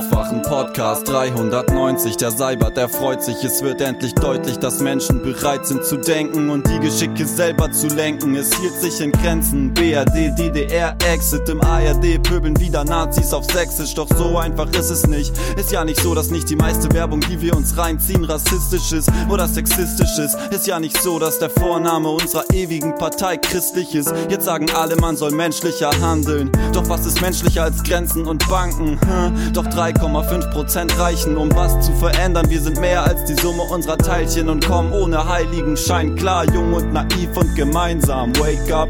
Aufwachen Podcast 390. Der Seibert, der freut sich. Es wird endlich deutlich, dass Menschen bereit sind zu denken und die Geschicke selber zu lenken. Es hielt sich in Grenzen. BRD, DDR, Exit im ARD. Pöbeln wieder Nazis auf Sächsisch. Doch so einfach ist es nicht. Ist ja nicht so, dass nicht die meiste Werbung, die wir uns reinziehen, rassistisch ist oder sexistisch ist. Ist ja nicht so, dass der Vorname unserer ewigen Partei christlich ist. Jetzt sagen alle, man soll menschlicher handeln. Doch was ist menschlicher als Grenzen und Banken? Hm? Doch 3,5% reichen, um was zu verändern. Wir sind mehr als die Summe unserer Teilchen und kommen ohne heiligen Schein klar, jung und naiv und gemeinsam. Wake up.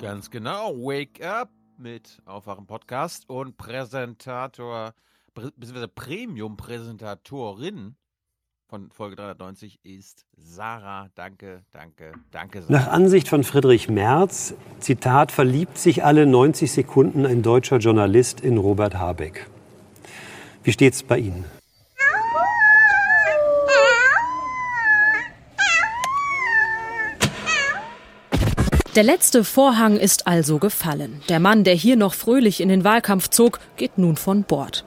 Ganz genau, Wake Up mit Aufwachen Podcast und Präsentator, beziehungsweise Premium-Präsentatorin von Folge 390 ist Sarah. Danke, danke, danke. Sarah. Nach Ansicht von Friedrich Merz, Zitat, verliebt sich alle 90 Sekunden ein deutscher Journalist in Robert Habeck. Wie steht's bei Ihnen? Der letzte Vorhang ist also gefallen. Der Mann, der hier noch fröhlich in den Wahlkampf zog, geht nun von Bord.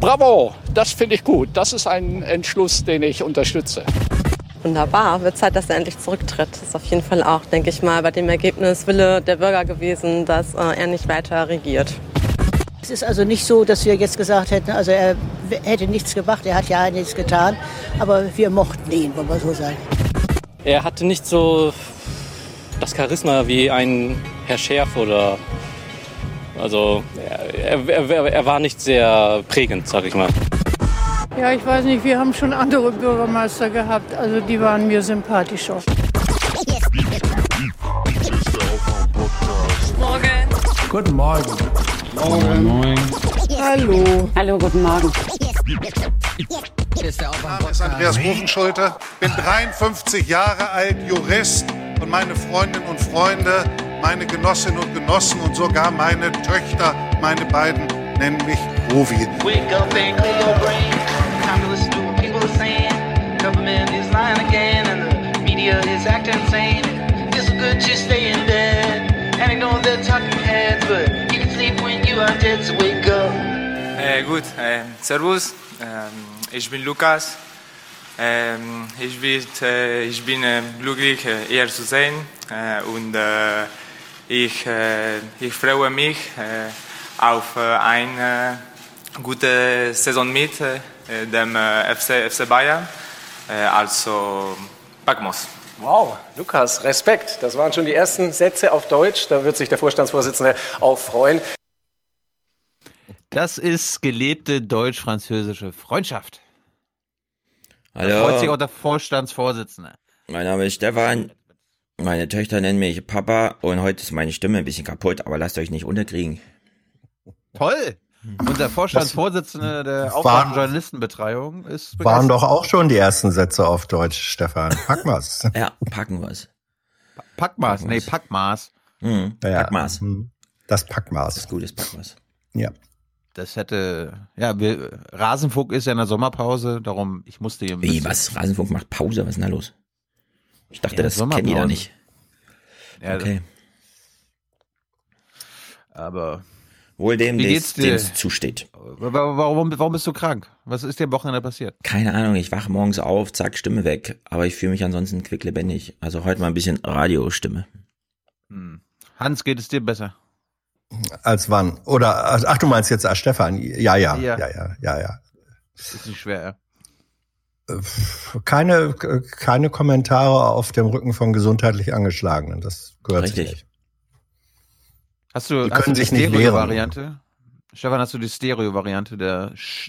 Bravo, das finde ich gut. Das ist ein Entschluss, den ich unterstütze. Wunderbar, wird Zeit, dass er endlich zurücktritt. Das ist auf jeden Fall auch, denke ich mal, bei dem Ergebnis Wille der Bürger gewesen, dass äh, er nicht weiter regiert. Es ist also nicht so, dass wir jetzt gesagt hätten, also er hätte nichts gemacht, er hat ja nichts getan, aber wir mochten ihn, wollen wir so sagen. Er hatte nicht so das Charisma wie ein Herr Schärf oder also er, er, er war nicht sehr prägend, sag ich mal. Ja, ich weiß nicht, wir haben schon andere Bürgermeister gehabt, also die waren mir sympathischer. Morgen. Guten Morgen. Morgen. Morgen. Hallo. Hallo, guten Morgen. Hier ist der Name ist Andreas Rufenschulte, bin 53 Jahre alt, Jurist und meine Freundinnen und Freunde, meine Genossinnen und Genossen und sogar meine Töchter, meine beiden, nennen mich Rovi. Wake up and clear your brain. Time to listen to what people are saying. Government is lying again and the media is acting insane. It's good to stay in bed and ignore the talking heads, but you can sleep when you are dead, so wake up. Äh, gut, äh, Servus, ähm, ich bin Lukas. Ich bin, äh, ich bin äh, glücklich, äh, hier zu sein äh, und äh, ich, äh, ich freue mich äh, auf äh, eine gute Saison mit äh, dem äh, FC, FC Bayern. Äh, also, Bagmos. Wow, Lukas, Respekt. Das waren schon die ersten Sätze auf Deutsch. Da wird sich der Vorstandsvorsitzende auch freuen. Das ist gelebte deutsch-französische Freundschaft. Hallo. Da freut sich auch der Vorstandsvorsitzende. Mein Name ist Stefan. Meine Töchter nennen mich Papa und heute ist meine Stimme ein bisschen kaputt, aber lasst euch nicht unterkriegen. Toll! Unser Vorstandsvorsitzende der Aufwachen Journalistenbetreuung ist Waren doch auch schon die ersten Sätze auf Deutsch, Stefan. Pack mal's. ja, packen wir's. Packmaß, nee, Packmaß. Mhm. Ja, Packmaß. Das Packmaß. Das gutes Packmaß. Ja. Das hätte, ja, wir, Rasenfunk ist ja in der Sommerpause, darum, ich musste hier Wie, was? Rasenfunk macht Pause? Was ist denn da los? Ich dachte, Ja, das kennen die da Sommerpause. nicht. Ja, Okay. Aber Wohl dem, Wie dem geht's dir? es zusteht. wa- wa- warum, warum bist du krank? Was ist dir am Wochenende passiert? Keine Ahnung, ich wache morgens auf, zack, Stimme weg. Aber ich fühle mich ansonsten quicklebendig. Also heute mal ein bisschen Radiostimme. Hm. Hans, geht es dir besser? Als wann? Oder, ach, du meinst jetzt als Stefan? Ja, ja, Ja. ja, ja, ja, ja. Ist nicht schwer, ja. Keine, keine Kommentare auf dem Rücken von gesundheitlich Angeschlagenen. Das gehört sich Richtig. nicht. Hast du, Die hast du können die sich nicht Stereo-Variante? Stefan, hast du die Stereo-Variante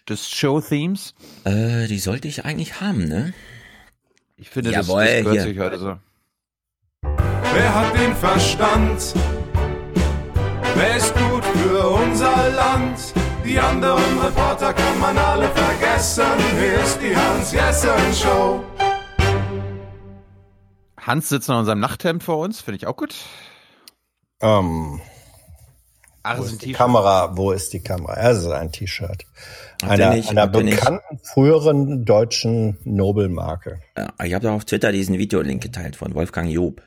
des Show-Themes? Äh, die sollte ich eigentlich haben, ne? Ich finde, Jawohl, das, das gehört hier. sich heute so. Wer hat den Verstand? Wer ist gut für unser Land? Die anderen Reporter kann man alle vergessen. Hier ist die Hans-Jessen-Show. Hans sitzt noch in unserem Nachthemd vor uns, finde ich auch gut. Ähm, Ach, wo ist die. Kamera? Wo ist die Kamera? Es ist ein T-Shirt. Einer, nicht? einer ihr nicht? bekannten früheren deutschen Nobelmarke. Ja, ich habe doch auf Twitter diesen Videolink geteilt von Wolfgang Job,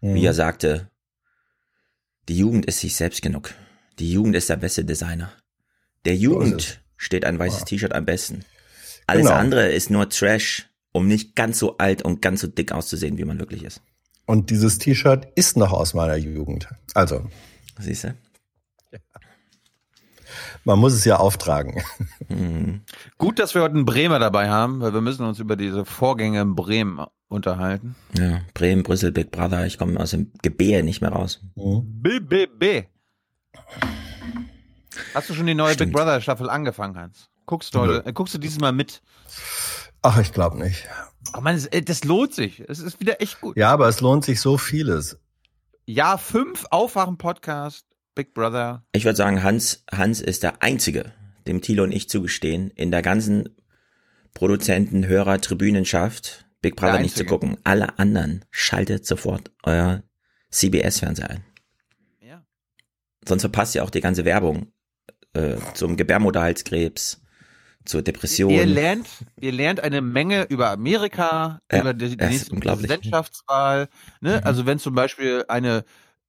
Mhm. wie er sagte, die Jugend ist sich selbst genug. Die Jugend ist der beste Designer. Der Jugend steht ein weißes T-Shirt am besten. Alles Genau. andere ist nur Trash, um nicht ganz so alt und ganz so dick auszusehen, wie man wirklich ist. Und dieses T-Shirt ist noch aus meiner Jugend. Also, Siehst du? man muss es ja auftragen. Gut, dass wir heute einen Bremer dabei haben, weil wir müssen uns über diese Vorgänge in Bremen unterhalten. Ja, Bremen, Brüssel, Big Brother, ich komme aus dem Gebäre nicht mehr raus. BBB. Hast du schon die neue Stimmt. Big Brother Staffel angefangen, Hans? Guckst du heute, äh, guckst du dieses Mal mit? Ach, ich glaube nicht. Oh man, das, äh, das lohnt sich. Es ist wieder echt gut. Ja, aber es lohnt sich so vieles. Jahr 5 Aufwachen-Podcast, Big Brother. Ich würde sagen, Hans, Hans ist der Einzige, dem Thilo und ich zugestehen, in der ganzen Produzenten, Hörer, Tribünenschaft, Big Brother nicht zu gucken. Alle anderen schaltet sofort euer CBS-Fernseher ein. Ja. Sonst verpasst ihr auch die ganze Werbung äh, zum Gebärmutterhalskrebs, zur Depression. Ihr lernt, ihr lernt eine Menge über Amerika, Ja, über die, die nächste. Präsidentschaftswahl. Ne? Also wenn zum Beispiel eine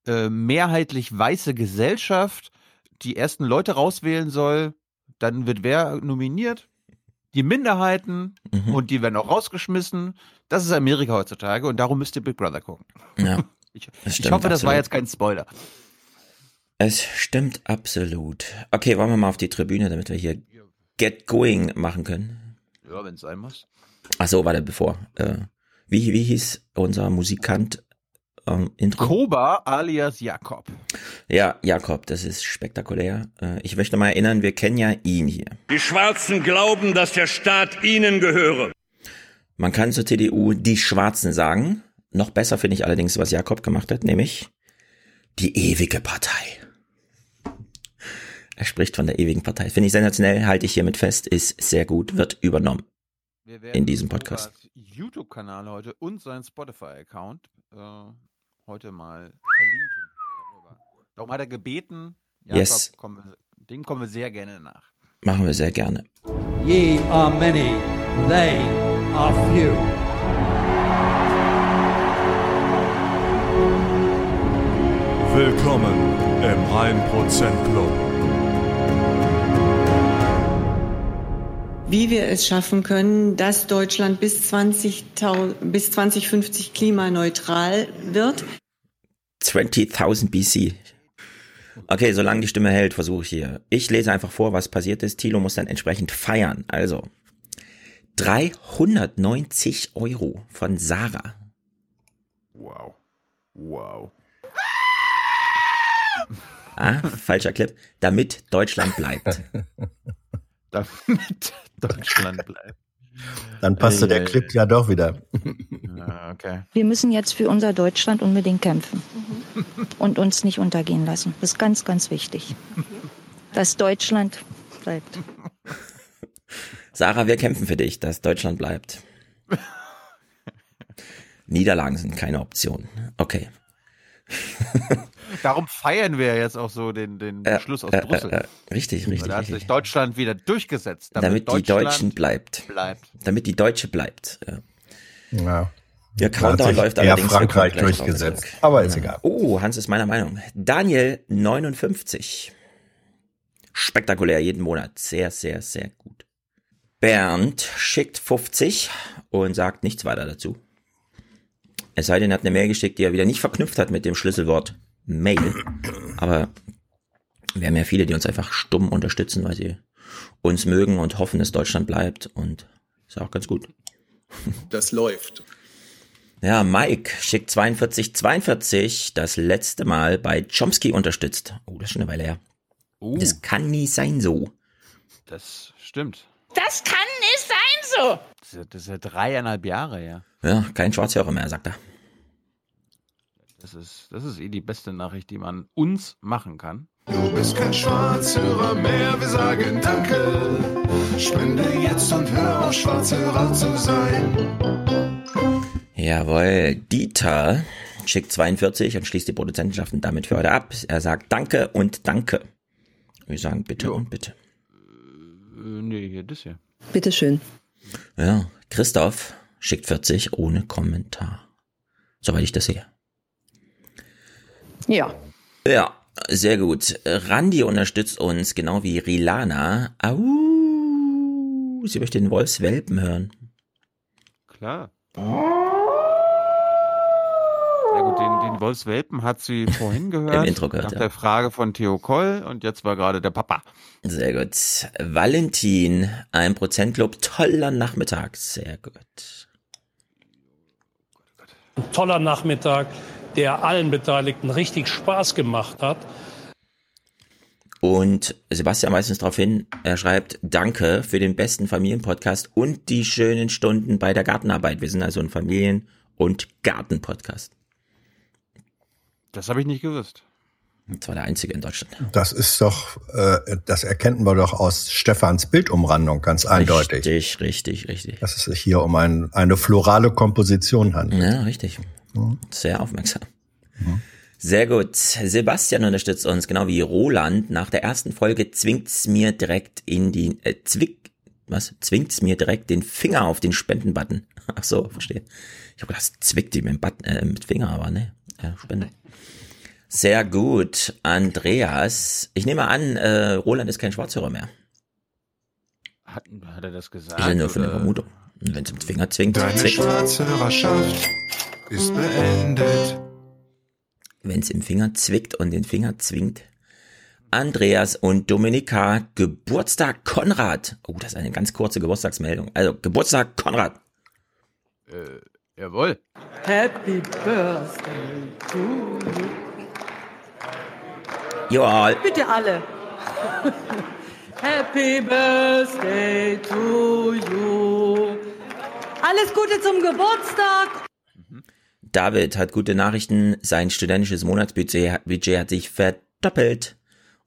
äh, mehrheitlich weiße Gesellschaft die ersten Leute rauswählen soll, dann wird wer nominiert? Die Minderheiten Mhm. und die werden auch rausgeschmissen. Das ist Amerika heutzutage und darum müsst ihr Big Brother gucken. Ja, Ich, ich hoffe, das war absolut. jetzt kein Spoiler. Es stimmt absolut. Okay, wollen wir mal auf die Tribüne, damit wir hier Get Going machen können. Ja, wenn es sein muss. Ach so, warte, bevor. Äh, wie, wie hieß unser Musikant ähm, Intro? Koba alias Jakob. Ja, Jakob, das ist spektakulär. Äh, ich möchte mal erinnern, wir kennen ja ihn hier. Die Schwarzen glauben, dass der Staat ihnen gehöre. Man kann zur CDU die Schwarzen sagen. Noch besser finde ich allerdings, was Jakob gemacht hat, nämlich die ewige Partei. Er spricht von der ewigen Partei. Finde ich sensationell, halte ich hiermit fest, ist sehr gut, wird übernommen Wir in diesem Podcast. YouTube-Kanal heute und sein Spotify-Account äh, heute mal verlinken. Darum hat er gebeten. Jakob, Yes. kommen wir, dem kommen wir sehr gerne nach. Machen wir sehr gerne. Ye are many, they are few. Willkommen im 1% Club. Wie wir es schaffen können, dass Deutschland bis, 20, bis 2050 klimaneutral wird. 20.000 BC. Okay, solange die Stimme hält, versuche ich hier. Ich lese einfach vor, was passiert ist. Thilo muss dann entsprechend feiern. Also, 390 Euro von Sarah. Wow. Wow. Ah, falscher Clip. Damit Deutschland bleibt. Damit Deutschland bleibt. Dann passte der Ei, ei, Clip ja doch wieder. Okay. Wir müssen jetzt für unser Deutschland unbedingt kämpfen und uns nicht untergehen lassen. Das ist ganz, ganz wichtig, dass Deutschland bleibt. Sarah, wir kämpfen für dich, dass Deutschland bleibt. Niederlagen sind keine Option. Okay. Darum feiern wir jetzt auch so den, den Äh, Beschluss aus äh, Brüssel. äh, äh, richtig, richtig, Da hat richtig. sich Deutschland wieder durchgesetzt. Damit, die Deutschland Deutschen bleibt. bleibt. Damit die Deutsche bleibt. Ja. Ja. Der Countdown läuft eher allerdings. Frankreich durchgesetzt. zurück. Aber ist egal. Oh, Hans ist meiner Meinung. Daniel 59. Spektakulär jeden Monat. Sehr, sehr, sehr gut. Bernd schickt 50 und sagt nichts weiter dazu. Es sei denn, er hat eine Mail geschickt, die er wieder nicht verknüpft hat mit dem Schlüsselwort Mail. Aber wir haben ja viele, die uns einfach stumm unterstützen, weil sie uns mögen und hoffen, dass Deutschland bleibt. Und ist auch ganz gut. Das läuft. Ja, Mike schickt 4242 das letzte Mal bei Chomsky unterstützt. Oh, das ist schon eine Weile her. Uh. Das kann nie sein so. Das stimmt. Das kann nicht sein so. Das ist, ja- das ist ja dreieinhalb Jahre, ja. Ja, kein Schwarzhörer mehr, sagt er. Das ist, das ist eh die beste Nachricht, die man uns machen kann. Du bist kein Schwarzhörer mehr, wir sagen Danke. Spende jetzt und hör auf, Schwarzhörer zu sein. Jawohl, Dieter schickt 42 und schließt die Produzentenschaften damit für heute ab. Er sagt Danke und Danke. Wir sagen bitte und bitte. Äh, nee, hier, das hier. Bitteschön. Ja, Christoph schickt 40 ohne Kommentar. Soweit ich das sehe. Ja. Ja, Sehr gut. Randy unterstützt uns, genau wie Rilana. Au, sie möchte den Wolfswelpen hören. Klar. Ja gut, den, den Wolfswelpen hat sie vorhin gehört. Im Intro gehört, Nach ja. der Frage von Theo Koll und jetzt war gerade der Papa. Sehr gut. Valentin, ein Prozentclub, toller Nachmittag. Sehr gut. Ein toller Nachmittag, der allen Beteiligten richtig Spaß gemacht hat. Und Sebastian weist uns darauf hin, er schreibt, danke für den besten Familienpodcast und die schönen Stunden bei der Gartenarbeit. Wir sind also ein Familien- und Gartenpodcast. Das habe ich nicht gewusst. Das war der einzige in Deutschland. Das ist doch, äh, das erkennen wir doch aus Stefans Bildumrandung ganz eindeutig. Richtig, richtig, richtig. Dass es sich hier um ein, eine florale Komposition handelt. Ja, richtig. Sehr aufmerksam. Sehr gut. Sebastian unterstützt uns, genau wie Roland. Nach der ersten Folge zwingt's mir direkt in die, äh, zwick, was? Zwingt's mir direkt den Finger auf den Spendenbutton. Ach so, verstehe. Ich habe gedacht, es zwickt die mit dem Button, äh, mit Finger, aber ne, ja, Spende. Sehr gut. Andreas, ich nehme an, äh, Roland ist kein Schwarzhörer mehr. Hat, hat er das gesagt? Ja nur für eine oder? Vermutung. Und wenn es mit Finger zwingt, Deine zwickt. Schwarzhörerschaft ist beendet. wenn es im Finger zwickt und den Finger zwingt. Andreas und Dominika, Geburtstag Konrad. Oh, das ist eine ganz kurze Geburtstagsmeldung. Also, Geburtstag Konrad. Äh, jawohl. Happy Birthday to you. Ja, Bitte alle. Happy Birthday to you. Alles Gute zum Geburtstag. David hat gute Nachrichten. Sein studentisches Monatsbudget Budget hat sich verdoppelt.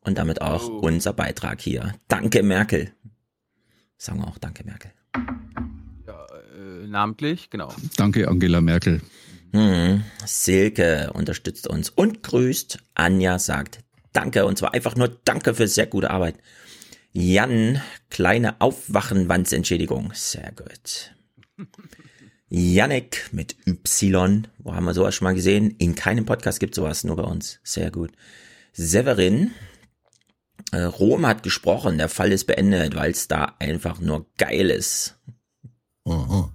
Und damit auch unser Beitrag hier. Danke, Merkel. Sagen wir auch Danke, Merkel. Äh, namentlich, genau. Danke, Angela Merkel. Hm. Silke unterstützt uns und grüßt. Anja sagt Danke und zwar einfach nur Danke für sehr gute Arbeit. Jan, kleine Aufwachenwandsentschädigung. Sehr gut. Yannick mit Y. Wo haben wir sowas schon mal gesehen? In keinem Podcast gibt sowas, nur bei uns. Sehr gut. Severin. Äh, Rom hat gesprochen, der Fall ist beendet, weil es da einfach nur geil ist. Mhm.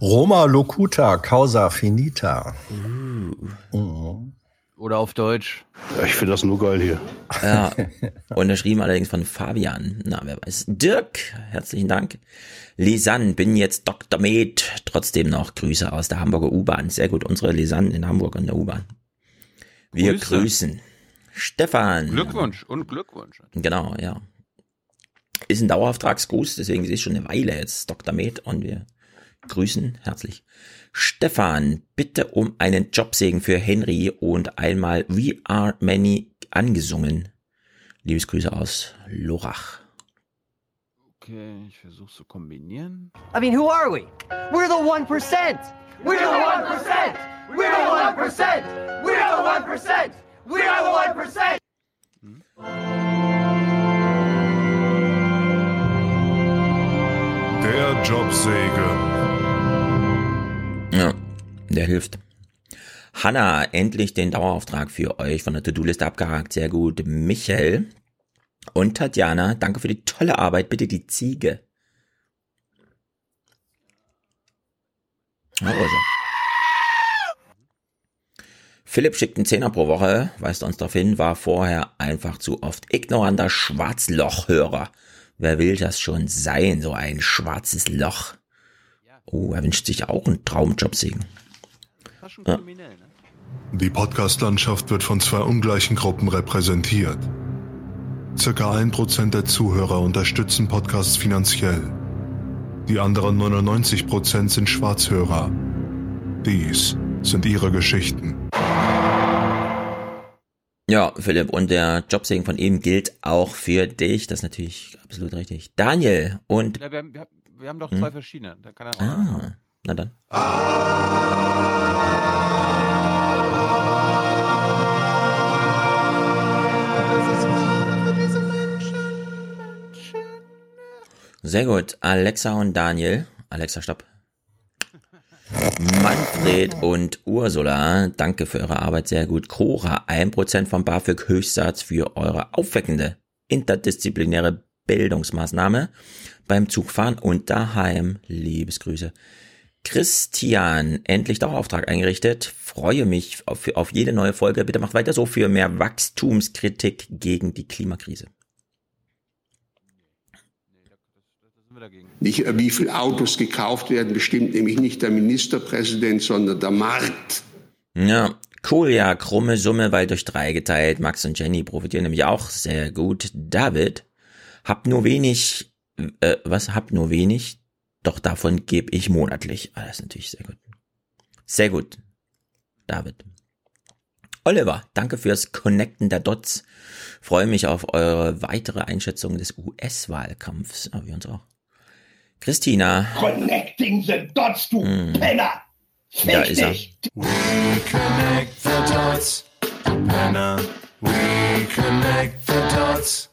Roma locuta causa finita. Mhm. Oder auf Deutsch. Ich finde das nur geil hier. Ja, unterschrieben allerdings von Fabian. Na, wer weiß. Dirk, herzlichen Dank. Lisanne, bin jetzt Dr. Med. Trotzdem noch Grüße aus der Hamburger U-Bahn. Sehr gut, unsere Lisanne in Hamburg in der U-Bahn. Wir Grüße. grüßen. Stefan. Glückwunsch und Glückwunsch. Genau, ja. Ist ein Dauerauftragsgruß, deswegen ist es schon eine Weile jetzt Dr. Med und wir grüßen herzlich. Stefan, bitte um einen Jobsegen für Henry und einmal We Are Many angesungen. Liebesgrüße aus Lorach. Okay, ich versuche zu kombinieren. I mean, who are we? We're the 1%. We're the 1%. We're the 1%. We're the 1%. We're the 1%. Der Jobsegen. Ja, der hilft. Hanna, endlich den Dauerauftrag für euch von der To-Do-Liste abgehakt. Sehr gut. Michael und Tatjana, danke für die tolle Arbeit. Bitte die Ziege. Ja, also. Philipp schickt einen Zehner pro Woche, weist uns darauf hin, war vorher einfach zu oft ignoranter Schwarzlochhörer. Wer will das schon sein, so ein schwarzes Loch? Oh, er wünscht sich auch einen Traumjobsegen. Ja. Die Podcast-Landschaft wird von zwei ungleichen Gruppen repräsentiert. Circa ein Prozent der Zuhörer unterstützen Podcasts finanziell. Die anderen 99 Prozent sind Schwarzhörer. Dies sind ihre Geschichten. Ja, Philipp, und der Jobsegen von eben gilt auch für dich. Das ist natürlich absolut richtig. Daniel und. Ja, wir, haben, wir, haben, wir haben doch Hm? zwei verschiedene. Da kann er Ah, na dann. Sehr gut. Alexa und Daniel. Alexa, stopp. Manfred und Ursula, danke für eure Arbeit, sehr gut. Cora, 1% vom BAföG Höchstsatz für eure aufweckende interdisziplinäre Bildungsmaßnahme beim Zugfahren und daheim. Liebesgrüße. Christian, endlich Dauerauftrag eingerichtet. Freue mich auf, auf jede neue Folge. Bitte macht weiter so für mehr Wachstumskritik gegen die Klimakrise. Nicht, äh, wie viele Autos gekauft werden, bestimmt nämlich nicht der Ministerpräsident, sondern der Markt. Ja, cool, ja, krumme Summe, weil durch drei geteilt. Max und Jenny profitieren nämlich auch sehr gut. David, hab nur wenig, äh, was, hab nur wenig, doch davon gebe ich monatlich. Ah, das ist natürlich sehr gut. Sehr gut. David. Oliver, danke fürs Connecten der Dots. Freue mich auf eure weitere Einschätzung des US-Wahlkampfs. Aber wir uns auch. Christina. Connecting the dots, du Hm. Penner! Da ist er. We connect the dots, Penner. We connect the dots.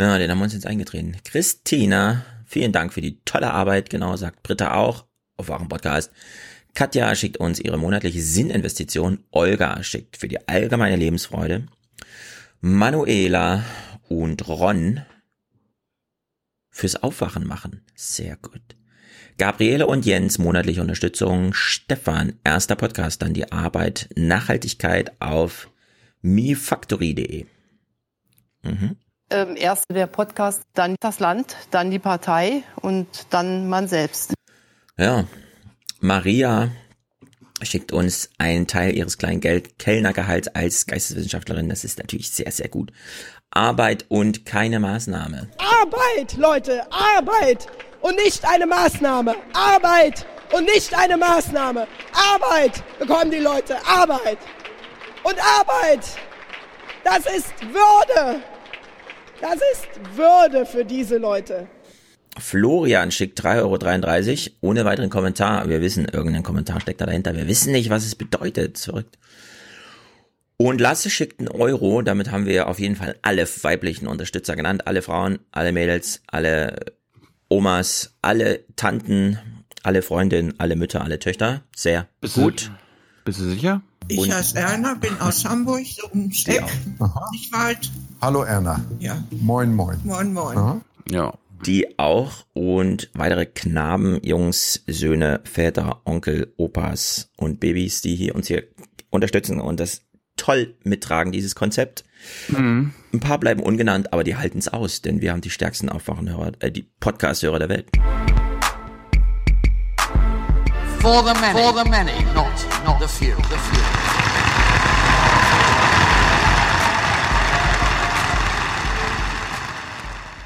Ja, den haben wir uns jetzt eingetreten. Christina, vielen Dank für die tolle Arbeit. Genau, sagt Britta auch auf eurem Podcast. Katja schickt uns ihre monatliche Sinninvestition. Olga schickt für die allgemeine Lebensfreude. Manuela und Ron fürs Aufwachen machen. Sehr gut. Gabriele und Jens monatliche Unterstützung. Stefan, erster Podcast, dann die Arbeit Nachhaltigkeit auf mifactory.de. Mhm. Ähm, erst der Podcast, dann das Land, dann die Partei und dann man selbst. Ja, Maria schickt uns einen Teil ihres kleinen Geld Kellnergehalts als Geisteswissenschaftlerin. Das ist natürlich sehr, sehr gut. Arbeit und keine Maßnahme. Arbeit, Leute, Arbeit und nicht eine Maßnahme. Arbeit und nicht eine Maßnahme. Arbeit bekommen die Leute, Arbeit. Und Arbeit, das ist Würde. Das ist Würde für diese Leute. Florian schickt 3,33 Euro ohne weiteren Kommentar. Wir wissen, irgendein Kommentar steckt da dahinter. Wir wissen nicht, was es bedeutet. Verrückt. Und Lasse schickt einen Euro. Damit haben wir auf jeden Fall alle weiblichen Unterstützer genannt. Alle Frauen, alle Mädels, alle Omas, alle Tanten, alle Freundinnen, alle Mütter, alle Töchter. Sehr Bist du- gut. Bist du sicher? Ich heiße Erna, bin aus Hamburg, so ums Eck, nicht weit. Hallo Erna. Ja. Moin, moin. Moin, moin. Aha. Ja. Die auch und weitere Knaben, Jungs, Söhne, Väter, Onkel, Opas und Babys, die hier uns hier unterstützen und das toll mittragen, dieses Konzept. Mhm. Ein paar bleiben ungenannt, aber die halten es aus, denn wir haben die stärksten Aufwachenhörer, äh, die Podcast-Hörer der Welt. For the many. For the many, not, not the few. The few.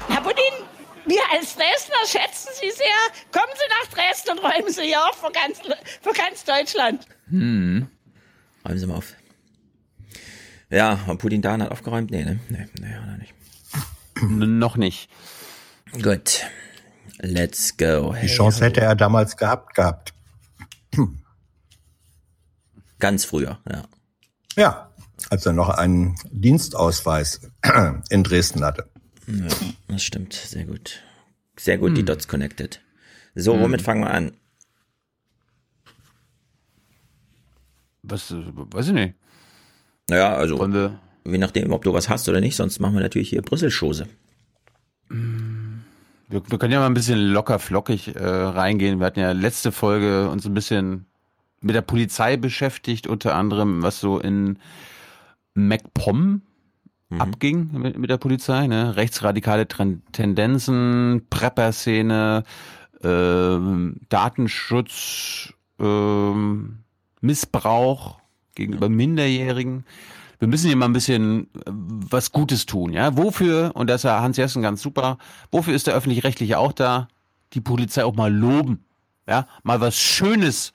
Herr Putin, wir als Dresdner schätzen Sie sehr. Kommen Sie nach Dresden und räumen Sie hier auf für ganz, für ganz Deutschland. Hm. Räumen Sie mal auf. Ja, und Putin da hat aufgeräumt? Nee, ne? Nee, nee, hat er nicht. Noch nicht. Gut. Let's go. Die Chance hätte er damals gehabt gehabt. Ganz früher, ja. Ja, als er noch einen Dienstausweis in Dresden hatte. Ja, das stimmt. Sehr gut. Sehr gut, die Hm. Dots connected. So, Hm. womit fangen wir an? Was, äh, weiß ich nicht. Naja, also, je nachdem, ob du was hast oder nicht, sonst machen wir natürlich hier Brüssel-Schose. Wir, wir können ja mal ein bisschen locker flockig äh, reingehen. Wir hatten ja letzte Folge uns ein bisschen mit der Polizei beschäftigt, unter anderem, was so in MacPom abging mit, mit der Polizei. Ne? Rechtsradikale Tendenzen, Prepper-Szene, ähm, Datenschutz, ähm, Missbrauch gegenüber Minderjährigen. Wir müssen hier mal ein bisschen äh, was Gutes tun, ja. Wofür, und das ist ja Hans Jessen ganz super, wofür ist der Öffentlich-Rechtliche auch da? Die Polizei auch mal loben, ja. Mal was Schönes,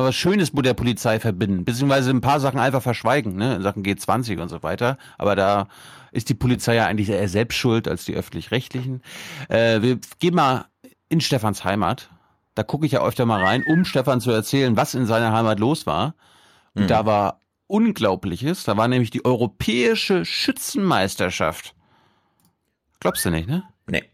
mal was Schönes mit der Polizei verbinden, beziehungsweise ein paar Sachen einfach verschweigen, ne, in Sachen G20 und so weiter. Aber da ist die Polizei ja eigentlich eher selbst schuld als die Öffentlich-Rechtlichen. Äh, wir gehen mal in Stefans Heimat. Da gucke ich ja öfter mal rein, um Stefan zu erzählen, was in seiner Heimat los war. Und Mhm. da war Unglaubliches. Da war nämlich die europäische Schützenmeisterschaft. Glaubst du nicht, ne? Nee.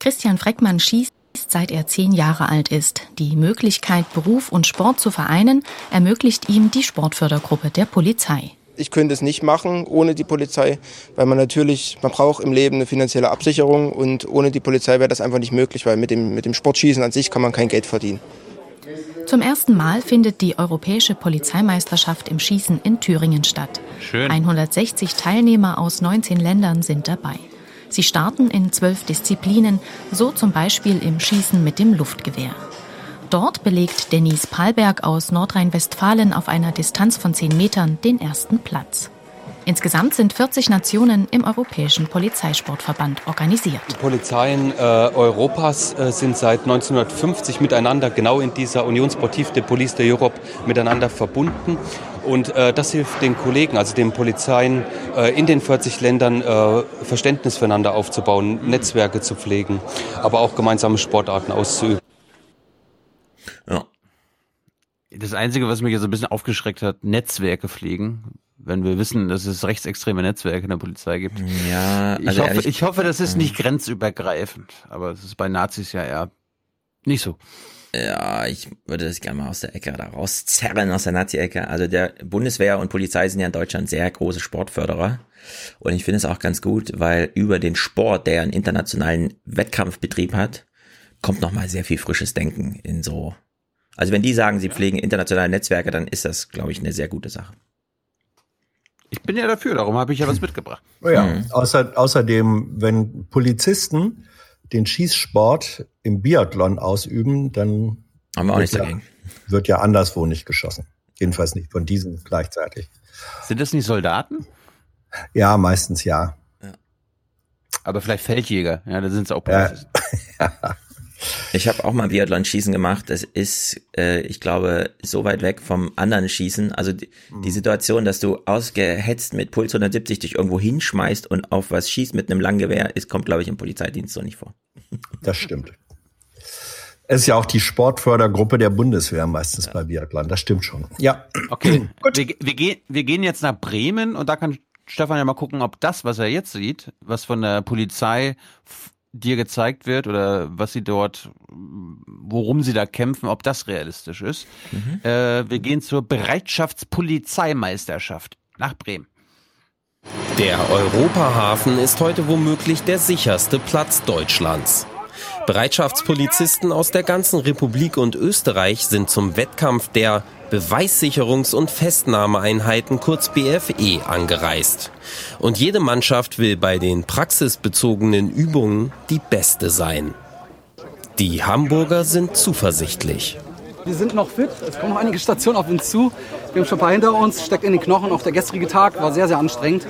Christian Freckmann schießt. Seit er zehn Jahre alt ist. Die Möglichkeit, Beruf und Sport zu vereinen, ermöglicht ihm die Sportfördergruppe der Polizei. Ich könnte es nicht machen ohne die Polizei, weil man natürlich, man braucht im Leben eine finanzielle Absicherung und ohne die Polizei wäre das einfach nicht möglich, weil mit dem, mit dem Sportschießen an sich kann man kein Geld verdienen. Zum ersten Mal findet die Europäische Polizeimeisterschaft im Schießen in Thüringen statt. Schön. 160 Teilnehmer aus 19 Ländern sind dabei. Sie starten in zwölf Disziplinen, so zum Beispiel im Schießen mit dem Luftgewehr. Dort belegt Denise Palberg aus Nordrhein-Westfalen auf einer Distanz von 10 Metern den ersten Platz. Insgesamt sind 40 Nationen im Europäischen Polizeisportverband organisiert. Die Polizeien äh, Europas äh, sind seit 1950 miteinander, genau in dieser Union Sportive de Police de Europe, miteinander verbunden. Und äh, das hilft den Kollegen, also den Polizeien äh, in den 40 Ländern, äh, Verständnis füreinander aufzubauen, Netzwerke zu pflegen, aber auch gemeinsame Sportarten auszuüben. Ja. Das Einzige, was mich jetzt ein bisschen aufgeschreckt hat, Netzwerke pflegen. Wenn wir wissen, dass es rechtsextreme Netzwerke in der Polizei gibt. Ja, ich, also hoffe, ehrlich- ich hoffe, das ist nicht grenzübergreifend. Aber es ist bei Nazis ja eher nicht so. Ja, ich würde das gerne mal aus der Ecke da rauszerren, aus der Nazi-Ecke. Also der Bundeswehr und Polizei sind ja in Deutschland sehr große Sportförderer. Und ich finde es auch ganz gut, weil über den Sport, der einen internationalen Wettkampfbetrieb hat, kommt nochmal sehr viel frisches Denken in so. Also wenn die sagen, sie pflegen internationale Netzwerke, dann ist das, glaube ich, eine sehr gute Sache. Ich bin ja dafür, darum habe ich ja was mitgebracht. Oh ja, Mhm. außer, außerdem, wenn Polizisten den Schießsport im Biathlon ausüben, dann Haben wir auch wird nichts ja, dagegen. wird ja anderswo nicht geschossen. Jedenfalls nicht von diesen gleichzeitig. Sind das nicht Soldaten? Ja, meistens ja. Aber vielleicht Feldjäger. Ja, da sind es auch Ja. Ich habe auch mal Biathlon-Schießen gemacht. Das ist, äh, ich glaube, so weit weg vom anderen Schießen. Also die, die Situation, dass du ausgehetzt mit Puls 170 dich irgendwo hinschmeißt und auf was schießt mit einem Langgewehr, ist, kommt, glaube ich, im Polizeidienst so nicht vor. Das stimmt. Es ist ja auch die Sportfördergruppe der Bundeswehr meistens bei Biathlon. Das stimmt schon. Ja. Okay, wir, wir, gehen, wir gehen jetzt nach Bremen und da kann Stefan ja mal gucken, ob das, was er jetzt sieht, was von der Polizei dir gezeigt wird oder was sie dort, worum sie da kämpfen, ob das realistisch ist. Äh, wir gehen zur Bereitschaftspolizeimeisterschaft nach Bremen. Der Europahafen ist heute womöglich der sicherste Platz Deutschlands. Bereitschaftspolizisten aus der ganzen Republik und Österreich sind zum Wettkampf der Beweissicherungs- und Festnahmeeinheiten kurz BFE angereist. Und jede Mannschaft will bei den praxisbezogenen Übungen die beste sein. Die Hamburger sind zuversichtlich. Wir sind noch fit. Es kommen noch einige Stationen auf uns zu. Wir haben schon ein paar hinter uns, steckt in den Knochen. Auch der gestrige Tag war sehr, sehr anstrengend.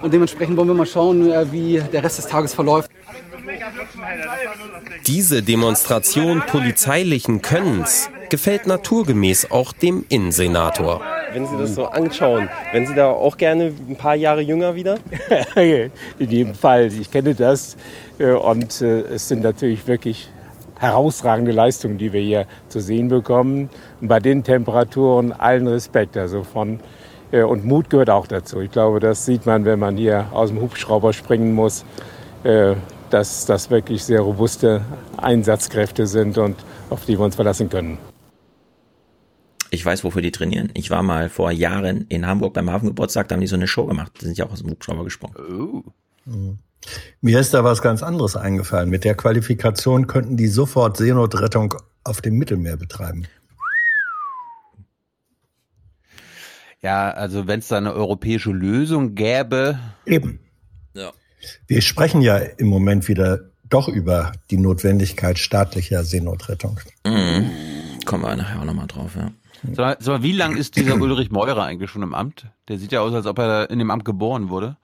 Und dementsprechend wollen wir mal schauen, äh, wie der Rest des Tages verläuft. Diese Demonstration polizeilichen Könnens gefällt naturgemäß auch dem Innensenator. Wenn Sie das so anschauen, wenn Sie da auch gerne ein paar Jahre jünger wieder? In jedem Fall. Ich kenne das äh, und äh, es sind natürlich wirklich herausragende Leistungen, die wir hier zu sehen bekommen. Und bei den Temperaturen allen Respekt. Also von, äh, und Mut gehört auch dazu. Ich glaube, das sieht man, wenn man hier aus dem Hubschrauber springen muss, dass das wirklich sehr robuste Einsatzkräfte sind und auf die wir uns verlassen können. Ich weiß, wofür die trainieren. Ich war mal vor Jahren in Hamburg beim Hafengeburtstag, da haben die so eine Show gemacht. Da sind ja auch aus dem Hubschrauber gesprungen. Mhm. Mir ist da was ganz anderes eingefallen. Mit der Qualifikation könnten die sofort Seenotrettung auf dem Mittelmeer betreiben. Ja, also wenn es da eine europäische Lösung gäbe. Eben. Wir sprechen ja im Moment wieder doch über die Notwendigkeit staatlicher Seenotrettung. Mhm. Kommen wir nachher auch nochmal drauf, ja. Sag mal, sag mal, wie lang ist dieser Ulrich Meurer eigentlich schon im Amt? Der sieht ja aus, als ob er in dem Amt geboren wurde.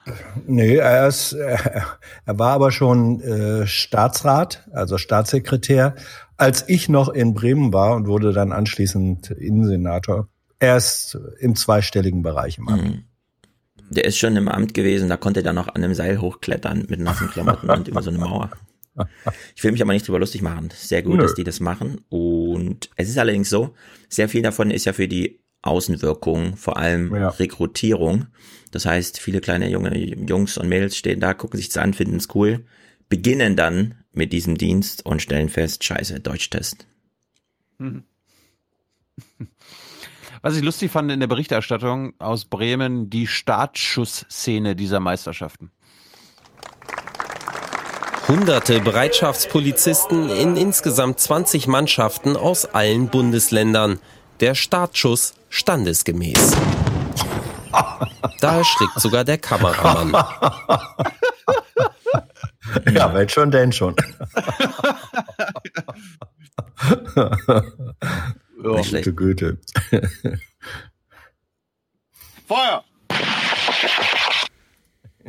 Nee, er ist, er, er war aber schon äh, Staatsrat, also Staatssekretär, als ich noch in Bremen war und wurde dann anschließend Innensenator. Er ist im zweistelligen Bereich im Amt. Mhm. Der ist schon im Amt gewesen, da konnte er noch an einem Seil hochklettern mit nassen Klamotten und über so eine Mauer. Ich will mich aber nicht drüber lustig machen. Sehr gut, Nö. dass die das machen. Und es ist allerdings so, sehr viel davon ist ja für die Außenwirkung, vor allem Ja. Rekrutierung. Das heißt, viele kleine junge Jungs und Mädels stehen da, gucken sich das an, finden es cool, beginnen dann mit diesem Dienst und stellen fest, scheiße, Deutschtest. Mhm. Was ich lustig fand in der Berichterstattung aus Bremen, die Startschussszene dieser Meisterschaften. Hunderte Bereitschaftspolizisten in insgesamt 20 Mannschaften aus allen Bundesländern. Der Startschuss standesgemäß. Da erschrickt sogar der Kameramann. Ja, wenn schon, denn schon. Nicht schlecht. Gute Güte. Feuer!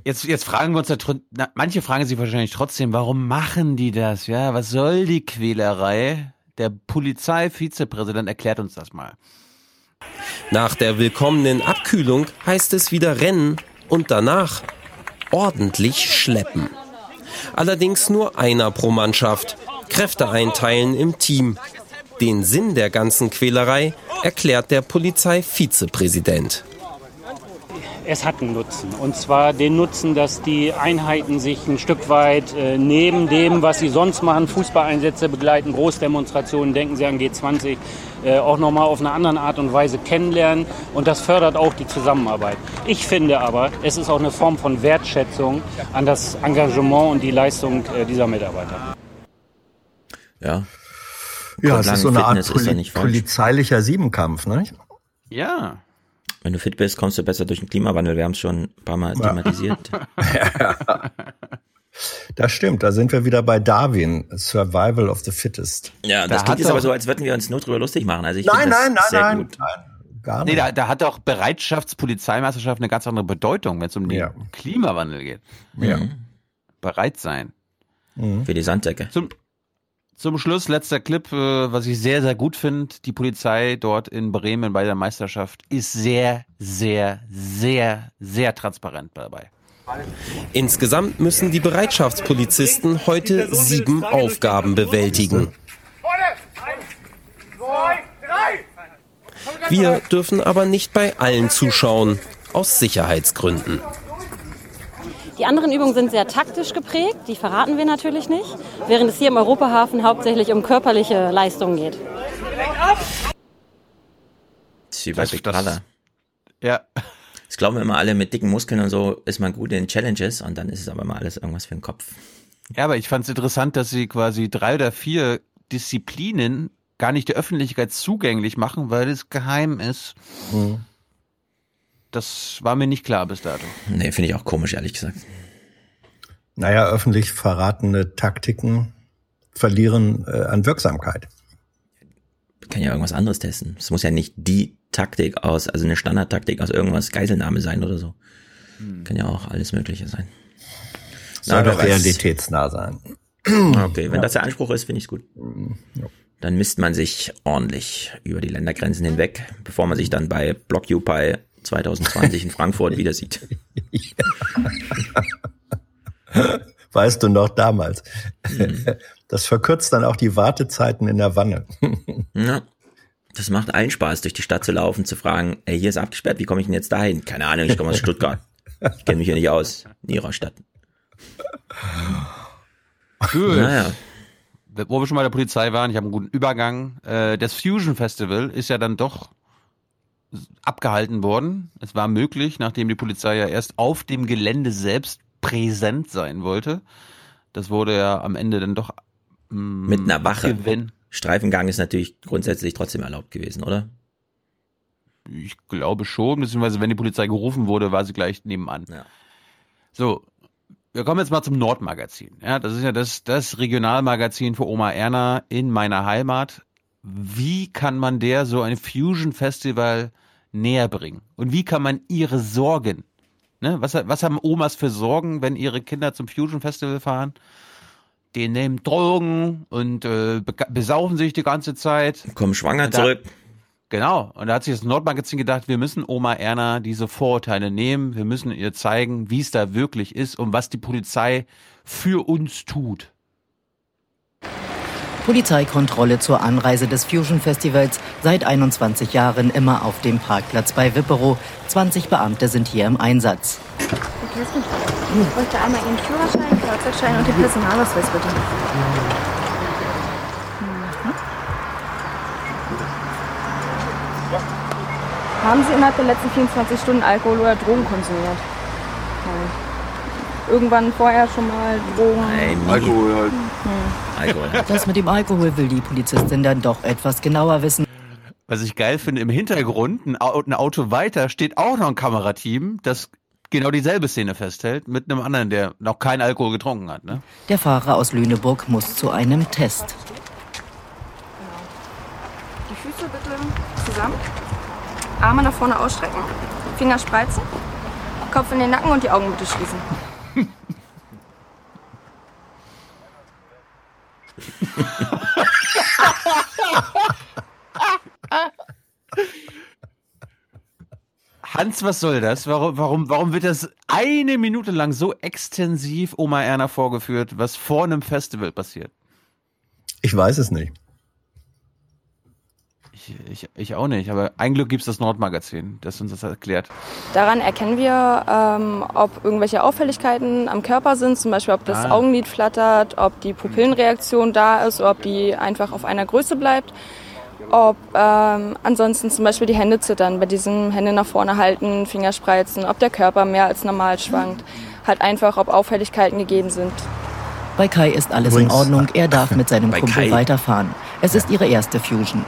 Jetzt, jetzt fragen wir uns, da, na, manche fragen sich wahrscheinlich trotzdem, warum machen die das? Ja, was soll die Quälerei? Der Polizeivizepräsident erklärt uns das mal. Nach der willkommenen Abkühlung heißt es wieder rennen und danach ordentlich schleppen. Allerdings nur einer pro Mannschaft. Kräfte einteilen im Team. Den Sinn der ganzen Quälerei erklärt der Polizeivizepräsident. Es hat einen Nutzen. Und zwar den Nutzen, dass die Einheiten sich ein Stück weit äh, neben dem, was sie sonst machen, Fußballeinsätze begleiten, Großdemonstrationen, denken Sie an G20, äh, auch nochmal auf eine andere Art und Weise kennenlernen. Und das fördert auch die Zusammenarbeit. Ich finde aber, es ist auch eine Form von Wertschätzung an das Engagement und die Leistung äh, dieser Mitarbeiter. Ja. Ja, es ist so eine Art Fitness ist ja Poli nicht falsch. polizeilicher Siebenkampf, ne? Ja. Wenn du fit bist, kommst du besser durch den Klimawandel. Wir haben es schon ein paar Mal Ja. thematisiert. Das stimmt, da sind wir wieder bei Darwin, Survival of the Fittest. Ja, das Da klingt jetzt aber so, als würden wir uns nur drüber lustig machen. Also ich Nein, das nein, nein, sehr nein, gut. Gar Nee, nicht. da, da hat doch Bereitschaftspolizeimeisterschaft eine ganz andere Bedeutung, wenn es um den Ja. Klimawandel geht. Ja. Mhm. Bereit sein. Für die Sanddecke. Zum, zum Schluss, letzter Clip, äh, was ich sehr, sehr gut finde. Die Polizei dort in Bremen bei der Meisterschaft ist sehr, sehr, sehr, sehr transparent dabei. Insgesamt müssen die Bereitschaftspolizisten heute sieben Aufgaben bewältigen. Wir dürfen aber nicht bei allen zuschauen, aus Sicherheitsgründen. Die anderen Übungen sind sehr taktisch geprägt, die verraten wir natürlich nicht, während es hier im Europahafen hauptsächlich um körperliche Leistungen geht. Das ist wie bei Das- Big das- Brother. Ja. Das glauben wir immer alle, mit dicken Muskeln und so ist man gut in Challenges und dann ist es aber immer alles irgendwas für den Kopf. Ja, aber ich fand es interessant, dass sie quasi drei oder vier Disziplinen gar nicht der Öffentlichkeit zugänglich machen, weil es geheim ist. Mhm. Das war mir nicht klar bis dato. Nee, finde ich auch komisch, ehrlich gesagt. Naja, öffentlich verratene Taktiken verlieren äh, an Wirksamkeit. Kann ja irgendwas anderes testen. Es muss ja nicht die Taktik aus, also eine Standardtaktik aus irgendwas Geiselnahme sein oder so. Kann ja auch alles Mögliche sein. Soll Na, doch realitätsnah sein. Okay, wenn das der Anspruch ist, finde ich gut. Dann misst man sich ordentlich über die Ländergrenzen hinweg, bevor man sich dann bei Blockupy 2020 in Frankfurt wieder sieht. Weißt du noch damals? Das verkürzt dann auch die Wartezeiten in der Wanne. Ja. Das macht allen Spaß, durch die Stadt zu laufen, zu fragen, ey, hier ist abgesperrt, wie komme ich denn jetzt dahin? Keine Ahnung, ich komme aus Stuttgart. Ich kenne mich hier nicht aus, in ihrer Stadt. Cool. Naja. Wo wir schon bei der Polizei waren, ich habe einen guten Übergang. Äh, das Fusion Festival ist ja dann doch abgehalten worden. Es war möglich, nachdem die Polizei ja erst auf dem Gelände selbst präsent sein wollte. Das wurde ja am Ende dann doch mm, Mit einer Wache. Gewinn. Streifengang ist natürlich grundsätzlich trotzdem erlaubt gewesen, oder? Ich glaube schon, beziehungsweise wenn die Polizei gerufen wurde, war sie gleich nebenan. Ja. So, wir kommen jetzt mal zum Nordmagazin. Ja, das ist ja das, das Regionalmagazin für Oma Erna in meiner Heimat. Wie kann man der so ein Fusion Festival näher bringen? Und wie kann man ihre Sorgen, ne, was, was haben Omas für Sorgen, wenn ihre Kinder zum Fusion Festival fahren? Die nehmen Drogen und äh, be besaufen sich die ganze Zeit. Kommen schwanger da- zurück. Genau. Und da hat sich das Nordmagazin gedacht, wir müssen Oma Erna diese Vorurteile nehmen. Wir müssen ihr zeigen, wie es da wirklich ist und was die Polizei für uns tut. Polizeikontrolle zur Anreise des Fusion Festivals. Seit 21 Jahren immer auf dem Parkplatz bei Wipperow. 20 Beamte sind hier im Einsatz. Ich bräuchte einmal Ihren Führerschein, Fahrzeugschein und den Personalausweis bitte. Haben Sie innerhalb der letzten 24 Stunden Alkohol oder Drogen konsumiert? Irgendwann vorher schon mal Drogen? Nein. Alkohol halt. Alkohol. Das mit dem Alkohol will die Polizistin dann doch etwas genauer wissen. Was ich geil finde, im Hintergrund, ein Au- ein Auto weiter, steht auch noch ein Kamerateam, das genau dieselbe Szene festhält, mit einem anderen, der noch keinen Alkohol getrunken hat. Ne? Der Fahrer aus Lüneburg muss zu einem Test. Die Füße bitte zusammen. Arme nach vorne ausstrecken. Finger spreizen. Kopf in den Nacken und die Augen bitte schließen. Hans, was soll das? Warum, warum, warum wird das eine Minute lang so extensiv Oma Erna vorgeführt, was vor einem Festival passiert? Ich weiß es nicht. Ich, ich, ich auch nicht, aber ein Glück gibt's das Nordmagazin, das uns das erklärt. Daran erkennen wir, ähm, ob irgendwelche Auffälligkeiten am Körper sind, zum Beispiel ob das Ah. Augenlid flattert, ob die Pupillenreaktion da ist, oder ob die einfach auf einer Größe bleibt. Ob ähm, ansonsten zum Beispiel die Hände zittern, bei diesem Hände nach vorne halten, Fingerspreizen, ob der Körper mehr als normal schwankt. Halt einfach, ob Auffälligkeiten gegeben sind. Bei Kai ist alles Übrigens- in Ordnung. Er darf mit seinem Kumpel Kai. weiterfahren. Es ist ihre erste Fusion.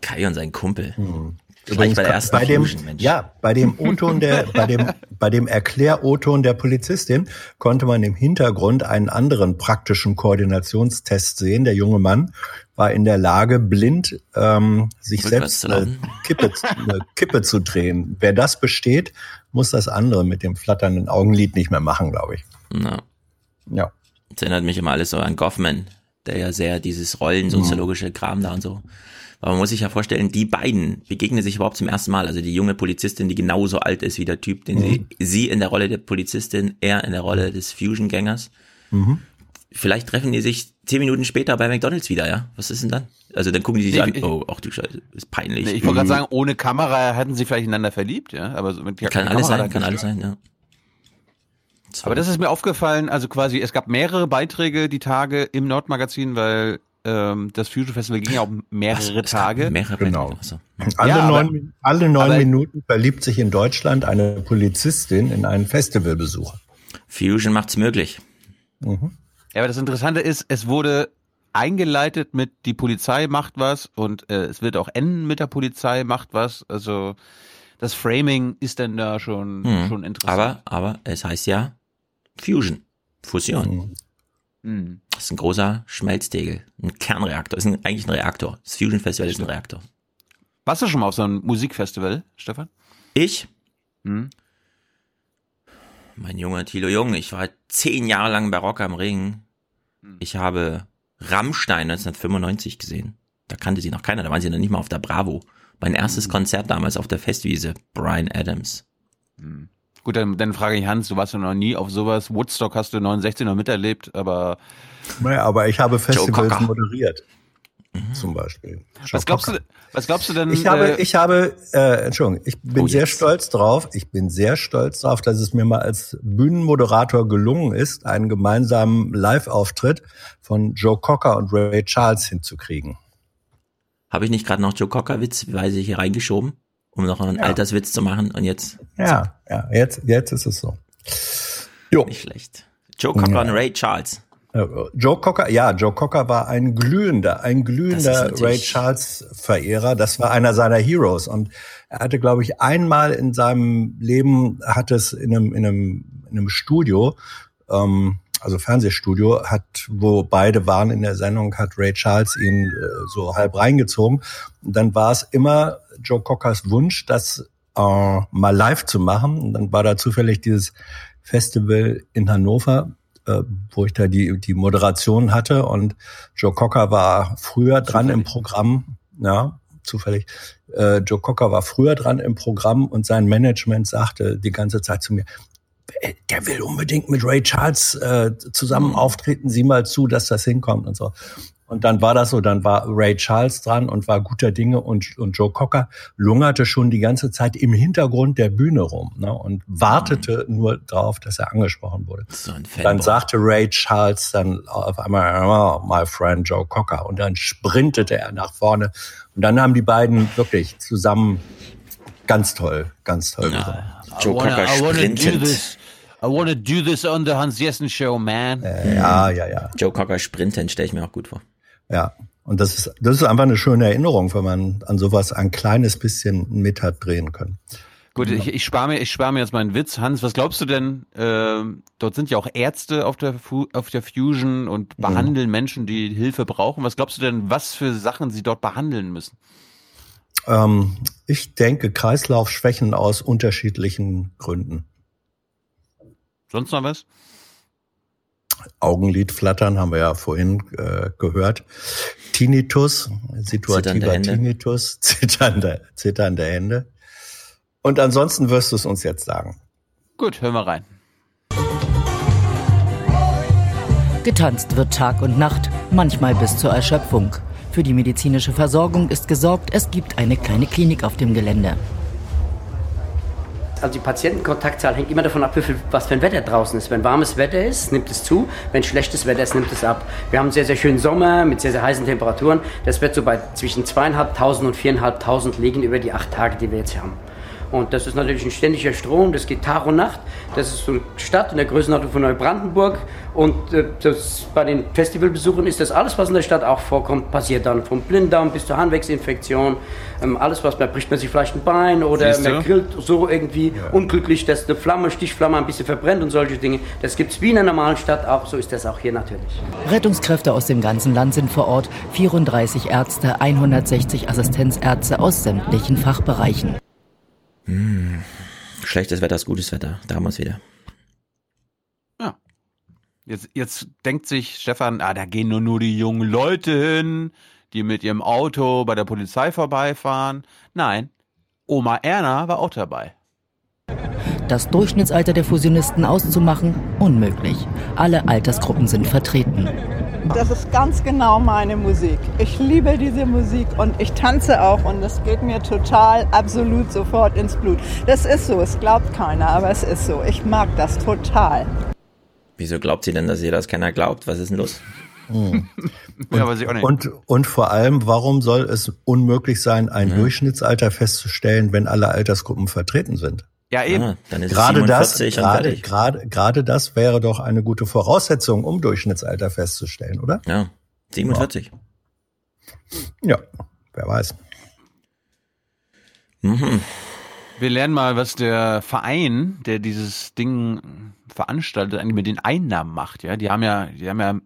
Kai und sein Kumpel. Gleich Übrigens, bei der ersten bei dem, Fusion, ja, bei dem O-Ton der, bei dem, bei dem Erklär-O-Ton der Polizistin konnte man im Hintergrund einen anderen praktischen Koordinationstest sehen. Der junge Mann war in der Lage, blind ähm, sich Rückwärts selbst eine. Kippe, eine Kippe zu drehen. Wer das besteht, muss das andere mit dem flatternden Augenlid nicht mehr machen, glaube ich. Na, Ja. das erinnert mich immer alles so an Goffman, der ja sehr dieses Rollen, soziologische Kram da und so. Aber man muss sich ja vorstellen, die beiden begegnen sich überhaupt zum ersten Mal. Also die junge Polizistin, die genauso alt ist wie der Typ, den sie, sie in der Rolle der Polizistin, er in der Rolle des Fusion-Gängers. Mhm. Vielleicht treffen die sich zehn Minuten später bei McDonalds wieder, ja? Was ist denn dann? Also dann gucken die sich Nee, an, ich- oh, ach du Scheiße, ist peinlich. Nee, ich wollte gerade Mhm. sagen, ohne Kamera hätten sie vielleicht ineinander verliebt, ja. Aber so mit Kann keiner alles Kamera sein, kann alles sein, ja. Aber das ist mir aufgefallen, also quasi, es gab mehrere Beiträge die Tage im Nordmagazin, weil ähm, das Fusion Festival ging ja auch mehrere Tage. Mehrere Genau. Beiträge, Alle, Ja, aber- neun, alle neun aber- Minuten verliebt sich in Deutschland eine Polizistin in einen Festivalbesucher. Fusion macht's möglich. Mhm. Ja, aber das Interessante ist, es wurde eingeleitet mit die Polizei macht was und äh, es wird auch enden mit der Polizei macht was. Also das Framing ist dann da schon, Mhm. schon interessant. Aber, aber es heißt ja Fusion, Fusion. Mhm. Das ist ein großer Schmelzdegel, ein Kernreaktor. Das ist ein, eigentlich ein Reaktor. Das Fusion Festival ist ein Reaktor. Warst du schon mal auf so einem Musikfestival, Stefan? Ich? Mhm. Mein junger Thilo Jung, ich war zehn Jahre lang bei Rock am Ring. Ich habe Rammstein 1995 gesehen. Da kannte sie noch keiner, da waren sie noch nicht mal auf der Bravo. Mein erstes Konzert damals auf der Festwiese, Brian Adams. Gut, dann, dann frage ich Hans, du warst ja noch nie auf sowas. Woodstock hast du 69 noch miterlebt, aber Naja, aber ich habe Festivals moderiert. Zum Beispiel. was glaubst du, was glaubst du denn? Ich habe, äh, ich habe, äh, Entschuldigung, ich bin Oh, sehr stolz drauf. Ich bin sehr stolz drauf, dass es mir mal als Bühnenmoderator gelungen ist, einen gemeinsamen Live-Auftritt von Joe Cocker und Ray Charles hinzukriegen. Habe ich nicht gerade noch Joe Cocker Witz, weil sie hier reingeschoben, um noch einen Ja. Alterswitz zu machen und jetzt Ja, ja, jetzt, jetzt ist es so. Jo. nicht schlecht. Joe Cocker Ja. und Ray Charles. Äh, Joe Cocker, ja, Joe Cocker war ein glühender, ein glühender Ray Charles Verehrer. Das war einer seiner Heroes und er hatte, glaube ich, einmal in seinem Leben hat es in einem in einem in einem Studio, ähm, also Fernsehstudio, hat, wo beide waren in der Sendung, hat Ray Charles ihn äh, so halb reingezogen. Und dann war es immer Joe Cockers Wunsch, das äh, mal live zu machen. Und dann war da zufällig dieses Festival in Hannover, äh, wo ich da die, die Moderation hatte. Und Joe Cocker war früher dran im Programm, ja, zufällig. Äh, Joe Cocker war früher dran im Programm und sein Management sagte die ganze Zeit zu mir, "Äh, der will unbedingt mit Ray Charles äh, zusammen auftreten, sieh mal zu, dass das hinkommt und so. Und dann war das so, dann war Ray Charles dran und war guter Dinge und, und Joe Cocker lungerte schon die ganze Zeit im Hintergrund der Bühne rum ne, und wartete mhm. nur darauf, dass er angesprochen wurde. So dann sagte Ray Charles dann auf einmal, oh, my friend Joe Cocker und dann sprintete er nach vorne und dann haben die beiden wirklich zusammen ganz toll, ganz toll ja. Joe Cocker sprintet. I wanna do this on the Hans Jessen Show, man. Äh, ja, ja, ja. Joe Cocker sprinten stelle ich mir auch gut vor. Ja. Und das ist, das ist einfach eine schöne Erinnerung, wenn man an sowas ein kleines bisschen mit hat drehen können. Gut, ich, ich spare mir, ich spare mir jetzt meinen Witz. Hans, was glaubst du denn? Äh, dort sind ja auch Ärzte auf der, auf der Fusion und mhm. behandeln mhm. Menschen, die Hilfe brauchen. Was glaubst du denn, was für Sachen sie dort behandeln müssen? Ähm, ich denke Kreislaufschwächen aus unterschiedlichen Gründen. Sonst noch was? Augenlid flattern haben wir ja vorhin äh, gehört. Tinnitus, situativer Tinnitus, zitternde, zitternde Hände. Und ansonsten wirst du es uns jetzt sagen. Gut, hören wir rein. Getanzt wird Tag und Nacht, manchmal bis zur Erschöpfung. Für die medizinische Versorgung ist gesorgt, es gibt eine kleine Klinik auf dem Gelände. Also die Patientenkontaktzahl hängt immer davon ab, wie viel, was für ein Wetter draußen ist. Wenn warmes Wetter ist, nimmt es zu. Wenn schlechtes Wetter ist, nimmt es ab. Wir haben einen sehr, sehr schönen Sommer mit sehr, sehr heißen Temperaturen. Das wird so bei zwischen 2.500 und 4.500 liegen über die acht Tage, die wir jetzt haben. Und das ist natürlich ein ständiger Strom, das geht Tag und Nacht. Das ist so eine Stadt in der Größenordnung von Neubrandenburg. Und äh, das, bei den Festivalbesuchern ist das alles, was in der Stadt auch vorkommt, passiert dann. Vom Blinddarm bis zur Harnwegsinfektion. Ähm, alles, was man bricht man sich vielleicht ein Bein oder man grillt so irgendwie ja. unglücklich, dass eine Flamme, Stichflamme ein bisschen verbrennt und solche Dinge. Das gibt es wie in einer normalen Stadt auch. So ist das auch hier natürlich. Rettungskräfte aus dem ganzen Land sind vor Ort. 34 Ärzte, 160 Assistenzärzte aus sämtlichen Fachbereichen. Hm. Schlechtes Wetter ist gutes Wetter. Da haben wir es wieder. Ja. Jetzt, jetzt denkt sich Stefan, ah, da gehen nur, nur die jungen Leute hin, die mit ihrem Auto bei der Polizei vorbeifahren. Nein, Oma Erna war auch dabei. Das Durchschnittsalter der Fusionisten auszumachen, unmöglich. Alle Altersgruppen sind vertreten. Das ist ganz genau meine Musik. Ich liebe diese Musik und ich tanze auch und das geht mir total absolut sofort ins Blut. Das ist so, es glaubt keiner, aber es ist so. Ich mag das total. Wieso glaubt sie denn, dass ihr das keiner glaubt? Was ist denn los? Hm. Und, ja, weiß ich auch nicht. Und, und vor allem, warum soll es unmöglich sein, ein mhm. Durchschnittsalter festzustellen, wenn alle Altersgruppen vertreten sind? Ja, eben. Ah, dann ist gerade das, gerade, gerade, gerade das wäre doch eine gute Voraussetzung, um Durchschnittsalter festzustellen, oder? Ja, 47. Ja, wer weiß. Mhm. Wir lernen mal, was der Verein, der dieses Ding veranstaltet, eigentlich mit den Einnahmen macht. Ja, die haben ja, die haben ja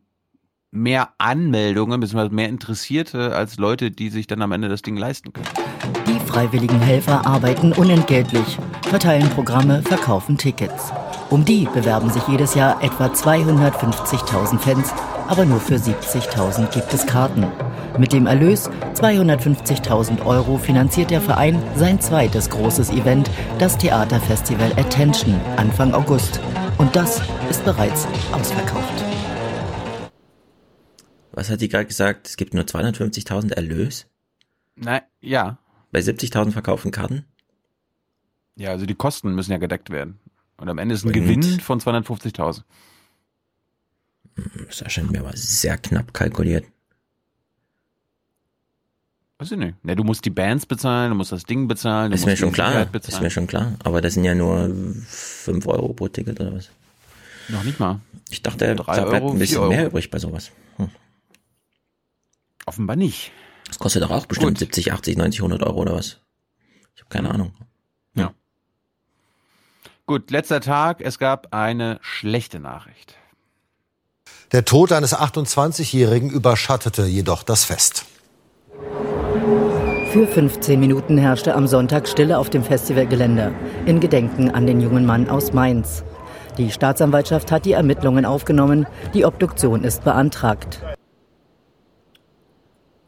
mehr Anmeldungen, beziehungsweise mehr Interessierte als Leute, die sich dann am Ende das Ding leisten können. Die freiwilligen Helfer arbeiten unentgeltlich, verteilen Programme, verkaufen Tickets. Um die bewerben sich jedes Jahr etwa 250.000 Fans, aber nur für 70.000 gibt es Karten. Mit dem Erlös 250.000 Euro finanziert der Verein sein zweites großes Event, das Theaterfestival Attention, Anfang August. Und das ist bereits ausverkauft. Was hat die gerade gesagt? Es gibt nur 250.000 Erlös? Nein, ja. Bei 70.000 verkauften Karten? Ja, also die Kosten müssen ja gedeckt werden. Und am Ende ist ein Und? Gewinn von 250.000. Das erscheint mir aber sehr knapp kalkuliert. Weiß ich nicht. Ne, du musst die Bands bezahlen, du musst das Ding bezahlen. ist mir schon klar. Ist mir schon klar. Aber das sind ja nur 5 Euro pro Ticket oder was? Noch nicht mal. Ich dachte, da bleibt ein bisschen mehr übrig bei sowas. Hm. Offenbar nicht. Das kostet doch auch bestimmt Gut. 70, 80, 90, 100 Euro oder was? Ich habe keine Ahnung. Ja. Gut, letzter Tag. Es gab eine schlechte Nachricht. Der Tod eines 28-Jährigen überschattete jedoch das Fest. Für 15 Minuten herrschte am Sonntag Stille auf dem Festivalgelände, in Gedenken an den jungen Mann aus Mainz. Die Staatsanwaltschaft hat die Ermittlungen aufgenommen, die Obduktion ist beantragt.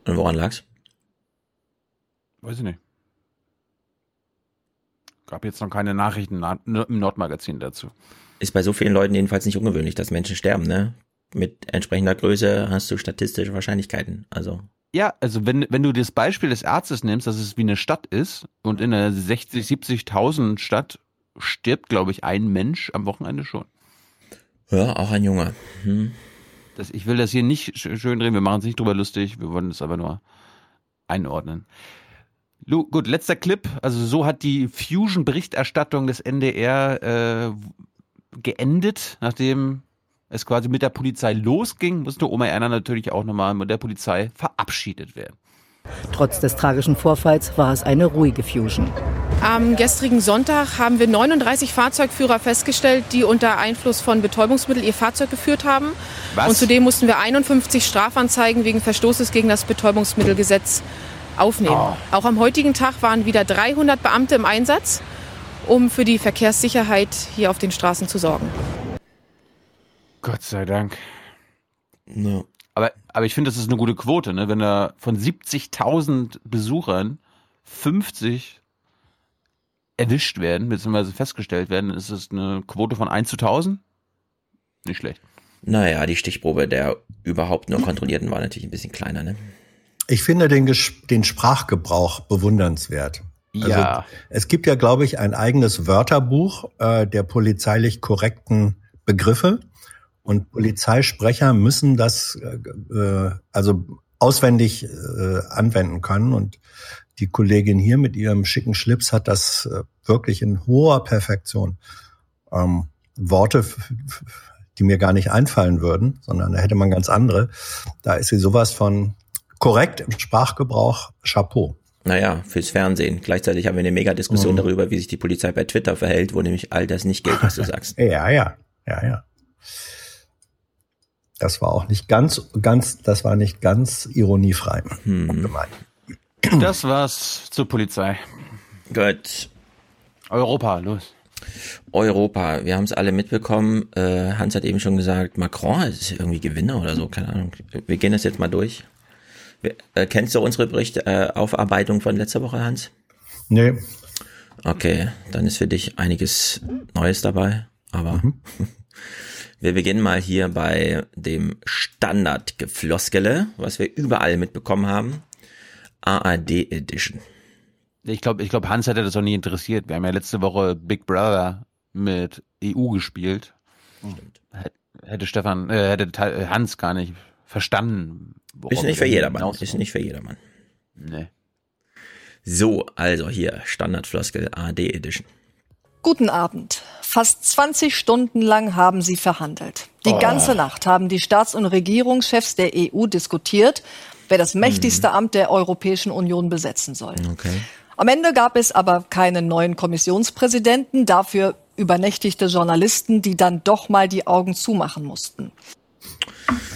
Und woran lag's? Weiß ich nicht. Gab jetzt noch keine Nachrichten im Nordmagazin dazu. Ist bei so vielen Leuten jedenfalls nicht ungewöhnlich, dass Menschen sterben, ne? mit entsprechender Größe hast du statistische Wahrscheinlichkeiten. Also Ja, also wenn, wenn du das Beispiel des Arztes nimmst, dass es wie eine Stadt ist und in einer 60, 70.000 Stadt stirbt, glaube ich, ein Mensch am Wochenende schon. ja, auch ein Junge. Hm. Das, ich will das hier nicht sch- schön drehen, wir machen es nicht drüber lustig, wir wollen es aber nur einordnen. Lu, gut, letzter Clip. Also so hat die Fusion-Berichterstattung des NDR äh, geendet, nachdem es quasi mit der Polizei losging, musste Oma Erna natürlich auch nochmal mit der Polizei verabschiedet werden. Trotz des tragischen Vorfalls war es eine ruhige Fusion. Am gestrigen Sonntag haben wir 39 Fahrzeugführer festgestellt, die unter Einfluss von Betäubungsmitteln ihr Fahrzeug geführt haben. Was? Und zudem mussten wir 51 Strafanzeigen wegen Verstoßes gegen das Betäubungsmittelgesetz aufnehmen. Oh. Auch am heutigen Tag waren wieder 300 Beamte im Einsatz, um für die Verkehrssicherheit hier auf den Straßen zu sorgen. Gott sei Dank. Ja. Aber, ich finde, das ist eine gute Quote, ne? Wenn da von 70.000 Besuchern 50 erwischt werden, beziehungsweise festgestellt werden, ist es eine Quote von 1 zu 1000. Nicht schlecht. Naja, die Stichprobe der überhaupt nur Kontrollierten war natürlich ein bisschen kleiner, ne? Ich finde den, Ges- den Sprachgebrauch bewundernswert. Also, Ja. Es gibt ja, glaube ich, ein eigenes Wörterbuch äh, der polizeilich korrekten Begriffe. Und Polizeisprecher müssen das äh, äh, also auswendig äh, anwenden können. Und die Kollegin hier mit ihrem schicken Schlips hat das äh, wirklich in hoher Perfektion. Ähm, Worte, die mir gar nicht einfallen würden, sondern da hätte man ganz andere. Da ist sie sowas von korrekt im Sprachgebrauch. Chapeau. Naja, fürs Fernsehen. Gleichzeitig haben wir eine Mega-Diskussion Mhm. darüber, wie sich die Polizei bei Twitter verhält, wo nämlich all das nicht gilt, was du sagst. Ja, ja, ja, ja. Das war auch nicht ganz, ganz, das war nicht ganz ironiefrei. gemeint. Das war's zur Polizei. Gut. Europa, los. Europa, wir haben es alle mitbekommen. Äh, Hans hat eben schon gesagt, Macron ist irgendwie Gewinner oder so, keine Ahnung. Wir gehen das jetzt mal durch. Äh, kennst du unsere Berichte, äh, Aufarbeitung von letzter Woche, Hans? Nee. Okay, dann ist für dich einiges Neues dabei, aber wir beginnen mal hier bei dem Standardgefloskele, was wir überall mitbekommen haben. ARD Edition. Ich glaube, ich glaub, Hans hätte das auch nie interessiert. Wir haben ja letzte Woche Big Brother mit EU gespielt. Hätte, hätte Stefan, äh, hätte Te- Hans gar nicht verstanden. Ist nicht für jedermann. Ist nicht für jedermann. Nee. So, also hier, Standardfloskel ARD Edition. Guten Abend. Fast 20 Stunden lang haben sie verhandelt. Die Oh. ganze Nacht haben die Staats- und Regierungschefs der EU diskutiert, wer das mächtigste Amt der Europäischen Union besetzen soll. Okay. Am Ende gab es aber keinen neuen Kommissionspräsidenten, dafür übernächtigte Journalisten, die dann doch mal die Augen zumachen mussten.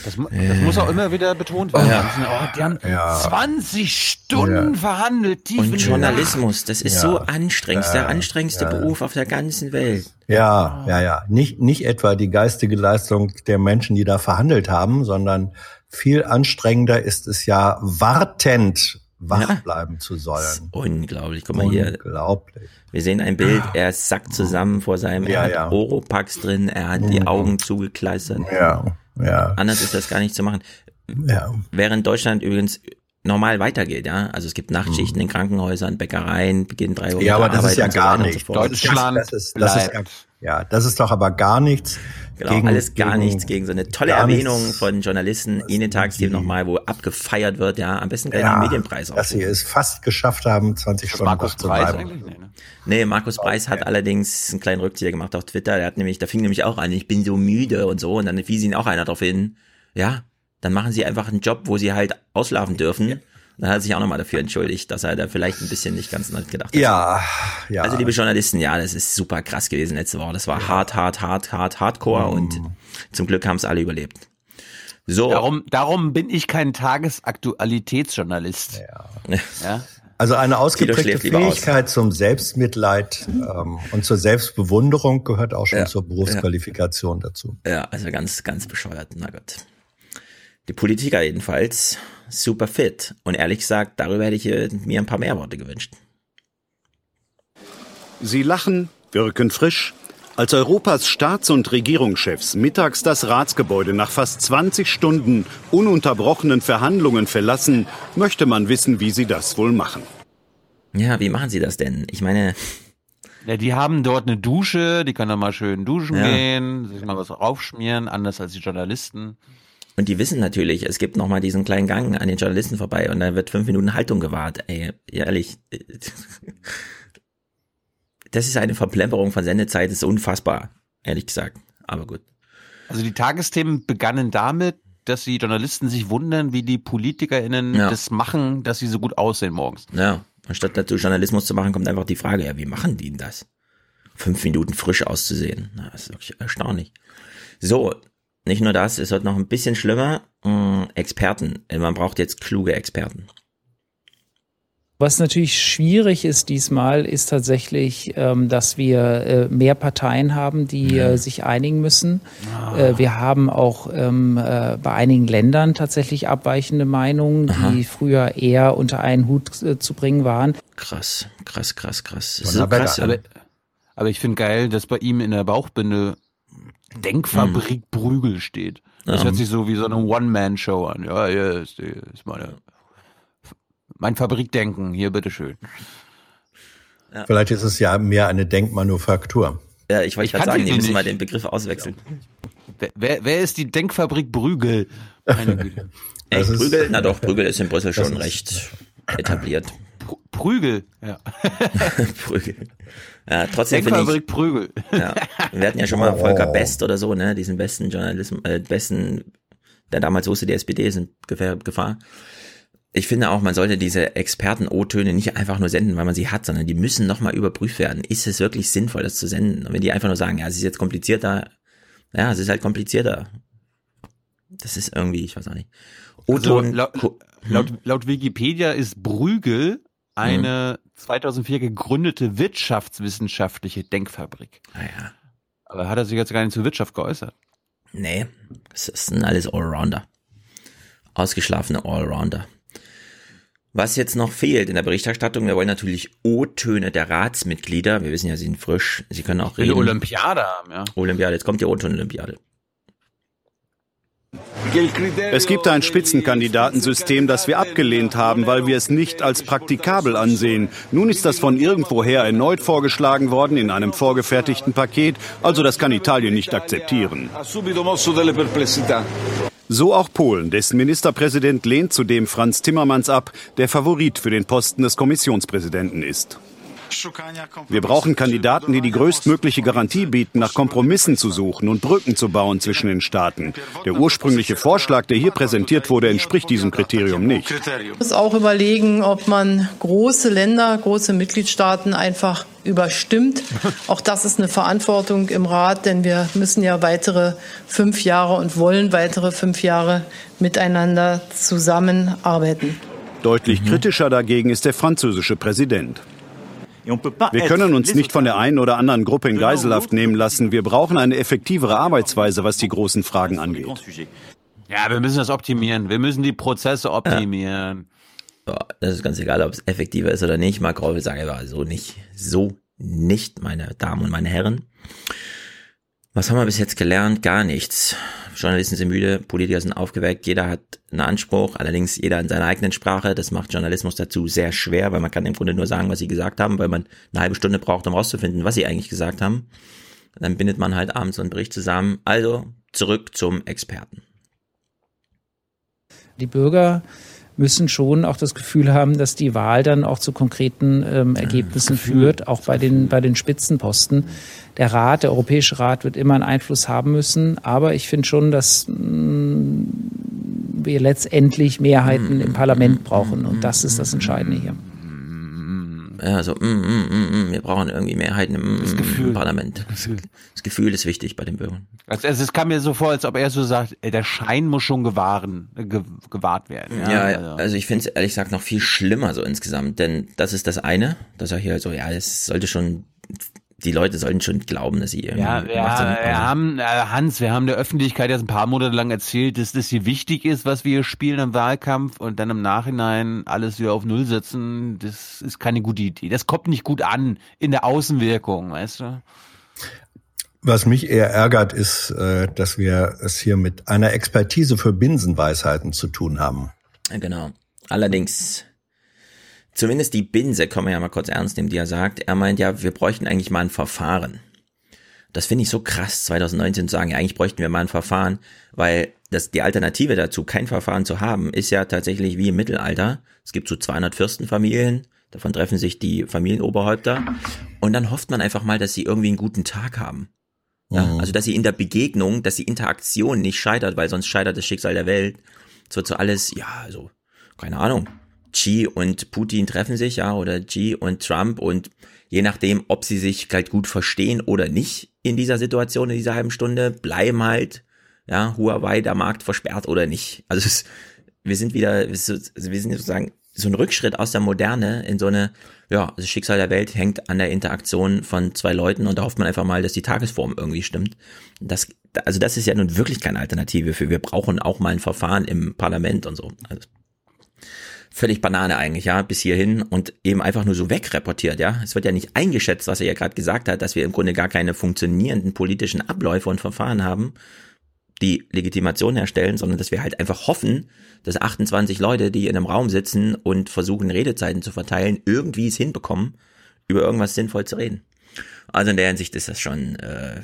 Das, das muss auch immer wieder betont werden. Ja. Oh, die haben Ja. 20 Stunden Ja. verhandelt. Tief Und Journalismus, das ist Ja. so anstrengend, der Ja. anstrengendste Ja. Beruf auf der ganzen Welt. Ja, ja, ja. Nicht, nicht etwa die geistige Leistung der Menschen, die da verhandelt haben, sondern viel anstrengender ist es ja, wartend wach Ja. bleiben zu sollen. Unglaublich, guck mal hier. Unglaublich. Wir sehen ein Bild, er sackt zusammen vor seinem, Ja, er hat ja. Oropax drin, er hat die Mhm. Augen zugekleistert. Ja, ja. Anders ist das gar nicht zu machen. Ja. Während Deutschland übrigens normal weitergeht, ja. Also es gibt Nachtschichten in Krankenhäusern, Bäckereien, beginnen drei Uhr Ja, aber das ist Arbeit ja so weiter gar und nichts. so. Deutschland das ist, das ist. Ja, das ist doch aber gar nichts. Genau, gegen, alles gar gegen, nichts gegen so eine tolle Erwähnung nichts. von Journalisten, Ihnen Tagstief nochmal, wo abgefeiert wird, ja. Am besten gleich Ja, den Medienpreis dass sie es fast geschafft haben, 20 Stunden Markus zu Preis bleiben. eigentlich? Nee, ne? Nee, Markus Preis hat allerdings einen kleinen Rückzieher gemacht auf Twitter. Der hat nämlich, da fing nämlich auch an, ich bin so müde und so. Und dann wies ihn auch einer darauf hin, ja, dann machen sie einfach einen Job, wo sie halt ausschlafen dürfen. Und dann hat er sich auch nochmal dafür entschuldigt, dass er da vielleicht ein bisschen nicht ganz nachgedacht hat. Ja, ja. Also liebe Journalisten, ja, das ist super krass gewesen letzte Woche. Das war hart, hart, hart, hart, hardcore Mhm. und zum Glück haben es alle überlebt. So. Darum, darum bin ich kein Tagesaktualitätsjournalist. Ja. Also eine ausgeprägte lieber aus. Fähigkeit zum Selbstmitleid ähm, und zur Selbstbewunderung gehört auch schon Ja, zur Berufsqualifikation dazu. Ja, also ganz, ganz bescheuert. Na Gott. Die Politiker jedenfalls super fit. Und ehrlich gesagt, darüber hätte ich mir ein paar mehr Worte gewünscht. Sie lachen, wirken frisch, Als Europas Staats- und Regierungschefs mittags das Ratsgebäude nach fast 20 Stunden ununterbrochenen Verhandlungen verlassen, möchte man wissen, wie sie das wohl machen. Ja, wie machen sie das denn? Ich meine, Ja, die haben dort eine Dusche, die können dann mal schön duschen Ja. gehen, sich mal was raufschmieren, anders als die Journalisten. Und die wissen natürlich, es gibt noch mal diesen kleinen Gang an den Journalisten vorbei und dann wird fünf Minuten Haltung gewahrt. Ey, ehrlich. Das ist eine Verplemperung von Sendezeit, das ist unfassbar, ehrlich gesagt. Aber gut. Also die Tagesthemen begannen damit, dass die Journalisten sich wundern, wie die PolitikerInnen Ja. das machen, dass sie so gut aussehen morgens. Ja, anstatt dazu Journalismus zu machen, kommt einfach die Frage, ja, wie machen die denn das? Fünf Minuten frisch auszusehen. Na, das ist wirklich erstaunlich. So, nicht nur das, es wird noch ein bisschen schlimmer. Mh, Experten. Man braucht jetzt kluge Experten. Was natürlich schwierig ist diesmal, ist tatsächlich, ähm, dass wir äh, mehr Parteien haben, die äh, sich einigen müssen. Äh, wir haben auch ähm, äh, bei einigen Ländern tatsächlich abweichende Meinungen, Aha. die früher eher unter einen Hut zu bringen waren. Krass, krass, krass, krass. So krass, aber, aber ich finde geil, dass bei ihm in der Bauchbinde Denkfabrik Brügel steht. Das Ja. hört sich so wie so eine One-Man-Show an. Ja, hier ist, hier ist meine, mein Fabrikdenken. Hier, bitteschön. Vielleicht ist es ja mehr eine Denkmanufaktur. Ja, ich wollte Ich gerade sagen, die die müssen nicht. mal den Begriff auswechseln. Wer, wer, wer ist die Denkfabrik Brügel? Meine Güte. Ist- Prügel? Na doch, Prügel ist in Brüssel schon ist- recht etabliert. Prügel, ja. Prügel. Ja, trotzdem finde ich. Prügel. Ja, wir hatten ja schon mal Volker Oh. Best oder so, ne, diesen besten Journalismus, äh, besten, der damals wusste, die SPD ist in Gefahr. Ich finde auch, man sollte diese Experten-O-Töne nicht einfach nur senden, weil man sie hat, sondern die müssen nochmal überprüft werden. Ist es wirklich sinnvoll, das zu senden? Und wenn die einfach nur sagen, ja, es ist jetzt komplizierter, ja, es ist halt komplizierter. Das ist irgendwie, ich weiß auch nicht. Also, O-Ton, laut, laut, laut Wikipedia ist Brügel eine 2004 gegründete wirtschaftswissenschaftliche Denkfabrik. Ah ja. Aber hat er sich jetzt gar nicht zur Wirtschaft geäußert? Nee, das sind alles Allrounder. Ausgeschlafene Allrounder. Was jetzt noch fehlt in der Berichterstattung, wir wollen natürlich O-Töne der Ratsmitglieder. Wir wissen ja, sie sind frisch. Sie können auch Will eine reden. Olympiade haben, ja. Olympiade, jetzt kommt die O-Ton-Olympiade. Es gibt ein Spitzenkandidatensystem, das wir abgelehnt haben, weil wir es nicht als praktikabel ansehen. Nun ist das von irgendwoher erneut vorgeschlagen worden in einem vorgefertigten Paket, also das kann Italien nicht akzeptieren. So auch Polen, dessen Ministerpräsident lehnt zudem Franz Timmermans ab, der Favorit für den Posten des Kommissionspräsidenten ist. Wir brauchen Kandidaten, die die größtmügliche Garantie bieten, nach Kompromissen zu suchen und Brücken zu bauen zwischen den Staaten. Der ursprüngliche Vorschlag, der hier präsentiert wurde, entspricht diesem Kriterium nicht. Man muss auch überlegen, ob man große Länder, große Mitgliedstaaten einfach überstimmt. Auch das ist eine Verantwortung im Rat, denn wir müssen ja weitere fünf Jahre und wollen weitere fünf Jahre miteinander zusammenarbeiten. Deutlich kritischer dagegen ist der französische Präsident. Wir können uns nicht von der einen oder anderen Gruppe in Geiselhaft nehmen lassen. Wir brauchen eine effektivere Arbeitsweise, was die großen Fragen angeht. Ja, wir müssen das optimieren. Wir müssen die Prozesse optimieren. Ja, das ist ganz egal, ob es effektiver ist oder nicht. Macron will sagen, aber so nicht. So nicht, meine Damen und meine Herren. Was haben wir bis jetzt gelernt? Gar nichts. Journalisten sind müde, Politiker sind aufgeweckt, jeder hat einen Anspruch, allerdings jeder in seiner eigenen Sprache. Das macht Journalismus dazu sehr schwer, weil man kann im Grunde nur sagen, was sie gesagt haben, weil man eine halbe Stunde braucht, um rauszufinden, was sie eigentlich gesagt haben. Dann bindet man halt abends so einen Bericht zusammen. Also zurück zum Experten. Die Bürger müssen schon auch das Gefühl haben, dass die Wahl dann auch zu konkreten ähm, Ergebnissen führt, auch bei den, bei den Spitzenposten. Der Rat, der Europäische Rat wird immer einen Einfluss haben müssen, aber ich finde schon, dass mh, wir letztendlich Mehrheiten im Parlament brauchen und das ist das Entscheidende hier. Ja, so, mm, mm, mm, mm, wir brauchen irgendwie Mehrheiten im, im Parlament. Das Gefühl ist wichtig bei den Bürgern. Also, also es kam mir so vor, als ob er so sagt, der Schein muss schon gewahren, äh, ge, gewahrt werden. Ja, also. also ich finde es ehrlich gesagt noch viel schlimmer so insgesamt, denn das ist das eine, dass er hier so, ja, es sollte schon, die Leute sollten schon glauben, dass sie irgendwie Ja, ja, wir haben, äh, Hans, wir haben der Öffentlichkeit jetzt ein paar Monate lang erzählt, dass das hier wichtig ist, was wir hier spielen im Wahlkampf und dann im Nachhinein alles wieder auf Null setzen, das ist keine gute Idee. Das kommt nicht gut an in der Außenwirkung, weißt du? Was mich eher ärgert, ist, äh, dass wir es hier mit einer Expertise für Binsenweisheiten zu tun haben. Genau. Allerdings, zumindest die Binse, kann man ja mal kurz ernst nehmen, die er sagt, er meint ja, wir bräuchten eigentlich mal ein Verfahren. Das finde ich so krass, 2019 zu sagen, ja, eigentlich bräuchten wir mal ein Verfahren, weil das, die Alternative dazu, kein Verfahren zu haben, ist ja tatsächlich wie im Mittelalter. Es gibt so 200 Fürstenfamilien, davon treffen sich die Familienoberhäupter und dann hofft man einfach mal, dass sie irgendwie einen guten Tag haben. Ja, Mhm. also dass sie in der Begegnung, dass die Interaktion nicht scheitert, weil sonst scheitert das Schicksal der Welt. Es wird so alles, ja, also, keine Ahnung. Xi und Putin treffen sich, ja, oder Xi und Trump und je nachdem, ob sie sich halt gut verstehen oder nicht in dieser Situation, in dieser halben Stunde, bleiben halt, ja, Huawei der Markt versperrt oder nicht. Also es, wir sind wieder, wir sind sozusagen so ein Rückschritt aus der Moderne in so eine, ja, also das Schicksal der Welt hängt an der Interaktion von zwei Leuten und da hofft man einfach mal, dass die Tagesform irgendwie stimmt. Das, also das ist ja nun wirklich keine Alternative für, wir brauchen auch mal ein Verfahren im Parlament und so. Also völlig Banane eigentlich, ja, bis hierhin und eben einfach nur so wegreportiert, ja. Es wird ja nicht eingeschätzt, was er ja gerade gesagt hat, dass wir im Grunde gar keine funktionierenden politischen Abläufe und Verfahren haben, die Legitimation herstellen, sondern dass wir halt einfach hoffen, dass 28 Leute, die in einem Raum sitzen und versuchen, Redezeiten zu verteilen, irgendwie es hinbekommen, über irgendwas sinnvoll zu reden. Also in der Hinsicht ist das schon, äh,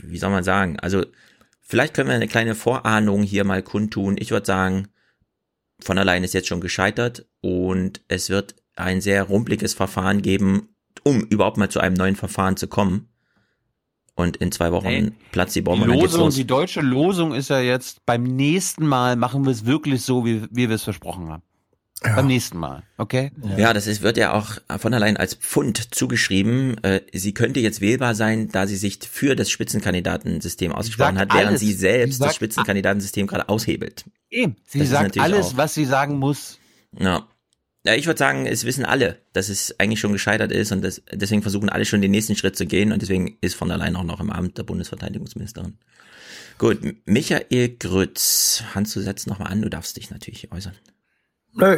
wie soll man sagen, also vielleicht können wir eine kleine Vorahnung hier mal kundtun. Ich würde sagen, von allein ist jetzt schon gescheitert und es wird ein sehr rumpliges Verfahren geben, um überhaupt mal zu einem neuen Verfahren zu kommen. Und in zwei Wochen Nee. platzt die Die, Bombe geht's Losung, los. die deutsche Losung ist ja jetzt, beim nächsten Mal machen wir es wirklich so, wie, wie wir es versprochen haben. Beim nächsten Mal, okay? Ja, das ist, wird ja auch von allein als Pfund zugeschrieben. Äh, sie könnte jetzt wählbar sein, da sie sich für das Spitzenkandidatensystem ausgesprochen sagt hat, während alles. sie selbst Sie das Spitzenkandidatensystem gerade aushebelt. Eben. Sie Das sagt alles, auch- was sie sagen muss. Ja. Ja, ich würde sagen, es wissen alle, dass es eigentlich schon gescheitert ist und das, deswegen versuchen alle schon den nächsten Schritt zu gehen und deswegen ist von der Leyen auch noch im Amt der Bundesverteidigungsministerin. Gut, Michael Grütz. Hans, du setzt nochmal an, du darfst dich natürlich äußern.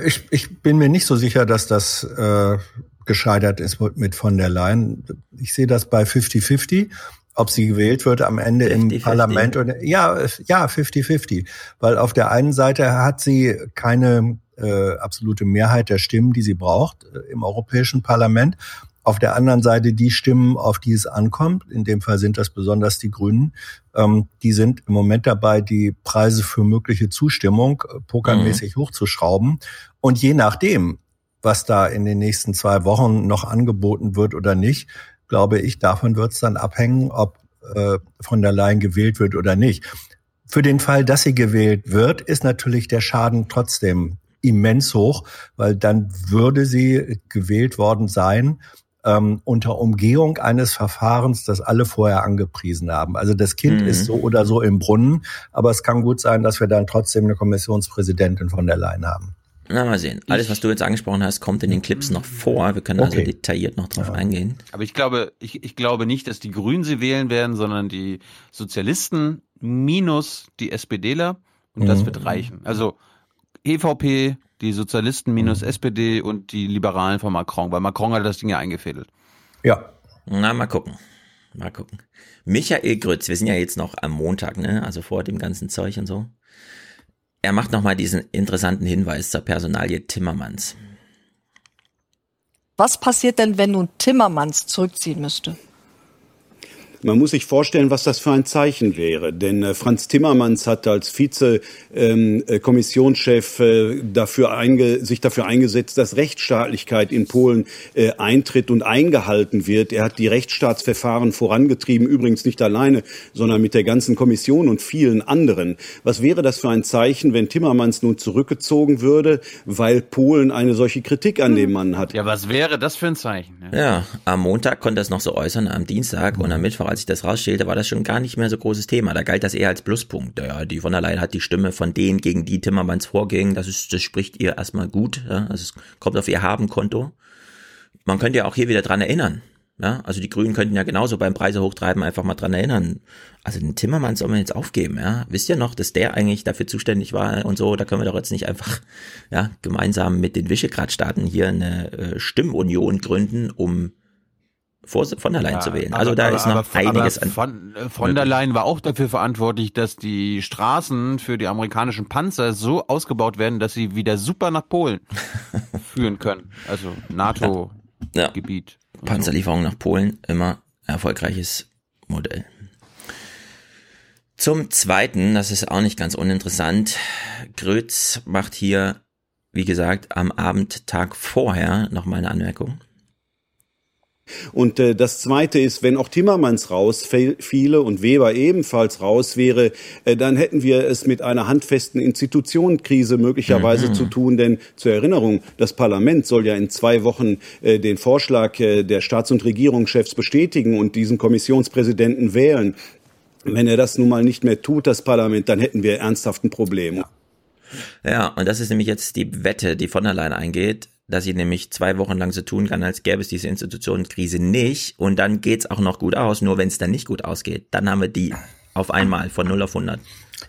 Ich, ich bin mir nicht so sicher, dass das äh, gescheitert ist mit- von der Leyen. Ich sehe das bei 50-50, ob sie gewählt wird am Ende im 50-50? Parlament oder ja, ja 50-50, weil auf der einen Seite hat sie keine äh, absolute Mehrheit der Stimmen, die sie braucht äh, im Europäischen Parlament. Auf der anderen Seite die Stimmen, auf die es ankommt, in dem Fall sind das besonders die Grünen, ähm, die sind im Moment dabei, die Preise für mögliche Zustimmung äh, pokermäßig hochzuschrauben. Und je nachdem, was da in den nächsten zwei Wochen noch angeboten wird oder nicht, glaube ich, davon wird es dann abhängen, ob äh, von der Leyen gewählt wird oder nicht. Für den Fall, dass sie gewählt wird, ist natürlich der Schaden trotzdem immens hoch, weil dann würde sie gewählt worden sein ähm, unter Umgehung eines Verfahrens, das alle vorher angepriesen haben. Also das Kind Mhm. ist so oder so im Brunnen, aber es kann gut sein, dass wir dann trotzdem eine Kommissionspräsidentin von der Leyen haben. Na, mal sehen. Alles, was du jetzt angesprochen hast, kommt in den Clips noch vor. Wir können also Okay. detailliert noch drauf eingehen. Aber ich glaube, ich, ich glaube nicht, dass die Grünen sie wählen werden, sondern die Sozialisten minus die SPDler. Und das Mhm. wird reichen. Also EVP, die Sozialisten minus SPD und die Liberalen von Macron, weil Macron hat das Ding ja eingefädelt. Ja. Na, mal gucken. Mal gucken. Michael Grütz, wir sind ja jetzt noch am Montag, ne? Also vor dem ganzen Zeug und so. Er macht nochmal diesen interessanten Hinweis zur Personalie Timmermans. Was passiert denn, wenn nun Timmermans zurückziehen müsste? Man muss sich vorstellen, was das für ein Zeichen wäre. Denn äh, Franz Timmermans hat als Vize-Kommissionschef äh, dafür einge sich dafür eingesetzt, dass Rechtsstaatlichkeit in Polen äh, eintritt und eingehalten wird. Er hat die Rechtsstaatsverfahren vorangetrieben, übrigens nicht alleine, sondern mit der ganzen Kommission und vielen anderen. Was wäre das für ein Zeichen, wenn Timmermans nun zurückgezogen würde, weil Polen eine solche Kritik an dem Mann hat? Ja, was wäre das für ein Zeichen? Ja. Ja, am Montag konnte er es noch so äußern, am Dienstag und am Mittwoch, als ich das rausstellte, war das schon gar nicht mehr so großes Thema. Da galt das eher als Pluspunkt. Ja, die von der Leyen hat die Stimme von denen, gegen die Timmermans vorging. Das ist, das spricht ihr erstmal gut. Ja, also es kommt auf ihr Habenkonto. Man könnte ja auch hier wieder dran erinnern. Ja, also die Grünen könnten ja genauso beim Preise hochtreiben einfach mal dran erinnern. Also den Timmermans soll man jetzt aufgeben, ja. Wisst ihr noch, dass der eigentlich dafür zuständig war und so? Da können wir doch jetzt nicht einfach, ja, gemeinsam mit den Visegrad-Staaten hier eine äh, Stimmunion gründen, um vor von der Leyen Ja, zu wählen. aber- Also da aber- ist noch aber- einiges aber an. Von, äh, von der Leyen war auch dafür verantwortlich, dass die Straßen für die amerikanischen Panzer so ausgebaut werden, dass sie wieder super nach Polen führen können. Also NATO-Gebiet. Panzerlieferung nach Polen, immer erfolgreiches Modell. Zum Zweiten, das ist auch nicht ganz uninteressant, Grötz macht hier, wie gesagt, am Abend, Tag vorher noch mal eine Anmerkung. Und äh, das Zweite ist, wenn auch Timmermans rausfiele und Weber ebenfalls raus wäre, äh, dann hätten wir es mit einer handfesten Institutionenkrise möglicherweise Mhm. zu tun. Denn zur Erinnerung, das Parlament soll ja in zwei Wochen äh, den Vorschlag äh, der Staats- und Regierungschefs bestätigen und diesen Kommissionspräsidenten wählen. Wenn er das nun mal nicht mehr tut, das Parlament, dann hätten wir ernsthaft ein Problem. Ja, und das ist nämlich jetzt die Wette, die von der Leyen eingeht, dass sie nämlich zwei Wochen lang so tun kann, als gäbe es diese Institutionenkrise nicht. Und dann geht's auch noch gut aus. Nur wenn es dann nicht gut ausgeht, dann haben wir die auf einmal von 0 auf 100.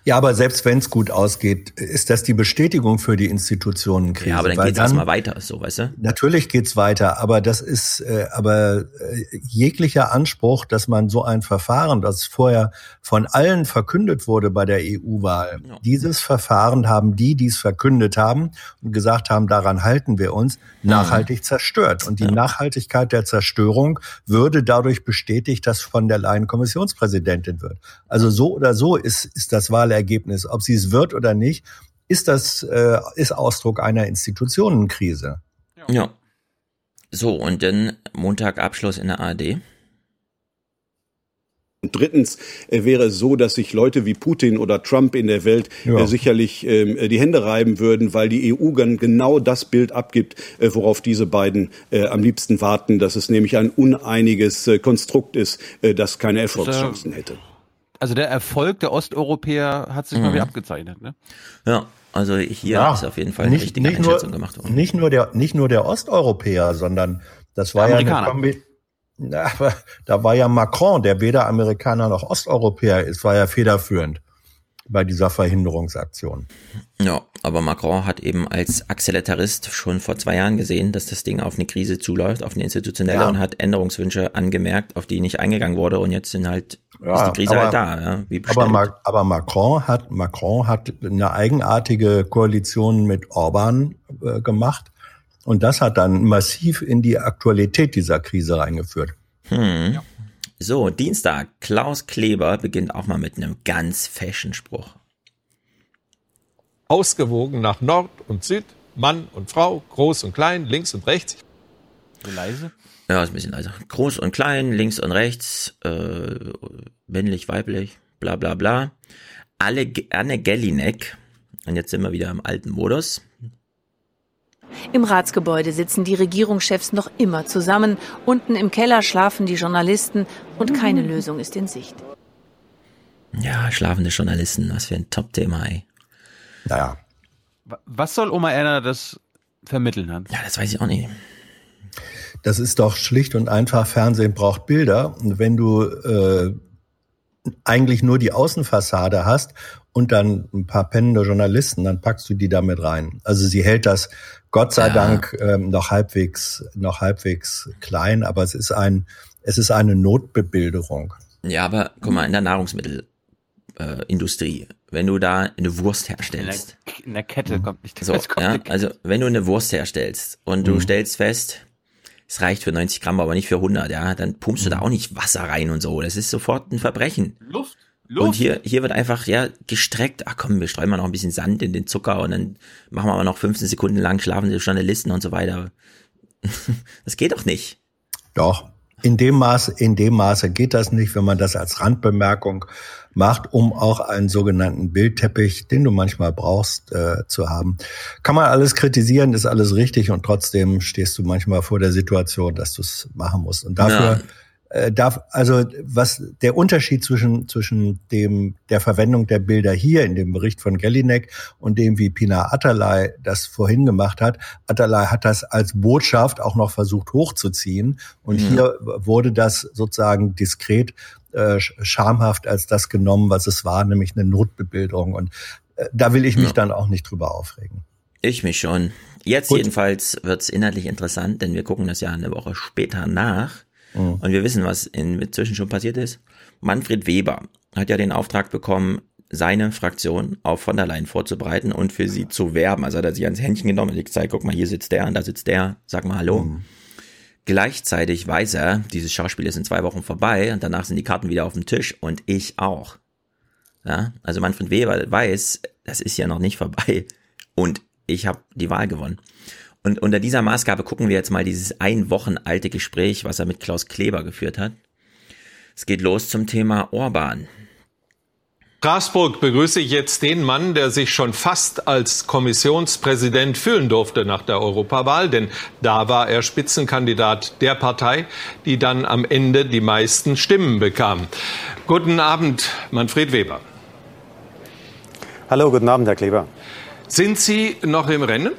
Ja, aber selbst wenn es gut ausgeht, ist das die Bestätigung für die Institutionenkrise. Ja, aber dann Weil geht's erstmal weiter, so, weißt du? Natürlich geht's weiter, aber das ist äh, aber äh, jeglicher Anspruch, dass man so ein Verfahren, das vorher von allen verkündet wurde bei der EU-Wahl, dieses Verfahren haben die, die es verkündet haben und gesagt haben, daran halten wir uns, nachhaltig zerstört. Und die Nachhaltigkeit der Zerstörung würde dadurch bestätigt, dass von der Leyen Kommissionspräsidentin wird. Also so oder so ist, ist das Wahlergebnis, ob sie es wird oder nicht, ist das äh, ist Ausdruck einer Institutionenkrise. Ja. So, und dann Montag Abschluss in der ARD. Und drittens äh, wäre es so, dass sich Leute wie Putin oder Trump in der Welt Ja. äh, sicherlich ähm, äh, die Hände reiben würden, weil die EU dann genau das Bild abgibt, worauf diese beiden am liebsten warten, dass es nämlich ein uneiniges Konstrukt ist, das keine Erfolgschancen hätte. Also der Erfolg der Osteuropäer hat sich mal Mhm. wieder abgezeichnet. Ne? Ja, also hier Ja, ist auf jeden Fall eine nicht, richtige nicht nur, Einschätzung gemacht worden. Nicht nur der, nicht nur der Osteuropäer, sondern das war ja eine Amerikaner. Kombi Na, aber da war ja Macron, der weder Amerikaner noch Osteuropäer ist, war ja federführend bei dieser Verhinderungsaktion. Ja, aber Macron hat eben als Acceletarist schon vor zwei Jahren gesehen, dass das Ding auf eine Krise zuläuft, auf eine institutionelle Ja. und hat Änderungswünsche angemerkt, auf die nicht eingegangen wurde und jetzt sind halt, ist die Krise aber, halt da, ja, wie aber, Ma- aber Macron hat Macron hat eine eigenartige Koalition mit Orban äh, gemacht und das hat dann massiv in die Aktualität dieser Krise reingeführt. Hm. So, Dienstag, Klaus Kleber beginnt auch mal mit einem ganz Fashion-Spruch. Ausgewogen nach Nord und Süd, Mann und Frau, groß und klein, links und rechts. So leise? Ja, ist ein bisschen leiser. Groß und klein, links und rechts, äh, männlich, weiblich, bla bla bla. Alle, Anne Gellinek, und jetzt sind wir wieder im alten Modus. Im Ratsgebäude sitzen die Regierungschefs noch immer zusammen. Unten im Keller schlafen die Journalisten und keine Lösung ist in Sicht. Ja, schlafende Journalisten, was für ein Top-Thema, ey. Naja. Was soll Oma Erna das vermitteln, Hans? Ja, das weiß ich auch nicht. Das ist doch schlicht und einfach, Fernsehen braucht Bilder. Und wenn du äh, eigentlich nur die Außenfassade hast und dann ein paar pennende Journalisten, dann packst du die damit rein. Also sie hält das Gott sei Ja. Dank ähm, noch halbwegs noch halbwegs klein, aber es ist ein es ist eine Notbebilderung. Ja, aber guck mal, in der Nahrungsmittelindustrie, äh, wenn du da eine Wurst herstellst. In der Kette kommt nicht So, das kommt ja, also wenn du eine Wurst herstellst und du Mhm. stellst fest, es reicht für 90 Gramm, aber nicht für 100, ja, dann pumpst du da auch nicht Wasser rein und so. Das ist sofort ein Verbrechen. Luft. Und hier, hier wird einfach, ja, gestreckt, ach komm, wir streuen mal noch ein bisschen Sand in den Zucker und dann machen wir aber noch 15 Sekunden lang schlafende Journalisten und so weiter. Das geht doch nicht. Doch. In dem Maße, in dem Maße geht das nicht, wenn man das als Randbemerkung macht, um auch einen sogenannten Bildteppich, den du manchmal brauchst, äh, zu haben. Kann man alles kritisieren, ist alles richtig und trotzdem stehst du manchmal vor der Situation, dass du es machen musst. Und dafür äh, darf, also was der Unterschied zwischen zwischen dem der Verwendung der Bilder hier in dem Bericht von Gellinek und dem wie Pina Atalay das vorhin gemacht hat. Atalay hat das als Botschaft auch noch versucht hochzuziehen und Mhm. hier wurde das sozusagen diskret äh, sch- schamhaft als das genommen, was es war, nämlich eine Notbebilderung und äh, da will ich mich Ja. dann auch nicht drüber aufregen. Ich mich schon. Jetzt Gut. jedenfalls wird's inhaltlich interessant, denn wir gucken das ja eine Woche später nach. Mhm. Und wir wissen, was inzwischen schon passiert ist. Manfred Weber hat ja den Auftrag bekommen, seine Fraktion auf von der Leyen vorzubereiten und für sie zu werben. Also hat er sich ans Händchen genommen und gezeigt, guck mal, hier sitzt der und da sitzt der, sag mal Hallo. Mhm. Gleichzeitig weiß er, dieses Schauspiel ist in zwei Wochen vorbei und danach sind die Karten wieder auf dem Tisch und ich auch. Ja, also Manfred Weber weiß, das ist ja noch nicht vorbei und ich habe die Wahl gewonnen. Und unter dieser Maßgabe gucken wir jetzt mal dieses ein Wochen alte Gespräch, was er mit Klaus Kleber geführt hat. Es geht los zum Thema Orban. Straßburg begrüße ich jetzt den Mann, der sich schon fast als Kommissionspräsident fühlen durfte nach der Europawahl, denn da war er Spitzenkandidat der Partei, die dann am Ende die meisten Stimmen bekam. Guten Abend, Manfred Weber. Hallo, guten Abend, Herr Kleber. Sind Sie noch im Rennen?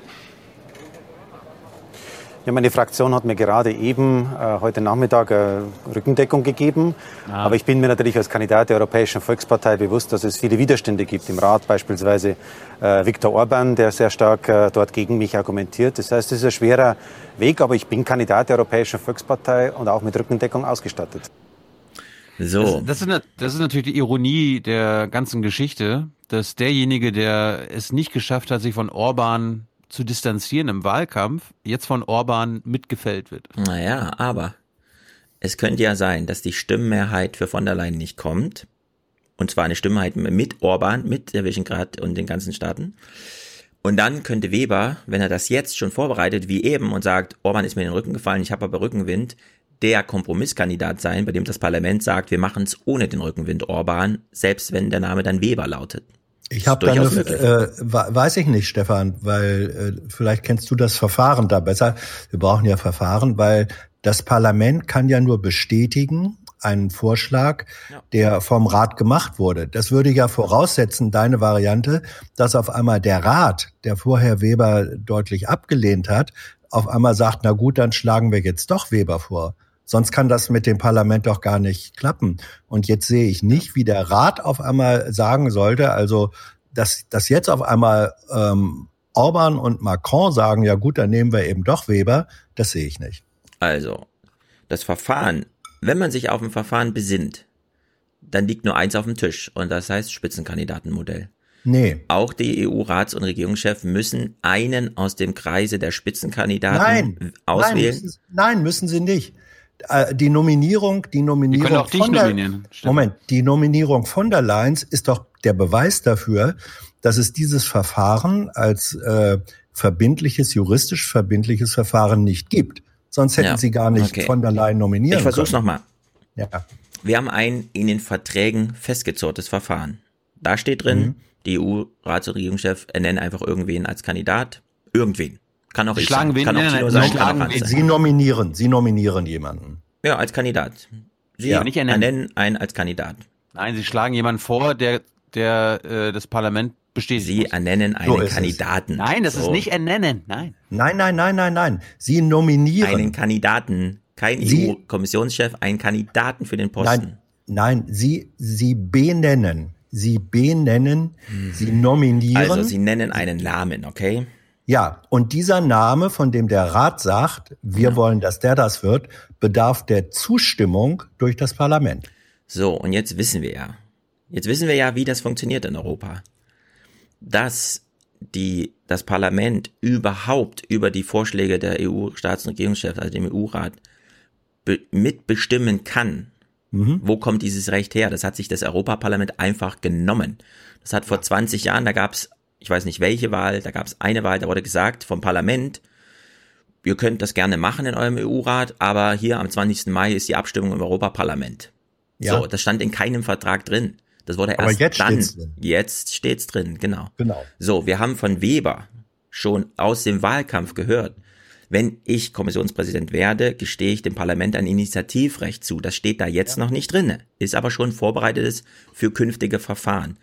Ja, meine Fraktion hat mir gerade eben äh, heute Nachmittag äh, Rückendeckung gegeben. Ah. Aber ich bin mir natürlich als Kandidat der Europäischen Volkspartei bewusst, dass es viele Widerstände gibt im Rat, beispielsweise äh, Viktor Orban, der sehr stark äh, dort gegen mich argumentiert. Das heißt, es ist ein schwerer Weg, aber ich bin Kandidat der Europäischen Volkspartei und auch mit Rückendeckung ausgestattet. So. Das, das, ist, das ist natürlich die Ironie der ganzen Geschichte, dass derjenige, der es nicht geschafft hat, sich von Orban zu distanzieren im Wahlkampf, jetzt von Orban mitgefällt wird. Naja, aber es könnte ja sein, dass die Stimmenmehrheit für von der Leyen nicht kommt. Und zwar eine Stimmenmehrheit mit Orban, mit der Visegrad und den ganzen Staaten. Und dann könnte Weber, wenn er das jetzt schon vorbereitet, wie eben, und sagt, Orban ist mir in den Rücken gefallen, ich habe aber Rückenwind, der Kompromisskandidat sein, bei dem das Parlament sagt, wir machen es ohne den Rückenwind Orban, selbst wenn der Name dann Weber lautet. Ich habe da eine, äh, weiß ich nicht, Stefan, weil äh, vielleicht kennst du das Verfahren da besser. Wir brauchen ja Verfahren, weil das Parlament kann ja nur bestätigen einen Vorschlag, ja. der vom Rat gemacht wurde. Das würde ja voraussetzen, deine Variante, dass auf einmal der Rat, der vorher Weber deutlich abgelehnt hat, auf einmal sagt, na gut, dann schlagen wir jetzt doch Weber vor. Sonst kann das mit dem Parlament doch gar nicht klappen. Und jetzt sehe ich nicht, wie der Rat auf einmal sagen sollte, also dass, dass jetzt auf einmal ähm, Orban und Macron sagen, ja gut, dann nehmen wir eben doch Weber, das sehe ich nicht. Also, das Verfahren, wenn man sich auf ein Verfahren besinnt, dann liegt nur eins auf dem Tisch und das heißt Spitzenkandidatenmodell. Nee. Auch die EU-Rats- und Regierungschefs müssen einen aus dem Kreise der Spitzenkandidaten nein, auswählen. Nein müssen, nein, müssen sie nicht. Äh, die Nominierung, die Nominierung auch von der, Moment, die Nominierung von der Leyen's ist doch der Beweis dafür, dass es dieses Verfahren als äh, verbindliches, juristisch verbindliches Verfahren nicht gibt. Sonst hätten ja, sie gar nicht okay. von der Leyen nominieren Ich versuch's nochmal. Ja. Wir haben ein in den Verträgen festgezurrtes Verfahren. Da steht drin, mhm. die EU-Rats- und Regierungschef ernennen einfach irgendwen als Kandidat. Irgendwen. Kann auch Sie ich schlagen sein. Kann auch Tino sein, kann auch Sie nominieren, Sie nominieren jemanden. Ja, als Kandidat. Sie ja, nicht ernennen. ernennen einen als Kandidat. Nein, Sie schlagen jemanden vor, der, der äh, das Parlament bestätigt. Sie ernennen einen so Kandidaten. Es. Nein, das so. ist nicht ernennen. Nein. Nein, nein, nein, nein, nein. Sie nominieren. Einen Kandidaten. Kein EU-Kommissionschef, einen Kandidaten für den Posten. Nein, nein, Sie, Sie benennen. Sie benennen, hm. Sie nominieren. Also Sie nennen einen Namen, okay? Ja, und dieser Name, von dem der Rat sagt, wir ja. wollen, dass der das wird, bedarf der Zustimmung durch das Parlament. So, und jetzt wissen wir ja, jetzt wissen wir ja, wie das funktioniert in Europa. Dass die, das Parlament überhaupt über die Vorschläge der EU-Staats- und Regierungschefs, also dem EU-Rat, mitbestimmen kann. Mhm. Wo kommt dieses Recht her? Das hat sich das Europaparlament einfach genommen. Das hat vor 20 Jahren, da gab es ich weiß nicht welche Wahl, da gab es eine Wahl, da wurde gesagt vom Parlament, ihr könnt das gerne machen in eurem EU-Rat, aber hier am 20. Mai ist die Abstimmung im Europaparlament. Ja. So, das stand in keinem Vertrag drin. Das wurde erst aber jetzt dann. Steht's drin. Jetzt steht's drin, genau. Genau. So, wir haben von Weber schon aus dem Wahlkampf gehört. Wenn ich Kommissionspräsident werde, gestehe ich dem Parlament ein Initiativrecht zu. Das steht da jetzt ja. noch nicht drinne, ist aber schon vorbereitetes für künftige Verfahren.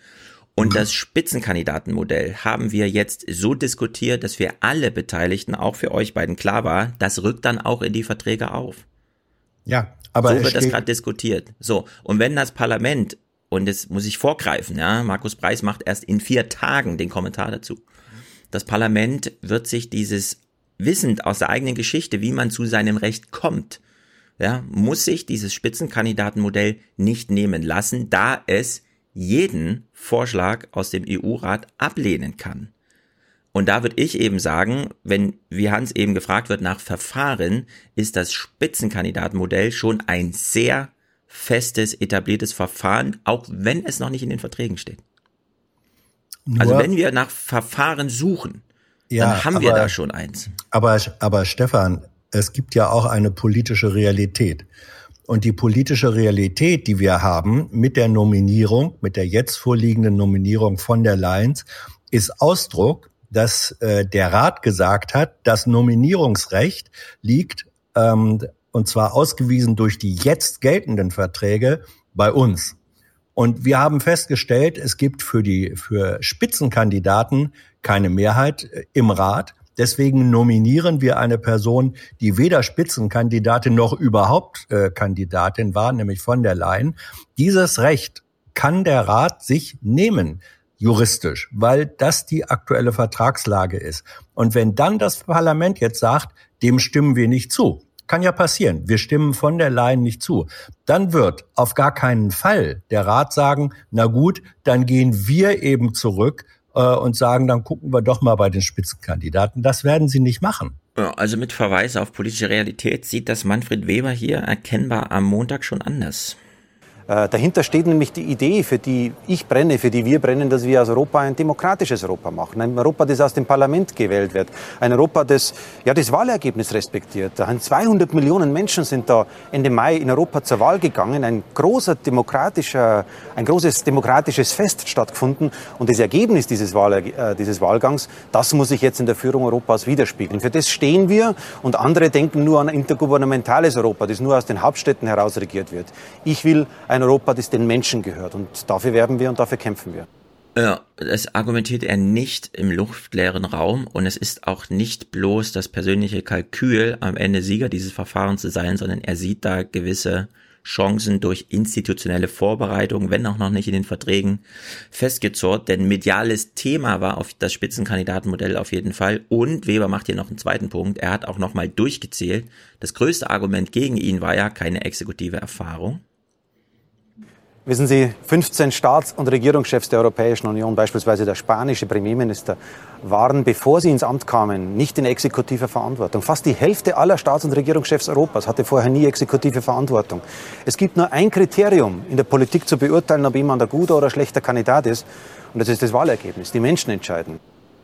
Und das Spitzenkandidatenmodell haben wir jetzt so diskutiert, dass für alle Beteiligten, auch für euch beiden klar war, das rückt dann auch in die Verträge auf. Ja, aber so wird das gerade diskutiert. So und wenn das Parlament und jetzt muss ich vorgreifen, ja, Markus Preis macht erst in vier Tagen den Kommentar dazu. Das Parlament wird sich dieses wissend aus der eigenen Geschichte, wie man zu seinem Recht kommt, ja, muss sich dieses Spitzenkandidatenmodell nicht nehmen lassen, da es jeden Vorschlag aus dem EU-Rat ablehnen kann. Und da würde ich eben sagen, wenn, wie Hans eben gefragt wird nach Verfahren, ist das Spitzenkandidatenmodell schon ein sehr festes, etabliertes Verfahren, auch wenn es noch nicht in den Verträgen steht. Nur, also wenn wir nach Verfahren suchen, ja, dann haben aber, wir da schon eins. Aber, aber Stefan, es gibt ja auch eine politische Realität. Und die politische Realität, die wir haben mit der Nominierung, mit der jetzt vorliegenden Nominierung von der Leyen, ist Ausdruck, dass äh, der Rat gesagt hat, das Nominierungsrecht liegt, ähm, und zwar ausgewiesen durch die jetzt geltenden Verträge, bei uns. Und wir haben festgestellt, es gibt für die, für Spitzenkandidaten keine Mehrheit äh, im Rat. Deswegen nominieren wir eine Person, die weder Spitzenkandidatin noch überhaupt äh, Kandidatin war, nämlich von der Leyen. Dieses Recht kann der Rat sich nehmen, juristisch, weil das die aktuelle Vertragslage ist. Und wenn dann das Parlament jetzt sagt, dem stimmen wir nicht zu, kann ja passieren. Wir stimmen von der Leyen nicht zu. Dann wird auf gar keinen Fall der Rat sagen, na gut, dann gehen wir eben zurück und sagen, dann gucken wir doch mal bei den Spitzenkandidaten. Das werden sie nicht machen. Also mit Verweis auf politische Realität sieht das Manfred Weber hier erkennbar am Montag schon anders. Äh, dahinter steht nämlich die Idee, für die ich brenne, für die wir brennen, dass wir aus Europa ein demokratisches Europa machen. Ein Europa, das aus dem Parlament gewählt wird. Ein Europa, das ja, das Wahlergebnis respektiert. 200 Millionen Menschen sind da Ende Mai in Europa zur Wahl gegangen. Ein großer demokratischer, ein großes demokratisches Fest stattgefunden. Und das Ergebnis dieses, Wahl, äh, dieses Wahlgangs, das muss sich jetzt in der Führung Europas widerspiegeln. Für das stehen wir und andere denken nur an ein intergouvernementales Europa, das nur aus den Hauptstädten heraus regiert wird. Ich will ein Europa, das den Menschen gehört. Und dafür werben wir und dafür kämpfen wir. Ja, das argumentiert er nicht im luftleeren Raum. Und es ist auch nicht bloß das persönliche Kalkül, am Ende Sieger dieses Verfahrens zu sein, sondern er sieht da gewisse Chancen durch institutionelle Vorbereitung, wenn auch noch nicht in den Verträgen festgezurrt, denn mediales Thema war auf das Spitzenkandidatenmodell auf jeden Fall. Und Weber macht hier noch einen zweiten Punkt, er hat auch nochmal durchgezählt, das größte Argument gegen ihn war ja keine exekutive Erfahrung, Wissen Sie, 15 Staats- und Regierungschefs der Europäischen Union, beispielsweise der spanische Premierminister, waren, bevor sie ins Amt kamen, nicht in exekutiver Verantwortung. Fast die Hälfte aller Staats- und Regierungschefs Europas hatte vorher nie exekutive Verantwortung. Es gibt nur ein Kriterium in der Politik zu beurteilen, ob jemand ein guter oder schlechter Kandidat ist, und das ist das Wahlergebnis. Die Menschen entscheiden.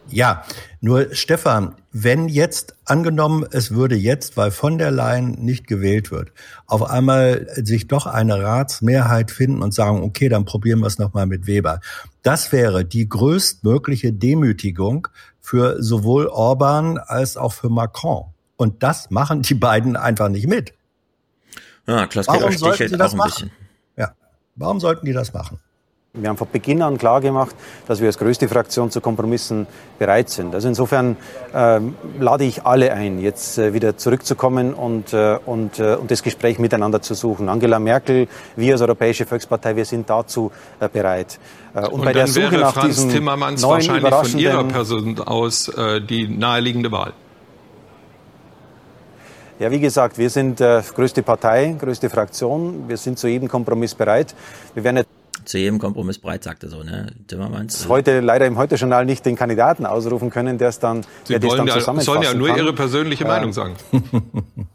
Ja, nur Stefan, wenn jetzt angenommen, es würde jetzt, weil von der Leyen nicht gewählt wird, auf einmal sich doch eine Ratsmehrheit finden und sagen, okay, dann probieren wir es nochmal mit Weber. Das wäre die größtmögliche Demütigung für sowohl Orban als auch für Macron. Und das machen die beiden einfach nicht mit. Ja, Klaus Warum sollten sie das machen? Ja, warum sollten die das machen? Wir haben von Beginn an klar gemacht, dass wir als größte Fraktion zu Kompromissen bereit sind. Also insofern äh, lade ich alle ein, jetzt äh, wieder zurückzukommen und, äh, und, äh, und das Gespräch miteinander zu suchen. Angela Merkel, wir als Europäische Volkspartei, wir sind dazu äh, bereit. Äh, und, und bei der Suche nach Franz diesem Timmermans neuen wahrscheinlich von Ihrer Person aus die naheliegende Wahl. Ja, wie gesagt, wir sind äh, größte Partei, größte Fraktion. Wir sind zu jedem Kompromiss bereit. Wir werden zu jedem Kompromiss breit, sagte so, ne? Timmermans. Heute leider im Heute-Journal nicht den Kandidaten ausrufen können, der es dann, Sie der wollen das dann ja, sollen ja nur kann. Ihre persönliche Meinung ähm, sagen.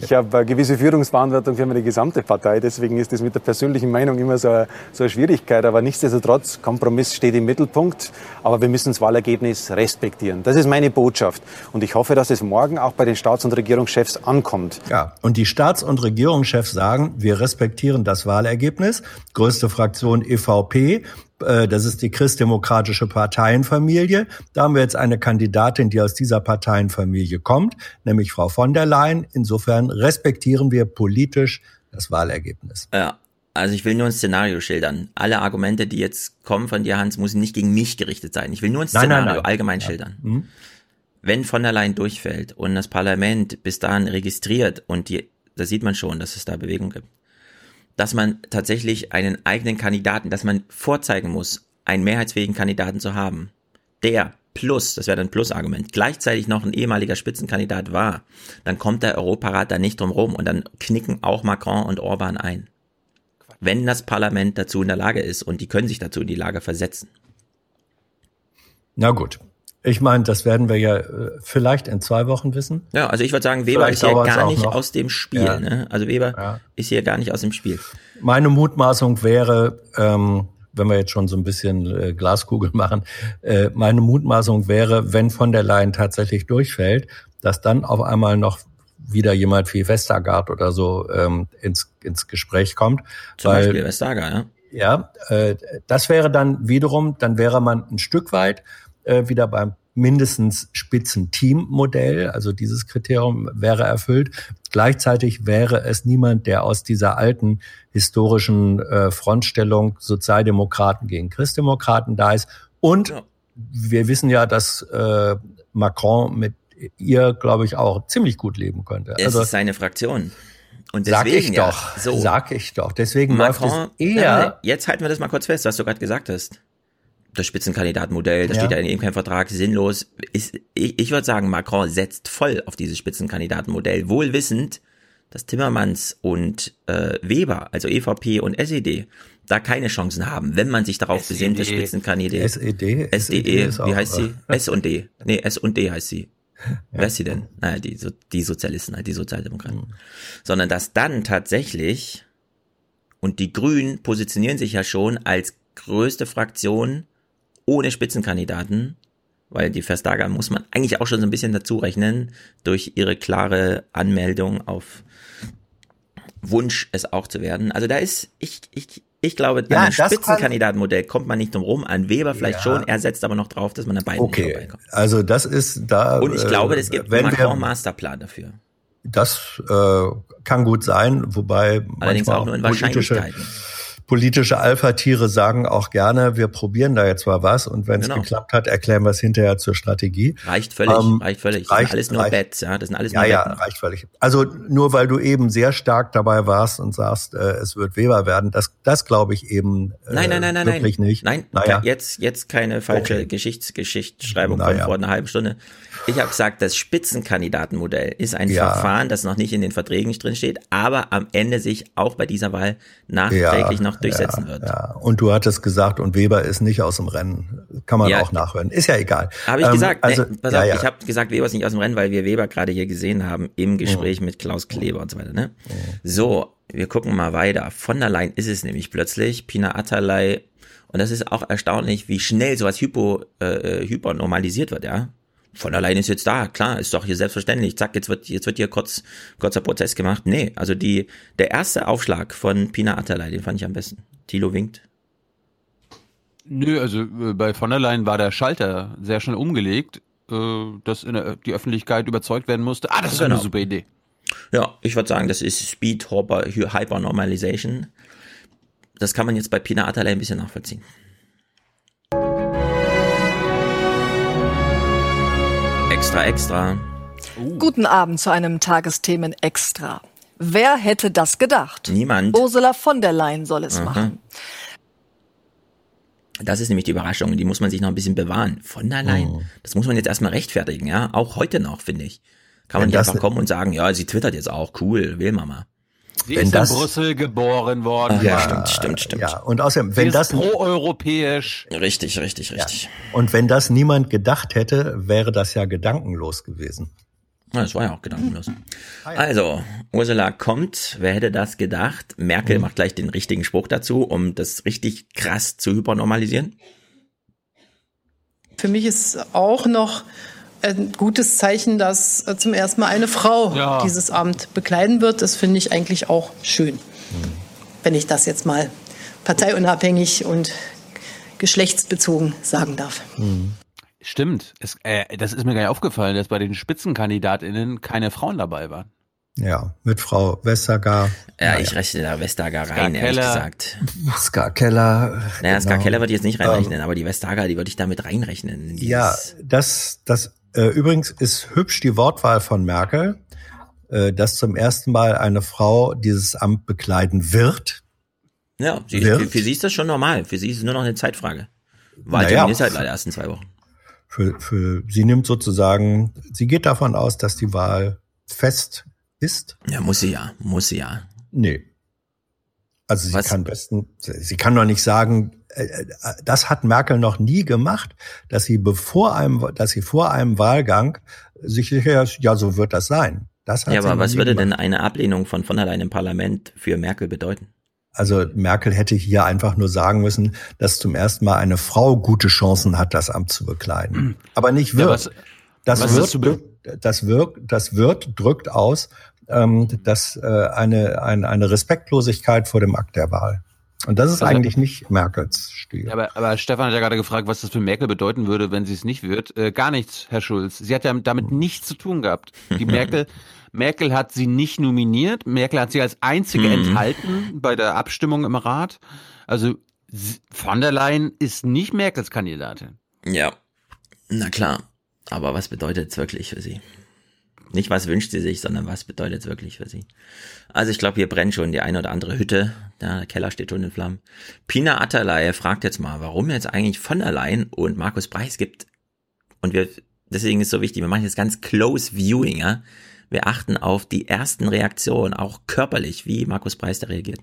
Ich habe eine gewisse Führungsverantwortung für meine gesamte Partei, deswegen ist das mit der persönlichen Meinung immer so eine, so eine Schwierigkeit. Aber nichtsdestotrotz, Kompromiss steht im Mittelpunkt, aber wir müssen das Wahlergebnis respektieren. Das ist meine Botschaft. Und ich hoffe, dass es morgen auch bei den Staats- und Regierungschefs ankommt. Ja, und die Staats- und Regierungschefs sagen, wir respektieren das Wahlergebnis. Größte Fraktion EVP das ist die christdemokratische Parteienfamilie. Da haben wir jetzt eine Kandidatin, die aus dieser Parteienfamilie kommt, nämlich Frau von der Leyen. Insofern respektieren wir politisch das Wahlergebnis. Ja. Also ich will nur ein Szenario schildern. Alle Argumente, die jetzt kommen von dir, Hans, müssen nicht gegen mich gerichtet sein. Ich will nur ein Szenario nein, nein, nein. allgemein ja. schildern. Mhm. Wenn von der Leyen durchfällt und das Parlament bis dahin registriert und die, da sieht man schon, dass es da Bewegung gibt, dass man tatsächlich einen eigenen Kandidaten, dass man vorzeigen muss, einen mehrheitsfähigen Kandidaten zu haben, der plus, das wäre dann ein Plus-Argument, gleichzeitig noch ein ehemaliger Spitzenkandidat war, dann kommt der Europarat da nicht drum rum und dann knicken auch Macron und Orban ein. Wenn das Parlament dazu in der Lage ist und die können sich dazu in die Lage versetzen. Na gut. Ich meine, das werden wir ja äh, vielleicht in zwei Wochen wissen. Ja, also ich würde sagen, Weber Vielleicht ist hier dauert's gar nicht noch. aus dem Spiel. Ja. Ne? Also Weber Ja. ist hier gar nicht aus dem Spiel. Meine Mutmaßung wäre, ähm, wenn wir jetzt schon so ein bisschen äh, Glaskugel machen, äh, meine Mutmaßung wäre, wenn von der Leyen tatsächlich durchfällt, dass dann auf einmal noch wieder jemand wie Westergaard oder so ähm, ins, ins Gespräch kommt. Zum weil, Beispiel Vestager, ja. Ja, äh, das wäre dann wiederum, dann wäre man ein Stück weit äh, wieder beim mindestens Spitzenteam-Modell, also dieses Kriterium wäre erfüllt. Gleichzeitig wäre es niemand, der aus dieser alten historischen äh, Frontstellung Sozialdemokraten gegen Christdemokraten da ist. Und wir wissen ja, dass äh, Macron mit ihr, glaube ich, auch ziemlich gut leben könnte. Es ist seine Fraktion. Und sag deswegen ich ja, doch, so. sag ich doch. Deswegen Macron, läuft es eher Ja, jetzt halten wir das mal kurz fest, was du gerade gesagt hast. Das Spitzenkandidatenmodell, das Ja. steht ja in eben kein Vertrag, sinnlos. Ist, ich ich würde sagen, Macron setzt voll auf dieses Spitzenkandidatenmodell, wohl wissend, dass Timmermans und äh, Weber, also EVP und SED, da keine Chancen haben, wenn man sich darauf besinnt, das SED. Spitzenkandidat. SED? SDE, ist wie heißt sie? äh, S und D. Nee, S und D heißt sie. Wer ist sie denn? Naja, die, so- die Sozialisten, halt die Sozialdemokraten. Sondern dass dann tatsächlich, und die Grünen positionieren sich ja schon als größte Fraktion ohne Spitzenkandidaten, weil die Verstager muss man eigentlich auch schon so ein bisschen dazu rechnen, durch ihre klare Anmeldung auf Wunsch, es auch zu werden. Also da ist, ich, ich, ich glaube, Ja, kann- Spitzenkandidatenmodell kommt man nicht drum rum. An Weber vielleicht Ja. schon, er setzt aber noch drauf, dass man an beiden Okay, vorbeikommt. also das ist da. Und ich glaube, äh, es gibt wenn einen Macron-Masterplan dafür. Das äh, kann gut sein, wobei Allerdings manchmal auch nur in Wahrscheinlichkeiten. Politische Alpha-Tiere sagen auch gerne, wir probieren da jetzt mal was und wenn es Genau. geklappt hat, erklären wir es hinterher zur Strategie. Reicht völlig, Ähm, reicht völlig. Das reicht- sind alles nur reicht. Bets, ja. Das sind alles Ja, nur ja, Wetten. reicht völlig. Also nur weil du eben sehr stark dabei warst und sagst, äh, es wird Weber werden, das, das glaube ich eben äh, Nein, nein, nein, nein, wirklich nein. nicht. Nein, naja. jetzt, jetzt keine falsche Okay. Geschichts Geschichtsschreibung Naja. von vor einer halben Stunde. Ich habe gesagt, das Spitzenkandidatenmodell ist ein Ja. Verfahren, das noch nicht in den Verträgen drin steht, aber am Ende sich auch bei dieser Wahl nachträglich noch durchsetzen ja, wird. Ja. Und du hattest gesagt, und Weber ist nicht aus dem Rennen. Kann man Ja. auch nachhören. Ist ja egal. Habe ich Ähm, gesagt, Also, ne, pass auf, ja. ich habe gesagt, Weber ist nicht aus dem Rennen, weil wir Weber gerade hier gesehen haben im Gespräch mit Klaus Kleber und so weiter. Ne? So, wir gucken mal weiter. Von der Leyen ist es nämlich plötzlich, Pina Atalay, und das ist auch erstaunlich, wie schnell sowas hypo, äh, hypernormalisiert wird, ja. Von der Leyen ist jetzt da, klar, ist doch hier selbstverständlich. Zack, jetzt wird, jetzt wird hier kurz, kurzer Prozess gemacht. Nee, also die, der erste Aufschlag von Pina Atalay, den fand ich am besten. Thilo winkt. Nö, also äh, bei von der Leyen war der Schalter sehr schnell umgelegt, äh, dass der, die Öffentlichkeit überzeugt werden musste. Ah, das ist Genau. eine super Idee. Ja, ich würde sagen, das ist Speed Hyper Normalization. Das kann man jetzt bei Pina Atalay ein bisschen nachvollziehen. Extra, extra. Guten Abend zu einem Tagesthemen extra. Wer hätte das gedacht? Niemand. Ursula von der Leyen soll es Aha. machen. Das ist nämlich die Überraschung, die muss man sich noch ein bisschen bewahren. Von der Leyen. Mhm. Das muss man jetzt erstmal rechtfertigen, ja. Auch heute noch, finde ich. Kann man Wenn nicht einfach kommen und sagen, ja, sie twittert jetzt auch, cool, will Mama. Sie Wenn ist das- in Brüssel geboren worden. Ach, ja, stimmt, stimmt, stimmt. Ja, und außerdem, Sie wenn ist das, proeuropäisch. Richtig, richtig, richtig. und wenn das niemand gedacht hätte, wäre das ja gedankenlos gewesen. Ja, das war ja auch gedankenlos. Also, Ursula kommt, wer hätte das gedacht? Merkel macht gleich den richtigen Spruch dazu, um das richtig krass zu hypernormalisieren. Für mich ist auch noch ein gutes Zeichen, dass äh, zum ersten Mal eine Frau Ja. dieses Amt bekleiden wird. Das finde ich eigentlich auch schön, wenn ich das jetzt mal parteiunabhängig und geschlechtsbezogen sagen darf. Stimmt. Es, äh, das ist mir gar nicht aufgefallen, dass bei den SpitzenkandidatInnen keine Frauen dabei waren. Ja, mit Frau Westergaard. Ja, ich rechne da Vestager rein, ehrlich Keller. gesagt. Ska Keller. Naja, Ska genau. Keller würde ich jetzt nicht reinrechnen, aber die Vestager, die würde ich damit reinrechnen. Ja, das, das übrigens ist hübsch die Wortwahl von Merkel, äh, dass zum ersten Mal eine Frau dieses Amt bekleiden wird. Ja, sie, Wird? für, für sie ist das schon normal. Für sie ist es nur noch eine Zeitfrage. Wahltermin Naja. ist halt leider erst in zwei Wochen. Für, für sie nimmt sozusagen, sie geht davon aus, dass die Wahl fest ist. Ja, muss sie ja, muss sie ja. Nee. Also sie Was? kann besten, sie kann doch nicht sagen, äh, äh, das hat Merkel noch nie gemacht, dass sie bevor einem, dass sie vor einem Wahlgang sich sicher, ja, so wird das sein. Das hat ja, aber was würde gemacht. denn eine Ablehnung von von der Leyen im Parlament für Merkel bedeuten? Also Merkel hätte hier einfach nur sagen müssen, dass zum ersten Mal eine Frau gute Chancen hat, das Amt zu bekleiden. Aber nicht wird. Ja, was, das, was wird das wirkt, das wird, drückt aus, ähm, dass äh, eine, eine, eine Respektlosigkeit vor dem Akt der Wahl. Und das ist also, eigentlich nicht Merkels Stil. Aber, aber Stefan hat ja gerade gefragt, was das für Merkel bedeuten würde, wenn sie es nicht wird. Äh, gar nichts, Herr Schulz. Sie hat ja damit nichts zu tun gehabt. Die Merkel, Merkel hat sie nicht nominiert. Merkel hat sie als einzige mhm. enthalten bei der Abstimmung im Rat. Also von der Leyen ist nicht Merkels Kandidatin. Ja, na klar. Aber was bedeutet es wirklich für sie? Nicht, was wünscht sie sich, sondern was bedeutet es wirklich für sie? Also ich glaube, hier brennt schon die eine oder andere Hütte. Ja, der Keller steht schon in Flammen. Pina Atterlei fragt jetzt mal, warum jetzt eigentlich von der Leyen und Markus Preis gibt. Und wir, deswegen ist es so wichtig, wir machen jetzt ganz close viewing, ja. Wir achten auf die ersten Reaktionen, auch körperlich, wie Markus Preis da reagiert.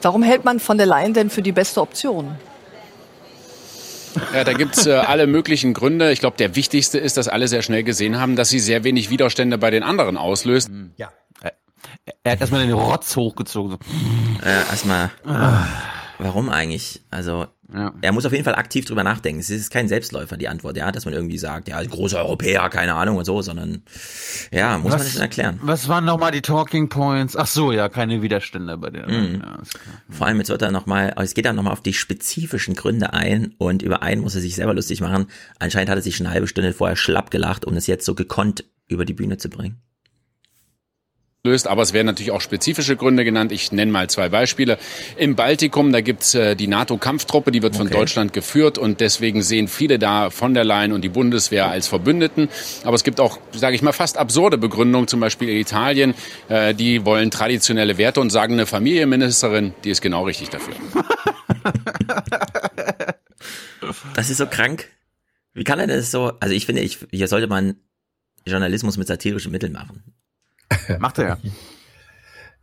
Warum hält man von der Leyen denn für die beste Option? Ja, da gibt's äh, alle möglichen Gründe. Ich glaube, der wichtigste ist, dass alle sehr schnell gesehen haben, dass sie sehr wenig Widerstände bei den anderen auslöst. Hm. Ja. Er hat erstmal den Rotz hochgezogen. Äh, erstmal. Ah. Warum eigentlich? Also, ja. er muss auf jeden Fall aktiv drüber nachdenken. Es ist kein Selbstläufer, die Antwort, ja, dass man irgendwie sagt, ja, große Europäer, keine Ahnung und so, sondern, ja, muss was, man das erklären. Was waren nochmal die Talking Points? Ach so, ja, keine Widerstände bei der. Mhm. Ja, Vor allem, jetzt wird er nochmal, es geht dann nochmal auf die spezifischen Gründe ein und über einen muss er sich selber lustig machen. Anscheinend hat er sich eine halbe Stunde vorher schlapp gelacht, um es jetzt so gekonnt über die Bühne zu bringen löst. Aber es werden natürlich auch spezifische Gründe genannt. Ich nenne mal zwei Beispiele. Im Baltikum, da gibt's äh, die NATO-Kampftruppe, die wird von okay. Deutschland geführt und deswegen sehen viele da von der Leyen und die Bundeswehr als Verbündeten. Aber es gibt auch, sage ich mal, fast absurde Begründungen, zum Beispiel in Italien. Äh, die wollen traditionelle Werte und sagen, eine Familienministerin, die ist genau richtig dafür. Das ist so krank. Wie kann er das so? Also ich finde, ich, hier sollte man Journalismus mit satirischen Mitteln machen. Macht er ja.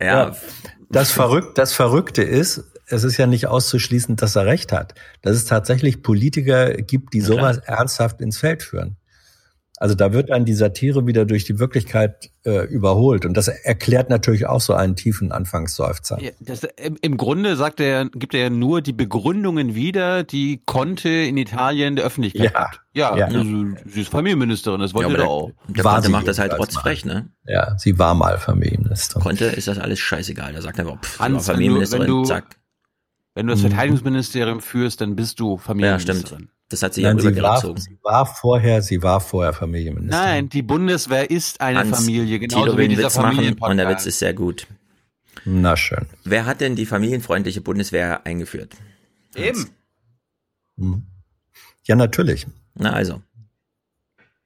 ja. Das, Verrück das Verrückte ist, es ist ja nicht auszuschließen, dass er recht hat. Dass es tatsächlich Politiker gibt, die sowas ernsthaft ins Feld führen. Also da wird dann die Satire wieder durch die Wirklichkeit äh, überholt. Und das erklärt natürlich auch so einen tiefen Anfangsseufzer. Ja, das, im, Im Grunde sagt er, gibt er nur die Begründungen wieder, die Conte in Italien der Öffentlichkeit ja. hat. Ja, ja. Also, sie ist Familienministerin, das wollte ja, er auch. Der war Conte macht das halt rotzfrech, ne? Ja, sie war mal Familienministerin. Conte ist das alles scheißegal. Der sagt einfach, pff, Hans, Familienministerin, wenn du, zack. Wenn du das mhm. Verteidigungsministerium führst, dann bist du Familienministerin. Ja, stimmt. Das hat sie Nein, ja rübergezogen. Sie war vorher, sie war vorher Familienministerin. Nein, die Bundeswehr ist eine Hans, Familie, genauso wie dieser Witz machen und der Witz ist sehr gut. Na schön. Wer hat denn die familienfreundliche Bundeswehr eingeführt? Eben. Hm. Ja, natürlich. Na also.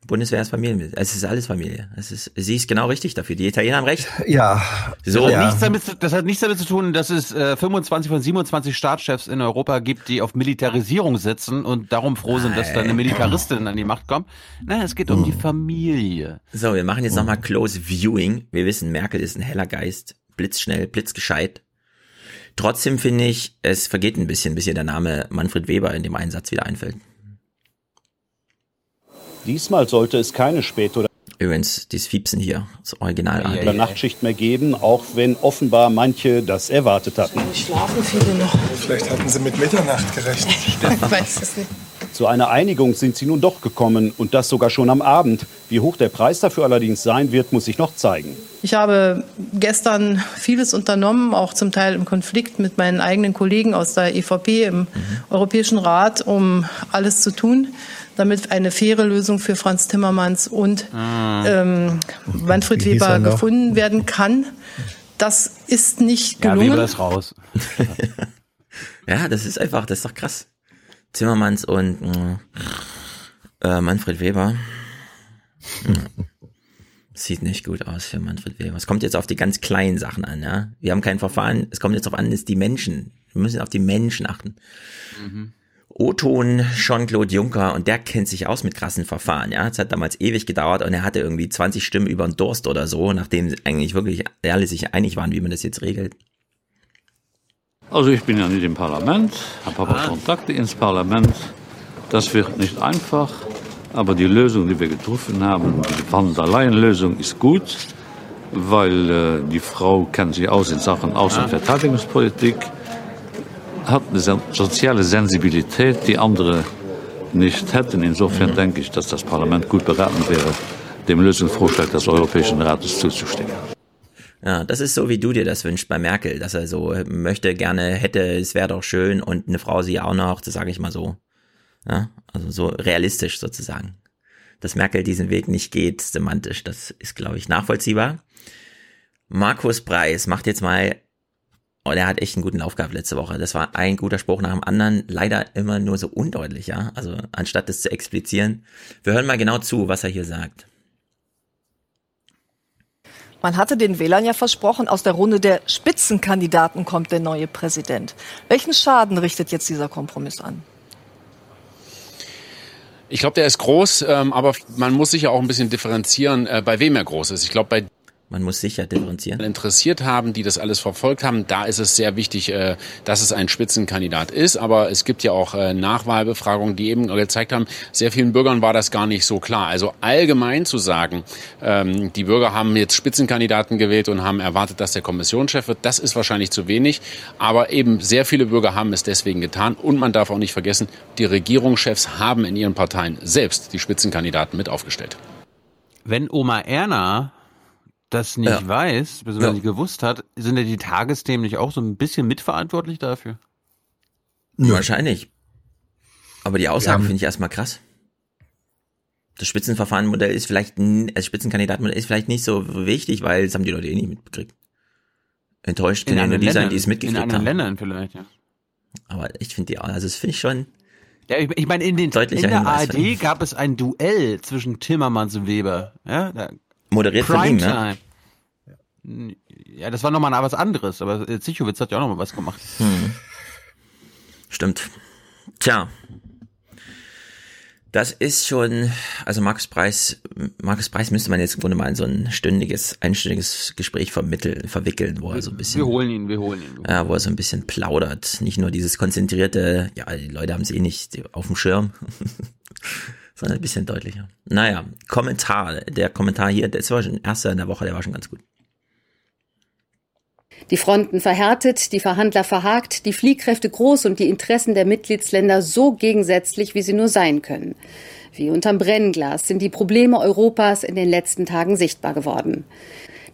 Bundeswehr ist Familie. Es ist alles Familie. Es ist, sie ist genau richtig dafür. Die Italiener haben recht. Ja. So. Das, hat nichts damit, das hat nichts damit zu tun, dass es äh, 25 von 27 Staatschefs in Europa gibt, die auf Militarisierung sitzen und darum froh sind, dass da eine Militaristin an die Macht kommt. Nein, es geht um die Familie. So, wir machen jetzt nochmal Close Viewing. Wir wissen, Merkel ist ein heller Geist, blitzschnell, blitzgescheit. Trotzdem finde ich, es vergeht ein bisschen, bis ihr der Name Manfred Weber in dem Einsatz wieder einfällt. Diesmal sollte es keine Spät- oder Übrigens, dieses Fiepsen hier, das Original. Oder Nachtschicht mehr geben, auch wenn offenbar manche das erwartet hatten. Schlafen viele noch. Vielleicht hatten sie mit Mitternacht gerechnet. ich weiß es nicht. Zu einer Einigung sind sie nun doch gekommen und das sogar schon am Abend. Wie hoch der Preis dafür allerdings sein wird, muss sich noch zeigen. Ich habe gestern vieles unternommen, auch zum Teil im Konflikt mit meinen eigenen Kollegen aus der EVP im mhm. Europäischen Rat, um alles zu tun, damit eine faire Lösung für Franz Timmermans und ah. ähm, Manfred Weber gefunden werden kann. Das ist nicht gelungen. Ja, Weber ist raus. ja, das ist einfach, das ist doch krass. Timmermans und äh, Manfred Weber. Sieht nicht gut aus für Manfred Weber. Es kommt jetzt auf die ganz kleinen Sachen an, ja. Wir haben kein Verfahren. Es kommt jetzt darauf an, ist die Menschen. Wir müssen auf die Menschen achten. Mhm. O-Ton Jean-Claude Juncker und der kennt sich aus mit krassen Verfahren, ja. Es hat damals ewig gedauert und er hatte irgendwie 20 Stimmen über den Durst oder so, nachdem eigentlich wirklich alle sich einig waren, wie man das jetzt regelt. Also ich bin ja nicht im Parlament, habe aber Kontakte ins Parlament. Das wird nicht einfach, aber die Lösung, die wir getroffen haben, die Van der Leyen-Lösung ist gut, weil äh, die Frau kennt sich aus in Sachen Außen- und Verteidigungspolitik hat eine soziale Sensibilität, die andere nicht hätten. Insofern denke ich, dass das Parlament gut beraten wäre, dem Lösungsvorschlag des Europäischen Rates zuzustimmen. Ja, das ist so, wie du dir das wünschst bei Merkel, dass er so möchte, gerne hätte, es wäre doch schön und eine Frau sie auch noch, das sage ich mal so. Ja, also so realistisch sozusagen. Dass Merkel diesen Weg nicht geht, semantisch, das ist, glaube ich, nachvollziehbar. Markus Preis macht jetzt mal Oh, der hat echt einen guten Lauf gehabt letzte Woche. Das war ein guter Spruch nach dem anderen. Leider immer nur so undeutlich, ja. Also anstatt das zu explizieren. Wir hören mal genau zu, was er hier sagt. Man hatte den Wählern ja versprochen, aus der Runde der Spitzenkandidaten kommt der neue Präsident. Welchen Schaden richtet jetzt dieser Kompromiss an? Ich glaube, der ist groß, ähm, aber man muss sich ja auch ein bisschen differenzieren, äh, bei wem er groß ist. Ich glaube, bei man muss sicher differenzieren. Interessiert haben, die das alles verfolgt haben, da ist es sehr wichtig, äh, dass es ein Spitzenkandidat ist. Aber es gibt ja auch äh, Nachwahlbefragungen, die eben gezeigt haben, sehr vielen Bürgern war das gar nicht so klar. Also allgemein zu sagen, ähm, die Bürger haben jetzt Spitzenkandidaten gewählt und haben erwartet, dass der Kommissionschef wird, das ist wahrscheinlich zu wenig. Aber eben sehr viele Bürger haben es deswegen getan. Und man darf auch nicht vergessen, die Regierungschefs haben in ihren Parteien selbst die Spitzenkandidaten mit aufgestellt. Wenn Oma Erna das nicht ja. weiß, beziehungsweise ja. nicht gewusst hat, sind ja die Tagesthemen nicht auch so ein bisschen mitverantwortlich dafür? Ja. Wahrscheinlich. Aber die Aussage finde ich erstmal krass. Das Spitzenverfahrenmodell ist vielleicht, das Spitzenkandidatenmodell ist vielleicht nicht so wichtig, weil das haben die Leute eh nicht mitbekriegt. Enttäuscht können ja nur die Ländern, sein, die es mitgekriegt haben. In anderen Ländern vielleicht, ja. Aber ich finde die, also das finde ich schon. Ja, ich, ich meine, in, den, in der ARD gab es ein Duell zwischen Timmermans und Weber. Ja, da Moderiert Prime von ihm, ne? Time. Ja, das war nochmal was anderes, aber Zichowitz hat ja auch nochmal was gemacht. Hm. Stimmt. Tja. Das ist schon, also Markus Preis, Markus Preis müsste man jetzt im Grunde mal in so ein stündiges, einstündiges Gespräch vermitteln, verwickeln, wo er so ein bisschen. Wir holen ihn, wir holen ihn. Ja, wo er so ein bisschen plaudert. Nicht nur dieses konzentrierte, ja, die Leute haben es eh nicht auf dem Schirm. Sondern ein bisschen deutlicher. Naja, Kommentar. Der Kommentar hier, das war schon erster in der Woche, der war schon ganz gut. Die Fronten verhärtet, die Verhandler verhakt, die Fliehkräfte groß und die Interessen der Mitgliedsländer so gegensätzlich, wie sie nur sein können. Wie unterm Brennglas sind die Probleme Europas in den letzten Tagen sichtbar geworden.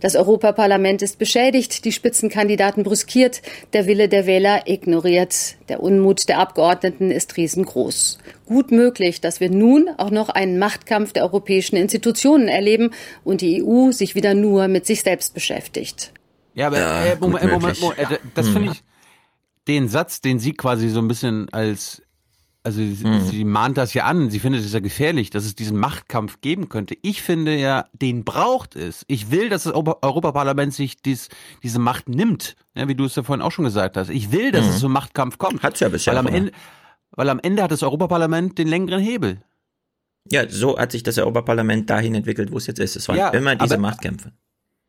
Das Europaparlament ist beschädigt, die Spitzenkandidaten brüskiert, der Wille der Wähler ignoriert. Der Unmut der Abgeordneten ist riesengroß. Gut möglich, dass wir nun auch noch einen Machtkampf der europäischen Institutionen erleben und die EU sich wieder nur mit sich selbst beschäftigt. Ja, aber ja, äh, Moment, Moment, Moment, äh, das finde hm. ich den Satz, den Sie quasi so ein bisschen als also sie, mhm. sie mahnt das ja an, sie findet es ja gefährlich, dass es diesen Machtkampf geben könnte. Ich finde ja, den braucht es. Ich will, dass das Europaparlament sich dies, diese Macht nimmt, ja, wie du es ja vorhin auch schon gesagt hast. Ich will, dass mhm. es zum Machtkampf kommt. Hat's ja bisher. Weil am, Ende, weil am Ende hat das Europaparlament den längeren Hebel. Ja, so hat sich das Europaparlament dahin entwickelt, wo es jetzt ist. Es waren ja, immer diese aber, Machtkämpfe.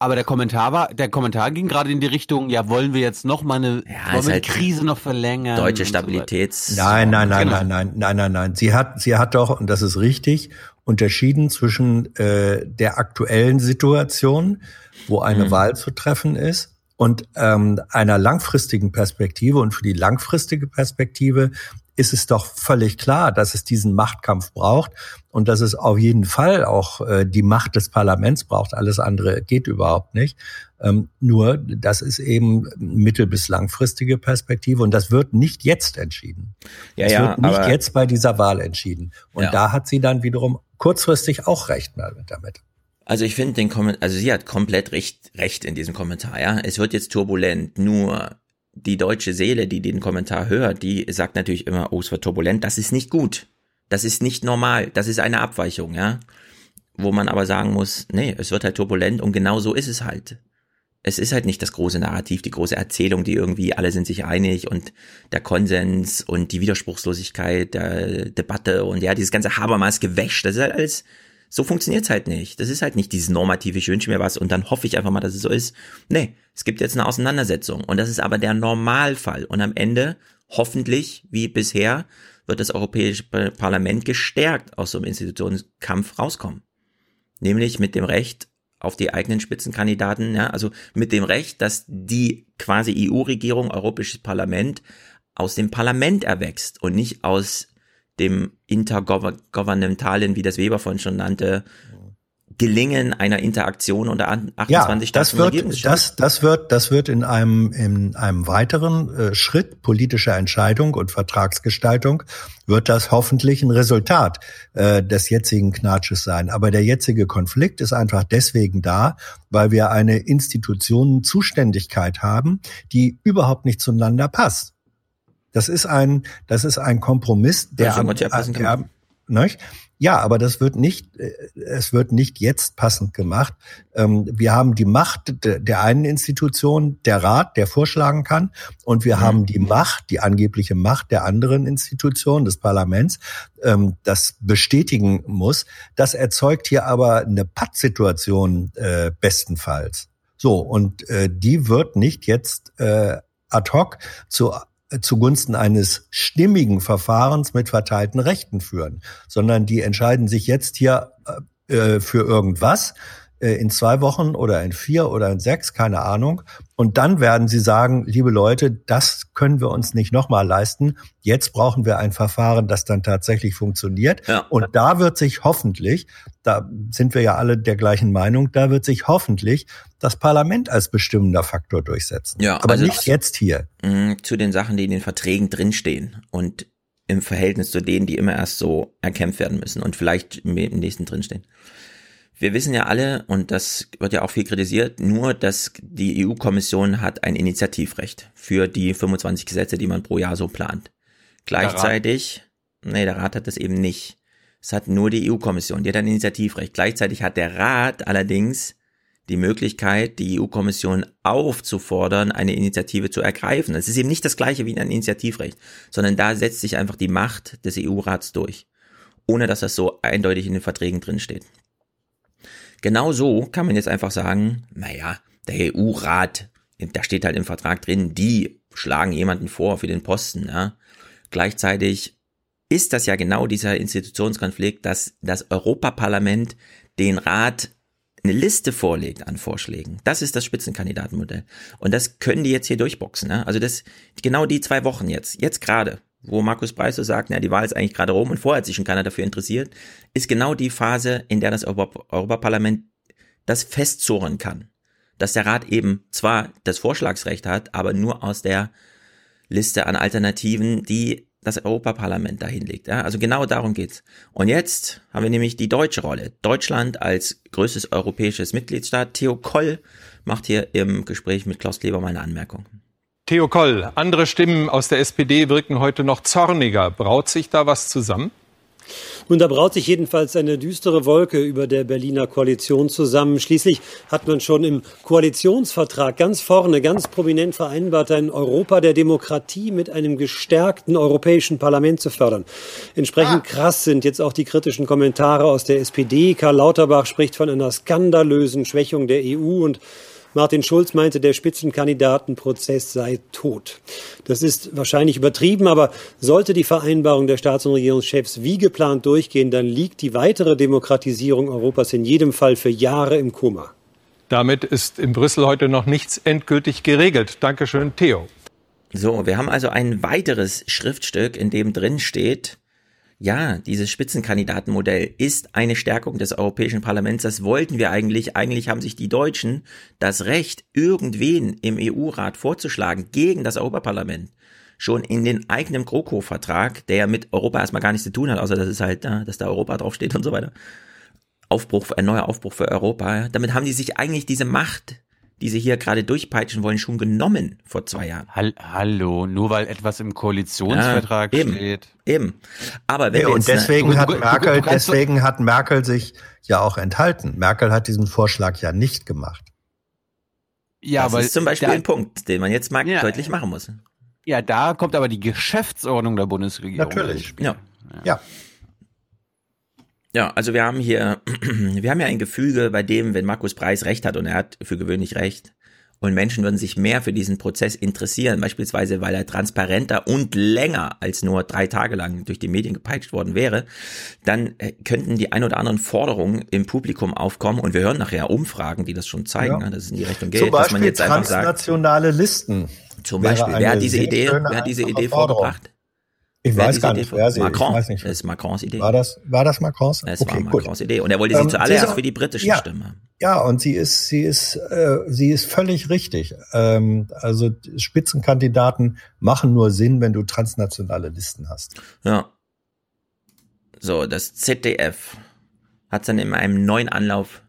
Aber der Kommentar war, der Kommentar ging gerade in die Richtung, ja, wollen wir jetzt noch mal eine, ja, wollen wir halt die Krise noch verlängern? Deutsche Stabilitäts. So nein, nein, nein, genau. nein, nein, nein, nein, nein. Sie hat, sie hat doch, und das ist richtig, unterschieden zwischen äh, der aktuellen Situation, wo eine mhm. Wahl zu treffen ist, und ähm, einer langfristigen Perspektive. Und für die langfristige Perspektive ist es doch völlig klar, dass es diesen Machtkampf braucht und dass es auf jeden Fall auch äh, die Macht des Parlaments braucht. Alles andere geht überhaupt nicht. Ähm, nur, das ist eben mittel- bis langfristige Perspektive und das wird nicht jetzt entschieden. Ja, das ja, wird nicht jetzt bei dieser Wahl entschieden. Und ja. da hat sie dann wiederum kurzfristig auch recht damit. Also ich finde den Kommentar, also sie hat komplett recht, recht in diesem Kommentar, ja. Es wird jetzt turbulent, nur die deutsche Seele, die den Kommentar hört, die sagt natürlich immer, oh, es wird turbulent. Das ist nicht gut. Das ist nicht normal. Das ist eine Abweichung, ja. Wo man aber sagen muss, nee, es wird halt turbulent und genau so ist es halt. es ist halt nicht das große Narrativ, die große Erzählung, die irgendwie alle sind sich einig und der Konsens und die Widerspruchslosigkeit der Debatte und ja, dieses ganze Habermas-Gewäsch, das ist halt alles, so funktioniert's halt nicht. Das ist halt nicht dieses normative, ich wünsche mir was und dann hoffe ich einfach mal, dass es so ist. Nee, es gibt jetzt eine Auseinandersetzung und das ist aber der Normalfall und am Ende, hoffentlich, wie bisher, wird das Europäische Parlament gestärkt aus so einem Institutionskampf rauskommen. Nämlich mit dem Recht, auf die eigenen Spitzenkandidaten, ja, also mit dem Recht, dass die quasi EU-Regierung, Europäisches Parlament aus dem Parlament erwächst und nicht aus dem intergouvernementalen, wie das Weber von schon nannte, Gelingen einer Interaktion unter 28 ja, das wird, das, das wird, das wird in einem, in einem weiteren äh, Schritt politischer Entscheidung und Vertragsgestaltung wird das hoffentlich ein Resultat äh, des jetzigen Knatsches sein. Aber der jetzige Konflikt ist einfach deswegen da, weil wir eine Institutionenzuständigkeit haben, die überhaupt nicht zueinander passt. Das ist ein, das ist ein Kompromiss, der, der, der, nicht? Ja, aber das wird nicht, äh, es wird nicht jetzt passend gemacht. Ähm, wir haben die Macht der einen Institution, der Rat, der vorschlagen kann, und wir mhm. haben die Macht, die angebliche Macht der anderen Institution, des Parlaments, ähm, das bestätigen muss. Das erzeugt hier aber eine Pattsituation äh, bestenfalls. So, und äh, die wird nicht jetzt ad hoc zu zugunsten eines stimmigen Verfahrens mit verteilten Rechten führen, sondern die entscheiden sich jetzt hier äh, für irgendwas. äh, in zwei Wochen oder in vier oder in sechs, keine Ahnung. Und dann werden sie sagen, liebe Leute, das können wir uns nicht nochmal leisten. Jetzt brauchen wir ein Verfahren, das dann tatsächlich funktioniert. Ja. Und da wird sich hoffentlich, da sind wir ja alle der gleichen Meinung, da wird sich hoffentlich das Parlament als bestimmender Faktor durchsetzen. Ja, aber also nicht jetzt hier. Mm, zu den Sachen, die in den Verträgen drinstehen und im Verhältnis zu denen, die immer erst so erkämpft werden müssen und vielleicht im nächsten drinstehen. Wir wissen ja alle, und das wird ja auch viel kritisiert, nur, dass die EU-Kommission hat ein Initiativrecht für die 25 Gesetze, die man pro Jahr so plant. Gleichzeitig, der nee, der Rat hat das eben nicht. Es hat nur die EU-Kommission, die hat ein Initiativrecht. Gleichzeitig hat der Rat allerdings die Möglichkeit, die EU-Kommission aufzufordern, eine Initiative zu ergreifen. Es ist eben nicht das gleiche wie ein Initiativrecht, sondern da setzt sich einfach die Macht des EU-Rats durch, ohne dass das so eindeutig in den Verträgen drinsteht. Genau so kann man jetzt einfach sagen, naja, der EU-Rat, da steht halt im Vertrag drin, die schlagen jemanden vor für den Posten. Ja. Gleichzeitig ist das ja genau dieser Institutionskonflikt, dass das Europaparlament den Rat eine Liste vorlegt an Vorschlägen. Das ist das Spitzenkandidatenmodell. Und das können die jetzt hier durchboxen. Ne? Also das, genau die zwei Wochen jetzt, jetzt gerade, wo Markus Preis sagt, na, die Wahl ist eigentlich gerade rum und vorher hat sich schon keiner dafür interessiert, ist genau die Phase, in der das Europaparlament das festzurren kann. Dass der Rat eben zwar das Vorschlagsrecht hat, aber nur aus der Liste an Alternativen, die das Europaparlament dahin legt. Ja? Also genau darum geht's. Und jetzt haben wir nämlich die deutsche Rolle. Deutschland als größtes europäisches Mitgliedsstaat. Theo Koll macht hier im Gespräch mit Klaus Kleber meine Anmerkung. Theo Koll, andere Stimmen aus der SPD wirken heute noch zorniger. Braut sich da was zusammen? Nun, da braut sich jedenfalls eine düstere Wolke über der Berliner Koalition zusammen. Schließlich hat man schon im Koalitionsvertrag ganz vorne, ganz prominent vereinbart, ein Europa der Demokratie mit einem gestärkten Europäischen Parlament zu fördern. Entsprechend ah. krass sind jetzt auch die kritischen Kommentare aus der SPD. Karl Lauterbach spricht von einer skandalösen Schwächung der EU und Martin Schulz meinte, der Spitzenkandidatenprozess sei tot. Das ist wahrscheinlich übertrieben, aber sollte die Vereinbarung der Staats- und Regierungschefs wie geplant durchgehen, dann liegt die weitere Demokratisierung Europas in jedem Fall für Jahre im Koma. Damit ist in Brüssel heute noch nichts endgültig geregelt. Dankeschön, Theo. So, wir haben also ein weiteres Schriftstück, in dem drin steht, ja, dieses Spitzenkandidatenmodell ist eine Stärkung des Europäischen Parlaments. Das wollten wir eigentlich. Eigentlich haben sich die Deutschen das Recht, irgendwen im EU-Rat vorzuschlagen gegen das Europaparlament. Schon in den eigenen GroKo-Vertrag, der ja mit Europa erstmal gar nichts zu tun hat, außer dass es halt, dass da Europa draufsteht und so weiter. Aufbruch, ein neuer Aufbruch für Europa. Damit haben die sich eigentlich diese Macht die sie hier gerade durchpeitschen wollen, schon genommen vor zwei Jahren. Hallo, nur weil etwas im Koalitionsvertrag ja, eben, steht. Eben. Aber wenn ja, und deswegen eine, hat Merkel, deswegen hat Merkel sich ja auch enthalten. Merkel hat diesen Vorschlag ja nicht gemacht. Ja, das ist zum Beispiel da- ein Punkt, den man jetzt mal Ja. deutlich machen muss. Ja, da kommt aber die Geschäftsordnung der Bundesregierung. Natürlich. ins Spiel. Ja. Ja. Ja, also wir haben hier, wir haben ja ein Gefüge, bei dem, wenn Markus Preis recht hat, und er hat für gewöhnlich recht, und Menschen würden sich mehr für diesen Prozess interessieren, beispielsweise weil er transparenter und länger als nur drei Tage lang durch die Medien gepeitscht worden wäre, dann äh, könnten die ein oder anderen Forderungen im Publikum aufkommen und wir hören nachher Umfragen, die das schon zeigen, Ja. ne, dass es in die Richtung geht, Zum dass man Beispiel jetzt einfach sagt, transnationale Listen. zum Beispiel, wer hat diese Idee, wer hat diese Idee vorgebracht? Ich Wer weiß gar nicht, wer sie Macron. Ich weiß nicht. Das ist Macrons Idee. War das, war das Macrons? Es okay, war gut. Macrons Idee. Und er wollte sie Ähm, zuallererst sie- für die britischen ja. Stimmen haben. Ja, und sie ist, sie ist, äh, sie ist völlig richtig. Ähm, also Spitzenkandidaten machen nur Sinn, wenn du transnationale Listen hast. Ja. So, das ZDF hat dann in einem neuen Anlauf,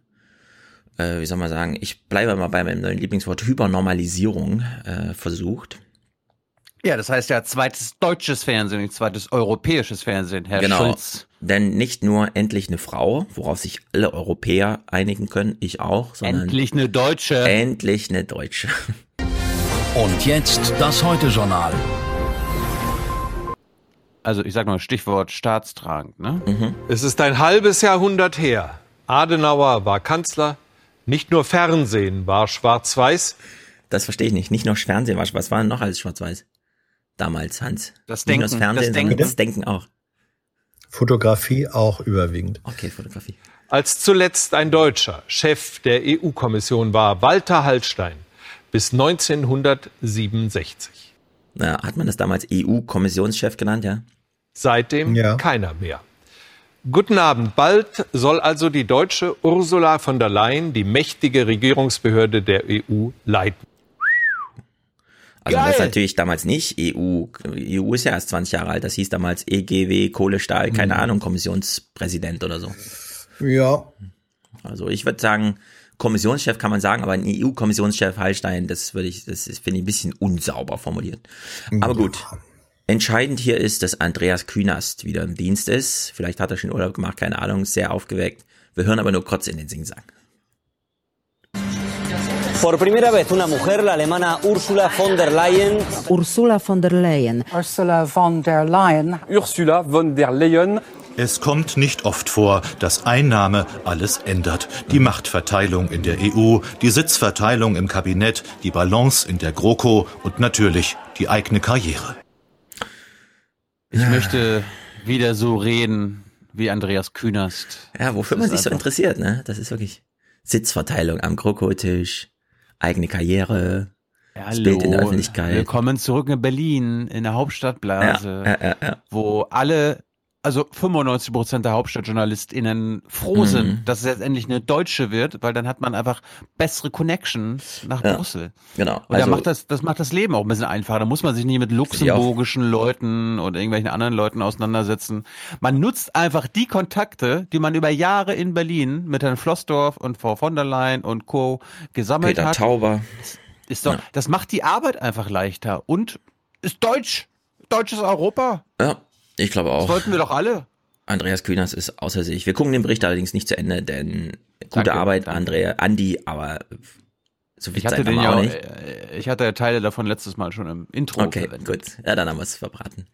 äh, wie soll man sagen, ich bleibe mal bei meinem neuen Lieblingswort Hypernormalisierung äh, versucht. Ja, das heißt ja zweites deutsches Fernsehen, nicht zweites europäisches Fernsehen, Herr genau. Schulz. Denn nicht nur endlich eine Frau, worauf sich alle Europäer einigen können, ich auch, sondern Endlich eine Deutsche. endlich eine Deutsche. Und jetzt das Heute-Journal. Also ich sag mal Stichwort staatstragend, ne? Mhm. Es ist ein halbes Jahrhundert her. Adenauer war Kanzler. Nicht nur Fernsehen war schwarz-weiß. Das verstehe ich nicht. Nicht nur Fernsehen war was war denn noch alles schwarz-weiß? Damals, Hans. Das nicht nur Denken, das Fernsehen, das Denken. das Denken auch. Fotografie auch überwiegend. Okay, Fotografie. Als zuletzt ein Deutscher Chef der EU-Kommission war, Walter Hallstein, bis 1967. Na, hat man das damals EU-Kommissionschef genannt, ja? Seitdem keiner mehr. Guten Abend. Bald soll also die deutsche Ursula von der Leyen die mächtige Regierungsbehörde der EU leiten. Also das Geil. natürlich damals nicht EU. EU ist ja erst 20 Jahre alt. Das hieß damals EGW, Kohle, Stahl, keine Mhm. Ahnung, Kommissionspräsident oder so. Ja. Also ich würde sagen, Kommissionschef kann man sagen, aber ein EU-Kommissionschef Hallstein, das würde ich, das finde ich ein bisschen unsauber formuliert. Aber gut. Entscheidend hier ist, dass Andreas Künast wieder im Dienst ist. Vielleicht hat er schon Urlaub gemacht, keine Ahnung, sehr aufgeweckt. Wir hören aber nur kurz in den Singsang. Por primera vez una mujer, la alemana Ursula von der Leyen. Ursula von der Leyen. Ursula von der Leyen. Ursula von der Leyen. Es kommt nicht oft vor, dass ein Name alles ändert. Die Machtverteilung in der EU, die Sitzverteilung im Kabinett, die Balance in der GroKo und natürlich die eigene Karriere. Ich möchte wieder so reden wie Andreas Künast. Ja, wofür Das man sich so interessiert, ne? Das ist wirklich Sitzverteilung am Krokotisch, eigene Karriere, das Bild in der Öffentlichkeit. Willkommen zurück in Berlin, in der Hauptstadtblase, ja, ja, ja. wo alle, also 95 Prozent der HauptstadtjournalistInnen froh sind, dass es jetzt endlich eine Deutsche wird, weil dann hat man einfach bessere Connections nach Ja, Brüssel. genau. Und Also- da macht das, das macht das Leben auch ein bisschen einfacher. Da muss man sich nicht mit luxemburgischen Leuten oder irgendwelchen anderen Leuten auseinandersetzen. Man nutzt einfach die Kontakte, die man über Jahre in Berlin mit Herrn Flossdorf und Frau von der Leyen und Co. gesammelt Peter hat. Tauber. Ist doch, Das macht die Arbeit einfach leichter und ist deutsch. Deutsches Europa. Ja, ich glaube Das auch. wollten wir doch alle. Andreas Kühners ist außer sich. Wir gucken den Bericht allerdings nicht zu Ende, denn gute Danke, Arbeit, Andrea, Andi, aber so viel Ich hatte Zeit haben den wir ja, auch nicht. äh, ich hatte Teile davon letztes Mal schon im Intro Okay, verwendet. gut. Ja, dann haben wir es verbraten.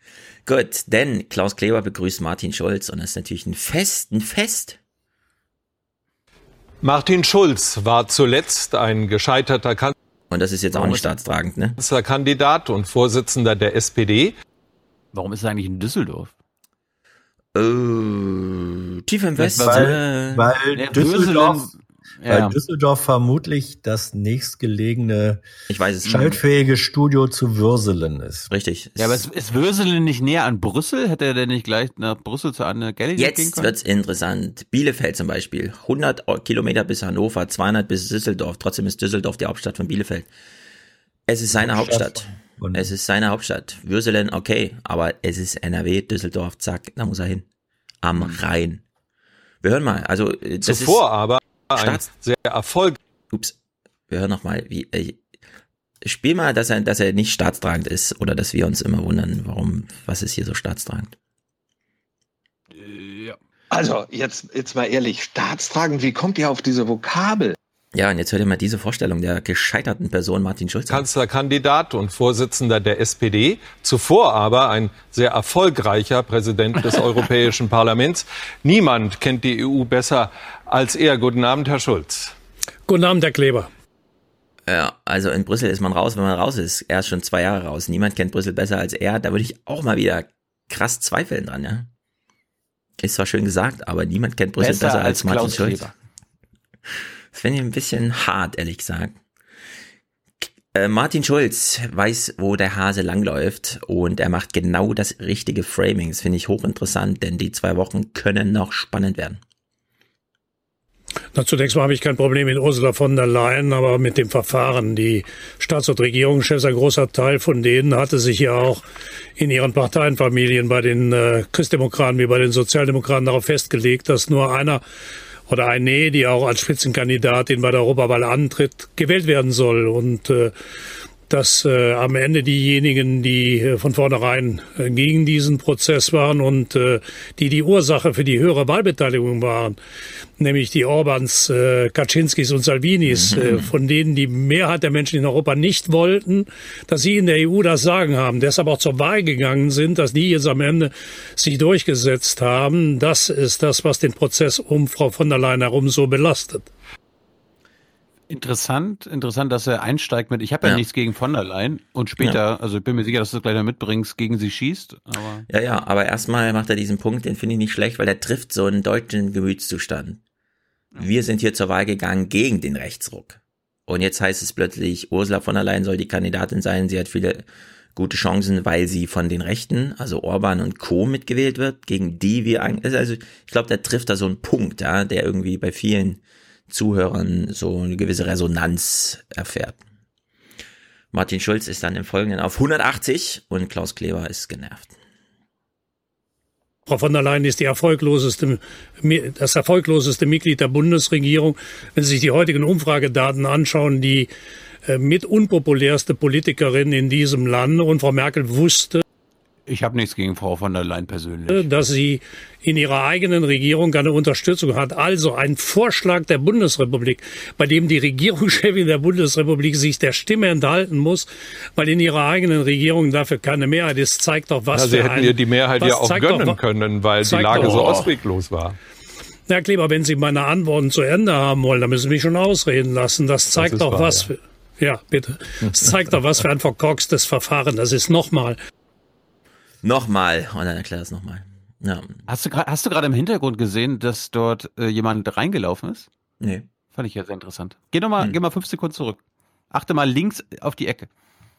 Gut, denn Klaus Kleber begrüßt Martin Schulz und das ist natürlich ein Fest, ein Fest. Martin Schulz war zuletzt ein gescheiterter Kanzler. Und das ist jetzt auch nicht staatstragend, ne? Kanzlerkandidat und Vorsitzender der SPD. Warum ist er eigentlich in Düsseldorf? Äh, tief im Westen. Weil, weil, Ja, Düsseldorf, ja. weil Düsseldorf vermutlich das nächstgelegene ich weiß es schaltfähige Studio zu Würselen ist. Richtig. Ja, aber ist, ist Würselen nicht näher an Brüssel? Hätte er denn nicht gleich nach Brüssel zu Anne Gallagher gehen Jetzt können? wird's interessant. Bielefeld zum Beispiel. 100 Kilometer bis Hannover, 200 bis Düsseldorf. Trotzdem ist Düsseldorf die Hauptstadt von Bielefeld. Es ist seine Hauptstadt. Es ist seine Hauptstadt. Würselen, okay, aber es ist NRW, Düsseldorf, zack, da muss er hin. Am Rhein. Wir hören mal, also äh, das Zuvor ist aber ein Staats sehr erfolgreich. Ups. Wir hören noch mal, wie äh, spiel mal, dass er dass er nicht staatstragend ist oder dass wir uns immer wundern, warum was ist hier so staatstragend? Also, jetzt, jetzt mal ehrlich, staatstragend, wie kommt ihr auf diese Vokabel? Ja, und jetzt hört ihr mal diese Vorstellung der gescheiterten Person Martin Schulz. an. Kanzlerkandidat und Vorsitzender der SPD, zuvor aber ein sehr erfolgreicher Präsident des Europäischen Parlaments. Niemand kennt die EU besser als er. Guten Abend, Herr Schulz. Guten Abend, Herr Kleber. Ja, also in Brüssel ist man raus, wenn man raus ist. Er ist schon zwei Jahre raus. Niemand kennt Brüssel besser als er. Da würde ich auch mal wieder krass zweifeln dran, ja. Ist zwar schön gesagt, aber niemand kennt Brüssel besser, Besser als, als Martin Klaus Schulz. Kleber. Das finde ich ein bisschen hart, ehrlich gesagt. Äh, Martin Schulz weiß, wo der Hase langläuft und er macht genau das richtige Framing. Das finde ich hochinteressant, denn die zwei Wochen können noch spannend werden. Na, zunächst mal habe ich kein Problem mit Ursula von der Leyen, aber mit dem Verfahren. Die Staats- und Regierungschefs, ein großer Teil von denen hatte sich ja auch in ihren Parteienfamilien bei den äh, Christdemokraten wie bei den Sozialdemokraten darauf festgelegt, dass nur einer oder eine, die auch als Spitzenkandidatin bei der Europawahl antritt, gewählt werden soll. Und äh, dass äh, am Ende diejenigen, die äh, von vornherein äh, gegen diesen Prozess waren und äh, die die Ursache für die höhere Wahlbeteiligung waren, nämlich die Orbans, äh, Kaczynskis und Salvinis, äh, von denen die Mehrheit der Menschen in Europa nicht wollten, dass sie in der EU das Sagen haben, deshalb auch zur Wahl gegangen sind, dass die jetzt am Ende sich durchgesetzt haben, das ist das, was den Prozess um Frau von der Leyen herum so belastet. Interessant, interessant, dass er einsteigt mit, ich habe ja, Ja. nichts gegen von der Leyen und später, also ich bin mir sicher, dass du es gleich noch mitbringst, gegen sie schießt, aber Ja, ja, aber erstmal macht er diesen Punkt, den finde ich nicht schlecht, weil er trifft so einen deutschen Gemütszustand. Wir sind hier zur Wahl gegangen gegen den Rechtsruck. Und jetzt heißt es plötzlich, Ursula von der Leyen soll die Kandidatin sein. Sie hat viele gute Chancen, weil sie von den Rechten, also Orban und Co. mitgewählt wird, gegen die wir eigentlich, also ich glaube, der trifft da so einen Punkt, ja, der irgendwie bei vielen Zuhörern so eine gewisse Resonanz erfährt. Martin Schulz ist dann im Folgenden auf 180 und Klaus Kleber ist genervt. Frau von der Leyen ist erfolgloseste, das erfolgloseste Mitglied der Bundesregierung. Wenn Sie sich die heutigen Umfragedaten anschauen, die äh, mit unpopulärste Politikerin in diesem Land und Frau Merkel wusste, ich habe nichts gegen Frau von der Leyen persönlich. dass sie in ihrer eigenen Regierung keine Unterstützung hat. Also ein Vorschlag der Bundesrepublik, bei dem die Regierungschefin der Bundesrepublik sich der Stimme enthalten muss, weil in ihrer eigenen Regierung dafür keine Mehrheit ist, zeigt doch was Ja, Sie für hätten ein, ihr die Mehrheit ja auch doch gönnen wa- können, weil die Lage doch- so ausweglos war. Herr Kleber, wenn Sie meine Antworten zu Ende haben wollen, dann müssen Sie mich schon ausreden lassen. Das zeigt ist doch wahr, was ja. für, ja, bitte. Das zeigt doch was für ein verkorkstes Verfahren. Das ist nochmal. Nochmal, und dann erklär das nochmal. Ja. Hast du, hast du gerade im Hintergrund gesehen, dass dort äh, jemand reingelaufen ist? Nee. Fand ich ja sehr interessant. Geh noch mal, geh mal fünf Sekunden zurück. Achte mal links auf die Ecke.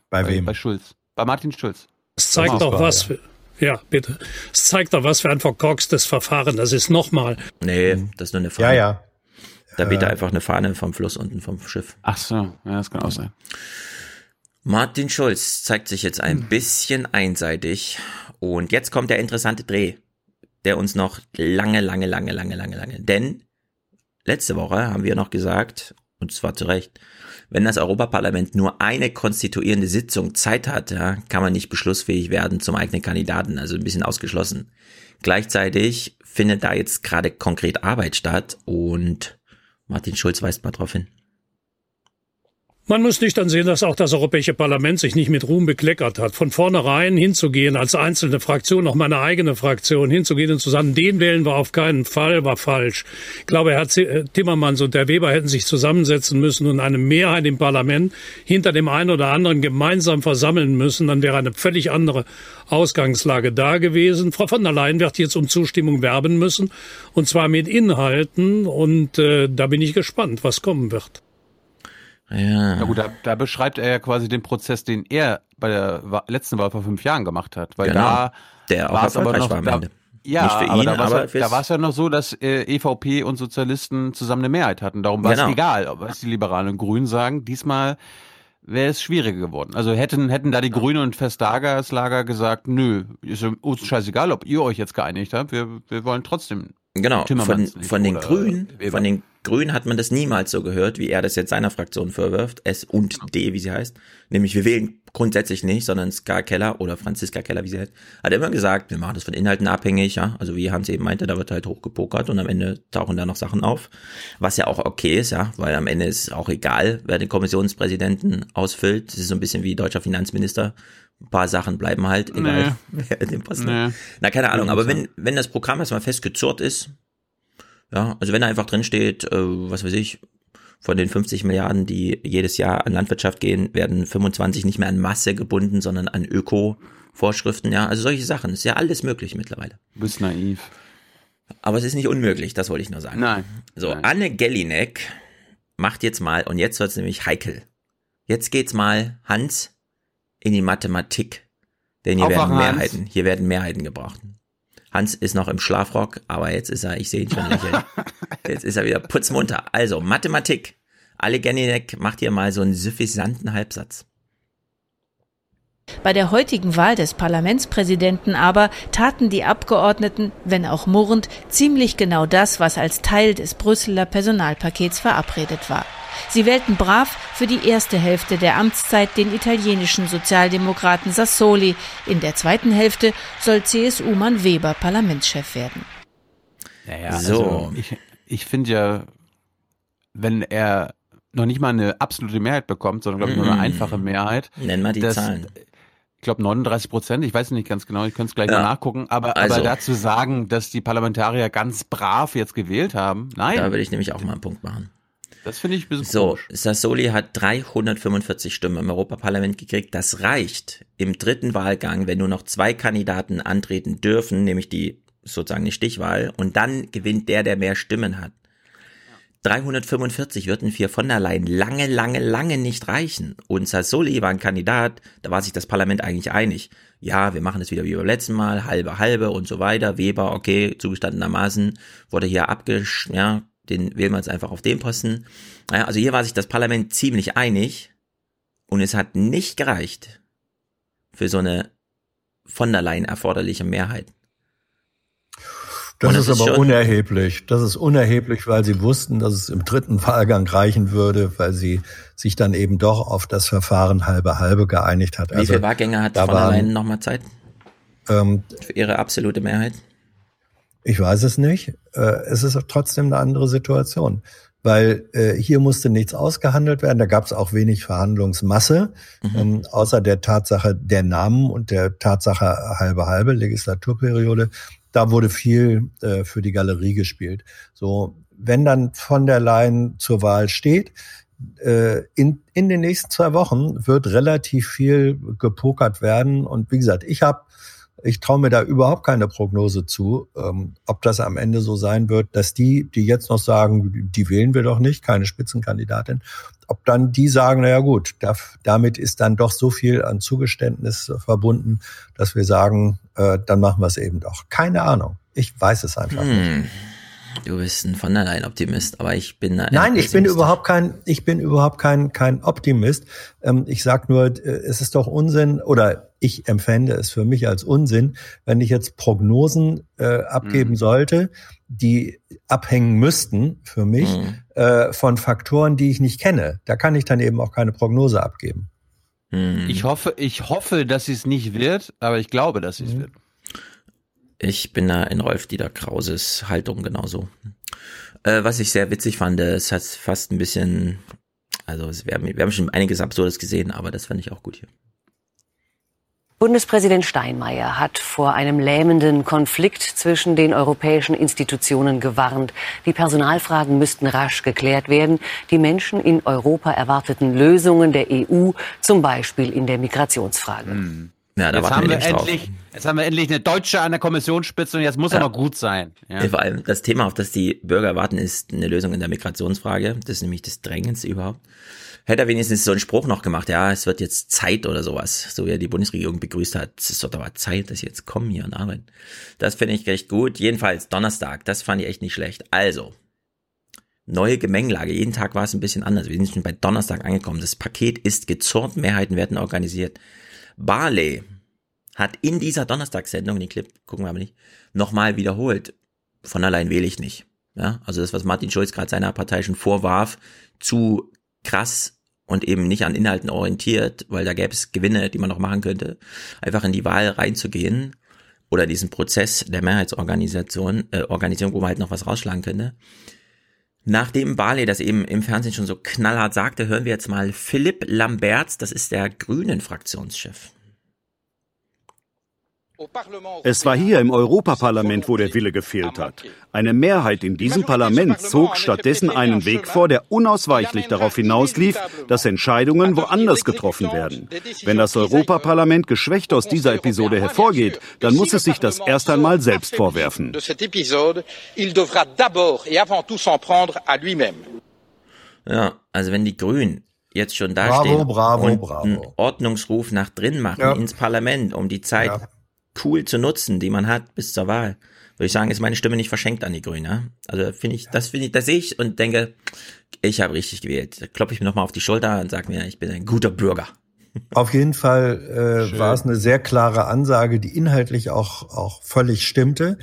Bei wem? Bei Schulz. Bei Martin Schulz. Das zeigt doch was ja. für, ja, bitte. Das zeigt doch was für ein verkorkstes Verfahren. Das ist nochmal. Nee, das ist nur eine Fahne. Ja, ja. Da weht Äh. einfach eine Fahne vom Fluss unten vom Schiff. Ach so, ja, das kann auch sein. Martin Schulz zeigt sich jetzt ein bisschen einseitig. Und jetzt kommt der interessante Dreh, der uns noch lange, lange, lange, lange, lange, lange. Denn letzte Woche haben wir noch gesagt, und zwar zu Recht, wenn das Europaparlament nur eine konstituierende Sitzung Zeit hat, ja, kann man nicht beschlussfähig werden zum eigenen Kandidaten, also ein bisschen ausgeschlossen. Gleichzeitig findet da jetzt gerade konkret Arbeit statt und Martin Schulz weist mal drauf hin. Man muss nicht dann sehen, dass auch das Europäische Parlament sich nicht mit Ruhm bekleckert hat. Von vornherein hinzugehen, als einzelne Fraktion, auch meine eigene Fraktion, hinzugehen und zu sagen, den wählen wir auf keinen Fall, war falsch. Ich glaube, Herr äh, Timmermans und Herr Weber hätten sich zusammensetzen müssen und eine Mehrheit im Parlament hinter dem einen oder anderen gemeinsam versammeln müssen. Dann wäre eine völlig andere Ausgangslage da gewesen. Frau von der Leyen wird jetzt um Zustimmung werben müssen, und zwar mit Inhalten. Und äh, da bin ich gespannt, was kommen wird. Ja. Na gut, da, da beschreibt er ja quasi den Prozess, den er bei der letzten Wahl vor fünf Jahren gemacht hat. Weil Genau. da Der auch war es aber erfolgreich noch, war am da, Ende. Ja, Nicht für aber ihn, aber fürs- da war es ja noch so, dass äh, EVP und Sozialisten zusammen eine Mehrheit hatten. Darum war Genau. es egal, was die Liberalen und Grünen sagen. Diesmal wäre es schwieriger geworden. Also hätten hätten da die Grünen und Vestagers Lager gesagt, nö, ist uns scheißegal, ob ihr euch jetzt geeinigt habt. Wir, wir wollen trotzdem Genau, von, von den Grünen, von den Grün hat man das niemals so gehört, wie er das jetzt seiner Fraktion vorwirft, S und D, wie sie heißt. Nämlich, wir wählen grundsätzlich nicht, sondern Ska Keller oder Franziska Keller, wie sie heißt, hat immer gesagt, wir machen das von Inhalten abhängig, ja. Also wie Hans eben meinte, da wird halt hochgepokert und am Ende tauchen da noch Sachen auf. Was ja auch okay ist, ja, weil am Ende ist auch egal, wer den Kommissionspräsidenten ausfüllt. Das ist so ein bisschen wie deutscher Finanzminister. Ein paar Sachen bleiben halt, egal Nee. wer den Posten Nee. Na, keine Ahnung, aber wenn, wenn das Programm erstmal festgezurrt ist, ja, also wenn da einfach drin steht, äh, was weiß ich, von den 50 Milliarden, die jedes Jahr an Landwirtschaft gehen, werden 25 nicht mehr an Masse gebunden, sondern an Öko-Vorschriften, ja, also solche Sachen. Ist ja alles möglich mittlerweile. Du bist naiv. Aber es ist nicht unmöglich, das wollte ich nur sagen. Nein. So, Anne Gellinek macht jetzt mal, und jetzt wird's nämlich heikel. Jetzt geht's mal, Hans, in die Mathematik. Denn hier Aufwachen, werden Hans. Mehrheiten, hier werden Mehrheiten gebraucht. Hans ist noch im Schlafrock, aber jetzt ist er, ich sehe ihn schon lächeln. Jetzt ist er wieder putzmunter. Also, Mathematik. Alle Gellinek macht hier mal so einen suffisanten Halbsatz. Bei der heutigen Wahl des Parlamentspräsidenten aber taten die Abgeordneten, wenn auch murrend, ziemlich genau das, was als Teil des Brüsseler Personalpakets verabredet war. Sie wählten brav für die erste Hälfte der Amtszeit den italienischen Sozialdemokraten Sassoli. In der zweiten Hälfte soll CSU-Mann Weber Parlamentschef werden. Naja, So. also ich, ich finde ja, wenn er noch nicht mal eine absolute Mehrheit bekommt, sondern glaube ich nur eine Mm. einfache Mehrheit. Nenn mal die das- Zahlen. Ich glaube 39 Prozent, ich weiß nicht ganz genau, ich könnte es gleich Ja. mal nachgucken, aber, Also. aber dazu sagen, dass die Parlamentarier ganz brav jetzt gewählt haben, nein. Da will ich nämlich auch mal einen Punkt machen. Das finde ich ein bisschen So, komisch. Sassoli hat 345 Stimmen im Europaparlament gekriegt. Das reicht im dritten Wahlgang, wenn nur noch zwei Kandidaten antreten dürfen, nämlich die sozusagen die Stichwahl, und dann gewinnt der, der mehr Stimmen hat. 345 würden für von der Leyen lange, lange, lange nicht reichen. Und Sassoli war ein Kandidat, da war sich das Parlament eigentlich einig. Ja, wir machen es wieder wie beim letzten Mal, halbe, halbe und so weiter. Weber, okay, zugestandenermaßen wurde hier abgesch, ja, den wählen wir jetzt einfach auf den Posten. Ja, also hier war sich das Parlament ziemlich einig und es hat nicht gereicht für so eine von der Leyen erforderliche Mehrheit. Das ist ist aber unerheblich. Das ist unerheblich, weil sie wussten, dass es im dritten Wahlgang reichen würde, weil sie sich dann eben doch auf das Verfahren halbe halbe geeinigt hat. Wie viele Wahlgänge hat von Leyen nochmal Zeit Ähm, für ihre absolute Mehrheit? Ich weiß es nicht. Äh, es ist trotzdem eine andere Situation, weil äh, hier musste nichts ausgehandelt werden. Da gab es auch wenig Verhandlungsmasse, ähm, außer der Tatsache der Namen und der Tatsache halbe halbe Legislaturperiode. Da wurde viel äh, für die Galerie gespielt. So, wenn dann von der Leyen zur Wahl steht, äh, in, in den nächsten zwei Wochen wird relativ viel gepokert werden. Und wie gesagt, ich habe ich traue mir da überhaupt keine Prognose zu, ähm, ob das am Ende so sein wird, dass die, die jetzt noch sagen, die wählen wir doch nicht, keine Spitzenkandidatin, ob dann die sagen, naja gut, da, damit ist dann doch so viel an Zugeständnis verbunden, dass wir sagen, äh, dann machen wir es eben doch. Keine Ahnung. Ich weiß es einfach nicht. Hm. Du bist ein von der Leyen Optimist, aber ich bin ein Nein, ich bin überhaupt kein, ich bin überhaupt kein, kein Optimist. Ähm, ich sag nur, äh, es ist doch Unsinn oder ich empfände es für mich als Unsinn, wenn ich jetzt Prognosen äh, abgeben sollte, die abhängen müssten für mich Mhm. äh, von Faktoren, die ich nicht kenne. Da kann ich dann eben auch keine Prognose abgeben. Hm. Ich hoffe, ich hoffe, dass sie es nicht wird, aber ich glaube, dass sie Mhm. es wird. Ich bin da in Rolf Dieter Krauses Haltung genauso. Äh, was ich sehr witzig fand, es hat fast ein bisschen, also es, wir, haben, wir haben schon einiges Absurdes gesehen, aber das fand ich auch gut hier. Bundespräsident Steinmeier hat vor einem lähmenden Konflikt zwischen den europäischen Institutionen gewarnt. Die Personalfragen müssten rasch geklärt werden. Die Menschen in Europa erwarteten Lösungen der EU, zum Beispiel in der Migrationsfrage. Ja, da jetzt, haben wir drauf. endlich, jetzt haben wir endlich eine Deutsche an der Kommissionsspitze und jetzt muss Ja. er noch gut sein. Ja. Vor allem das Thema, auf das die Bürger warten, ist eine Lösung in der Migrationsfrage. Das ist nämlich das Drängendste überhaupt. Hätte er wenigstens so einen Spruch noch gemacht, ja, es wird jetzt Zeit oder sowas, so wie er die Bundesregierung begrüßt hat. Es ist doch aber Zeit, dass sie jetzt kommen hier und arbeiten. Das finde ich recht gut. Jedenfalls Donnerstag, das fand ich echt nicht schlecht. Also, neue Gemengelage. Jeden Tag war es ein bisschen anders. Wir sind schon bei Donnerstag angekommen. Das Paket ist gezurrt, Mehrheiten werden organisiert. Barley hat in dieser Donnerstagssendung, den Clip gucken wir aber nicht, nochmal wiederholt. Von allein wähle ich nicht. ja, also das, was Martin Schulz gerade seiner Partei schon vorwarf, zu krass und eben nicht an Inhalten orientiert, weil da gäbe es Gewinne, die man noch machen könnte, einfach in die Wahl reinzugehen oder diesen Prozess der Mehrheitsorganisation, äh, Organisation, wo man halt noch was rausschlagen könnte. Nachdem Barley das eben im Fernsehen schon so knallhart sagte, hören wir jetzt mal Philipp Lamberts, das ist der Grünen Fraktionschef. Es war hier im Europaparlament, wo der Wille gefehlt hat. Eine Mehrheit in diesem Parlament zog stattdessen einen Weg vor, der unausweichlich darauf hinauslief, dass Entscheidungen woanders getroffen werden. Wenn das Europaparlament geschwächt aus dieser Episode hervorgeht, dann muss es sich das erst einmal selbst vorwerfen. Ja, also wenn die Grünen jetzt schon dastehen Bravo, bravo, und bravo. einen Ordnungsruf nach drin machen Ja. ins Parlament, um die Zeit Ja. Cool zu nutzen, die man hat bis zur Wahl, würde ich sagen, ist meine Stimme nicht verschenkt an die Grünen. Ja? Also finde ich, das finde ich, das sehe ich und denke, ich habe richtig gewählt. Da kloppe ich mir nochmal auf die Schulter und sage mir, ich bin ein guter Bürger. Auf jeden Fall äh, war es eine sehr klare Ansage, die inhaltlich auch, auch völlig stimmte.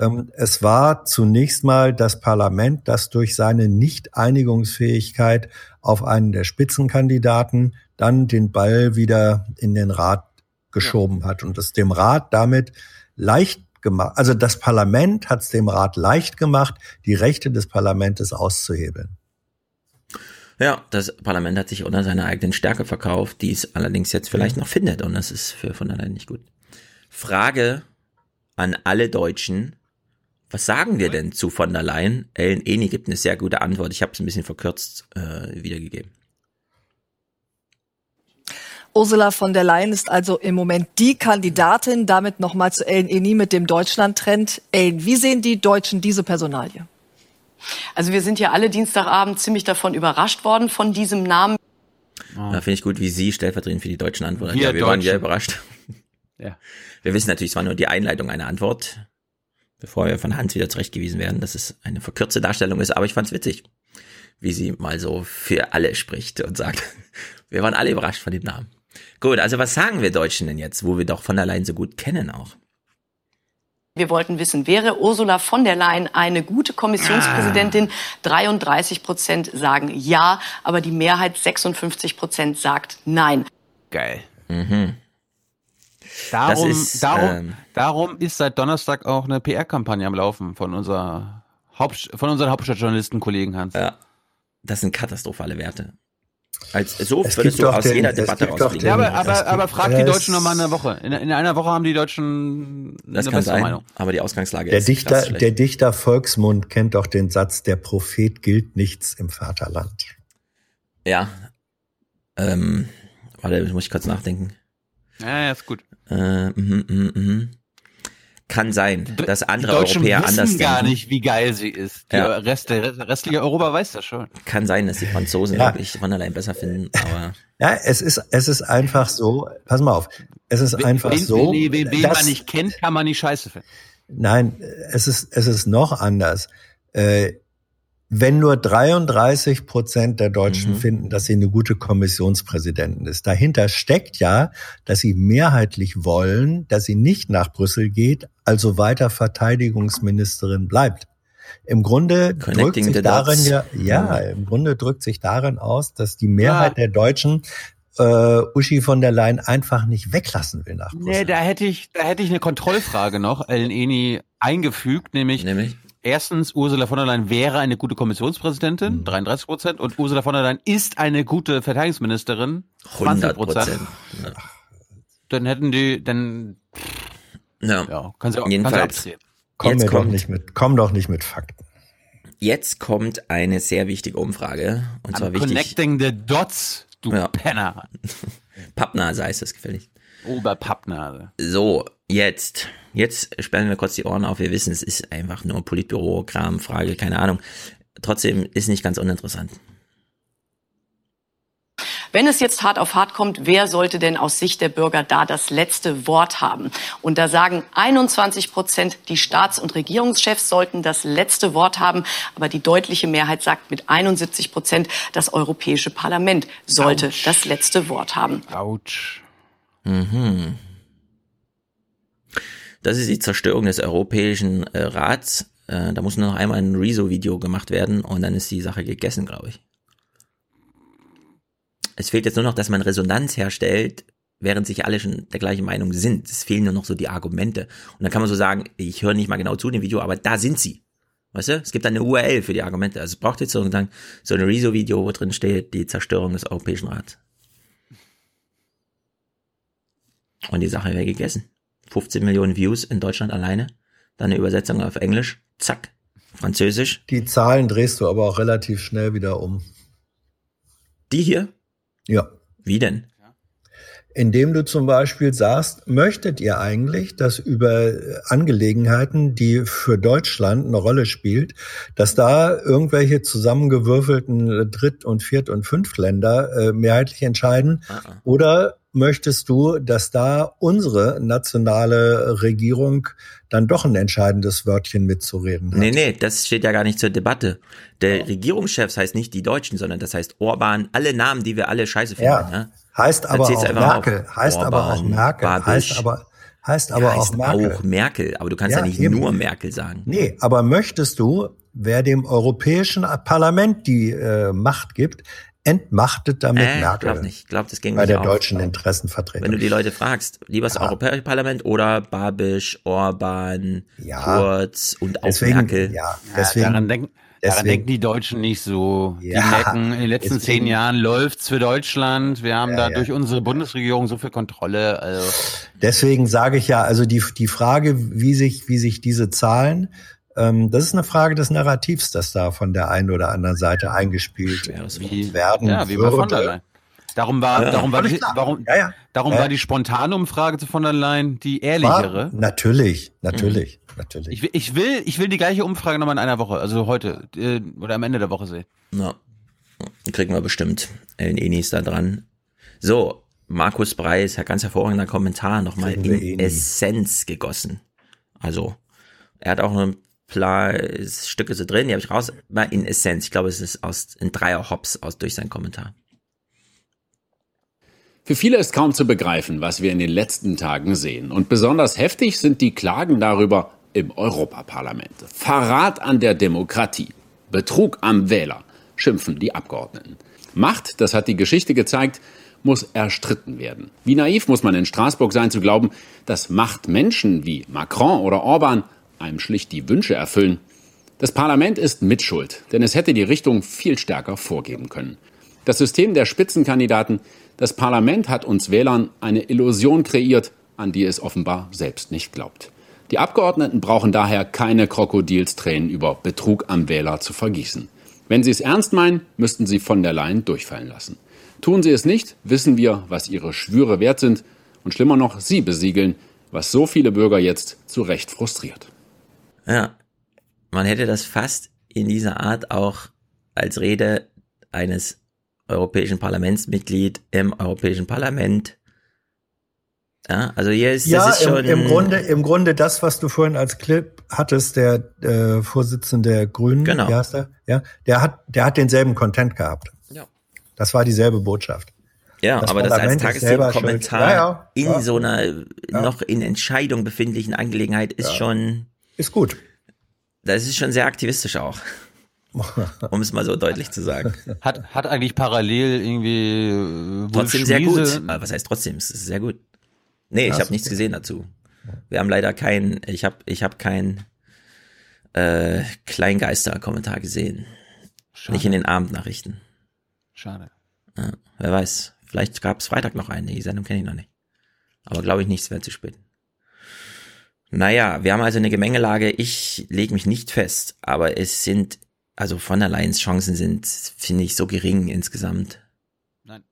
Ähm, es war zunächst mal das Parlament, das durch seine Nicht-Einigungsfähigkeit auf einen der Spitzenkandidaten dann den Ball wieder in den Rat geschoben hat und es dem Rat damit leicht gemacht, also das Parlament hat es dem Rat leicht gemacht, die Rechte des Parlaments auszuhebeln. Ja, das Parlament hat sich unter seiner eigenen Stärke verkauft, die es allerdings jetzt vielleicht noch findet und das ist für von der Leyen nicht gut. Frage an alle Deutschen. Was sagen wir denn zu von der Leyen? Ellen Eni gibt eine sehr gute Antwort. Ich habe es ein bisschen verkürzt äh, wiedergegeben. Ursula von der Leyen ist also im Moment die Kandidatin. Damit nochmal zu Ellen Eni mit dem Deutschland-Trend. Ellen, wie sehen die Deutschen diese Personalie? Also wir sind ja alle Dienstagabend ziemlich davon überrascht worden von diesem Namen. Da finde ich gut, wie Sie stellvertretend für die Deutschen antworten. Wir ja, wir waren ja überrascht. Ja. Wir wissen natürlich, es war nur die Einleitung einer Antwort, bevor wir von Hans wieder zurechtgewiesen werden, dass es eine verkürzte Darstellung ist. Aber ich fand es witzig, wie sie mal so für alle spricht und sagt, wir waren alle überrascht von dem Namen. Gut, also was sagen wir Deutschen denn jetzt, wo wir doch von der Leyen so gut kennen auch? Wir wollten wissen, wäre Ursula von der Leyen eine gute Kommissionspräsidentin? 33 Prozent sagen ja, aber die Mehrheit 56 Prozent sagt nein. Geil. Mhm. Darum, ist, darum, ähm, darum ist seit Donnerstag auch eine PR-Kampagne am Laufen von unserer Haupt, von unseren Hauptstadtjournalisten-Kollegen Hans. Ja, das sind katastrophale Werte. Als, so Es du doch aus den- jeder Debatte gibt doch rausfliegen. Ja, aber, aber, aber frag die Deutschen noch mal in einer Woche. In, in einer Woche haben die Deutschen eine Das kann bessere sein, Meinung. aber die Ausgangslage Der ist Dichter, der Dichter Volksmund kennt doch den Satz, der Prophet gilt nichts im Vaterland. Ja. Ähm, warte, muss ich kurz nachdenken. Ja, ja, ist gut. Äh, mhm, mhm, mhm. Kann sein, dass Die andere Europäer wissen anders gar denken. nicht, wie geil sie ist. Die Ja. Rest, der restliche Europa weiß das schon. Kann sein, dass die Franzosen Ja. wirklich von allein besser finden, aber Ja, es ist, es ist einfach so, pass mal auf, es ist einfach wen, so, wen, wen, wen dass- man nicht kennt, kann man nicht scheiße finden. Nein, es ist, es ist noch anders. Äh, wenn nur 33 Prozent der Deutschen Mhm. finden, dass sie eine gute Kommissionspräsidentin ist, dahinter steckt ja, dass sie mehrheitlich wollen, dass sie nicht nach Brüssel geht, also weiter Verteidigungsministerin bleibt. Im Grunde drückt sich darin ja, ja, im Grunde drückt sich darin aus, dass die Mehrheit der Deutschen äh, Uschi von der Leyen einfach nicht weglassen will nach Brüssel. Nee, da hätte ich, da hätte ich eine Kontrollfrage noch, Ellen Eni, eingefügt, nämlich, nämlich erstens, Ursula von der Leyen wäre eine gute Mhm. Kommissionspräsidentin, 33 Prozent, und Ursula von der Leyen ist eine gute Verteidigungsministerin, 20 100 Prozent. Ja. Dann hätten die, dann, Ja. ja, kann sie, auch- Jedenfalls, abzählen. Komm, jetzt mir doch kommt, nicht mit, komm doch nicht mit Fakten. jetzt kommt eine sehr wichtige Umfrage. Und zwar wichtig. connecting the dots, du Ja. Penner. Pappnase heißt das gefällig. Oberpappnase. So, jetzt. Jetzt sperren wir kurz die Ohren auf. Wir wissen, es ist einfach nur Politbüro, Kram, Frage, keine Ahnung. Trotzdem ist nicht ganz uninteressant. Wenn es jetzt hart auf hart kommt, wer sollte denn aus Sicht der Bürger da das letzte Wort haben? Und da sagen 21 Prozent, die Staats- und Regierungschefs sollten das letzte Wort haben. Aber die deutliche Mehrheit sagt mit 71 Prozent, das Europäische Parlament sollte Autsch. das letzte Wort haben. Autsch. Mhm. Das ist die Zerstörung des Europäischen äh, Rats. Äh, da muss nur noch einmal ein Rezo-Video gemacht werden und dann ist die Sache gegessen, glaube ich. Es fehlt jetzt nur noch, dass man Resonanz herstellt, während sich alle schon der gleichen Meinung sind. Es fehlen nur noch so die Argumente. Und dann kann man so sagen, ich höre nicht mal genau zu dem Video, aber da sind sie. Weißt du? Es gibt eine URL für die Argumente. Also es braucht jetzt sozusagen so ein Rezo-Video, wo drin steht, die Zerstörung des Europäischen Rats. Und die Sache wäre gegessen. 15 Millionen Views in Deutschland alleine. Dann eine Übersetzung auf Englisch. Zack. Französisch. Die Zahlen drehst du aber auch relativ schnell wieder um. Die hier? Ja. Wie denn? Indem du zum Beispiel sagst, möchtet ihr eigentlich, dass über Angelegenheiten, die für Deutschland eine Rolle spielt, dass da irgendwelche zusammengewürfelten Dritt- und Viert- und Fünftländer äh, mehrheitlich entscheiden? Oder möchtest du, dass da unsere nationale Regierung dann doch ein entscheidendes Wörtchen mitzureden hat? Nee, nee, das steht ja gar nicht zur Debatte. Der Regierungschefs heißt nicht die Deutschen, sondern das heißt Orban, alle Namen, die wir alle scheiße finden. Ja. Ne? Heißt aber auch Merkel, auf. heißt aber auch Orban, Merkel, Babiš. heißt aber, heißt aber Ja, auch heißt Merkel. auch Merkel, aber du kannst ja, Ja, nicht eben. nur Merkel sagen. Nee, aber möchtest du, wer dem Europäischen Parlament die äh, Macht gibt, entmachtet damit Äh, Merkel? glaub nicht. Glaub, das ging bei nicht der auf. deutschen Interessenvertretung. Wenn du die Leute fragst, lieber das Europäische Parlament oder Babisch, Orban, Kurz und auch Deswegen, Merkel. ja, deswegen- daran, denken, daran deswegen- denken die Deutschen nicht so. Die Ja, merken, in den letzten deswegen- zehn Jahren läuft's für Deutschland. Wir haben Ja, da ja. durch unsere Bundesregierung so viel Kontrolle. Also Deswegen sage ich ja, also die, die Frage, wie sich, wie sich diese Zahlen, ähm, das ist eine Frage des Narrativs, das da von der einen oder anderen Seite eingespielt werden ja, wie bei von der würde. Leyen. Darum war, Ja, darum war, die, warum, Ja, ja. darum Ja. war die spontane Umfrage zu von der Leyen die ehrlichere. War, natürlich, natürlich, natürlich. Ich will, ich will, ich will die gleiche Umfrage nochmal in einer Woche, also heute äh, oder am Ende der Woche sehen. Ja. Kriegen wir bestimmt. Ellen Eni ist da dran. So, Markus Preis, ein ganz hervorragender Kommentar, nochmal in Eni. Essenz gegossen. Also, er hat auch noch Stücke so drin, die habe ich raus, mal in Essenz. Ich glaube, es ist aus, in Dreier Hops aus durch seinen Kommentar. Für viele ist kaum zu begreifen, was wir in den letzten Tagen sehen. Und besonders heftig sind die Klagen darüber im Europaparlament. Verrat an der Demokratie, Betrug am Wähler, schimpfen die Abgeordneten. Macht, das hat die Geschichte gezeigt, muss erstritten werden. Wie naiv muss man in Straßburg sein zu glauben, dass Machtmenschen wie Macron oder Orban einem schlicht die Wünsche erfüllen. Das Parlament ist mitschuld, denn es hätte die Richtung viel stärker vorgeben können. Das System der Spitzenkandidaten, das Parlament hat uns Wählern eine Illusion kreiert, an die es offenbar selbst nicht glaubt. Die Abgeordneten brauchen daher keine Krokodilstränen über Betrug am Wähler zu vergießen. Wenn sie es ernst meinen, müssten sie von der Leyen durchfallen lassen. Tun sie es nicht, wissen wir, was ihre Schwüre wert sind und schlimmer noch, sie besiegeln, was so viele Bürger jetzt zu Recht frustriert. Ja, man hätte das fast in dieser Art auch als Rede eines europäischen Parlamentsmitglied im Europäischen Parlament. Ja, also hier ist Ja, das ist im, schon im Grunde, im Grunde das, was du vorhin als Clip hattest, der äh, Vorsitzende der Grünen, Genau. wie heißt der? Ja, der hat, der hat denselben Content gehabt. Ja. Das war dieselbe Botschaft. Ja, Das aber das als Parlament ist selber Tagesthemenkommentar. Ja, ja, in ja. so einer noch in Entscheidung befindlichen Angelegenheit ist schon ist gut. Das ist schon sehr aktivistisch auch. um es mal so deutlich zu sagen. Hat, hat eigentlich parallel irgendwie äh, Wolf Trotzdem sehr gut. Aber was heißt trotzdem? Es ist sehr gut. Nee, Ja, ich habe nichts okay. gesehen dazu. Wir haben leider kein, ich habe ich hab kein äh, Kleingeister-Kommentar gesehen. Schade. Nicht in den Abendnachrichten. Schade. Ja, wer weiß. Vielleicht gab es Freitag noch eine. Die Sendung kenne ich noch nicht. Aber glaube ich nicht, es wäre zu spät. Naja, wir haben also eine Gemengelage. Ich lege mich nicht fest, aber es sind, also von der Leyen's Chancen sind, finde ich, so gering insgesamt. Nein.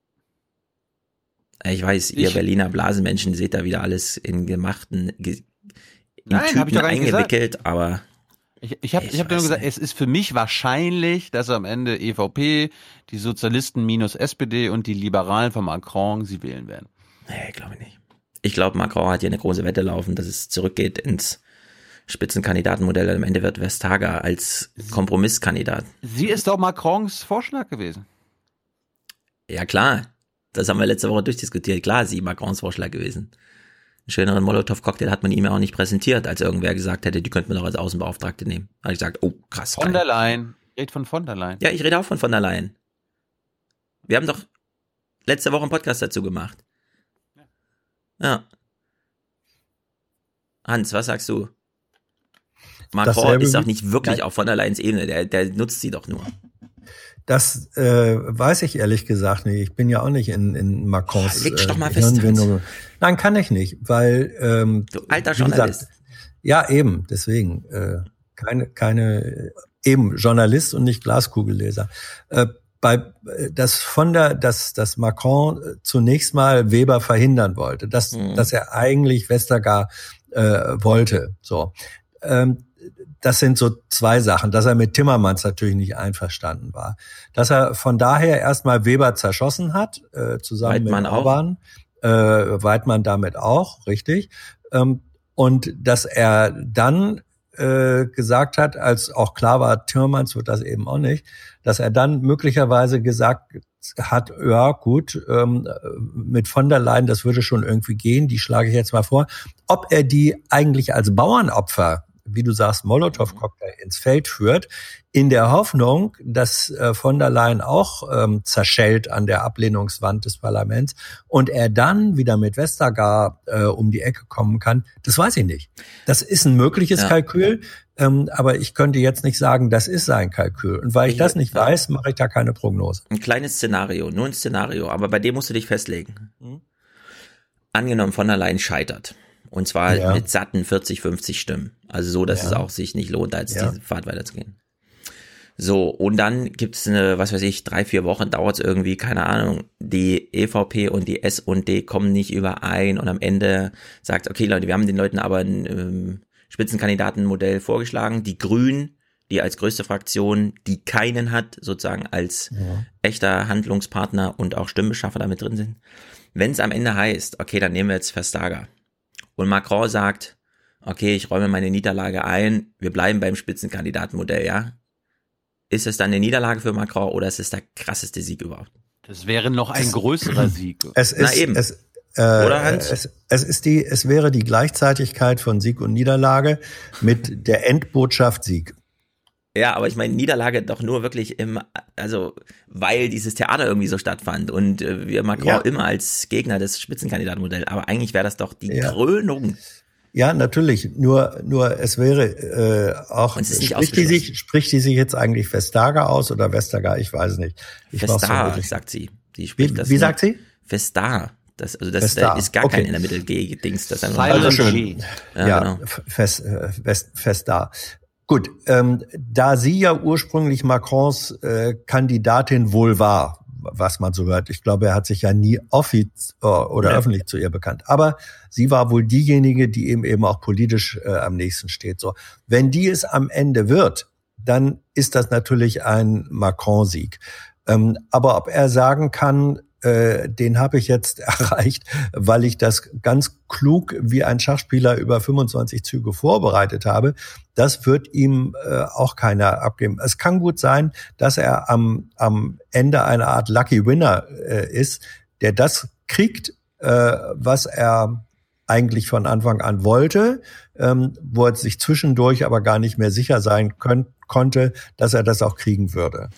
Ich weiß, ihr Ich- Berliner Blasenmenschen seht da wieder alles in gemachten, ge in Nein, hab ich nicht gesagt. eingewickelt, aber Ich, ich habe Ich hab nur gesagt, es ist für mich wahrscheinlich, dass am Ende EVP, die Sozialisten minus SPD und die Liberalen von Macron sie wählen werden. Nee, glaube ich nicht. Ich glaube, Macron hat hier eine große Wette laufen, dass es zurückgeht ins Spitzenkandidatenmodell. Am Ende wird Vestager als Kompromisskandidat. Sie ist doch Macrons Vorschlag gewesen. Ja klar, das haben wir letzte Woche durchdiskutiert. Klar, sie Macrons Vorschlag gewesen. Einen schöneren Molotow-Cocktail hat man ihm ja auch nicht präsentiert, als irgendwer gesagt hätte, die könnten wir doch als Außenbeauftragte nehmen. Da habe ich gesagt, oh, krass. Von der Leyen. Rede von von der Leyen. Ja, ich rede auch von von der Leyen. Wir haben doch letzte Woche einen Podcast dazu gemacht. Ja. Hans, was sagst du? Macron ist doch nicht wirklich auf von der Leyens Ebene, der, der nutzt sie doch nur. Das äh, weiß ich ehrlich gesagt nicht. Ich bin ja auch nicht in, in Macrons Leg doch mal äh, fest. Nein, kann ich nicht, weil ähm, Du alter wie gesagt, Journalist. ja eben, deswegen äh, keine keine eben Journalist und nicht Glaskugelleser. Äh, bei äh, das von der dass dass Macron äh, zunächst mal Weber verhindern wollte, dass Mhm. dass er eigentlich Westergaard äh, wollte. So. Ähm, das sind so zwei Sachen, dass er mit Timmermans natürlich nicht einverstanden war. Dass er von daher erstmal Weber zerschossen hat, äh, zusammen Weidmann mit. Orban, äh, Weidmann damit auch, richtig. Ähm, und dass er dann äh, gesagt hat, als auch klar war, Timmermans wird das eben auch nicht, dass er dann möglicherweise gesagt hat, ja gut, ähm, mit von der Leyen, das würde schon irgendwie gehen, die schlage ich jetzt mal vor. Ob er die eigentlich als Bauernopfer, wie du sagst, Molotow-Cocktail ins Feld führt, in der Hoffnung, dass äh, von der Leyen auch ähm, zerschellt an der Ablehnungswand des Parlaments und er dann wieder mit Westergaard äh, um die Ecke kommen kann, das weiß ich nicht. Das ist ein mögliches Ja. Kalkül, ähm, aber ich könnte jetzt nicht sagen, das ist sein Kalkül. Und weil ich, Ich- das nicht weiß, mache ich da keine Prognose. Ein kleines Szenario, nur ein Szenario, aber bei dem musst du dich festlegen. Mhm. Angenommen, von der Leyen scheitert. Und zwar Ja. mit satten 40, 50 Stimmen. Also so, dass Ja. es auch sich nicht lohnt, als Ja. diese Fahrt weiterzugehen. So, und dann gibt's eine, was weiß ich, drei, vier Wochen dauert's irgendwie, keine Ahnung, die EVP und die S und D kommen nicht überein und am Ende sagt, okay Leute, wir haben den Leuten aber ein ähm, Spitzenkandidatenmodell vorgeschlagen, die Grünen, die als größte Fraktion, die keinen hat, sozusagen als echter Handlungspartner und auch Stimmbeschaffer damit drin sind. Wenn es am Ende heißt, okay, dann nehmen wir jetzt Verstager und Macron sagt, okay, ich räume meine Niederlage ein, wir bleiben beim Spitzenkandidatenmodell, ja? Ist es dann eine Niederlage für Macron oder ist es der krasseste Sieg überhaupt? Das wäre noch ein größerer Sieg. Es Na ist, eben. Es, äh, Oder, Hans? Es, es ist die, es wäre die Gleichzeitigkeit von Sieg und Niederlage mit der Endbotschaft Sieg. Ja, aber ich meine, Niederlage doch nur wirklich im, also, weil dieses Theater irgendwie so stattfand und äh, wir Macron Ja. immer als Gegner des Spitzenkandidatenmodells, aber eigentlich wäre das doch die Ja. Krönung. Ja, natürlich. Nur, nur es wäre äh, auch Und es ist nicht spricht die sich spricht die sich jetzt eigentlich Vestager aus oder Vestager? Ich weiß es nicht. Ich mach's so sagt sie. Sie spricht Wie- das wie sagt sie? Festar. Das, also das da ist gar okay. kein in der Mitte G-Dings. Das ist einfach Also schön. Ja, Ja, genau. fest, fest, fest da. Gut, ähm, da sie ja ursprünglich Macrons äh, Kandidatin wohl war, was man so hört. Ich glaube, er hat sich ja nie offiz äh, oder Ja. öffentlich zu ihr bekannt. Aber sie war wohl diejenige, die ihm eben auch politisch äh, am nächsten steht. So, wenn die es am Ende wird, dann ist das natürlich ein Macron-Sieg. Ähm, aber ob er sagen kann, äh, den habe ich jetzt erreicht, weil ich das ganz klug wie ein Schachspieler über 25 Züge vorbereitet habe, das wird ihm äh, auch keiner abgeben. Es kann gut sein, dass er am, am Ende eine Art Lucky Winner äh, ist, der das kriegt, äh, was er eigentlich von Anfang an wollte, ähm, wo er sich zwischendurch aber gar nicht mehr sicher sein können, konnte, dass er das auch kriegen würde.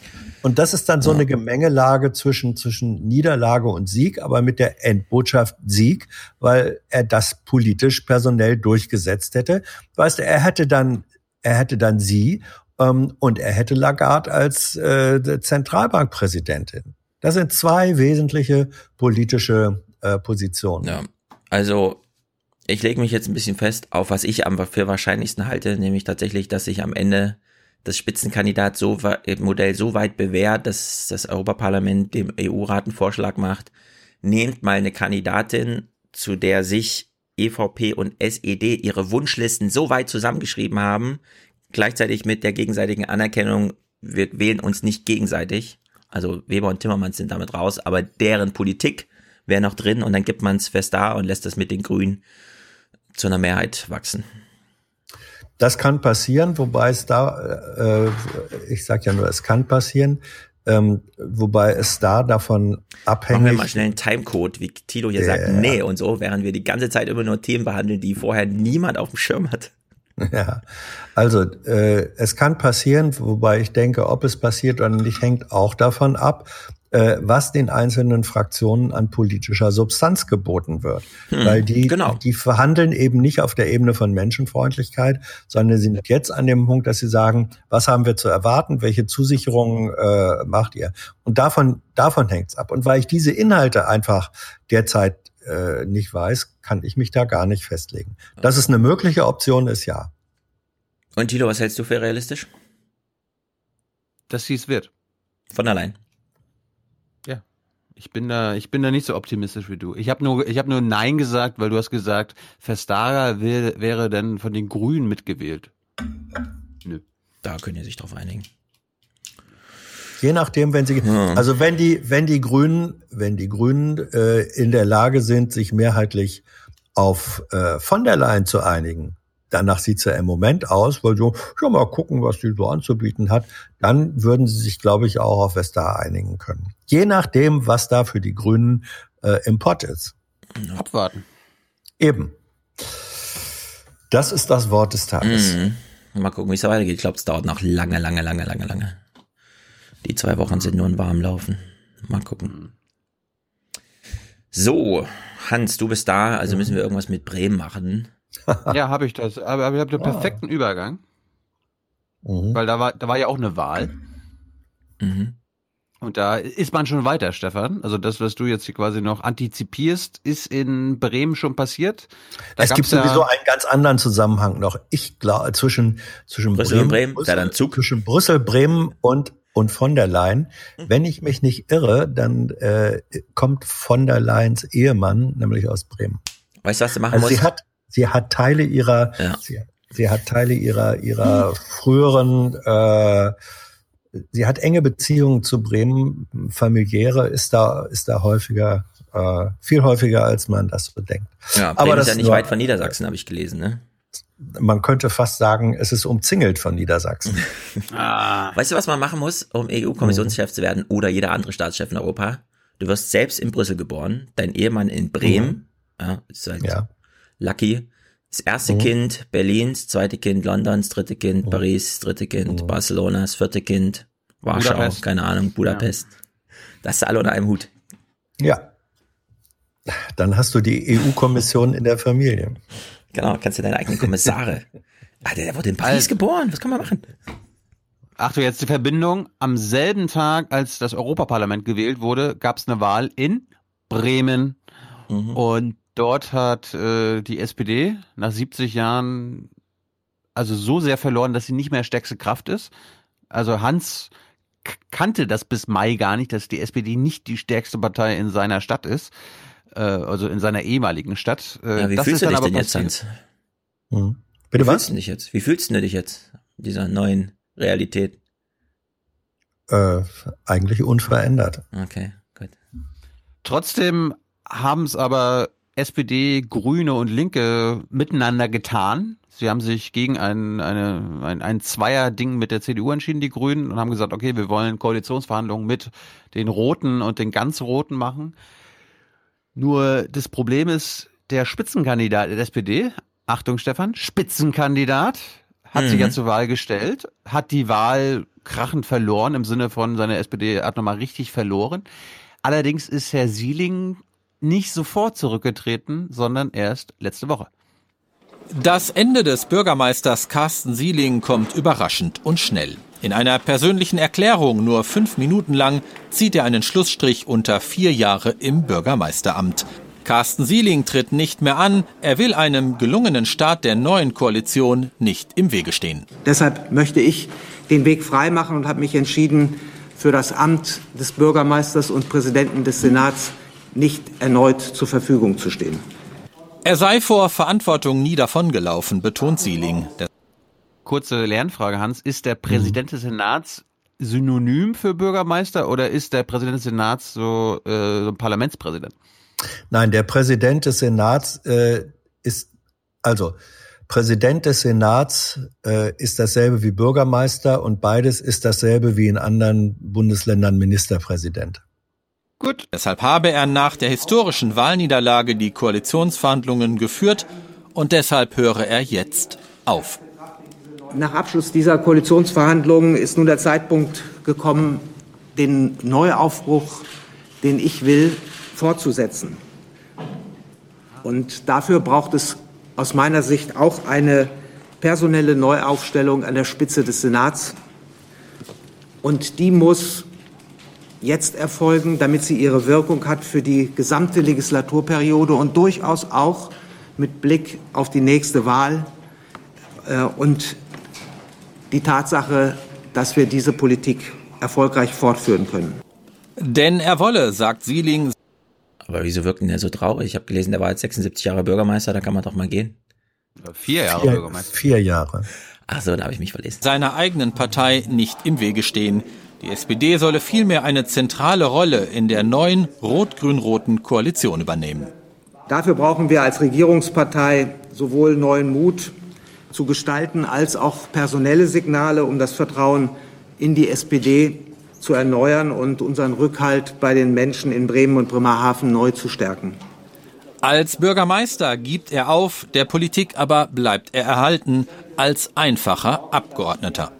Und das ist dann so eine Gemengelage zwischen, zwischen Niederlage und Sieg, aber mit der Endbotschaft Sieg, weil er das politisch personell durchgesetzt hätte. Weißt du, er hätte dann, er hätte dann sie ähm, und er hätte Lagarde als äh, Zentralbankpräsidentin. Das sind zwei wesentliche politische äh, Positionen. Ja, also ich lege mich jetzt ein bisschen fest auf, was ich am für wahrscheinlichsten halte, nämlich tatsächlich, dass sich am Ende das Spitzenkandidat so äh, Modell so weit bewährt, dass das Europaparlament dem EU-Rat einen Vorschlag macht, nehmt mal eine Kandidatin, zu der sich EVP und SED ihre Wunschlisten so weit zusammengeschrieben haben, gleichzeitig mit der gegenseitigen Anerkennung, wir wählen uns nicht gegenseitig. Also Weber und Timmermans sind damit raus, aber deren Politik wäre noch drin und dann gibt man es fest da und lässt das mit den Grünen zu einer Mehrheit wachsen. Das kann passieren, wobei es da, äh, ich sage ja nur, es kann passieren. Ähm, wobei es da davon abhängig. Machen wir mal schnell einen Timecode, wie Tilo hier Ja. sagt, nee und so, während wir die ganze Zeit immer nur Themen behandeln, die vorher niemand auf dem Schirm hat. Ja, also äh, es kann passieren, wobei ich denke, ob es passiert oder nicht, hängt auch davon ab, äh, was den einzelnen Fraktionen an politischer Substanz geboten wird. Hm, Weil die, genau. die verhandeln eben nicht auf der Ebene von Menschenfreundlichkeit, sondern sind jetzt an dem Punkt, dass sie sagen, was haben wir zu erwarten, welche Zusicherungen äh, macht ihr? Und davon, davon hängt's ab. Und weil ich diese Inhalte einfach derzeit äh, nicht weiß, kann ich mich da gar nicht festlegen. Dass es eine mögliche Option ist, ja. Und Tilo, was hältst du für realistisch? Dass sie es wird. Von allein. Ja. Ich bin da, ich bin da nicht so optimistisch wie du. Ich habe nur, ich habe nur Nein gesagt, weil du hast gesagt, Vestager wär, wäre dann von den Grünen mitgewählt. Nö. Da können ihr sich drauf einigen. Je nachdem, wenn sie, also wenn die, wenn die Grünen, wenn die Grünen äh, in der Lage sind, sich mehrheitlich auf äh, von der Leyen zu einigen, danach sieht's ja im Moment aus, weil so, schon mal gucken, was die so anzubieten hat, dann würden sie sich, glaube ich, auch auf Vestar einigen können. Je nachdem, was da für die Grünen äh, im Pott ist. Abwarten. Eben. Das ist das Wort des Tages. Mhm. Mal gucken, wie es weitergeht. Ich glaube, es dauert noch lange, lange, lange, lange, lange. Die zwei Wochen sind nur ein Warmlaufen. Mal gucken. So, Hans, du bist da, also müssen wir irgendwas mit Bremen machen. ja, habe ich das. Aber, ich habe den perfekten Übergang. Weil da war, da war ja auch eine Wahl. Mhm. Und da ist man schon weiter, Stefan. Also das, was du jetzt hier quasi noch antizipierst, ist in Bremen schon passiert. Da es gibt sowieso einen ganz anderen Zusammenhang noch. Ich glaube, zwischen, zwischen Brüssel und Bremen, Brüssel, da dann Zug. zwischen Brüssel, Bremen und, und von der Leyen. Wenn ich mich nicht irre, dann äh, kommt von der Leyens Ehemann, nämlich aus Bremen. Weißt du, was du machen Also sie musst? hat, sie hat Teile ihrer, Ja. sie, sie hat Teile ihrer, ihrer früheren, äh, sie hat enge Beziehungen zu Bremen. Familiäre ist da, ist da häufiger, äh, viel häufiger, als man das so denkt. Ja, Bremen Aber ist das ja nicht nur- weit von Niedersachsen, habe ich gelesen, ne? Man könnte fast sagen, es ist umzingelt von Niedersachsen. Weißt du, was man machen muss, um EU-Kommissionschef zu werden oder jeder andere Staatschef in Europa? Du wirst selbst in Brüssel geboren, dein Ehemann in Bremen, ja, ist halt Ja. lucky. Das erste Mhm. Kind Berlins, zweite Kind Londons, dritte Kind Paris, dritte Kind Barcelona, das vierte Kind Warschau, Budapest. keine Ahnung, Budapest. Das ist alle unter einem Hut. Ja. Dann hast du die EU-Kommission in der Familie. Genau, kannst du deine eigenen Kommissare. ah, der, der wurde in Paris geboren, was kann man machen? Achtung, jetzt die Verbindung. Am selben Tag, als das Europaparlament gewählt wurde, gab es eine Wahl in Bremen. Und dort hat äh, die SPD nach 70 Jahren also so sehr verloren, dass sie nicht mehr stärkste Kraft ist. Also Hans kannte das bis Mai gar nicht, dass die SPD nicht die stärkste Partei in seiner Stadt ist. Äh, also in seiner ehemaligen Stadt. Äh, Ja, wie das fühlst ist du dann dich aber denn jetzt. Hans? Hm. Bitte Wie was? fühlst du dich jetzt? Wie fühlst du dich jetzt in dieser neuen Realität? Äh, eigentlich unverändert. Okay, gut. Trotzdem haben es aber SPD, Grüne und Linke miteinander getan. Sie haben sich gegen ein, eine, ein, ein Zweier-Ding mit der CDU entschieden, die Grünen, und haben gesagt, okay, wir wollen Koalitionsverhandlungen mit den Roten und den ganz Roten machen. Nur das Problem ist, der Spitzenkandidat der SPD, Achtung Stefan, Spitzenkandidat, hat sich Mhm. ja zur Wahl gestellt, hat die Wahl krachend verloren, im Sinne von seine SPD hat nochmal richtig verloren. Allerdings ist Herr Sieling nicht sofort zurückgetreten, sondern erst letzte Woche. Das Ende des Bürgermeisters Carsten Sieling kommt überraschend und schnell. In einer persönlichen Erklärung, nur fünf Minuten lang, zieht er einen Schlussstrich unter vier Jahre im Bürgermeisteramt. Carsten Sieling tritt nicht mehr an, er will einem gelungenen Start der neuen Koalition nicht im Wege stehen. Deshalb möchte ich den Weg freimachen und habe mich entschieden, für das Amt des Bürgermeisters und Präsidenten des Senats nicht erneut zur Verfügung zu stehen. Er sei vor Verantwortung nie davongelaufen, betont Sieling. Der Kurze Lernfrage, Hans. Ist der Präsident des Senats synonym für Bürgermeister oder ist der Präsident des Senats so, äh, so ein Parlamentspräsident? Nein, der Präsident des Senats äh, ist, also Präsident des Senats äh, ist dasselbe wie Bürgermeister und beides ist dasselbe wie in anderen Bundesländern Ministerpräsident. Gut. Deshalb habe er nach der historischen Wahlniederlage die Koalitionsverhandlungen geführt und deshalb höre er jetzt auf. Nach Abschluss dieser Koalitionsverhandlungen ist nun der Zeitpunkt gekommen, den Neuaufbruch, den ich will, fortzusetzen. Und dafür braucht es aus meiner Sicht auch eine personelle Neuaufstellung an der Spitze des Senats. Und die muss jetzt erfolgen, damit sie ihre Wirkung hat für die gesamte Legislaturperiode und durchaus auch mit Blick auf die nächste Wahl äh, und die Tatsache, dass wir diese Politik erfolgreich fortführen können. Denn er wolle, sagt Sieling, aber wieso wirkt denn der so traurig? Ich habe gelesen, der war jetzt 76 Jahre Bürgermeister, da kann man doch mal gehen. Vier Jahre vier, Bürgermeister. Vier Jahre. Ach so, da habe ich mich verlesen. Seiner eigenen Partei nicht im Wege stehen. Die SPD solle vielmehr eine zentrale Rolle in der neuen rot-grün-roten Koalition übernehmen. Dafür brauchen wir als Regierungspartei sowohl neuen Mut zu gestalten als auch personelle Signale, um das Vertrauen in die SPD zu erneuern und unseren Rückhalt bei den Menschen in Bremen und Bremerhaven neu zu stärken. Als Bürgermeister gibt er auf, der Politik aber bleibt er erhalten als einfacher Abgeordneter.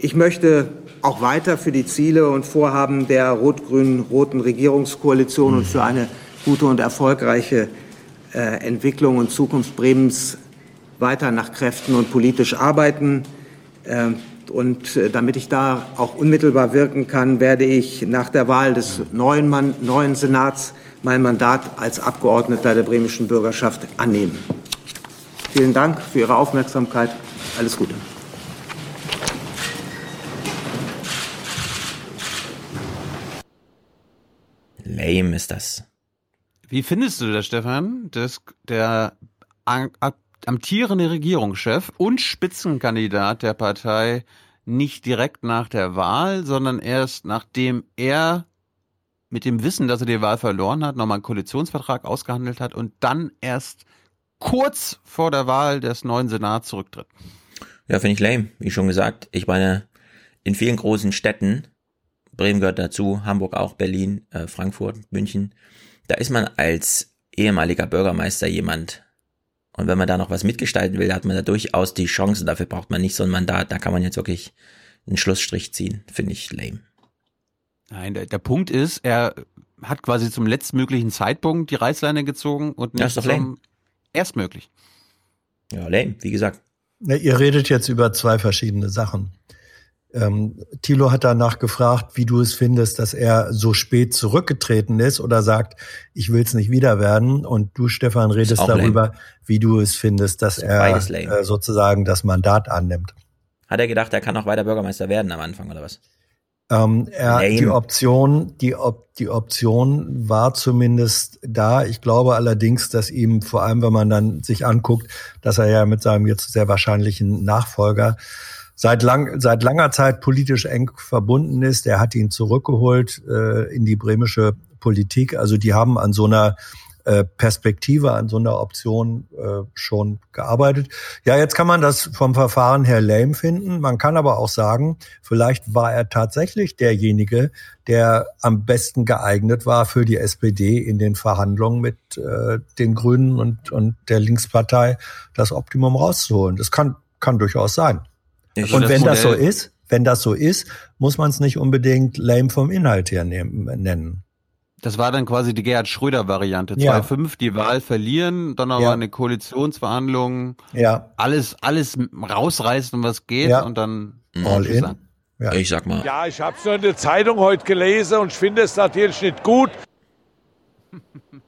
Ich möchte auch weiter für die Ziele und Vorhaben der rot-grün-roten Regierungskoalition und für eine gute und erfolgreiche äh, Entwicklung und Zukunft Bremens weiter nach Kräften und politisch arbeiten. Äh, und äh, damit ich da auch unmittelbar wirken kann, werde ich nach der Wahl des neuen, Mann, neuen Senats mein Mandat als Abgeordneter der bremischen Bürgerschaft annehmen. Vielen Dank für Ihre Aufmerksamkeit. Alles Gute. Lame ist das. Wie findest du das, Stefan? dass der amtierende Regierungschef und Spitzenkandidat der Partei nicht direkt nach der Wahl, sondern erst nachdem er mit dem Wissen, dass er die Wahl verloren hat, nochmal einen Koalitionsvertrag ausgehandelt hat und dann erst kurz vor der Wahl des neuen Senats zurücktritt. Ja, finde ich lame, wie schon gesagt. Ich meine, in vielen großen Städten, Bremen gehört dazu, Hamburg auch, Berlin, äh, Frankfurt, München, da ist man als ehemaliger Bürgermeister jemand, und wenn man da noch was mitgestalten will, hat man da durchaus die Chance. Dafür braucht man nicht so ein Mandat. Da kann man jetzt wirklich einen Schlussstrich ziehen. Finde ich lame. Nein, der, der Punkt ist, er hat quasi zum letztmöglichen Zeitpunkt die Reißleine gezogen und nicht ja, ist doch lame. erstmöglich. Ja, lame, wie gesagt. Ja, ihr redet jetzt über zwei verschiedene Sachen. Ähm, Thilo hat danach gefragt, wie du es findest, dass er so spät zurückgetreten ist oder sagt, ich will es nicht wieder werden. Und du, Stefan, redest darüber, lame. wie du es findest, dass er äh, sozusagen das Mandat annimmt. Hat er gedacht, er kann auch weiter Bürgermeister werden am Anfang oder was? Ähm, er, die Option, die, Op die Option war zumindest da. Ich glaube allerdings, dass ihm vor allem, wenn man dann sich anguckt, dass er ja mit seinem jetzt sehr wahrscheinlichen Nachfolger seit, lang, seit langer Zeit politisch eng verbunden ist. Er hat ihn zurückgeholt äh, in die bremische Politik. Also die haben an so einer äh, Perspektive, an so einer Option äh, schon gearbeitet. Ja, jetzt kann man das vom Verfahren her lame finden. Man kann aber auch sagen, vielleicht war er tatsächlich derjenige, der am besten geeignet war für die SPD in den Verhandlungen mit äh, den Grünen und, und der Linkspartei, das Optimum rauszuholen. Das kann, kann durchaus sein. Ich und wenn das, das so ist, wenn das so ist, muss man es nicht unbedingt lame vom Inhalt her nennen. Das war dann quasi die Gerhard Schröder-Variante. Ja. 2-5, die Wahl verlieren, dann aber ja. eine Koalitionsverhandlung, ja. alles, alles rausreißen, was geht ja. und dann all in. Ja. Ich sag mal. Ja, ich habe es nur in der Zeitung heute gelesen und ich finde es natürlich nicht gut.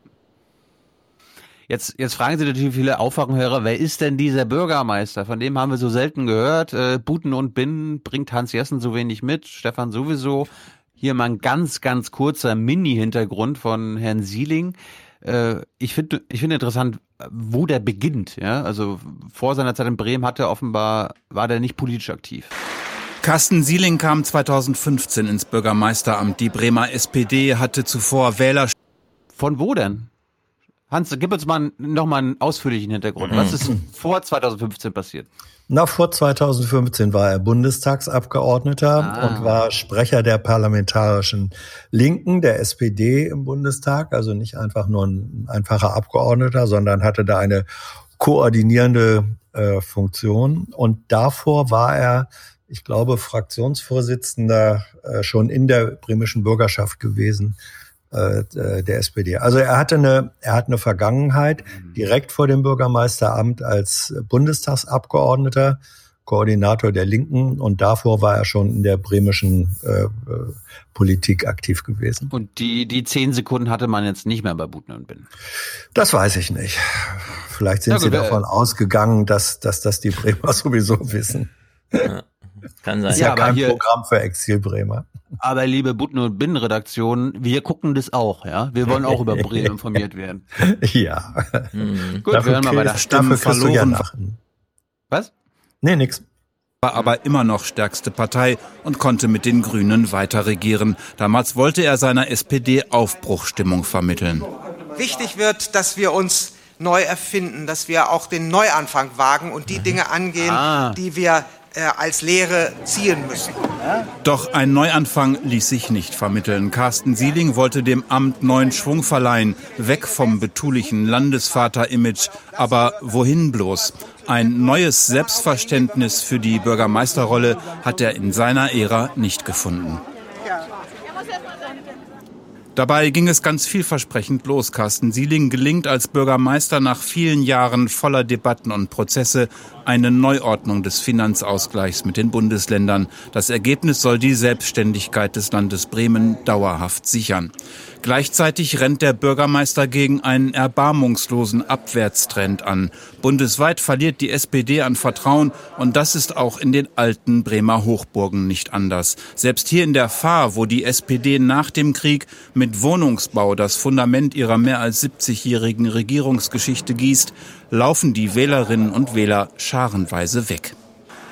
Jetzt, jetzt fragen Sie natürlich viele Aufwachenhörer, wer ist denn dieser Bürgermeister? Von dem haben wir so selten gehört. Äh, Buten und Binnen bringt Hans Jessen so wenig mit, Stefan sowieso. Hier mal ein ganz, ganz kurzer Mini-Hintergrund von Herrn Sieling. Äh, ich finde ich finde interessant, wo der beginnt. Ja? Also vor seiner Zeit in Bremen hat er offenbar, war der nicht politisch aktiv. Carsten Sieling kam 2015 ins Bürgermeisteramt. Die Bremer SPD hatte zuvor Wähler. Von wo denn? Hans, gib uns mal noch mal einen ausführlichen Hintergrund. Was ist vor 2015 passiert? Na, vor 2015 war er Bundestagsabgeordneter Ah. und war Sprecher der parlamentarischen Linken, der SPD im Bundestag. Also nicht einfach nur ein einfacher Abgeordneter, sondern hatte da eine koordinierende äh, Funktion. Und davor war er, ich glaube, Fraktionsvorsitzender äh, schon in der bremischen Bürgerschaft gewesen äh, der SPD. Also er hatte eine, er hat eine Vergangenheit direkt vor dem Bürgermeisteramt als Bundestagsabgeordneter, Koordinator der Linken und davor war er schon in der bremischen äh, äh, Politik aktiv gewesen. Und die, die zehn Sekunden hatte man jetzt nicht mehr bei Butner und Bin. Das weiß ich nicht. Vielleicht sind Ja, Sie gut, äh, davon ausgegangen, dass, dass das die Bremer sowieso wissen. Kann Das ist Ja, ja, aber kein hier- Programm für Exil-Bremer. Aber liebe Butner und Bin Redaktion, wir gucken das auch, ja. Wir wollen auch über Bremen informiert werden. Ja. Gut, wir hören mal weiter. Dafür ja verloren. Was? Nee, nix. War aber immer noch stärkste Partei und konnte mit den Grünen weiter regieren. Damals wollte er seiner SPD Aufbruchstimmung vermitteln. Wichtig wird, dass wir uns neu erfinden, dass wir auch den Neuanfang wagen und die Dinge angehen, Ah. die wir als Lehre ziehen müssen. Doch ein Neuanfang ließ sich nicht vermitteln. Carsten Sieling wollte dem Amt neuen Schwung verleihen, weg vom betulichen Landesvater-Image. Aber wohin bloß? Ein neues Selbstverständnis für die Bürgermeisterrolle hat er in seiner Ära nicht gefunden. Dabei ging es ganz vielversprechend los. Carsten Sieling gelingt als Bürgermeister nach vielen Jahren voller Debatten und Prozesse eine Neuordnung des Finanzausgleichs mit den Bundesländern. Das Ergebnis soll die Selbstständigkeit des Landes Bremen dauerhaft sichern. Gleichzeitig rennt der Bürgermeister gegen einen erbarmungslosen Abwärtstrend an. Bundesweit verliert die SPD an Vertrauen und das ist auch in den alten Bremer Hochburgen nicht anders. Selbst hier in der Fahr, wo die SPD nach dem Krieg mit Wohnungsbau das Fundament ihrer mehr als 70-jährigen Regierungsgeschichte gießt, laufen die Wählerinnen und Wähler scharenweise weg.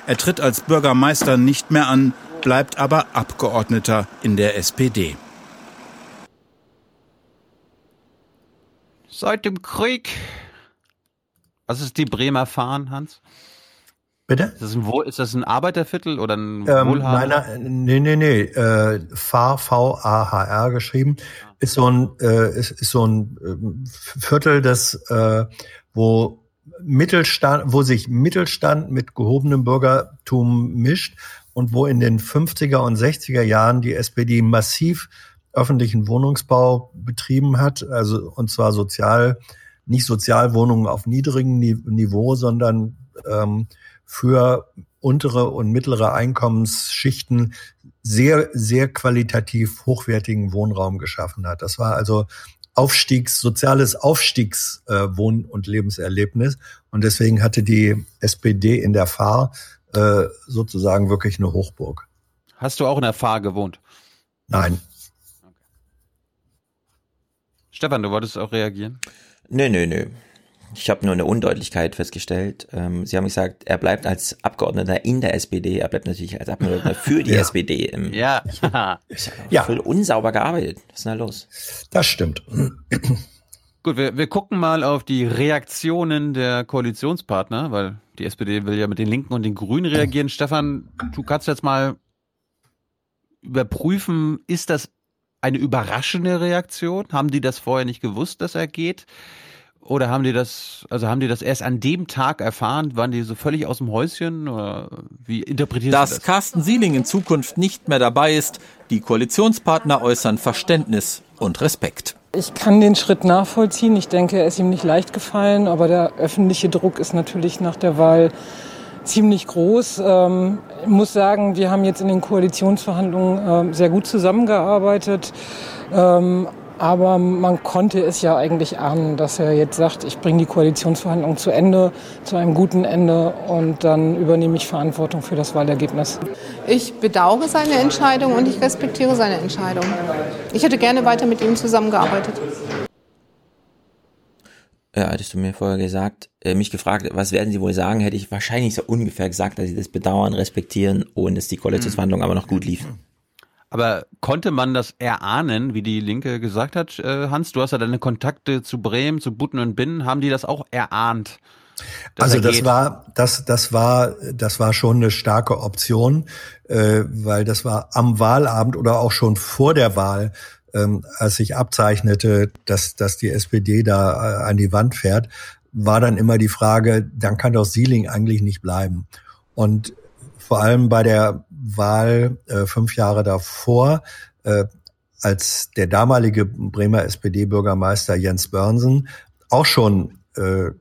Er tritt als Bürgermeister nicht mehr an, bleibt aber Abgeordneter in der SPD. Seit dem Krieg. Was ist die Bremer Fahnen, Hans? Bitte? Ist das ein, Wohl- ist das ein Arbeiterviertel oder ein Ähm, nein, Wohlhaber? nein, nee, nee. Äh, FAR, V-A-H-R geschrieben, ist so ein, äh, ist, ist so ein ähm, Viertel, das, äh, wo Mittelstand, wo sich Mittelstand mit gehobenem Bürgertum mischt und wo in den 50er und 60er Jahren die SPD massiv öffentlichen Wohnungsbau betrieben hat, also und zwar sozial, nicht Sozialwohnungen auf niedrigem Ni- Niveau, sondern ähm, für untere und mittlere Einkommensschichten sehr, sehr qualitativ hochwertigen Wohnraum geschaffen hat. Das war also Aufstiegs, soziales Aufstiegs äh, und Lebenserlebnis. Und deswegen hatte die SPD in der Fahr äh, sozusagen wirklich eine Hochburg. Hast du auch in der Fahr gewohnt? Nein. Stefan, du wolltest auch reagieren? Nö, nö, nö. Ich habe nur eine Undeutlichkeit festgestellt. Ähm, Sie haben gesagt, er bleibt als Abgeordneter in der SPD, er bleibt natürlich als Abgeordneter für die Ja. SPD. Im, Ja. Ja. Voll unsauber gearbeitet. Was ist denn da los? Das stimmt. Gut, wir, wir gucken mal auf die Reaktionen der Koalitionspartner, weil die SPD will ja mit den Linken und den Grünen reagieren. Stefan, du kannst jetzt mal überprüfen, ist das eine überraschende Reaktion? Haben die das vorher nicht gewusst, dass er geht? Oder haben die das, also haben die das erst an dem Tag erfahren? Waren die so völlig aus dem Häuschen? Oder wie interpretierst du Dass das? Carsten Sieling in Zukunft nicht mehr dabei ist, die Koalitionspartner äußern Verständnis und Respekt. Ich kann den Schritt nachvollziehen. Ich denke, er ist ihm nicht leicht gefallen, aber der öffentliche Druck ist natürlich nach der Wahl ziemlich groß. Ähm, ich muss sagen, wir haben jetzt in den Koalitionsverhandlungen ähm, sehr gut zusammengearbeitet. Ähm, aber man konnte es ja eigentlich ahnen, dass er jetzt sagt, ich bringe die Koalitionsverhandlungen zu Ende, zu einem guten Ende und dann übernehme ich Verantwortung für das Wahlergebnis. Ich bedauere seine Entscheidung und ich respektiere seine Entscheidung. Ich hätte gerne weiter mit ihm zusammengearbeitet. Ja, hättest du mir vorher gesagt, äh, mich gefragt, was werden sie wohl sagen, hätte ich wahrscheinlich so ungefähr gesagt, dass sie das bedauern, respektieren und dass die Koalitionsverhandlungen aber noch gut liefen. Aber konnte man das erahnen, wie die Linke gesagt hat, äh, Hans? Du hast ja deine Kontakte zu Bremen, zu Butten und Binnen. Haben die das auch erahnt? Also das war das das war das war schon eine starke Option, äh, weil das war am Wahlabend oder auch schon vor der Wahl, ähm, als sich abzeichnete, dass dass die SPD da äh, an die Wand fährt, war dann immer die Frage, dann kann doch Sieling eigentlich nicht bleiben. Und vor allem bei der Wahl äh, fünf Jahre davor, äh, als der damalige Bremer SPD-Bürgermeister Jens Börnsen auch schon äh,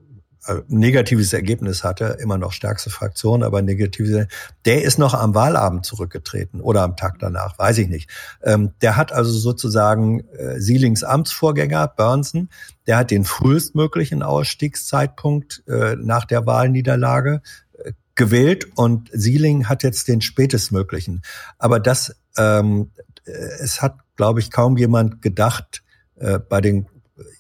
negatives Ergebnis hatte, immer noch stärkste Fraktion, aber negatives, der ist noch am Wahlabend zurückgetreten oder am Tag danach, weiß ich nicht. Ähm, der hat also sozusagen äh, Sielings Amtsvorgänger, Burnson, der hat den frühestmöglichen Ausstiegszeitpunkt äh, nach der Wahlniederlage äh, gewählt und Sieling hat jetzt den spätestmöglichen. Aber das, ähm, äh, es hat, glaube ich, kaum jemand gedacht, äh, bei den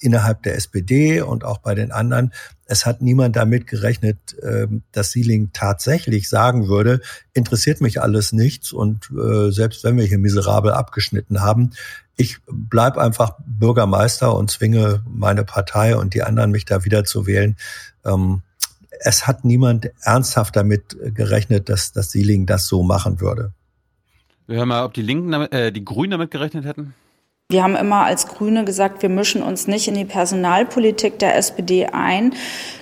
innerhalb der SPD und auch bei den anderen, es hat niemand damit gerechnet, ähm, dass Sieling tatsächlich sagen würde, interessiert mich alles nichts und äh, selbst wenn wir hier miserabel abgeschnitten haben, ich bleib einfach Bürgermeister und zwinge meine Partei und die anderen mich da wieder zu wählen. Ähm, es hat niemand ernsthaft damit gerechnet, dass, dass Sieling das so machen würde. Wir hören mal, ob die Linken, damit, äh, die Grünen damit gerechnet hätten. Wir haben immer als Grüne gesagt, wir mischen uns nicht in die Personalpolitik der SPD ein.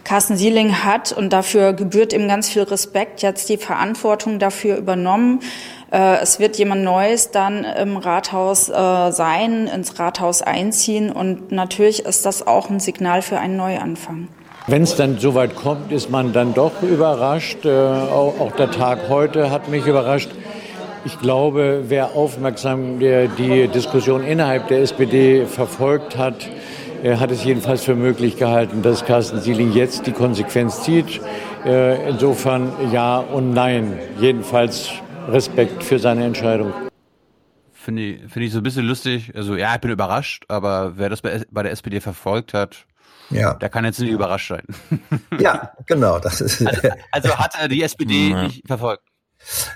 Carsten Sieling hat, und dafür gebührt ihm ganz viel Respekt, jetzt die Verantwortung dafür übernommen. Äh, es wird jemand Neues dann im Rathaus äh, sein, ins Rathaus einziehen. Und natürlich ist das auch ein Signal für einen Neuanfang. Wenn es dann soweit kommt, ist man dann doch überrascht. Äh, auch der Tag heute hat mich überrascht. Ich glaube, wer aufmerksam die Diskussion innerhalb der SPD verfolgt hat, hat es jedenfalls für möglich gehalten, dass Carsten Sieling jetzt die Konsequenz zieht. Äh, insofern ja und nein. Jedenfalls Respekt für seine Entscheidung. Finde ich, finde ich so ein bisschen lustig. Also ja, ich bin überrascht, aber wer das bei, bei der SPD verfolgt hat, ja. der kann jetzt nicht überrascht sein. Ja, genau. Das ist also, also hat er die SPD nicht verfolgt.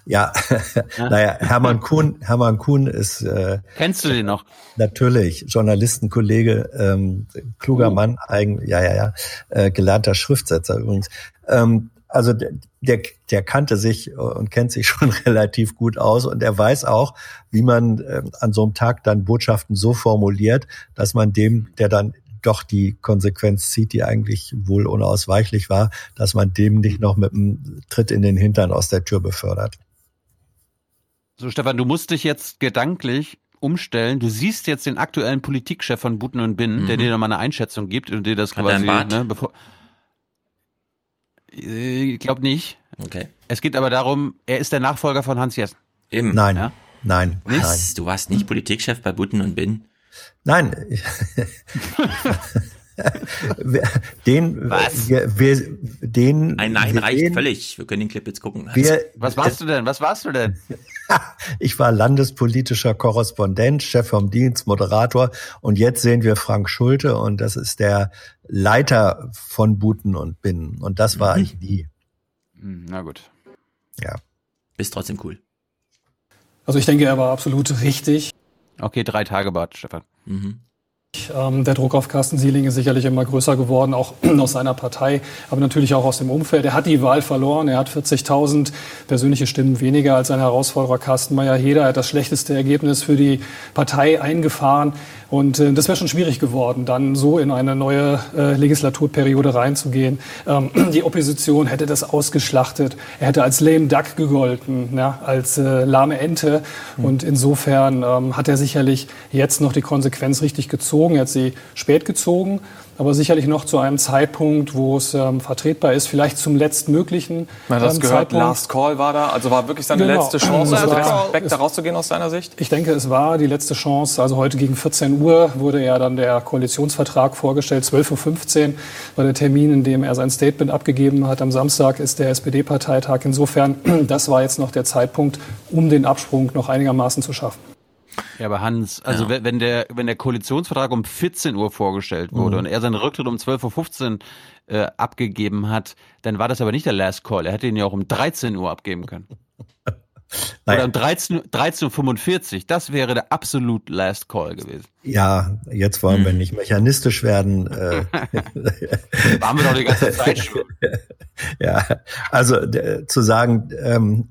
Ja, naja, Hermann Kuhn, Hermann Kuhn ist. Äh, Kennst du den noch? Natürlich, Journalistenkollege, ähm, kluger uh. Mann, eigen, ja, ja, ja, äh, gelernter Schriftsetzer übrigens. Ähm, also der, der, der kannte sich und kennt sich schon relativ gut aus und er weiß auch, wie man äh, an so einem Tag dann Botschaften so formuliert, dass man dem, der dann doch die Konsequenz zieht, die eigentlich wohl unausweichlich war, dass man dem nicht noch mit einem Tritt in den Hintern aus der Tür befördert. So, Stefan, du musst dich jetzt gedanklich umstellen. Du siehst jetzt den aktuellen Politikchef von Buten und Binnen, mhm. der dir nochmal eine Einschätzung gibt und dir das Hat quasi, ne, bevor. Ich glaube nicht. Okay. Es geht aber darum, er ist der Nachfolger von Hans Jessen. Eben. Nein. Ja? Nein. Was? Nein. Du warst nicht Politikchef bei Buten und Binnen? Nein. den, Was? Wir, wir, den, Ein Nein reicht den, völlig. Wir können den Clip jetzt gucken. Wir, Was warst du denn? Was warst du denn? ich war landespolitischer Korrespondent, Chef vom Dienst, Moderator und jetzt sehen wir Frank Schulte und das ist der Leiter von Buten und Binnen und das war mhm. ich nie. Hm, na gut. Ja. Bist trotzdem cool. Also ich denke, er war absolut richtig. Okay, drei Tage Bad, Stefan. Mhm. Ähm, der Druck auf Carsten Sieling ist sicherlich immer größer geworden, auch aus seiner Partei, aber natürlich auch aus dem Umfeld. Er hat die Wahl verloren, er hat 40.000 persönliche Stimmen weniger als sein Herausforderer Carsten Meyer-Heder. Er hat das schlechteste Ergebnis für die Partei eingefahren. Und äh, das wäre schon schwierig geworden, dann so in eine neue äh, Legislaturperiode reinzugehen. Ähm, die Opposition hätte das ausgeschlachtet. Er hätte als lame duck gegolten, ja, als äh, lahme Ente. Mhm. Und insofern ähm, hat er sicherlich jetzt noch die Konsequenz richtig gezogen. Er hat sie spät gezogen aber sicherlich noch zu einem Zeitpunkt, wo es ähm, vertretbar ist, vielleicht zum letztmöglichen Na, das ähm, gehört, Zeitpunkt. Last Call war da, also war wirklich seine genau. letzte Chance, also weg da rauszugehen aus seiner Sicht? Ich denke, es war die letzte Chance. Also heute gegen 14 Uhr wurde ja dann der Koalitionsvertrag vorgestellt. 12.15 Uhr war der Termin, in dem er sein Statement abgegeben hat. Am Samstag ist der SPD-Parteitag. Insofern, das war jetzt noch der Zeitpunkt, um den Absprung noch einigermaßen zu schaffen. Ja, aber Hans, also ja. wenn der wenn der Koalitionsvertrag um 14 Uhr vorgestellt wurde mhm. und er seinen Rücktritt um 12.15 Uhr äh, abgegeben hat, dann war das aber nicht der Last Call. Er hätte ihn ja auch um 13 Uhr abgeben können. Oder um 13, 13.45 Uhr, das wäre der absolut Last Call gewesen. Ja, jetzt wollen wir nicht mechanistisch werden. Äh. Waren wir doch die ganze Zeit schon. ja, also zu sagen, ähm,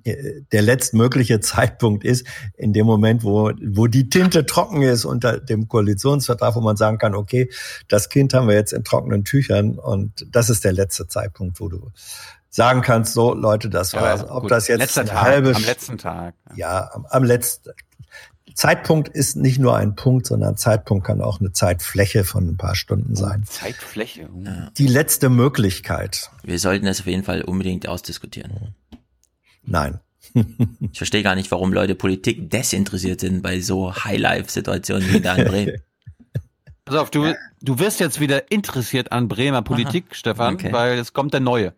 der letztmögliche Zeitpunkt ist in dem Moment, wo, wo die Tinte trocken ist unter dem Koalitionsvertrag, wo man sagen kann, okay, das Kind haben wir jetzt in trockenen Tüchern und das ist der letzte Zeitpunkt, wo du sagen kannst, so Leute, das Ja, war's. Ob gut. das jetzt Letzter Tag, halbe am letzten Tag. ja, am, am letzten Zeitpunkt ist nicht nur ein Punkt, sondern Zeitpunkt kann auch eine Zeitfläche von ein paar Stunden sein. Zeitfläche. uh. Die letzte Möglichkeit. Wir sollten das auf jeden Fall unbedingt ausdiskutieren. Nein. Ich verstehe gar nicht, warum Leute Politik desinteressiert sind bei so High-Life-Situationen wie da in Bremen. Pass auf, du, du wirst jetzt wieder interessiert an Bremer Politik, Stefan, Okay. weil es kommt der Neue.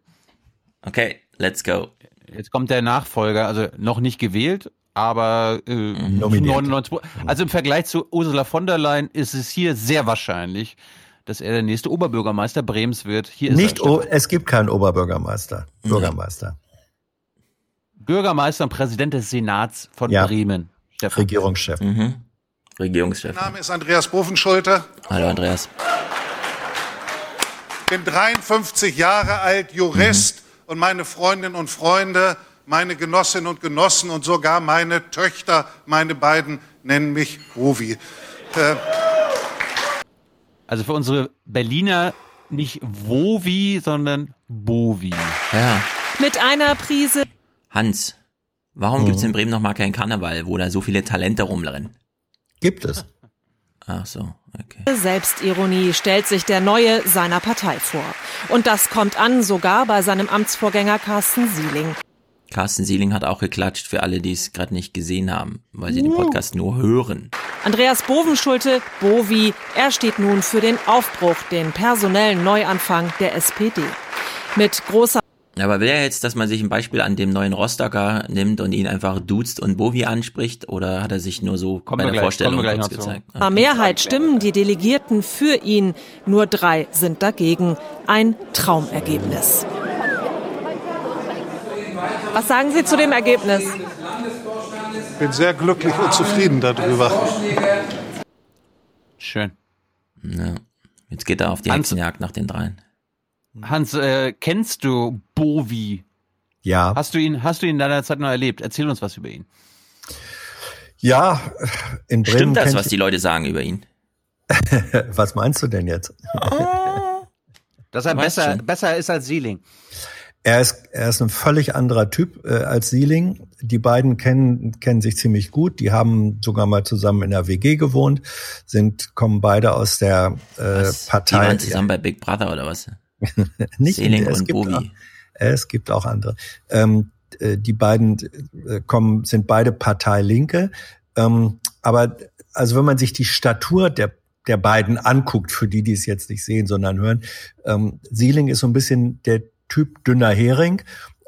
Okay, let's go. Jetzt kommt der Nachfolger, also noch nicht gewählt, aber äh, Nominiert. 99 Also im Vergleich zu Ursula von der Leyen ist es hier sehr wahrscheinlich, dass er der nächste Oberbürgermeister Bremens wird. Hier ist Nicht, o es gibt keinen Oberbürgermeister. Bürgermeister. Bürgermeister und Präsident des Senats von Ja. Bremen. Stefan. Regierungschef. Mhm. Regierungschef. Mein Name ist Andreas Bovenschulte. Hallo Andreas. bin 53 Jahre alt, Jurist und meine Freundinnen und Freunde, meine Genossinnen und Genossen und sogar meine Töchter, meine beiden, nennen mich Bovi. Äh, Also für unsere Berliner nicht Wovi, sondern Bovi. Ja. Mit einer Prise Hans, warum gibt's in Bremen noch mal keinen Karneval, wo da so viele Talente rumrennen? Gibt es. Ach so, okay. Selbstironie stellt sich der Neue seiner Partei vor. Und das kommt an, sogar bei seinem Amtsvorgänger Carsten Sieling. Carsten Sieling hat auch geklatscht für alle, die es gerade nicht gesehen haben, weil sie den Podcast nur hören. Andreas Bovenschulte, Bovi, er steht nun für den Aufbruch, den personellen Neuanfang der SPD. Mit großer Aber will er jetzt, dass man sich ein Beispiel an dem neuen Rostocker nimmt und ihn einfach duzt und Bovi anspricht? Oder hat er sich nur so Kommen bei der gleich- Vorstellung kurz gezeigt? Ah. Mehrheit stimmen die Delegierten für ihn. Nur drei sind dagegen. Ein Traumergebnis. Was sagen Sie zu dem Ergebnis? Ich bin sehr glücklich und zufrieden darüber. Schön. Ja. Jetzt geht er auf die Hans- Hexenjagd nach den dreien. Hans, äh, kennst du Bovi? Ja. Hast du ihn, hast du ihn in deiner Zeit noch erlebt? Erzähl uns was über ihn. Ja, in Bremen. Stimmt das, was die Leute sagen über ihn? was meinst du denn jetzt? Dass er besser, schon. besser ist als Sieling. Er ist, er ist ein völlig anderer Typ äh, als Sieling. Die beiden kennen, kennen sich ziemlich gut. Die haben sogar mal zusammen in der WG gewohnt, sind, kommen beide aus der äh, Was? Partei. Die waren zusammen bei Big Brother oder was? Nicht Seeling es und gibt Bovi. Auch, es gibt auch andere. Ähm, äh, die beiden äh, kommen, sind beide Partei Linke. Ähm, aber also wenn man sich die Statur der der beiden anguckt, für die, die es jetzt nicht sehen, sondern hören, ähm, Sieling ist so ein bisschen der Typ dünner Hering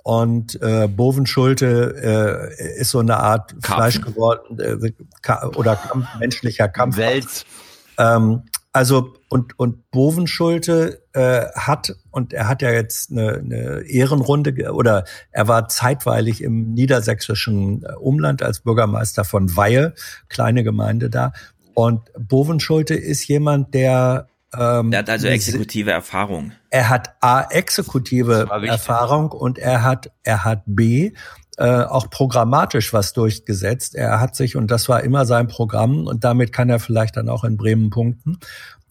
und äh, Bovenschulte äh, ist so eine Art Fleisch geworden äh, oder Kampf, menschlicher Kampf. Welt. Ähm, also und und Bovenschulte äh, hat und er hat ja jetzt eine, eine Ehrenrunde ge- oder er war zeitweilig im niedersächsischen äh, Umland als Bürgermeister von Weihe, kleine Gemeinde da. Und Bovenschulte ist jemand, der ähm, Der hat also exekutive Erfahrung. er hat A exekutive. Erfahrung und er hat er hat B äh, auch programmatisch was durchgesetzt. Er hat sich und das war immer sein Programm und damit kann er vielleicht dann auch in Bremen punkten.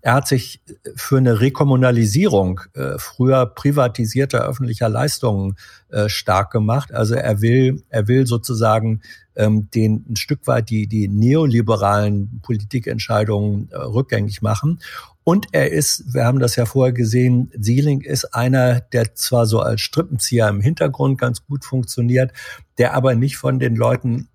Er hat sich für eine Rekommunalisierung äh, früher privatisierter öffentlicher Leistungen äh, stark gemacht. Also er will, er will sozusagen ähm, den ein Stück weit die die neoliberalen Politikentscheidungen äh, rückgängig machen. Und er ist, wir haben das ja vorher gesehen, Sieling ist einer, der zwar so als Strippenzieher im Hintergrund ganz gut funktioniert, der aber nicht von den Leuten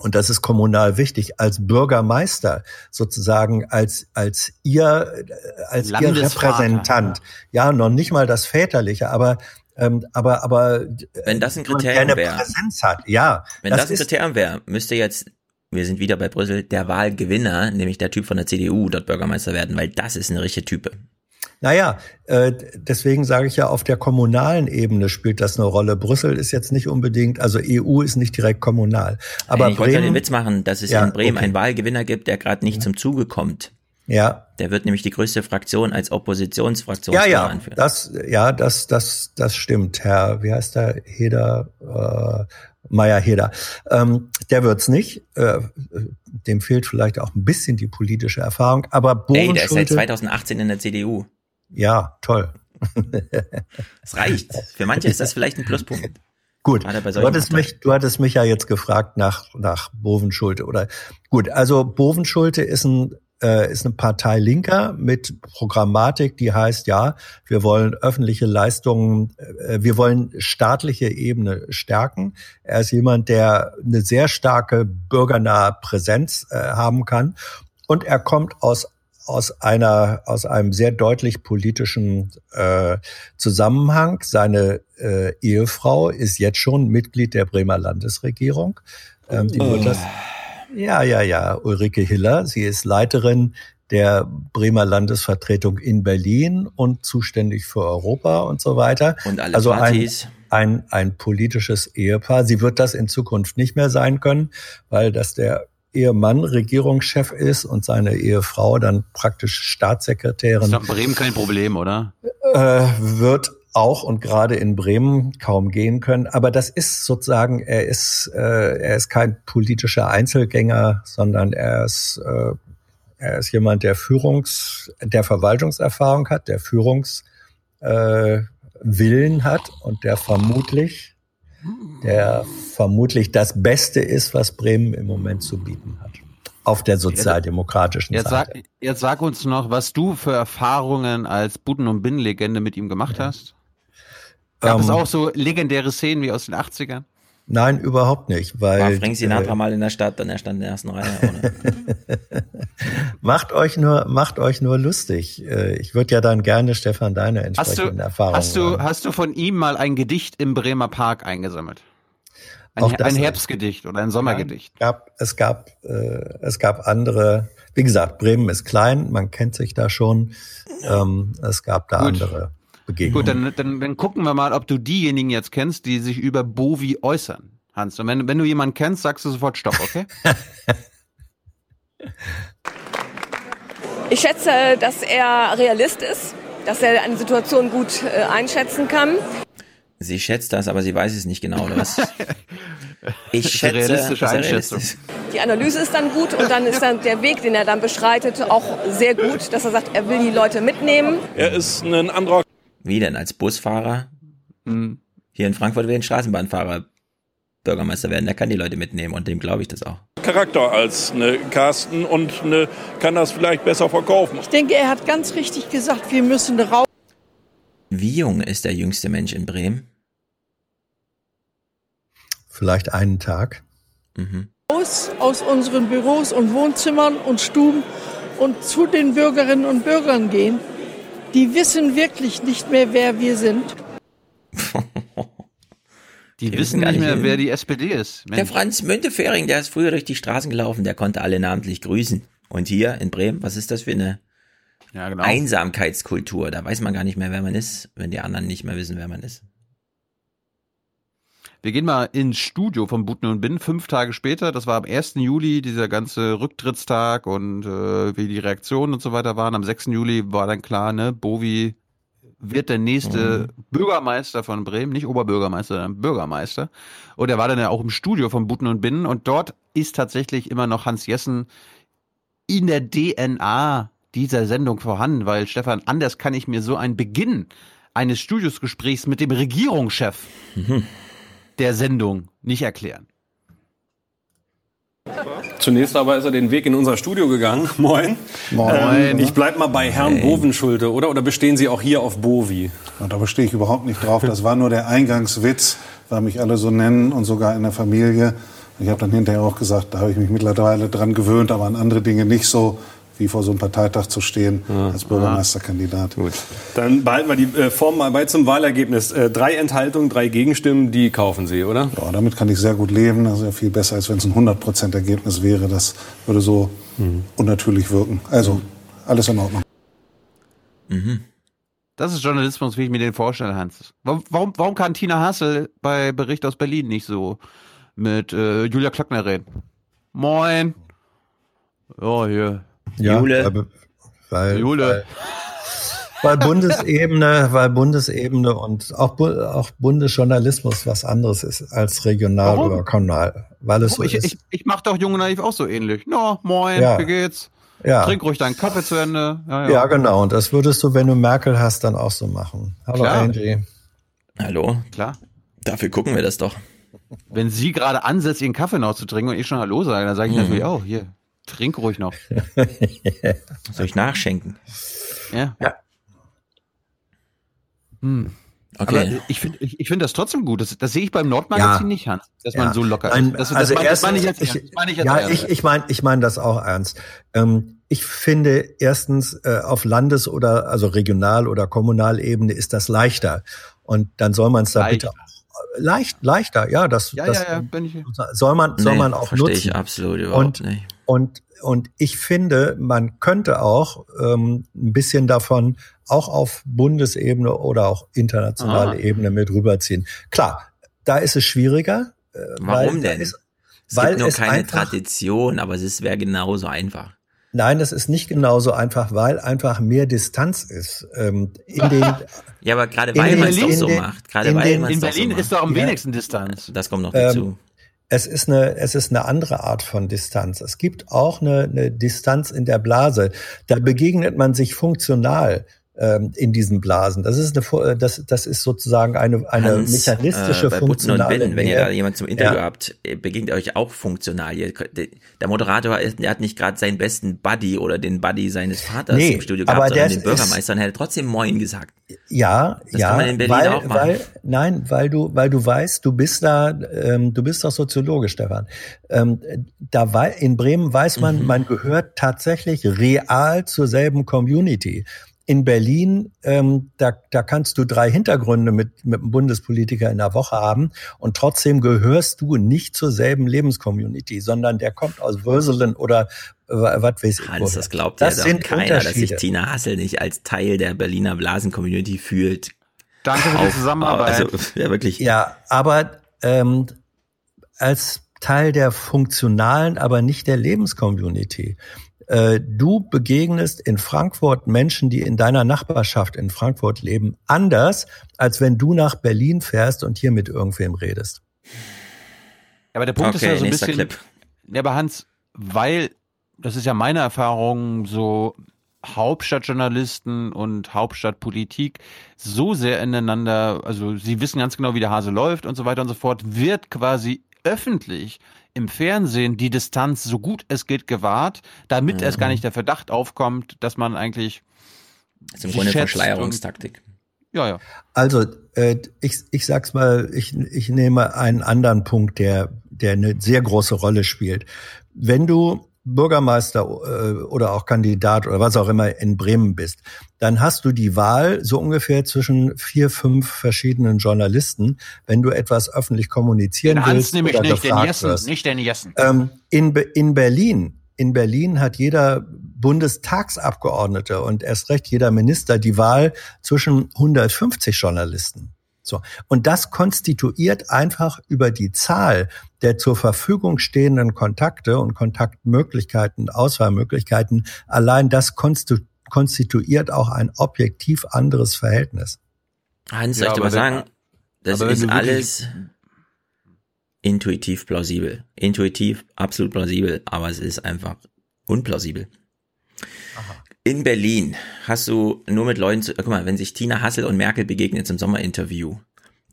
und das ist kommunal wichtig, als Bürgermeister sozusagen als als ihr äh, als ihr Repräsentant, ja. noch nicht mal das väterliche, aber ähm, aber aber Wenn das ein Kriterium eine wäre. Präsenz hat, ja, Wenn das, ein ist Kriterium wäre, müsste jetzt, wir sind wieder bei Brüssel, der Wahlgewinner, nämlich der Typ von der CDU, dort Bürgermeister werden, weil das ist eine richtige Type. Naja, äh, deswegen sage ich ja, auf der kommunalen Ebene spielt das eine Rolle. Brüssel ist jetzt nicht unbedingt, also EU ist nicht direkt kommunal. Aber ich Bremen, wollte den Witz machen, dass es Ja, in Bremen okay. einen Wahlgewinner gibt, der gerade nicht zum Zuge kommt. Ja. Der wird nämlich die größte Fraktion als Oppositionsfraktion Ja, ja, anführen. das, ja, das, das, das stimmt, Herr, wie heißt der, Heder, äh, Meier Heder. Ähm, der wird's nicht. Äh, dem fehlt vielleicht auch ein bisschen die politische Erfahrung. Aber Ey, der ist seit Bovenschulte, 2018 in der CDU. Ja, toll. Das reicht. Für manche ist das vielleicht ein Pluspunkt. Gut, du hattest, mich, du hattest mich ja jetzt gefragt nach, nach Bovenschulte, oder? Gut, also Bovenschulte ist ein äh, ist eine Partei Linker mit Programmatik, die heißt, ja, wir wollen öffentliche Leistungen, äh, wir wollen staatliche Ebene stärken. Er ist jemand, der eine sehr starke bürgernahe Präsenz äh, haben kann. Und er kommt aus aus einer aus einem sehr deutlich politischen äh, Zusammenhang. Seine äh, Ehefrau ist jetzt schon Mitglied der Bremer Landesregierung. Ähm, die wird das ja, ja, ja, Ulrike Hiller. Sie ist Leiterin der Bremer Landesvertretung in Berlin und zuständig für Europa und so weiter. Und alle also ein, ein, ein politisches Ehepaar. Sie wird das in Zukunft nicht mehr sein können, weil das der Ehemann Regierungschef ist und seine Ehefrau dann praktisch Staatssekretärin Ist doch in Bremen kein Problem, oder? äh, wird auch und gerade in Bremen kaum gehen können. Aber das ist sozusagen, er ist, äh, er ist kein politischer Einzelgänger, sondern er ist, äh, er ist jemand, der Führungs, der Verwaltungserfahrung hat, der Führungswillen äh, Willen hat und der vermutlich, der vermutlich das Beste ist, was Bremen im Moment zu bieten hat. Auf der sozialdemokratischen Jetzt Seite. sag, jetzt sag uns noch, was du für Erfahrungen als Buden- und Binnenlegende mit ihm gemacht hast. Gab es Ähm, auch so legendäre Szenen wie aus den 80ern? Nein, überhaupt nicht, weil War Frank Sinatra äh, mal in der Stadt, dann er stand in der ersten Reihe. Macht euch nur, macht euch nur lustig. Äh, Ich würde ja dann gerne, Stefan, deine Hast du, entsprechenden Erfahrungen hast, du, hast du von ihm mal ein Gedicht im Bremer Park eingesammelt? Ein, Auch ein. Herbstgedicht oder ein Sommergedicht? Es gab, es gab, äh, es gab andere. Wie gesagt, Bremen ist klein, man kennt sich da schon. Ähm, es gab da Gut. andere Begegnungen. Gut, dann, dann, dann gucken wir mal, ob du diejenigen jetzt kennst, die sich über Bovi äußern. Hans, und wenn, wenn du jemanden kennst, sagst du sofort Stopp, okay? Ich schätze, dass er Realist ist, dass er eine Situation gut äh, einschätzen kann. Sie schätzt das, aber sie weiß es nicht genau, oder was? Ich schätze, realistische dass er Einschätzung. Die Analyse ist dann gut und dann ist dann der Weg, den er dann beschreitet, auch sehr gut, dass er sagt, er will die Leute mitnehmen. Er ist ein anderer Wie denn? Als Busfahrer? Hm. Hier in Frankfurt will ein Straßenbahnfahrer Bürgermeister werden. Der kann die Leute mitnehmen und dem glaube ich das auch. Charakter als eine Carsten und eine, kann das vielleicht besser verkaufen. Ich denke, er hat ganz richtig gesagt, wir müssen raus. Wie jung ist der jüngste Mensch in Bremen? Vielleicht einen Tag. Mhm. Aus, aus unseren Büros und Wohnzimmern und Stuben und zu den Bürgerinnen und Bürgern gehen. Die wissen wirklich nicht mehr, wer wir sind. Die Wir wissen gar nicht mehr, nicht, wer die SPD ist. Der Franz Müntefering, der ist früher durch die Straßen gelaufen, der konnte alle namentlich grüßen. Und hier in Bremen, was ist das für eine Ja, genau. Einsamkeitskultur? Da weiß man gar nicht mehr, wer man ist, wenn die anderen nicht mehr wissen, wer man ist. Wir gehen mal ins Studio von Buten und Bin, fünf Tage später. Das war am 1. Juli, dieser ganze Rücktrittstag und äh, wie die Reaktionen und so weiter waren. Am 6. Juli war dann klar, ne, Bovi wird der nächste Bürgermeister von Bremen, nicht Oberbürgermeister, sondern Bürgermeister. Und er war dann ja auch im Studio von Buten und Binnen und dort ist tatsächlich immer noch Hans Jessen in der DNA dieser Sendung vorhanden, weil Stefan, anders kann ich mir so einen Beginn eines Studiosgesprächs mit dem Regierungschef der Sendung nicht erklären. Zunächst aber ist er den Weg in unser Studio gegangen. Moin. Moin. Ähm, ich bleib mal bei Herrn Bovenschulte, oder? Oder bestehen Sie auch hier auf Bovi? Und da bestehe ich überhaupt nicht drauf. Das war nur der Eingangswitz, weil mich alle so nennen und sogar in der Familie. Ich habe dann hinterher auch gesagt, da habe ich mich mittlerweile dran gewöhnt, aber an andere Dinge nicht so, wie vor so einem Parteitag zu stehen als Bürgermeisterkandidat. Gut. Dann behalten wir die äh, Form mal bei zum Wahlergebnis. Äh, drei Enthaltungen, drei Gegenstimmen, die kaufen Sie, oder? Ja, damit kann ich sehr gut leben. Das ist ja viel besser, als wenn es ein 100% Ergebnis wäre. Das würde so unnatürlich wirken. Also, alles in Ordnung. Mhm. Das ist Journalismus, wie ich mir den vorstelle, Hans. Warum, warum kann Tina Hassel bei Bericht aus Berlin nicht so mit äh, Julia Klöckner reden? Moin. Oh, hier. Ja, Jule. Weil, weil, Jule. Weil, weil Bundesebene, weil Bundesebene und auch, Bu auch Bundesjournalismus was anderes ist als regional Warum? oder kommunal. Weil es so ich, ist. ich, ich mach doch Jung und Naiv auch so ähnlich. No, moin, Ja. wie geht's? Ja. Trink ruhig deinen Kaffee zu Ende. Ja, ja. ja, genau. Und das würdest du, wenn du Merkel hast, dann auch so machen. Hallo Klar. Angie. Hallo. Klar. Dafür gucken wir das doch. Wenn sie gerade ansetzt, ihren Kaffee noch zu trinken und ich schon Hallo sage, dann sage ich Mhm. natürlich auch, hier, trink ruhig noch. Soll ich nachschenken? Ja. Hm. Okay. Aber ich finde ich, ich finde das trotzdem gut. Das, das sehe ich beim Nordmagazin Ja. nicht, Hans, dass Ja. man so locker Nein, ist. Das, also das, meine- das meine ich erstens, jetzt ernst. Das meine ich jetzt ja, ich, ich meine, ich meine das auch ernst. Ähm, ich finde erstens äh, auf Landes- oder also Regional- oder Kommunalebene ist das leichter und dann soll man es da bitte auch, leicht leichter. Ja, das, ja, das ja, ja, bin ich. soll man soll Nee, man auch verstehe nutzen. ich absolut überhaupt und, nicht. Und und ich finde, man könnte auch ähm, ein bisschen davon auch auf Bundesebene oder auch internationale Ah. Ebene mit rüberziehen. Klar, da ist es schwieriger. Äh, Warum denn? Ist, Es weil gibt nur es keine einfach, Tradition, aber es wäre genauso einfach. Nein, das ist nicht genauso einfach, weil einfach mehr Distanz ist. Ähm, in den, Ja, aber gerade weil man es doch so den- macht. Gerade in weil den- man es In doch so Berlin macht. ist doch am Ja. wenigsten Distanz. Das kommt noch dazu. Ähm, es ist eine, es ist eine andere Art von Distanz. Es gibt auch eine, eine Distanz in der Blase. Da begegnet man sich funktional ähm, in diesen Blasen. Das ist eine, äh, das, das ist sozusagen eine, eine Hans, mechanistische äh, bei Butzen und funktionale Binnen, wenn ihr Nähe. da jemand zum Interview Ja. habt, äh, begegnet euch auch funktional. Ihr, der Moderator der hat nicht gerade seinen besten Buddy oder den Buddy seines Vaters Nee, im Studio aber gehabt, der sondern den ist- Bürgermeister und hat trotzdem Moin gesagt. Ja, Das ja, weil, weil, nein, weil du, weil du weißt, du bist da, ähm, du bist doch Soziologe, Stefan. Ähm, da wei in Bremen weiß Mhm. man, man gehört tatsächlich real zur selben Community. In Berlin, ähm, da, da kannst du drei Hintergründe mit, mit einem Bundespolitiker in der Woche haben und trotzdem gehörst du nicht zur selben Lebenscommunity, sondern der kommt aus Würselen oder äh, was weiß ich. Hans, das glaubt das ja sind doch keiner, dass sich. Tina Hassel nicht als Teil der Berliner Blasen-Community fühlt. Danke für die Zusammenarbeit. Also, ja, wirklich. Ja, aber ähm, als Teil der funktionalen, aber nicht der Lebenscommunity. Äh, du begegnest in Frankfurt Menschen, die in deiner Nachbarschaft in Frankfurt leben, anders, als wenn du nach Berlin fährst und hier mit irgendwem redest. Aber der Punkt ist Okay, ja so ein bisschen. Clip. Ja, aber Hans, weil, das ist ja meine Erfahrung, so Hauptstadtjournalisten und Hauptstadtpolitik so sehr ineinander, also sie wissen ganz genau, wie der Hase läuft und so weiter und so fort, wird quasi öffentlich im Fernsehen die Distanz so gut es geht gewahrt, damit erst gar Mhm. nicht der Verdacht aufkommt, dass man eigentlich Das ist im Grunde Verschleierungstaktik. Ja, ja. Also, äh, ich, ich sag's mal, ich, ich nehme einen anderen Punkt, der, der eine sehr große Rolle spielt. Wenn du Bürgermeister äh, oder auch Kandidat oder was auch immer in Bremen bist, dann hast du die Wahl so ungefähr zwischen vier, fünf verschiedenen Journalisten, wenn du etwas öffentlich kommunizieren Den Hans willst nehme ich nicht, den Jessen, wirst. nicht den Jessen. Ähm, in, in Berlin, in Berlin hat jeder Bundestagsabgeordnete und erst recht jeder Minister die Wahl zwischen 150 Journalisten. So. Und das konstituiert einfach über die Zahl der zur Verfügung stehenden Kontakte und Kontaktmöglichkeiten, Auswahlmöglichkeiten, allein das konstitu konstituiert auch ein objektiv anderes Verhältnis. Hans, Ja, soll ich dir aber mal sagen, das ist alles intuitiv plausibel. Intuitiv absolut plausibel, aber es ist einfach unplausibel. In Berlin hast du nur mit Leuten zu, guck mal, wenn sich Tina Hassel und Merkel begegnen zum Sommerinterview,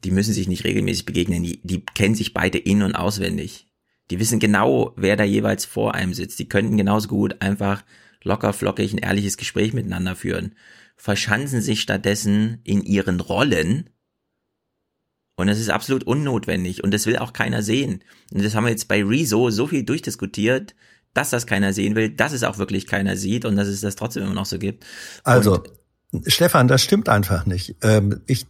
die müssen sich nicht regelmäßig begegnen, die, die kennen sich beide in- und auswendig. Die wissen genau, wer da jeweils vor einem sitzt. Die könnten genauso gut einfach locker flockig ein ehrliches Gespräch miteinander führen. Verschanzen sich stattdessen in ihren Rollen und das ist absolut unnotwendig und das will auch keiner sehen. Und das haben wir jetzt bei Rezo so viel durchdiskutiert, dass das keiner sehen will, dass es auch wirklich keiner sieht und dass es das trotzdem immer noch so gibt. Also, Stefan, das stimmt einfach nicht. Ähm, ich,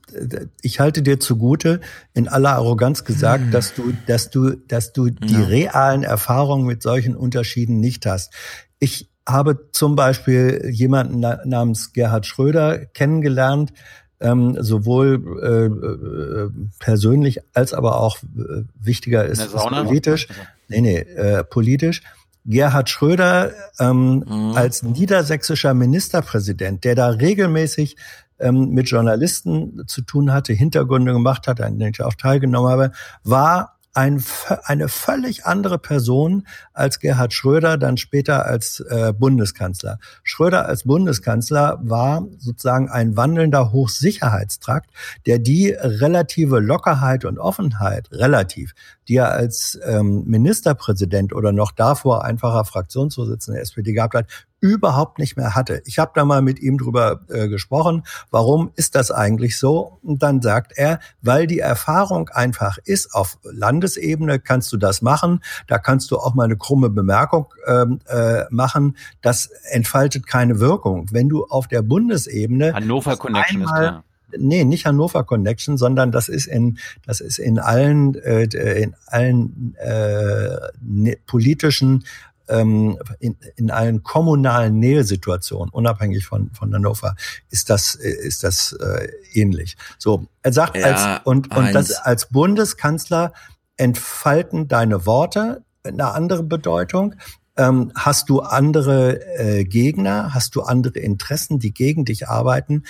ich halte dir zugute, in aller Arroganz gesagt, dass du, dass du, dass du die Ja. realen Erfahrungen mit solchen Unterschieden nicht hast. Ich habe zum Beispiel jemanden namens Gerhard Schröder kennengelernt, ähm, sowohl äh, äh, persönlich als aber auch äh, wichtiger ist, ist politisch. Nee, nee, äh, politisch. Gerhard Schröder ähm, mhm. als niedersächsischer Ministerpräsident, der da regelmäßig ähm, mit Journalisten zu tun hatte, Hintergründe gemacht hat, an denen ich auch teilgenommen habe, war ein, eine völlig andere Person als Gerhard Schröder, dann später als äh, Bundeskanzler. Schröder als Bundeskanzler war sozusagen ein wandelnder Hochsicherheitstrakt, der die relative Lockerheit und Offenheit, relativ, die er als ähm, Ministerpräsident oder noch davor einfacher Fraktionsvorsitzender der SPD gehabt hat, überhaupt nicht mehr hatte. Ich habe da mal mit ihm drüber äh, gesprochen, warum ist das eigentlich so? Und dann sagt er, weil die Erfahrung einfach ist, auf Landesebene kannst du das machen, da kannst du auch mal eine krumme Bemerkung ähm, äh, machen, das entfaltet keine Wirkung. Wenn du auf der Bundesebene Hannover Connection einmal, ist klar. Nee, nicht Hannover Connection, sondern das ist in das ist in allen äh, in allen äh, ne, politischen ähm, in, in allen kommunalen Nähesituationen, unabhängig von, von Hannover, ist das, ist das äh, ähnlich. So, er sagt, ja, als, und, und das als Bundeskanzler entfalten deine Worte eine andere Bedeutung. Ähm, hast du andere äh, Gegner, hast du andere Interessen, die gegen dich arbeiten,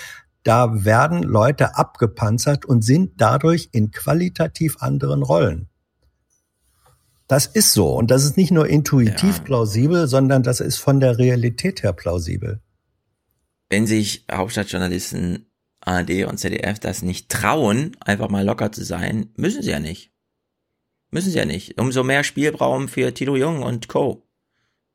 da werden Leute abgepanzert und sind dadurch in qualitativ anderen Rollen. Das ist so. Und das ist nicht nur intuitiv ja. plausibel, sondern das ist von der Realität her plausibel. Wenn sich Hauptstadtjournalisten ARD und ZDF das nicht trauen, einfach mal locker zu sein, müssen sie ja nicht. Müssen sie ja nicht. Umso mehr Spielraum für Tilo Jung und Co.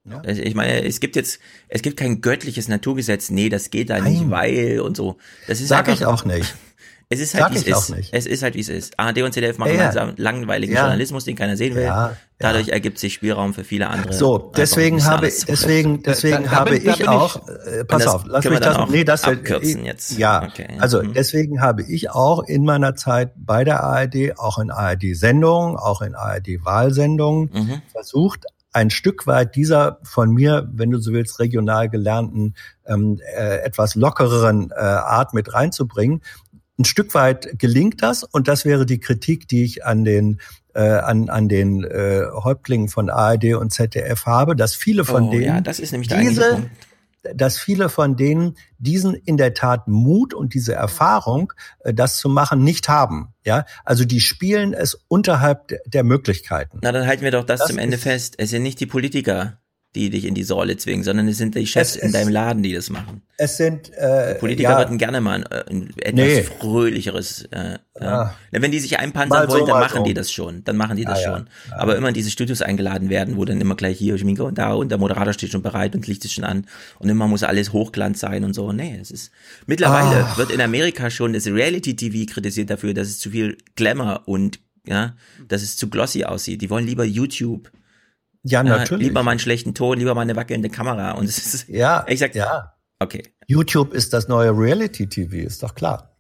Ja. Ich meine, es gibt jetzt, es gibt kein göttliches Naturgesetz. Nee, das geht da Nein. nicht, weil und so. Das ist Sag einfach, ich auch nicht. Es ist halt, wie es ist. Nicht. Es ist halt, wie es ist. ARD und ZDF machen ja, ja. langweiligen ja. Journalismus, den keiner sehen will. Ja, Dadurch ergibt sich Spielraum für viele andere. So, deswegen habe, deswegen, deswegen da, da, habe da, ich auch, äh, pass auf, lass mich das, nee, das abkürzen jetzt. Ja, okay. also mhm. deswegen habe ich auch in meiner Zeit bei der ARD, auch in ARD-Sendungen, auch in ARD-Wahlsendungen mhm. versucht, ein Stück weit dieser von mir, wenn du so willst, regional gelernten, ähm, äh, etwas lockereren äh, Art mit reinzubringen. Ein Stück weit gelingt das und das wäre die Kritik, die ich an den äh, an, an den äh, Häuptlingen von ARD und ZDF habe, dass viele von oh, denen ja, das ist nämlich diese, dass viele von denen diesen in der Tat Mut und diese Erfahrung, äh, das zu machen, nicht haben. Ja, also die spielen es unterhalb der Möglichkeiten. Na, dann halten wir doch das, das zum Ende fest. Es sind nicht die Politiker, die dich in diese Rolle zwingen, sondern es sind die Chefs es, in deinem Laden, die das machen. Es sind äh, Politiker ja, würden gerne mal ein, ein etwas nee. fröhlicheres. Äh, ja. Wenn die sich einpanzern wollen, so, dann machen so. die das schon. Dann machen die das ja, schon. Aber immer in diese Studios eingeladen werden, wo dann immer gleich hier Schminke und da und der Moderator steht schon bereit und Licht ist schon an und immer muss alles Hochglanz sein und so. Nee, es ist mittlerweile Ach. wird in Amerika schon das Reality TV kritisiert dafür, dass es zu viel Glamour und ja, dass es zu glossy aussieht. Die wollen lieber YouTube ja, natürlich. Äh, lieber mal einen schlechten Ton, lieber mal eine wackelnde Kamera. Und es ist, ja, ich sag, ja. Okay. YouTube ist das neue Reality-TV, ist doch klar.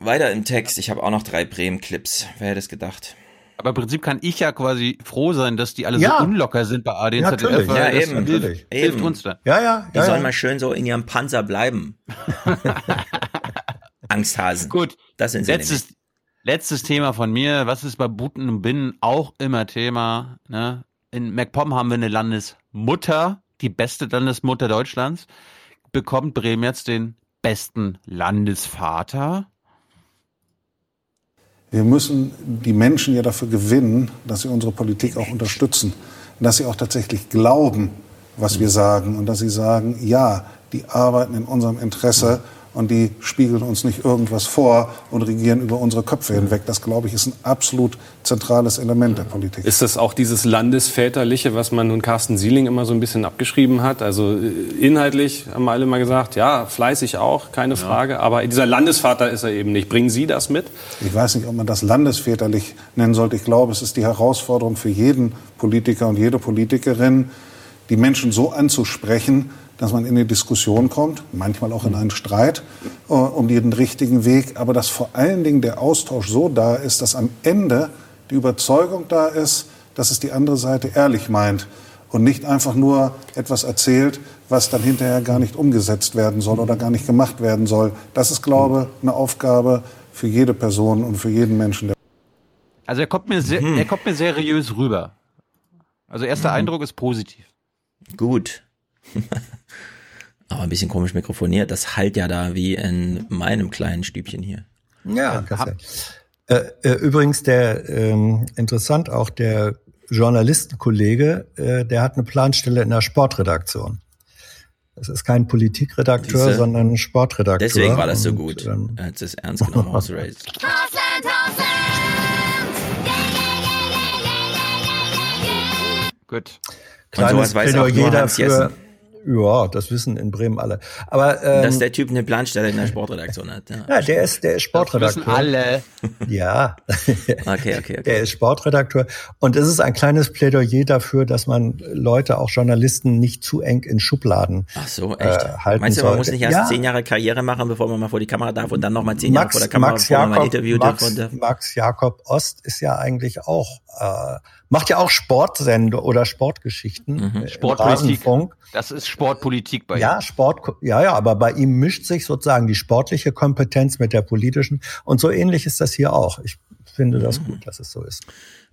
Weiter im Text. Ich habe auch noch drei Bremen-Clips. Wer hätte es gedacht? Aber im Prinzip kann ich ja quasi froh sein, dass die alle ja. so unlocker sind bei AD und ZDF. Ja, eben. Natürlich. Hilft uns da. Ja, ja. Die ja, sollen ja. mal schön so in ihrem Panzer bleiben. Angsthasen. Gut. Das sind sie letztes, letztes Thema von mir. Was ist bei Buten und Binnen auch immer Thema? Ne? In MacPom haben wir eine Landesmutter, die beste Landesmutter Deutschlands. Bekommt Bremen jetzt den besten Landesvater? Wir müssen die Menschen ja dafür gewinnen, dass sie unsere Politik auch unterstützen. dass sie auch tatsächlich glauben, was wir sagen. Und dass sie sagen, ja, die arbeiten in unserem Interesse und die spiegeln uns nicht irgendwas vor und regieren über unsere Köpfe hinweg. Das, glaube ich, ist ein absolut zentrales Element der Politik. Ist das auch dieses Landesväterliche, was man nun Carsten Sieling immer so ein bisschen abgeschrieben hat? Also äh, inhaltlich haben wir alle mal gesagt, ja, fleißig auch, keine Frage. Aber dieser Landesvater ist er eben nicht. Bringen Sie das mit? Ich weiß nicht, ob man das landesväterlich nennen sollte. Ich glaube, es ist die Herausforderung für jeden Politiker und jede Politikerin, die Menschen so anzusprechen, dass man in eine Diskussion kommt, manchmal auch in einen Streit äh, um den richtigen Weg, aber dass vor allen Dingen der Austausch so da ist, dass am Ende die Überzeugung da ist, dass es die andere Seite ehrlich meint und nicht einfach nur etwas erzählt, was dann hinterher gar nicht umgesetzt werden soll oder gar nicht gemacht werden soll. Das ist, glaube ich, eine Aufgabe für jede Person und für jeden Menschen. Der Also er kommt mir sehr, Mhm. er kommt mir seriös rüber. Also erster Eindruck ist positiv. Gut. Aber ein bisschen komisch mikrofoniert. Das halt ja da wie in meinem kleinen Stübchen hier. Ja. Äh, äh, übrigens, der ähm, interessant auch der Journalistenkollege, äh, der hat eine Planstelle in der Sportredaktion. Das ist kein Politikredakteur, Siehste? sondern ein Sportredakteur. Deswegen war das so Und, gut. ähm, Er hat es ernst genommen, Horse Race. Gut. Und sowas weiß auch nur Hans Jessen. Ja, das wissen in Bremen alle. Aber ähm, Dass der Typ eine Planstelle in der Sportredaktion hat. Ja. ja, der ist der ist Sportredakteur. wissen alle. Ja. Okay, okay, okay. Der ist Sportredakteur. Und es ist ein kleines Plädoyer dafür, dass man Leute, auch Journalisten, nicht zu eng in Schubladen Ach so, echt? äh, halten Meinst du, man sollte. muss nicht erst ja. zehn Jahre Karriere machen, bevor man mal vor die Kamera darf und dann noch mal zehn Jahre vor der Kamera, Max bevor man mal ein Jakob, Interview Max, darf? Und, äh, Max Jakob Ost ist ja eigentlich auch, äh, macht ja auch Sportsende oder Sportgeschichten. Mhm. äh, im Sportpolitik. Das ist Sportpolitik bei Ja, ihm. Sport, ja, ja, aber bei ihm mischt sich sozusagen die sportliche Kompetenz mit der politischen. Und so ähnlich ist das hier auch. Ich finde das Mhm. gut, dass es so ist.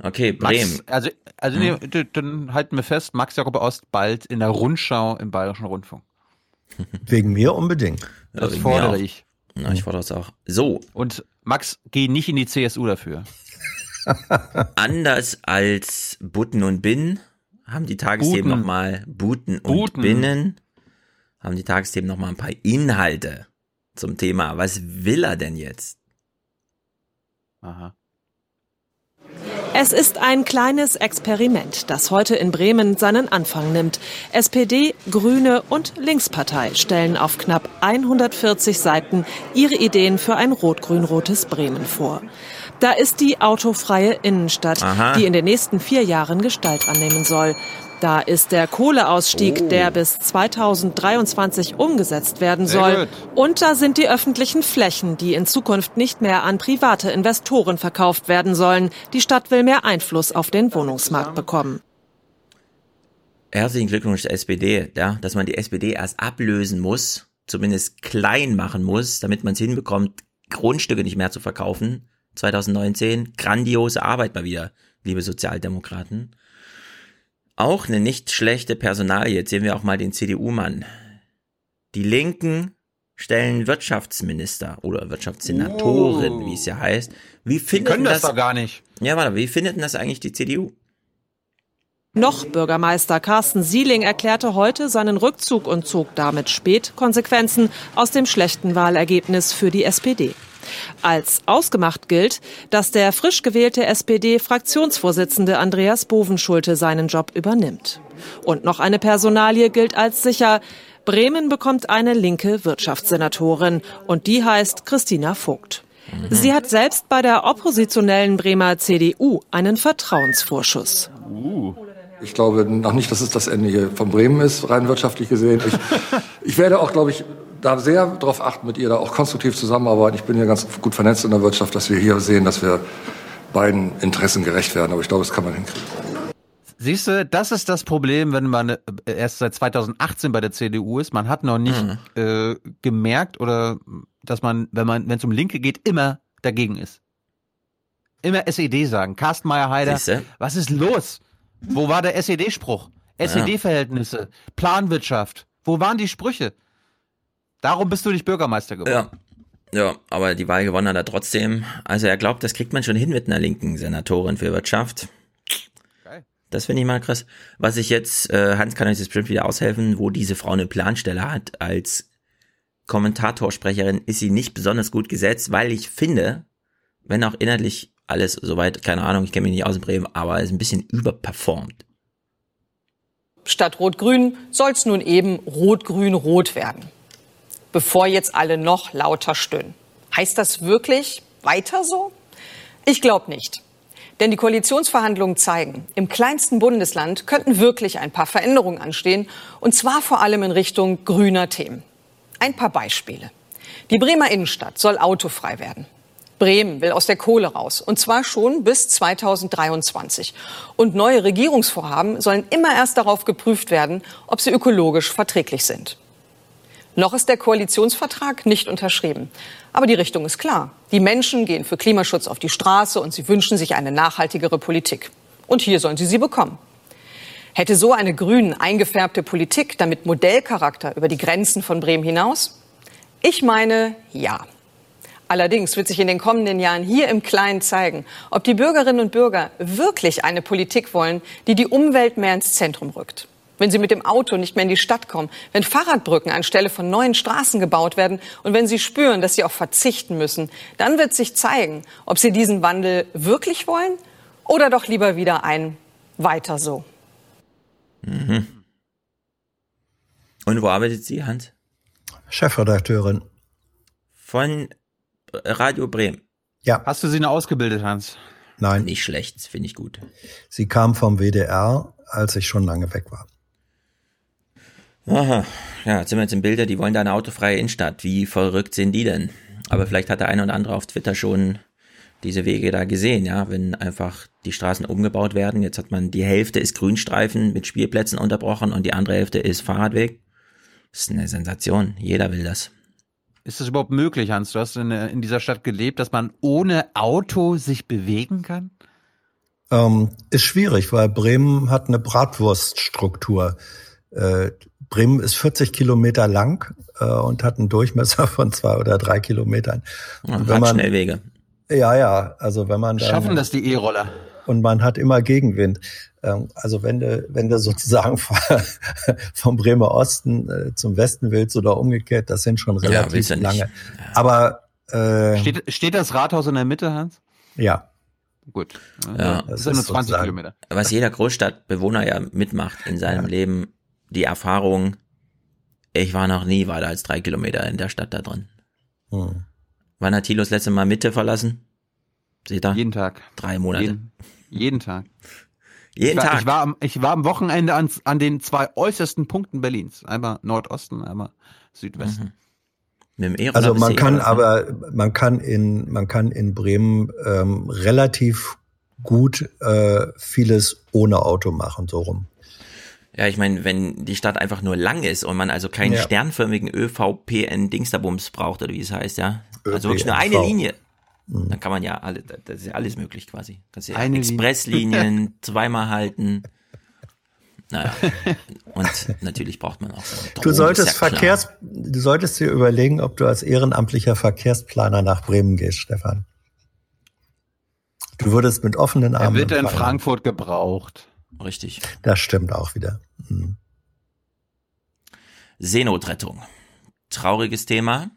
Okay, Bremen. Max, also, also Hm. nee, dann halten wir fest, Max Jakob Ost bald in der Rundschau im Bayerischen Rundfunk. Wegen mir unbedingt. Das wegen fordere ich. Na, ich fordere es auch. So, Und Max, geh nicht in die CSU dafür. Anders als Butten und Bin haben die Tagesthemen nochmal Buten und Buten. Binnen, haben die Tagesthemen nochmal ein paar Inhalte zum Thema. Was will er denn jetzt? Aha. Es ist ein kleines Experiment, das heute in Bremen seinen Anfang nimmt. SPD, Grüne und Linkspartei stellen auf knapp 140 Seiten ihre Ideen für ein rot-grün-rotes Bremen vor. Da ist die autofreie Innenstadt, Aha. die in den nächsten vier Jahren Gestalt annehmen soll. Da ist der Kohleausstieg, Oh. der bis 2023 umgesetzt werden soll. Und da sind die öffentlichen Flächen, die in Zukunft nicht mehr an private Investoren verkauft werden sollen. Die Stadt will mehr Einfluss auf den Wohnungsmarkt bekommen. Herzlichen Glückwunsch zur SPD, ja, dass man die SPD erst ablösen muss, zumindest klein machen muss, damit man es hinbekommt, Grundstücke nicht mehr zu verkaufen. 2019, grandiose Arbeit mal wieder, liebe Sozialdemokraten. Auch eine nicht schlechte Personalie. Jetzt sehen wir auch mal den CDU-Mann. Die Linken stellen Wirtschaftsminister oder Wirtschaftssenatorin, Oh. wie es ja heißt. Wie Die findet können das das? doch gar nicht. Ja, warte, wie findet denn das eigentlich die CDU? Noch Bürgermeister Carsten Sieling erklärte heute seinen Rückzug und zog damit spät Konsequenzen aus dem schlechten Wahlergebnis für die SPD. Als ausgemacht gilt, dass der frisch gewählte SPD-Fraktionsvorsitzende Andreas Bovenschulte seinen Job übernimmt. Und noch eine Personalie gilt als sicher. Bremen bekommt eine linke Wirtschaftssenatorin und die heißt Christina Vogt. Sie hat selbst bei der oppositionellen Bremer CDU einen Vertrauensvorschuss. Ich glaube noch nicht, dass es das Ende von Bremen ist, rein wirtschaftlich gesehen. Ich, ich werde auch, glaube ich, da sehr darauf achten, mit ihr da auch konstruktiv zusammenarbeiten. Ich bin ja ganz gut vernetzt in der Wirtschaft, dass wir hier sehen, dass wir beiden Interessen gerecht werden. Aber ich glaube, das kann man hinkriegen. Siehst du, das ist das Problem, wenn man äh, erst seit 2018 bei der CDU ist. Man hat noch nicht Mhm. äh, gemerkt oder dass man, wenn man, wenn es um Linke geht, immer dagegen ist. Immer SED sagen. Carsten Meyer-Heider, Siehste? was ist los? Wo war der SED-Spruch? SED-Verhältnisse, Planwirtschaft. Wo waren die Sprüche? Darum bist du nicht Bürgermeister geworden. Ja. Ja, aber die Wahl gewonnen hat er trotzdem. Also er glaubt, das kriegt man schon hin mit einer linken Senatorin für Wirtschaft. Geil. Das finde ich mal krass. Was ich jetzt, äh, Hans kann euch das bestimmt wieder aushelfen, wo diese Frau eine Planstelle hat als Kommentatorsprecherin, ist sie nicht besonders gut gesetzt, weil ich finde, wenn auch inhaltlich alles soweit, keine Ahnung, ich kenne mich nicht aus in Bremen, aber ist ein bisschen überperformt. Statt Rot-Grün soll es nun eben Rot-Grün-Rot werden. Bevor jetzt alle noch lauter stöhnen. Heißt das wirklich weiter so? Ich glaube nicht. Denn die Koalitionsverhandlungen zeigen, im kleinsten Bundesland könnten wirklich ein paar Veränderungen anstehen. Und zwar vor allem in Richtung grüner Themen. Ein paar Beispiele. Die Bremer Innenstadt soll autofrei werden. Bremen will aus der Kohle raus. Und zwar schon bis 2023. Und neue Regierungsvorhaben sollen immer erst darauf geprüft werden, ob sie ökologisch verträglich sind. Noch ist der Koalitionsvertrag nicht unterschrieben. Aber die Richtung ist klar. Die Menschen gehen für Klimaschutz auf die Straße und sie wünschen sich eine nachhaltigere Politik. Und hier sollen sie sie bekommen. Hätte so eine grün eingefärbte Politik damit Modellcharakter über die Grenzen von Bremen hinaus? Ich meine, ja. Allerdings wird sich in den kommenden Jahren hier im Kleinen zeigen, ob die Bürgerinnen und Bürger wirklich eine Politik wollen, die die Umwelt mehr ins Zentrum rückt. Wenn sie mit dem Auto nicht mehr in die Stadt kommen, wenn Fahrradbrücken anstelle von neuen Straßen gebaut werden und wenn sie spüren, dass sie auch verzichten müssen, dann wird sich zeigen, ob sie diesen Wandel wirklich wollen oder doch lieber wieder ein weiter so. Mhm. Und wo arbeitet sie, Hans? Chefredakteurin. Von Radio Bremen. Ja. Hast du sie noch ausgebildet, Hans? Nein. Nicht schlecht, finde ich gut. Sie kam vom WDR, als ich schon lange weg war. Aha, ja, jetzt sind wir jetzt im Bilde, die wollen da eine autofreie Innenstadt. Wie verrückt sind die denn? Aber vielleicht hat der eine oder andere auf Twitter schon diese Wege da gesehen, ja, wenn einfach die Straßen umgebaut werden. Jetzt hat man die Hälfte ist Grünstreifen mit Spielplätzen unterbrochen und die andere Hälfte ist Fahrradweg. Das ist eine Sensation. Jeder will das. Ist das überhaupt möglich, Hans? Du hast in, in dieser Stadt gelebt, dass man ohne Auto sich bewegen kann? Ähm, ist schwierig, weil Bremen hat eine Bratwurststruktur. Äh, Bremen ist 40 Kilometer lang äh, und hat einen Durchmesser von zwei oder drei Kilometern. Und wenn man, Schnellwege. Ja, ja, also wenn man dann, Schaffen das die E-Roller? Und man hat immer Gegenwind. Ähm, also wenn du, wenn du sozusagen vom Bremer Osten äh, zum Westen willst oder umgekehrt, das sind schon relativ ja, lange. Ja. Aber äh, steht, steht das Rathaus in der Mitte, Hans? Ja. Gut. Ja, das, sind nur 20 Kilometer. Was jeder Großstadtbewohner ja mitmacht in seinem ja. Leben, die Erfahrung, ich war noch nie weiter als drei Kilometer in der Stadt da drin. Hm. Wann hat Thilo das letzte Mal Mitte verlassen? Seht ihr? Jeden Tag. Drei Monate. Jeden, jeden Tag. Jeden ich war, Tag. Ich war, am, ich war am Wochenende an, an den zwei äußersten Punkten Berlins. Einmal Nordosten, einmal Südwesten. Mhm. Also man kann aber, man kann in, man kann in Bremen ähm, relativ gut äh, vieles ohne Auto machen, so rum. Ja, ich meine, wenn die Stadt einfach nur lang ist und man also keinen ja. sternförmigen ÖVPN-Dingsterbums braucht, oder wie es heißt, ja. Also wirklich nur eine Linie. Mhm. Dann kann man ja alle, das ist ja alles möglich quasi. Kannst ja eine Expresslinien zweimal halten. Naja. Und natürlich braucht man auch so Drogen, Du solltest ja Verkehrs, du solltest dir überlegen, ob du als ehrenamtlicher Verkehrsplaner nach Bremen gehst, Stefan. Du würdest mit offenen Armen. Er wird in Frankfurt gebraucht. Richtig. Das stimmt auch wieder. Mhm. Seenotrettung. Trauriges Thema.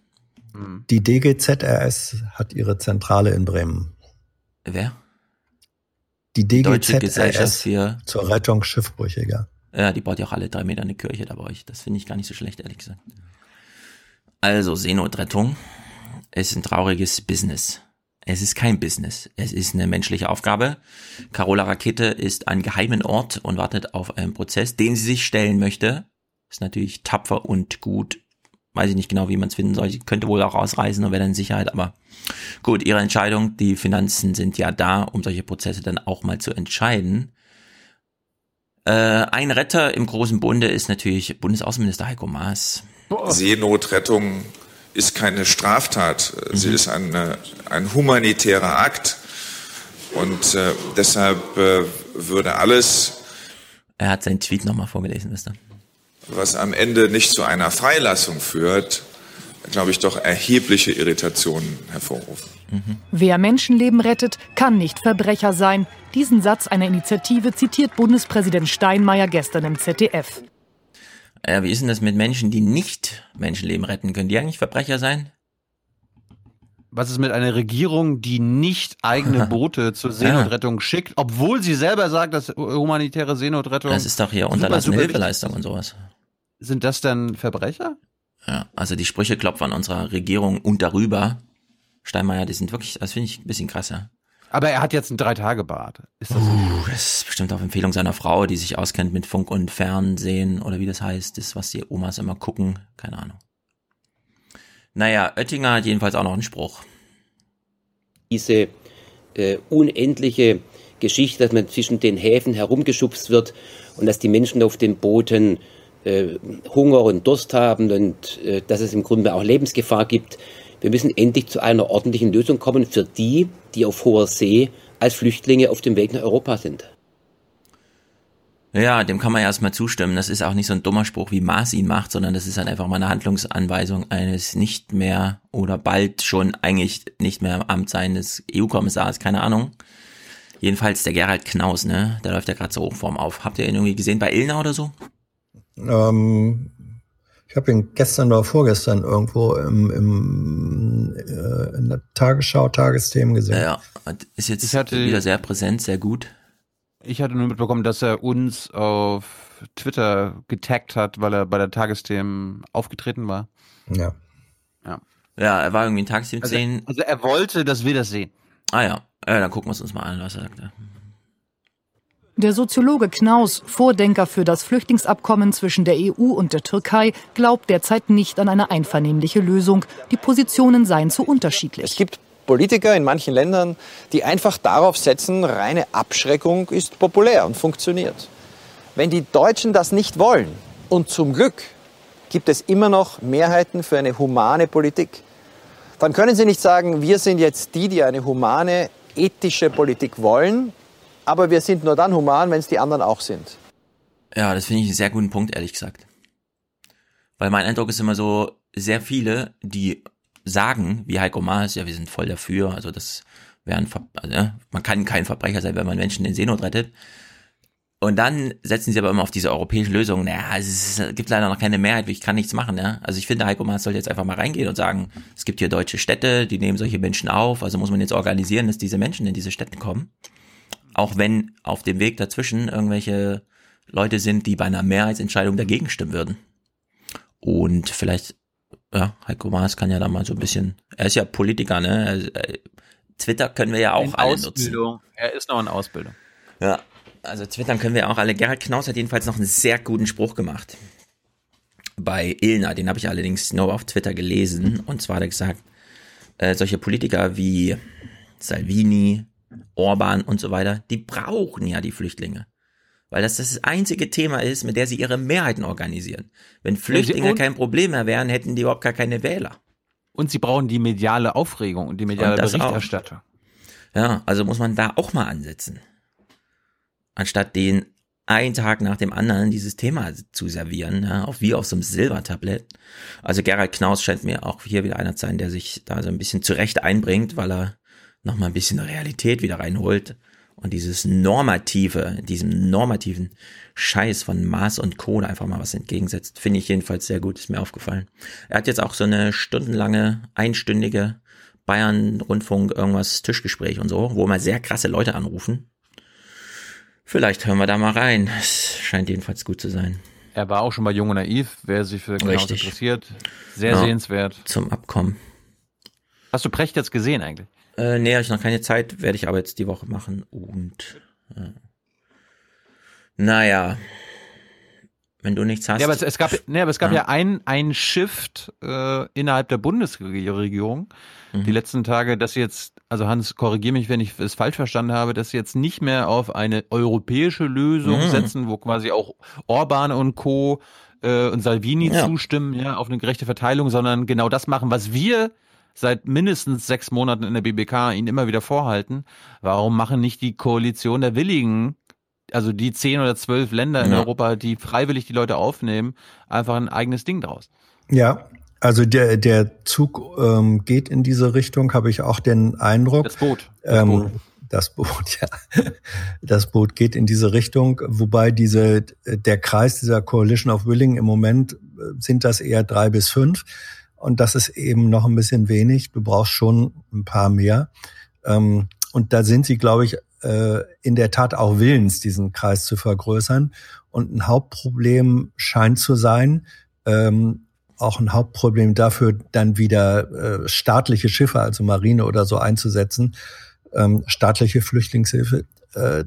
Die DGZRS hat ihre Zentrale in Bremen. Wer? Die Deutsche Gesellschaft DGZRS für zur Rettung Schiffbrüchiger. Ja, die baut ja auch alle drei Meter eine Kirche da bei euch. Das finde ich gar nicht so schlecht, ehrlich gesagt. Also, Seenotrettung ist ein trauriges Business. Es ist kein Business. Es ist eine menschliche Aufgabe. Carola Rakete ist an geheimen Ort und wartet auf einen Prozess, den sie sich stellen möchte. Ist natürlich tapfer und gut. Weiß ich nicht genau, wie man es finden soll. Sie könnte wohl auch ausreisen und wäre dann in Sicherheit, aber gut, ihre Entscheidung. Die Finanzen sind ja da, um solche Prozesse dann auch mal zu entscheiden. Äh, ein Retter im großen Bunde ist natürlich Bundesaußenminister Heiko Maas. Seenotrettung ist keine Straftat. Sie mhm. ist eine, ein humanitärer Akt. Und äh, deshalb äh, würde alles. Er hat seinen Tweet nochmal vorgelesen, wisst ihr? Was am Ende nicht zu einer Freilassung führt, glaube ich, doch erhebliche Irritationen hervorrufen. Mhm. Wer Menschenleben rettet, kann nicht Verbrecher sein. Diesen Satz einer Initiative zitiert Bundespräsident Steinmeier gestern im ZDF. Ja, wie ist denn das mit Menschen, die nicht Menschenleben retten? Können die eigentlich Verbrecher sein? Was ist mit einer Regierung, die nicht eigene Boote zur Seenotrettung schickt, obwohl sie selber sagt, dass humanitäre Seenotrettung. Das ist doch hier unterlassene Hilfeleistung und sowas. Sind das dann Verbrecher? Ja, also die Sprüche klopfen an unserer Regierung und darüber. Steinmeier, die sind wirklich, das finde ich ein bisschen krasser. Aber er hat jetzt ein Drei-Tage-Bad. Ist das, uh, das ist bestimmt auf Empfehlung seiner Frau, die sich auskennt mit Funk und Fernsehen oder wie das heißt, das, was die Omas immer gucken. Keine Ahnung. Naja, Oettinger hat jedenfalls auch noch einen Spruch. diese äh, unendliche Geschichte, dass man zwischen den Häfen herumgeschubst wird und dass die Menschen auf den Booten äh, Hunger und Durst haben und äh, dass es im Grunde auch Lebensgefahr gibt. Wir müssen endlich zu einer ordentlichen Lösung kommen für die, die auf hoher See als Flüchtlinge auf dem Weg nach Europa sind. Ja, dem kann man ja erstmal zustimmen. Das ist auch nicht so ein dummer Spruch, wie Maas ihn macht, sondern das ist halt einfach mal eine Handlungsanweisung eines nicht mehr oder bald schon eigentlich nicht mehr im Amt seines EU-Kommissars, keine Ahnung. Jedenfalls der Gerald Knaus, ne? Der läuft ja gerade so Hochform auf. Habt ihr ihn irgendwie gesehen bei Ilna oder so? Ähm, ich habe ihn gestern oder vorgestern irgendwo im, im, äh, in der Tagesschau, Tagesthemen gesehen. Ja, ja. ist jetzt hatte, wieder sehr präsent, sehr gut. Ich hatte nur mitbekommen, dass er uns auf Twitter getaggt hat, weil er bei der Tagesthemen aufgetreten war. Ja. Ja. Ja, er war irgendwie in Tagesthemen also, sehen. Also er wollte, dass wir das sehen. Ah ja. ja dann gucken wir es uns mal an, was er sagt. Der Soziologe Knaus, Vordenker für das Flüchtlingsabkommen zwischen der EU und der Türkei, glaubt derzeit nicht an eine einvernehmliche Lösung. Die Positionen seien zu unterschiedlich. Es gibt Politiker in manchen Ländern, die einfach darauf setzen, reine Abschreckung ist populär und funktioniert. Wenn die Deutschen das nicht wollen, und zum Glück gibt es immer noch Mehrheiten für eine humane Politik, dann können Sie nicht sagen, wir sind jetzt die, die eine humane, ethische Politik wollen, aber wir sind nur dann human, wenn es die anderen auch sind. Ja, das finde ich einen sehr guten Punkt, ehrlich gesagt. Weil mein Eindruck ist immer so, sehr viele, die sagen, wie Heiko Maas, ja, wir sind voll dafür, also das wäre ein, Ver also, ja, man kann kein Verbrecher sein, wenn man Menschen in Seenot rettet. Und dann setzen sie aber immer auf diese europäische Lösung. Naja, es, ist, gibt leider noch keine Mehrheit, ich kann nichts machen. Ja? Also ich finde, Heiko Maas sollte jetzt einfach mal reingehen und sagen, es gibt hier deutsche Städte, die nehmen solche Menschen auf. Also muss man jetzt organisieren, dass diese Menschen in diese Städte kommen. Auch wenn auf dem Weg dazwischen irgendwelche Leute sind, die bei einer Mehrheitsentscheidung dagegen stimmen würden. Und vielleicht ja, Heiko Maas kann ja da mal so ein bisschen, er ist ja Politiker, ne? Äh, Twitter können wir ja auch in alle Ausbildung. nutzen. Er ist noch in Ausbildung. Ja, also twittern können wir auch alle. Gerhard Knaus hat jedenfalls noch einen sehr guten Spruch gemacht. Bei Ilna, den habe ich allerdings nur auf Twitter gelesen. Und zwar hat er gesagt, äh, solche Politiker wie Salvini, Orban und so weiter, die brauchen ja die Flüchtlinge weil das das einzige Thema ist, mit der sie ihre Mehrheiten organisieren. Wenn Flüchtlinge ja, kein Problem mehr wären, hätten die überhaupt gar keine Wähler. Und sie brauchen die mediale Aufregung und die mediale und Berichterstattung. Auch. Ja, also muss man da auch mal ansetzen. Anstatt den einen Tag nach dem anderen dieses Thema zu servieren, ja, auch wie auf so einem Silbertablett. Also Gerald Knaus scheint mir auch hier wieder einer zu sein, der sich da so ein bisschen zurecht einbringt, weil er nochmal ein bisschen Realität wieder reinholt und dieses normative, diesem normativen Scheiß von Maß und Code einfach mal was entgegensetzt, finde ich jedenfalls sehr gut, ist mir aufgefallen. Er hat jetzt auch so eine stundenlange, einstündige Bayern-Rundfunk irgendwas Tischgespräch und so, wo mal sehr krasse Leute anrufen. Vielleicht hören wir da mal rein. Es scheint jedenfalls gut zu sein. Er war auch schon bei Jung und Naiv, wer sich für genau interessiert. Sehr ja, sehenswert. Zum Abkommen. Hast du Precht jetzt gesehen eigentlich? Äh, nee, habe ich noch keine Zeit, werde ich aber jetzt die Woche machen. Und äh, naja, wenn du nichts hast. Ja, aber es, es gab, nee, aber es gab ja, ja ein, ein Shift äh, innerhalb der Bundesregierung mhm. die letzten Tage, dass jetzt, also Hans, korrigier mich, wenn ich es falsch verstanden habe, dass sie jetzt nicht mehr auf eine europäische Lösung mhm. setzen, wo quasi auch Orban und Co. Äh, und Salvini ja. zustimmen, ja, auf eine gerechte Verteilung, sondern genau das machen, was wir seit mindestens sechs Monaten in der BBK ihn immer wieder vorhalten. Warum machen nicht die Koalition der Willigen, also die zehn oder zwölf Länder in ja. Europa, die freiwillig die Leute aufnehmen, einfach ein eigenes Ding draus? Ja, also der, der Zug ähm, geht in diese Richtung, habe ich auch den Eindruck. Das Boot. Das ähm, Boot. Das Boot, ja. Das Boot geht in diese Richtung, wobei diese, der Kreis dieser Coalition of Willing im Moment äh, sind das eher drei bis fünf. Und das ist eben noch ein bisschen wenig. Du brauchst schon ein paar mehr. Ähm, und da sind sie, glaube ich, äh, in der Tat auch willens, diesen Kreis zu vergrößern. Und ein Hauptproblem scheint zu sein, ähm, auch ein Hauptproblem dafür, dann wieder äh, staatliche Schiffe, also Marine oder so einzusetzen, ähm, staatliche Flüchtlingshilfe, äh,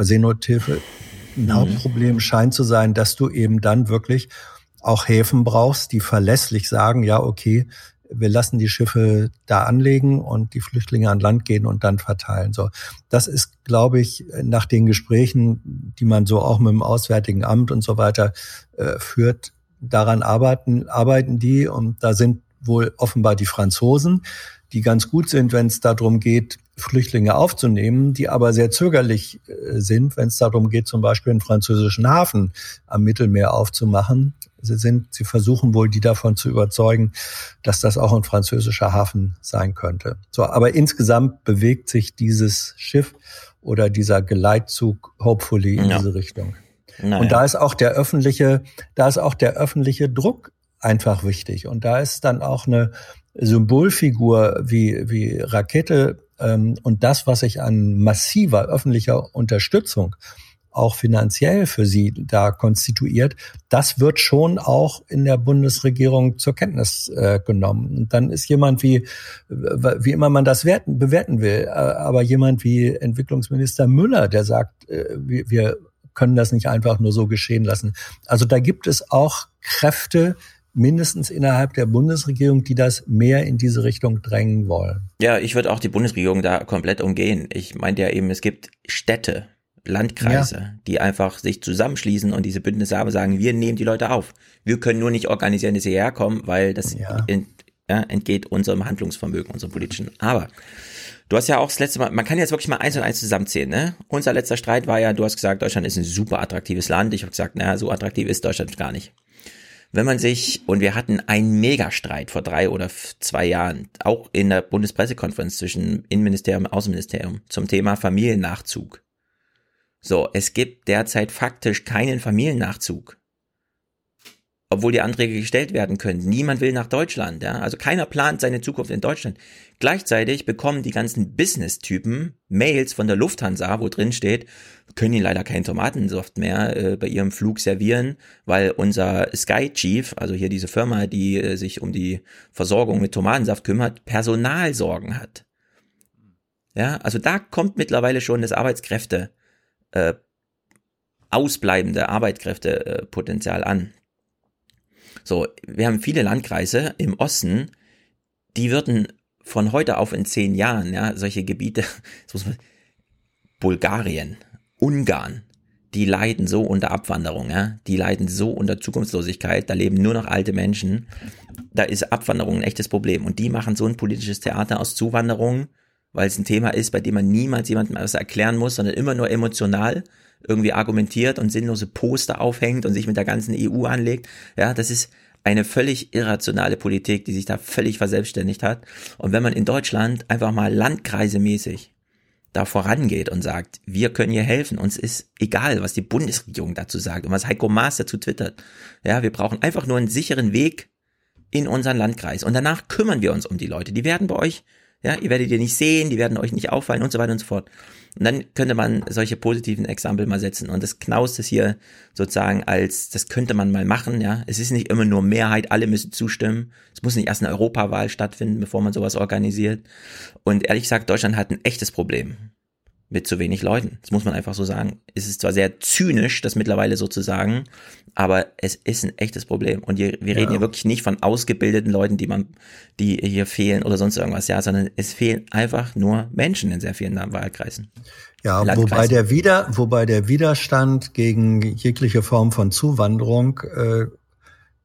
Seenothilfe. Ein mhm. Hauptproblem scheint zu sein, dass du eben dann wirklich auch Häfen brauchst, die verlässlich sagen, ja, okay, wir lassen die Schiffe da anlegen und die Flüchtlinge an Land gehen und dann verteilen. So, das ist, glaube ich, nach den Gesprächen, die man so auch mit dem Auswärtigen Amt und so weiter äh, führt, daran arbeiten, arbeiten die und da sind wohl offenbar die Franzosen, die ganz gut sind, wenn es darum geht, Flüchtlinge aufzunehmen, die aber sehr zögerlich äh, sind, wenn es darum geht, zum Beispiel einen französischen Hafen am Mittelmeer aufzumachen. Sie sind, sie versuchen wohl, die davon zu überzeugen, dass das auch ein französischer Hafen sein könnte. So, aber insgesamt bewegt sich dieses Schiff oder dieser Geleitzug hopefully in ja. diese Richtung. Naja. Und da ist auch der öffentliche, da ist auch der öffentliche Druck einfach wichtig. Und da ist dann auch eine Symbolfigur wie, wie Rakete ähm, und das, was sich an massiver öffentlicher Unterstützung auch finanziell für sie da konstituiert, das wird schon auch in der Bundesregierung zur Kenntnis äh, genommen. Und dann ist jemand wie, wie immer man das werten, bewerten will, äh, aber jemand wie Entwicklungsminister Müller, der sagt, äh, wir, wir können das nicht einfach nur so geschehen lassen. Also da gibt es auch Kräfte, mindestens innerhalb der Bundesregierung, die das mehr in diese Richtung drängen wollen. Ja, ich würde auch die Bundesregierung da komplett umgehen. Ich meinte ja eben, es gibt Städte, Landkreise, ja. die einfach sich zusammenschließen und diese Bündnisse haben, sagen, wir nehmen die Leute auf. Wir können nur nicht organisieren, dass sie herkommen, weil das ja. ent, ja, entgeht unserem Handlungsvermögen, unserem politischen. Aber du hast ja auch das letzte Mal, man kann jetzt wirklich mal eins und eins zusammenzählen, ne? Unser letzter Streit war ja, du hast gesagt, Deutschland ist ein super attraktives Land. Ich habe gesagt, naja, so attraktiv ist Deutschland gar nicht wenn man sich, und wir hatten einen Megastreit vor drei oder zwei Jahren, auch in der Bundespressekonferenz zwischen Innenministerium und Außenministerium zum Thema Familiennachzug. So, es gibt derzeit faktisch keinen Familiennachzug obwohl die Anträge gestellt werden können. Niemand will nach Deutschland, ja. Also keiner plant seine Zukunft in Deutschland. Gleichzeitig bekommen die ganzen Business-Typen Mails von der Lufthansa, wo drin steht, können ihnen leider keinen Tomatensaft mehr äh, bei ihrem Flug servieren, weil unser Sky Chief, also hier diese Firma, die äh, sich um die Versorgung mit Tomatensaft kümmert, Personalsorgen hat. Ja, also da kommt mittlerweile schon das Arbeitskräfte, äh, ausbleibende Arbeitskräftepotenzial an. So, wir haben viele Landkreise im Osten, die würden von heute auf in zehn Jahren, ja, solche Gebiete, man, Bulgarien, Ungarn, die leiden so unter Abwanderung, ja, die leiden so unter Zukunftslosigkeit, da leben nur noch alte Menschen, da ist Abwanderung ein echtes Problem. Und die machen so ein politisches Theater aus Zuwanderung, weil es ein Thema ist, bei dem man niemals jemandem etwas erklären muss, sondern immer nur emotional irgendwie argumentiert und sinnlose Poster aufhängt und sich mit der ganzen EU anlegt. Ja, das ist eine völlig irrationale Politik, die sich da völlig verselbstständigt hat. Und wenn man in Deutschland einfach mal landkreisemäßig da vorangeht und sagt, wir können hier helfen, uns ist egal, was die Bundesregierung dazu sagt und was Heiko Maas dazu twittert. Ja, wir brauchen einfach nur einen sicheren Weg in unseren Landkreis und danach kümmern wir uns um die Leute. Die werden bei euch ja, ihr werdet ihr nicht sehen, die werden euch nicht auffallen und so weiter und so fort. Und dann könnte man solche positiven Exempel mal setzen. Und das Knaus ist hier sozusagen als, das könnte man mal machen, ja. Es ist nicht immer nur Mehrheit, alle müssen zustimmen. Es muss nicht erst eine Europawahl stattfinden, bevor man sowas organisiert. Und ehrlich gesagt, Deutschland hat ein echtes Problem mit zu wenig Leuten. Das muss man einfach so sagen. Es ist zwar sehr zynisch, das mittlerweile so zu sagen, aber es ist ein echtes Problem. Und wir, wir reden ja. hier wirklich nicht von ausgebildeten Leuten, die man, die hier fehlen oder sonst irgendwas, ja, sondern es fehlen einfach nur Menschen in sehr vielen Wahlkreisen. Ja, wobei der Wider, wobei der Widerstand gegen jegliche Form von Zuwanderung äh,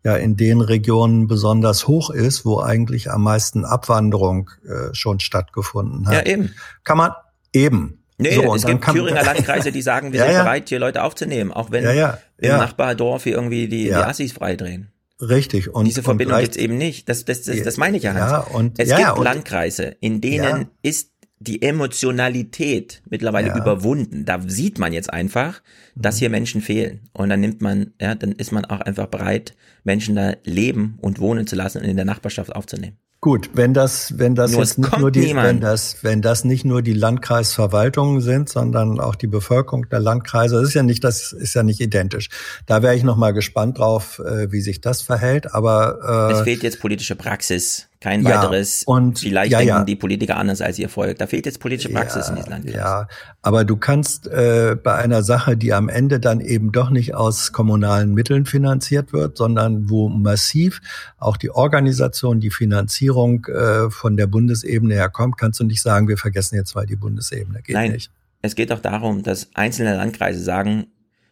ja in den Regionen besonders hoch ist, wo eigentlich am meisten Abwanderung äh, schon stattgefunden hat. Ja, eben. Kann man eben. Nee, so, es gibt Thüringer Landkreise, die sagen, wir ja, sind ja. bereit, hier Leute aufzunehmen, auch wenn ja, im Nachbardorf hier irgendwie die, die Assis freidrehen. Richtig. Und diese Verbindung gibt's eben nicht. Das, das, das, das meine ich ja, Hans. Und, es gibt Landkreise, in denen ist die Emotionalität mittlerweile überwunden. Da sieht man jetzt einfach, dass mhm. hier Menschen fehlen. Und dann nimmt man, ja, dann ist man auch einfach bereit, Menschen da leben und wohnen zu lassen und in der Nachbarschaft aufzunehmen. Gut, wenn das, wenn das nur jetzt nicht nur die, wenn das, wenn das nicht nur die Landkreisverwaltungen sind, sondern auch die Bevölkerung der Landkreise, das ist ja nicht, das ist ja nicht identisch. Da wäre ich noch mal gespannt drauf, äh, wie sich das verhält. Aber äh, es fehlt jetzt politische Praxis Kein Ja, weiteres, und- vielleicht ja, denken ja. die Politiker anders als ihr Volk. Da fehlt jetzt politische Praxis in diesem Land. Ja, aber du kannst äh, bei einer Sache, die am Ende dann eben doch nicht aus kommunalen Mitteln finanziert wird, sondern wo massiv auch die Organisation, die Finanzierung äh, von der Bundesebene herkommt, kannst du nicht sagen, wir vergessen jetzt mal die Bundesebene. Geht Nein, nicht. es geht doch darum, dass einzelne Landkreise sagen,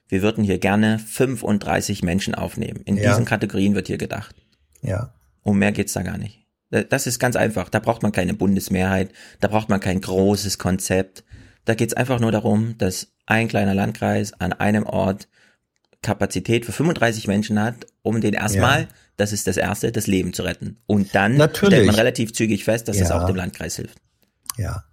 wir würden hier gerne 35 Menschen aufnehmen. In diesen Kategorien wird hier gedacht. Ja. Um mehr geht's da gar nicht. Das ist ganz einfach. Da braucht man keine Bundesmehrheit, da braucht man kein großes Konzept. Da geht's einfach nur darum, dass ein kleiner Landkreis an einem Ort Kapazität für 35 Menschen hat, um den erstmal, Ja. das ist das Erste, das Leben zu retten. Und dann Natürlich. stellt man relativ zügig fest, dass das Ja. auch dem Landkreis hilft. Ja,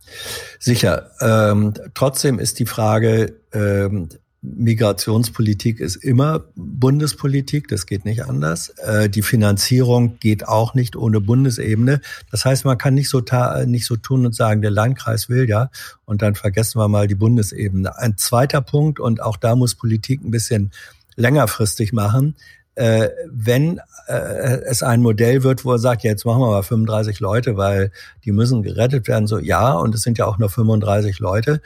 sicher. Ähm, trotzdem ist die Frage, ähm, Migrationspolitik ist immer Bundespolitik, das geht nicht anders. Äh, die Finanzierung geht auch nicht ohne Bundesebene. Das heißt, man kann nicht so, nicht so tun und sagen, der Landkreis will ja und dann vergessen wir mal die Bundesebene. Ein zweiter Punkt, und auch da muss Politik ein bisschen längerfristig machen, äh, wenn äh, es ein Modell wird, wo er sagt, jetzt machen wir mal 35 Leute, weil die müssen gerettet werden, so ja, und es sind ja auch nur 35 Leute.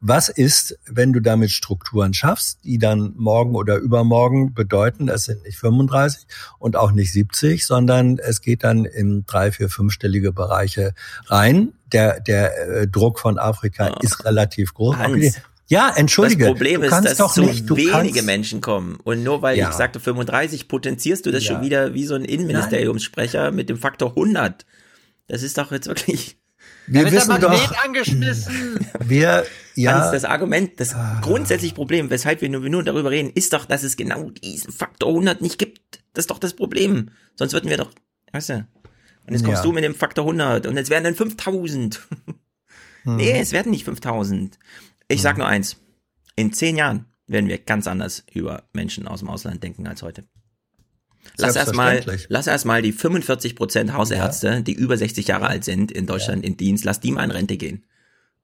Was ist, wenn du damit Strukturen schaffst, die dann morgen oder übermorgen bedeuten, es sind nicht 35 und auch nicht 70, sondern es geht dann in drei, vier, fünfstellige Bereiche rein. Der, der äh, Druck von Afrika ist relativ groß. Hans, ja, entschuldige. Das Problem ist, dass doch so nicht, wenige kannst, Menschen kommen. Und nur weil Ja. ich sagte 35, potenzierst du das Ja. schon wieder wie so ein Innenministeriumssprecher mit dem Faktor 100. Das ist doch jetzt wirklich... Wir Da wird wissen der Magnet doch- angeschmissen. wir, ja, Hans, das Argument, das grundsätzliche Problem, weshalb wir nur, wir nur darüber reden, ist doch, dass es genau diesen Faktor 100 nicht gibt. Das ist doch das Problem. Sonst würden wir doch, weißt du, und jetzt kommst Ja. du mit dem Faktor 100 und jetzt werden dann 5000. Hm. Nee, es werden nicht 5000. Ich sag nur eins. In zehn Jahren werden wir ganz anders über Menschen aus dem Ausland denken als heute. Lass erstmal, lass erstmal die 45 Prozent Hausärzte, die über 60 Jahre alt sind in Deutschland in Dienst, lass die mal in Rente gehen.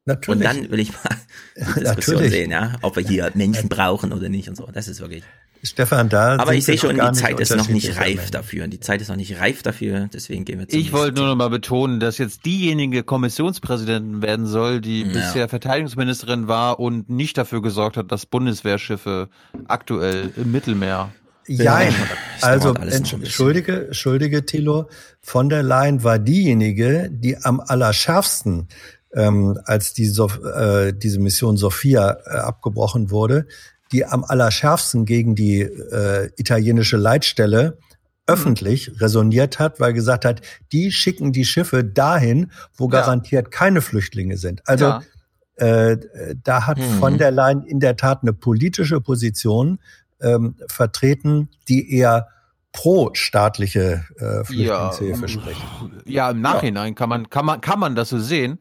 Natürlich. Und dann will ich mal die Diskussion Natürlich. sehen, ja, ob wir hier Menschen brauchen oder nicht und so. Das ist wirklich. Stefan, da Aber ich sehe schon, die Zeit ist noch nicht reif dafür. Die Zeit ist noch nicht reif dafür, deswegen gehen wir zum Ich wollte nur noch mal betonen, dass jetzt diejenige Kommissionspräsidentin werden soll, die Ja. bisher Verteidigungsministerin war und nicht dafür gesorgt hat, dass Bundeswehrschiffe aktuell im Mittelmeer. Jein. Also, entschuldige, entschuldige, Thilo. Von der Leyen war diejenige, die am allerschärfsten, ähm, als die Sof äh, diese Mission Sophia äh, abgebrochen wurde, die am allerschärfsten gegen die äh, italienische Leitstelle öffentlich resoniert hat, weil gesagt hat, die schicken die Schiffe dahin, wo garantiert keine Flüchtlinge sind. Also Ja. äh, da hat Mhm. von der Leyen in der Tat eine politische Position ähm, vertreten, die eher pro staatliche äh, Flüchtlingshilfe spricht. Ja, im Nachhinein kann man kann man kann man das so sehen,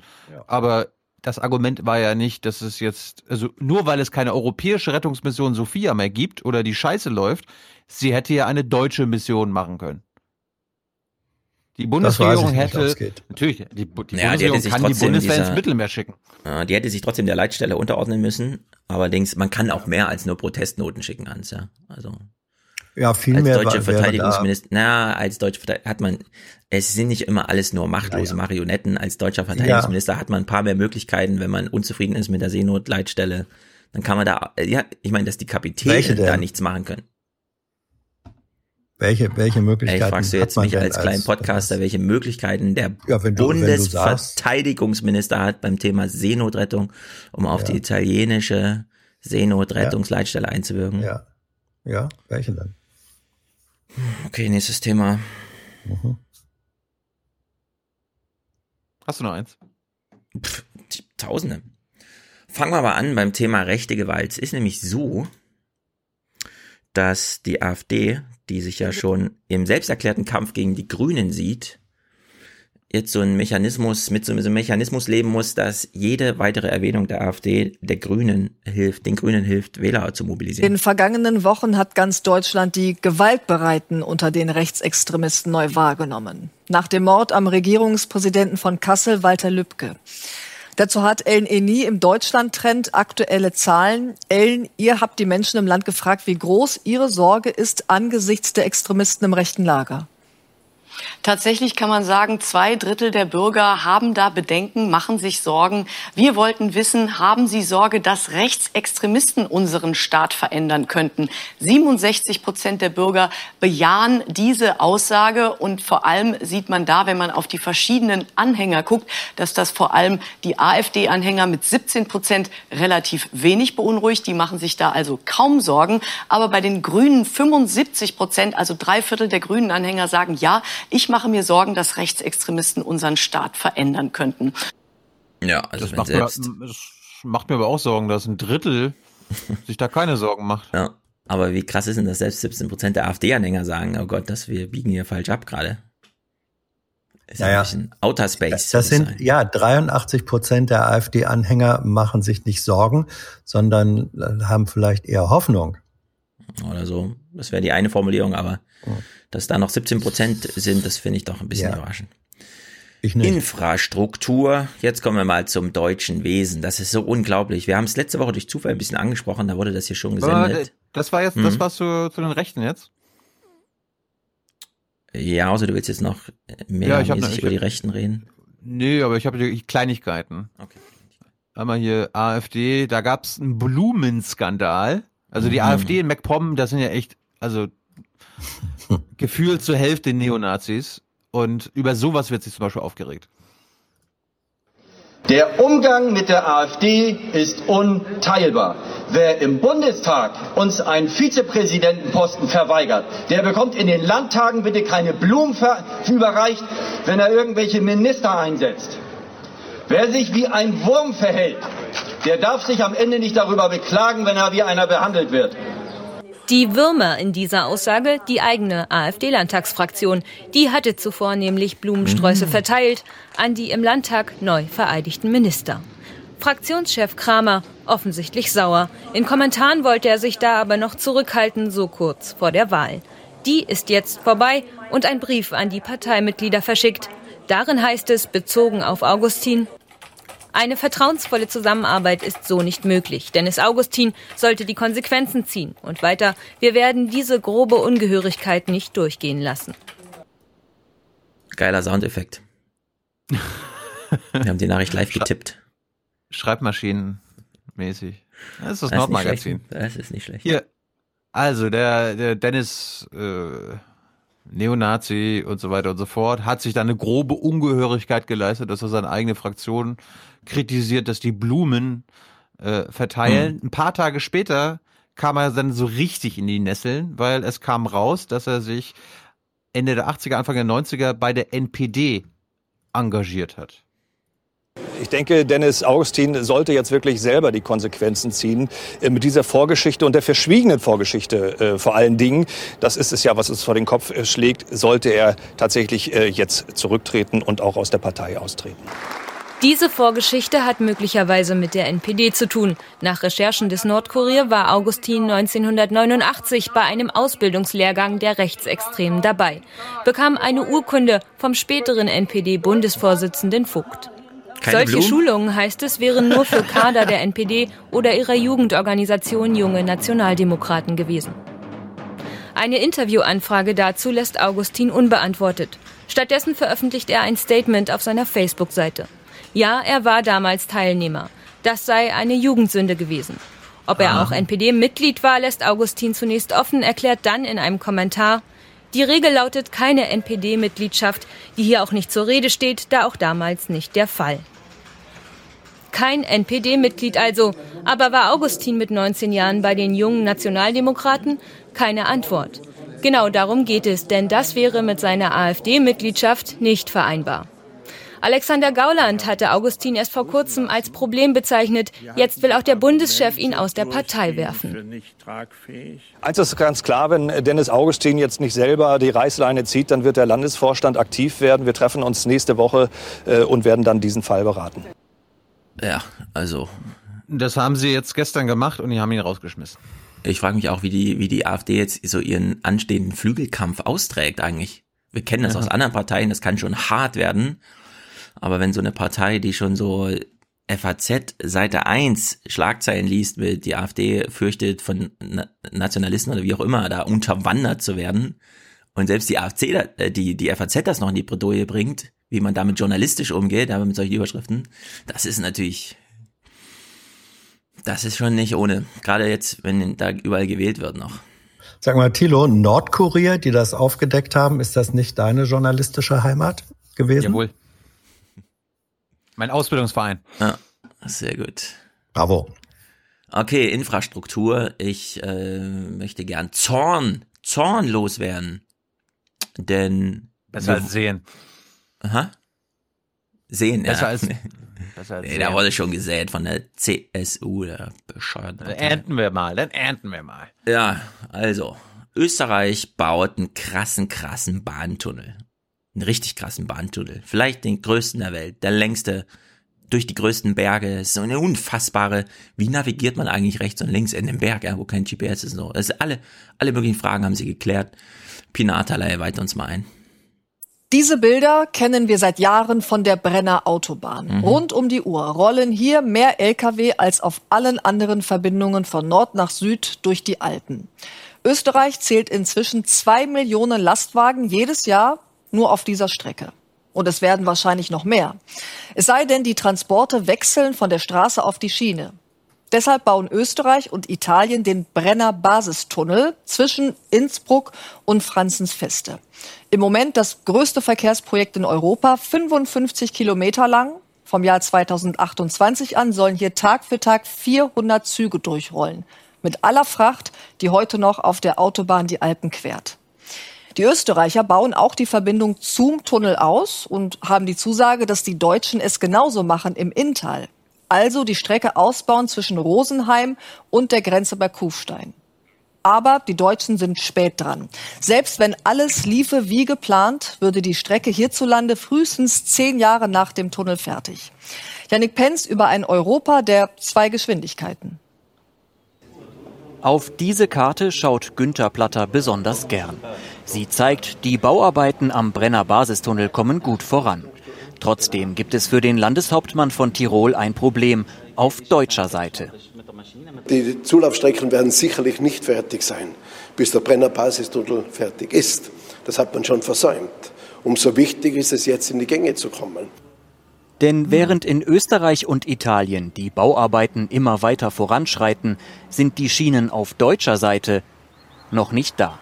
aber das Argument war ja nicht, dass es jetzt also nur weil es keine europäische Rettungsmission Sophia mehr gibt oder die Scheiße läuft, sie hätte ja eine deutsche Mission machen können. Die Bundesregierung nicht, hätte natürlich die, die Ja, die Bundesregierung sich kann die trotzdem Bundeswehr ins dieser- Mittelmeer schicken. Ja, die hätte sich trotzdem der Leitstelle unterordnen müssen. Allerdings, man kann auch mehr als nur Protestnoten schicken, Hans, ja. Also. Ja, viel als mehr deutsche Verteidigungsminister, na, als deutsche Verteidigungsminister hat man, es sind nicht immer alles nur machtlose Marionetten. Als deutscher Verteidigungsminister hat man ein paar mehr Möglichkeiten, wenn man unzufrieden ist mit der Seenotleitstelle. Dann kann man da, ja, ich meine, dass die Kapitäne da nichts machen können. Welche, welche Ey, Möglichkeiten fragst du hat jetzt man mich als kleinen Podcaster, welche Möglichkeiten der Ja, du-. Bundesverteidigungsminister hat beim Thema Seenotrettung, um auf die italienische Seenotrettungsleitstelle einzuwirken? Ja. Ja, welche denn? Okay, nächstes Thema. Hast du noch eins? Pff, Tausende. Fangen wir aber an beim Thema rechte Gewalt. Es ist nämlich so, dass die AfD, die sich ja schon im selbsterklärten Kampf gegen die Grünen sieht, jetzt so ein Mechanismus, mit so einem Mechanismus leben muss, dass jede weitere Erwähnung der AfD der Grünen hilft, den Grünen hilft, Wähler zu In mobilisieren. den vergangenen Wochen hat ganz Deutschland die Gewaltbereiten unter den Rechtsextremisten neu wahrgenommen. Nach dem Mord am Regierungspräsidenten von Kassel, Walter Lübcke. Dazu hat Ellen Eni im Deutschland-Trend aktuelle Zahlen. Ellen, ihr habt die Menschen im Land gefragt, wie groß ihre Sorge ist angesichts der Extremisten im rechten Lager. Tatsächlich kann man sagen, zwei Drittel der Bürger haben da Bedenken, machen sich Sorgen. Wir wollten wissen, haben Sie Sorge, dass Rechtsextremisten unseren Staat verändern könnten? 67 Prozent der Bürger bejahen diese Aussage und vor allem sieht man da, wenn man auf die verschiedenen Anhänger guckt, dass das vor allem die AfD-Anhänger mit 17 Prozent relativ wenig beunruhigt. Die machen sich da also kaum Sorgen. Aber bei den Grünen 75 Prozent, also drei Viertel der Grünen-Anhänger sagen, ja, ich mache mir Sorgen, dass Rechtsextremisten unseren Staat verändern könnten. Ja, also das, macht mir, das macht mir aber auch Sorgen, dass ein Drittel sich da keine Sorgen macht. Ja, aber wie krass ist denn, dass selbst 17 Prozent der AfD-Anhänger sagen, oh Gott, dass wir biegen hier falsch ab gerade. Ist ja, ja. ein Outer Space. Das, das sind, ja, 83 Prozent der AfD-Anhänger machen sich nicht Sorgen, sondern haben vielleicht eher Hoffnung. Oder so. Das wäre die eine Formulierung, aber dass da noch 17 Prozent sind, das finde ich doch ein bisschen ja. überraschend. Infrastruktur. Jetzt kommen wir mal zum deutschen Wesen. Das ist so unglaublich. Wir haben es letzte Woche durch Zufall ein bisschen angesprochen, da wurde das hier schon gesendet. Das war jetzt, mhm. das war zu, zu den Rechten jetzt? Ja, außer du willst jetzt noch mehr ja, ich hab, ich, über die Rechten reden. Nee, aber ich habe die Kleinigkeiten. Okay. Einmal hier AfD, da gab es einen Blumenskandal. Also die mhm. AfD in MacPom, das sind ja echt, also gefühlt zur Hälfte Neonazis. Und über sowas wird sich zum Beispiel aufgeregt. Der Umgang mit der AfD ist unteilbar. Wer im Bundestag uns einen Vizepräsidentenposten verweigert, der bekommt in den Landtagen bitte keine Blumen überreicht, wenn er irgendwelche Minister einsetzt. Wer sich wie ein Wurm verhält, der darf sich am Ende nicht darüber beklagen, wenn er wie einer behandelt wird. Die Würmer in dieser Aussage, die eigene AfD-Landtagsfraktion, die hatte zuvor nämlich Blumensträuße mhm. verteilt an die im Landtag neu vereidigten Minister. Fraktionschef Kramer offensichtlich sauer. In Kommentaren wollte er sich da aber noch zurückhalten, so kurz vor der Wahl. Die ist jetzt vorbei und ein Brief an die Parteimitglieder verschickt. Darin heißt es, bezogen auf Augustin, eine vertrauensvolle Zusammenarbeit ist so nicht möglich. Dennis Augustin sollte die Konsequenzen ziehen. Und weiter, wir werden diese grobe Ungehörigkeit nicht durchgehen lassen. Geiler Soundeffekt. Wir haben die Nachricht live getippt. Schreibmaschinenmäßig. Das ist das, das Nordmagazin. Das ist nicht schlecht. Hier, also der, der Dennis äh, Neonazi und so weiter und so fort, hat sich da eine grobe Ungehörigkeit geleistet, dass er seine eigene Fraktion kritisiert, dass die Blumen äh, verteilen. Mhm. Ein paar Tage später kam er dann so richtig in die Nesseln, weil es kam raus, dass er sich Ende der 80er, Anfang der 90er bei der NPD engagiert hat. Ich denke, Dennis Augustin sollte jetzt wirklich selber die Konsequenzen ziehen äh, mit dieser Vorgeschichte und der verschwiegenen Vorgeschichte äh, vor allen Dingen. Das ist es ja, was uns vor den Kopf äh, schlägt. Sollte er tatsächlich äh, jetzt zurücktreten und auch aus der Partei austreten. Diese Vorgeschichte hat möglicherweise mit der NPD zu tun. Nach Recherchen des Nordkurier war Augustin 1989 bei einem Ausbildungslehrgang der Rechtsextremen dabei, bekam eine Urkunde vom späteren NPD-Bundesvorsitzenden Vogt. Keine Solche Blumen? Schulungen, heißt es, wären nur für Kader der NPD oder ihrer Jugendorganisation Junge Nationaldemokraten gewesen. Eine Interviewanfrage dazu lässt Augustin unbeantwortet. Stattdessen veröffentlicht er ein Statement auf seiner Facebook-Seite. Ja, er war damals Teilnehmer. Das sei eine Jugendsünde gewesen. Ob er ah. auch NPD-Mitglied war, lässt Augustin zunächst offen, erklärt dann in einem Kommentar, die Regel lautet keine NPD-Mitgliedschaft, die hier auch nicht zur Rede steht, da auch damals nicht der Fall. Kein NPD-Mitglied also, aber war Augustin mit 19 Jahren bei den jungen Nationaldemokraten? Keine Antwort. Genau darum geht es, denn das wäre mit seiner AfD-Mitgliedschaft nicht vereinbar. Alexander Gauland hatte Augustin erst vor kurzem als Problem bezeichnet. Jetzt will auch der Bundeschef ihn aus der Partei werfen. Eins ist ganz klar, wenn Dennis Augustin jetzt nicht selber die Reißleine zieht, dann wird der Landesvorstand aktiv werden. Wir treffen uns nächste Woche äh, und werden dann diesen Fall beraten. Ja, also. Das haben sie jetzt gestern gemacht und die haben ihn rausgeschmissen. Ich frage mich auch, wie die, wie die AfD jetzt so ihren anstehenden Flügelkampf austrägt eigentlich. Wir kennen das ja. aus anderen Parteien, das kann schon hart werden. Aber wenn so eine Partei, die schon so FAZ Seite 1 Schlagzeilen liest, mit die AfD fürchtet von Nationalisten oder wie auch immer da unterwandert zu werden Und selbst die AFC, äh, die, die FAZ das noch in die Bredouille bringt, wie man damit journalistisch umgeht, aber mit solchen Überschriften, das ist natürlich, das ist schon nicht ohne. Gerade jetzt, wenn da überall gewählt wird noch. Sag mal, Thilo, Nordkorea, die das aufgedeckt haben, ist das nicht deine journalistische Heimat gewesen? Jawohl. Mein Ausbildungsverein. Ja, sehr gut. Bravo. Okay, Infrastruktur. Ich äh, möchte gern Zorn, Zorn loswerden. Denn. Besser als sehen. Aha. Sehen, Besser ja. als, besser als nee, sehen. da wurde schon gesät von der CSU, der bescheuerten Dann ernten wir mal, dann ernten wir mal. Ja, also, Österreich baut einen krassen, krassen Bahntunnel. Einen richtig krassen Bahntunnel. Vielleicht den größten der Welt, der längste durch die größten Berge. So eine unfassbare, wie navigiert man eigentlich rechts und links in den Berg, ja, wo kein GPS ist so. Also alle, alle möglichen Fragen haben sie geklärt. Pinatalei weiht uns mal ein. Diese Bilder kennen wir seit Jahren von der Brenner Autobahn. Mhm. Rund um die Uhr rollen hier mehr Lkw als auf allen anderen Verbindungen von Nord nach Süd durch die Alpen. Österreich zählt inzwischen zwei Millionen Lastwagen jedes Jahr nur auf dieser Strecke. Und es werden wahrscheinlich noch mehr. Es sei denn, die Transporte wechseln von der Straße auf die Schiene. Deshalb bauen Österreich und Italien den Brenner Basistunnel zwischen Innsbruck und Franzensfeste. Im Moment das größte Verkehrsprojekt in Europa, 55 Kilometer lang. Vom Jahr 2028 an sollen hier Tag für Tag 400 Züge durchrollen. Mit aller Fracht, die heute noch auf der Autobahn die Alpen quert. Die Österreicher bauen auch die Verbindung zum Tunnel aus und haben die Zusage, dass die Deutschen es genauso machen im Inntal. Also die Strecke ausbauen zwischen Rosenheim und der Grenze bei Kufstein. Aber die Deutschen sind spät dran. Selbst wenn alles liefe wie geplant, würde die Strecke hierzulande frühestens zehn Jahre nach dem Tunnel fertig. Yannick Penz über ein Europa der zwei Geschwindigkeiten. Auf diese Karte schaut Günther Platter besonders gern. Sie zeigt, die Bauarbeiten am Brenner Basistunnel kommen gut voran. Trotzdem gibt es für den Landeshauptmann von Tirol ein Problem auf deutscher Seite. Die Zulaufstrecken werden sicherlich nicht fertig sein, bis der Brenner Basistunnel fertig ist. Das hat man schon versäumt. Umso wichtiger ist es jetzt in die Gänge zu kommen. Denn während in Österreich und Italien die Bauarbeiten immer weiter voranschreiten, sind die Schienen auf deutscher Seite noch nicht da.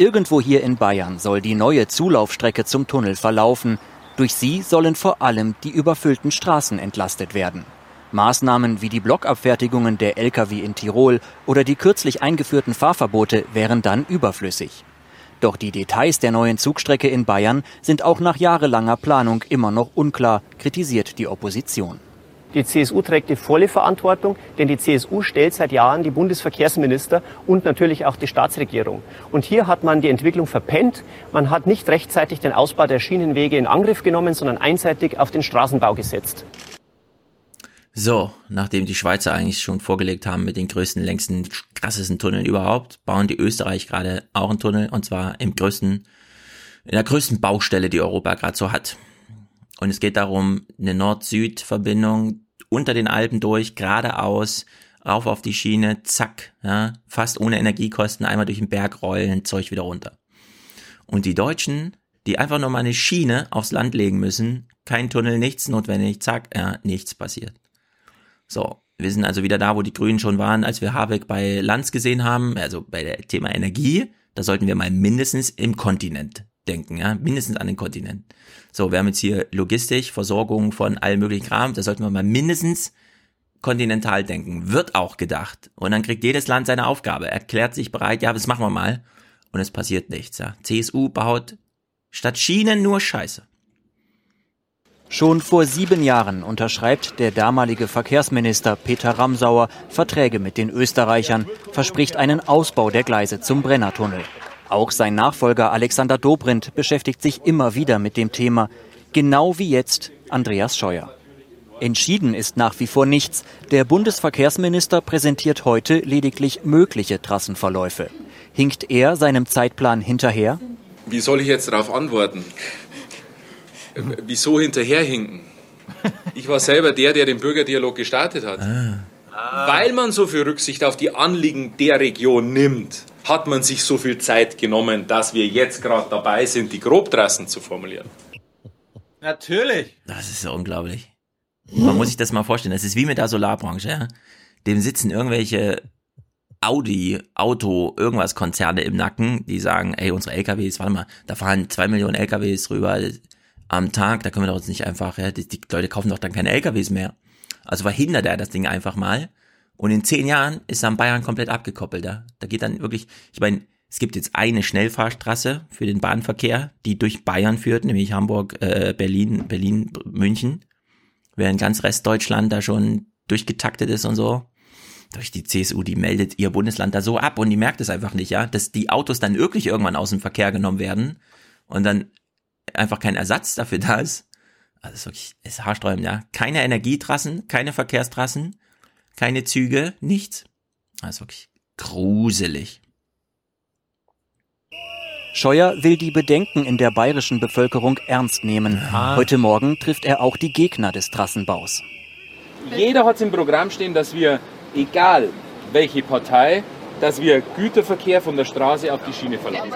Irgendwo hier in Bayern soll die neue Zulaufstrecke zum Tunnel verlaufen. Durch sie sollen vor allem die überfüllten Straßen entlastet werden. Maßnahmen wie die Blockabfertigungen der Lkw in Tirol oder die kürzlich eingeführten Fahrverbote wären dann überflüssig. Doch die Details der neuen Zugstrecke in Bayern sind auch nach jahrelanger Planung immer noch unklar, kritisiert die Opposition. Die CSU trägt die volle Verantwortung, denn die CSU stellt seit Jahren die Bundesverkehrsminister und natürlich auch die Staatsregierung. Und hier hat man die Entwicklung verpennt. Man hat nicht rechtzeitig den Ausbau der Schienenwege in Angriff genommen, sondern einseitig auf den Straßenbau gesetzt. So, nachdem die Schweizer eigentlich schon vorgelegt haben mit den größten, längsten, krassesten Tunneln überhaupt, bauen die Österreich gerade auch einen Tunnel und zwar im größten, in der größten Baustelle, die Europa gerade so hat. Und es geht darum, eine Nord-Süd-Verbindung unter den Alpen durch, geradeaus, rauf auf die Schiene, zack, ja, fast ohne Energiekosten, einmal durch den Berg rollen, Zeug wieder runter. Und die Deutschen, die einfach nur mal eine Schiene aufs Land legen müssen, kein Tunnel, nichts notwendig, zack, ja, nichts passiert. So, wir sind also wieder da, wo die Grünen schon waren, als wir Habeck bei Lanz gesehen haben, also bei der Thema Energie. Da sollten wir mal mindestens im Kontinent denken, ja, mindestens an den Kontinent. So, wir haben jetzt hier Logistik, Versorgung von allem möglichen Kram, da sollten wir mal mindestens kontinental denken. Wird auch gedacht. Und dann kriegt jedes Land seine Aufgabe, erklärt sich bereit, ja, das machen wir mal. Und es passiert nichts, ja. CSU baut statt Schienen nur Scheiße. Schon vor sieben Jahren unterschreibt der damalige Verkehrsminister Peter Ramsauer Verträge mit den Österreichern, verspricht einen Ausbau der Gleise zum Brennertunnel. Auch sein Nachfolger Alexander Dobrindt beschäftigt sich immer wieder mit dem Thema, genau wie jetzt Andreas Scheuer. Entschieden ist nach wie vor nichts. Der Bundesverkehrsminister präsentiert heute lediglich mögliche Trassenverläufe. Hinkt er seinem Zeitplan hinterher? Wie soll ich jetzt darauf antworten? Wieso hinterherhinken? Ich war selber der, der den Bürgerdialog gestartet hat. Weil man so viel Rücksicht auf die Anliegen der Region nimmt, hat man sich so viel Zeit genommen, dass wir jetzt gerade dabei sind, die Grobtrassen zu formulieren. Natürlich. Das ist ja unglaublich. Man muss sich das mal vorstellen. Das ist wie mit der Solarbranche. Ja? Dem sitzen irgendwelche Audi, Auto, irgendwas Konzerne im Nacken, die sagen, ey, unsere LKWs, warte mal, da fahren zwei Millionen LKWs rüber am Tag, da können wir doch jetzt nicht einfach, ja, die, die Leute kaufen doch dann keine LKWs mehr. Also verhindert er das Ding einfach mal. Und in zehn Jahren ist dann Bayern komplett abgekoppelt. Ja? Da geht dann wirklich, ich meine, es gibt jetzt eine Schnellfahrstraße für den Bahnverkehr, die durch Bayern führt, nämlich Hamburg, äh, Berlin, Berlin, München, während ganz Restdeutschland da schon durchgetaktet ist und so durch die CSU, die meldet ihr Bundesland da so ab und die merkt es einfach nicht, ja, dass die Autos dann wirklich irgendwann aus dem Verkehr genommen werden und dann einfach kein Ersatz dafür da ist. Also ist wirklich, ist haarsträubend, ja. Keine Energietrassen, keine Verkehrstrassen, keine Züge, nichts. Das ist wirklich gruselig. Scheuer will die Bedenken in der bayerischen Bevölkerung ernst nehmen. Heute Morgen trifft er auch die Gegner des Trassenbaus. Jeder hat im Programm stehen, dass wir egal welche Partei, dass wir Güterverkehr von der Straße auf die Schiene verlagern.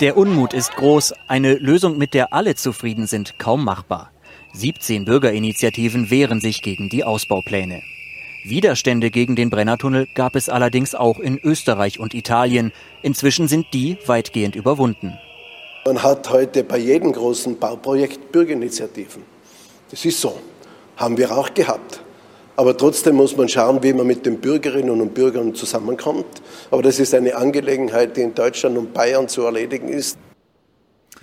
Der Unmut ist groß, eine Lösung, mit der alle zufrieden sind, kaum machbar. 17 Bürgerinitiativen wehren sich gegen die Ausbaupläne. Widerstände gegen den Brennertunnel gab es allerdings auch in Österreich und Italien. Inzwischen sind die weitgehend überwunden. Man hat heute bei jedem großen Bauprojekt Bürgerinitiativen. Das ist so. Haben wir auch gehabt. Aber trotzdem muss man schauen, wie man mit den Bürgerinnen und Bürgern zusammenkommt. Aber das ist eine Angelegenheit, die in Deutschland und Bayern zu erledigen ist.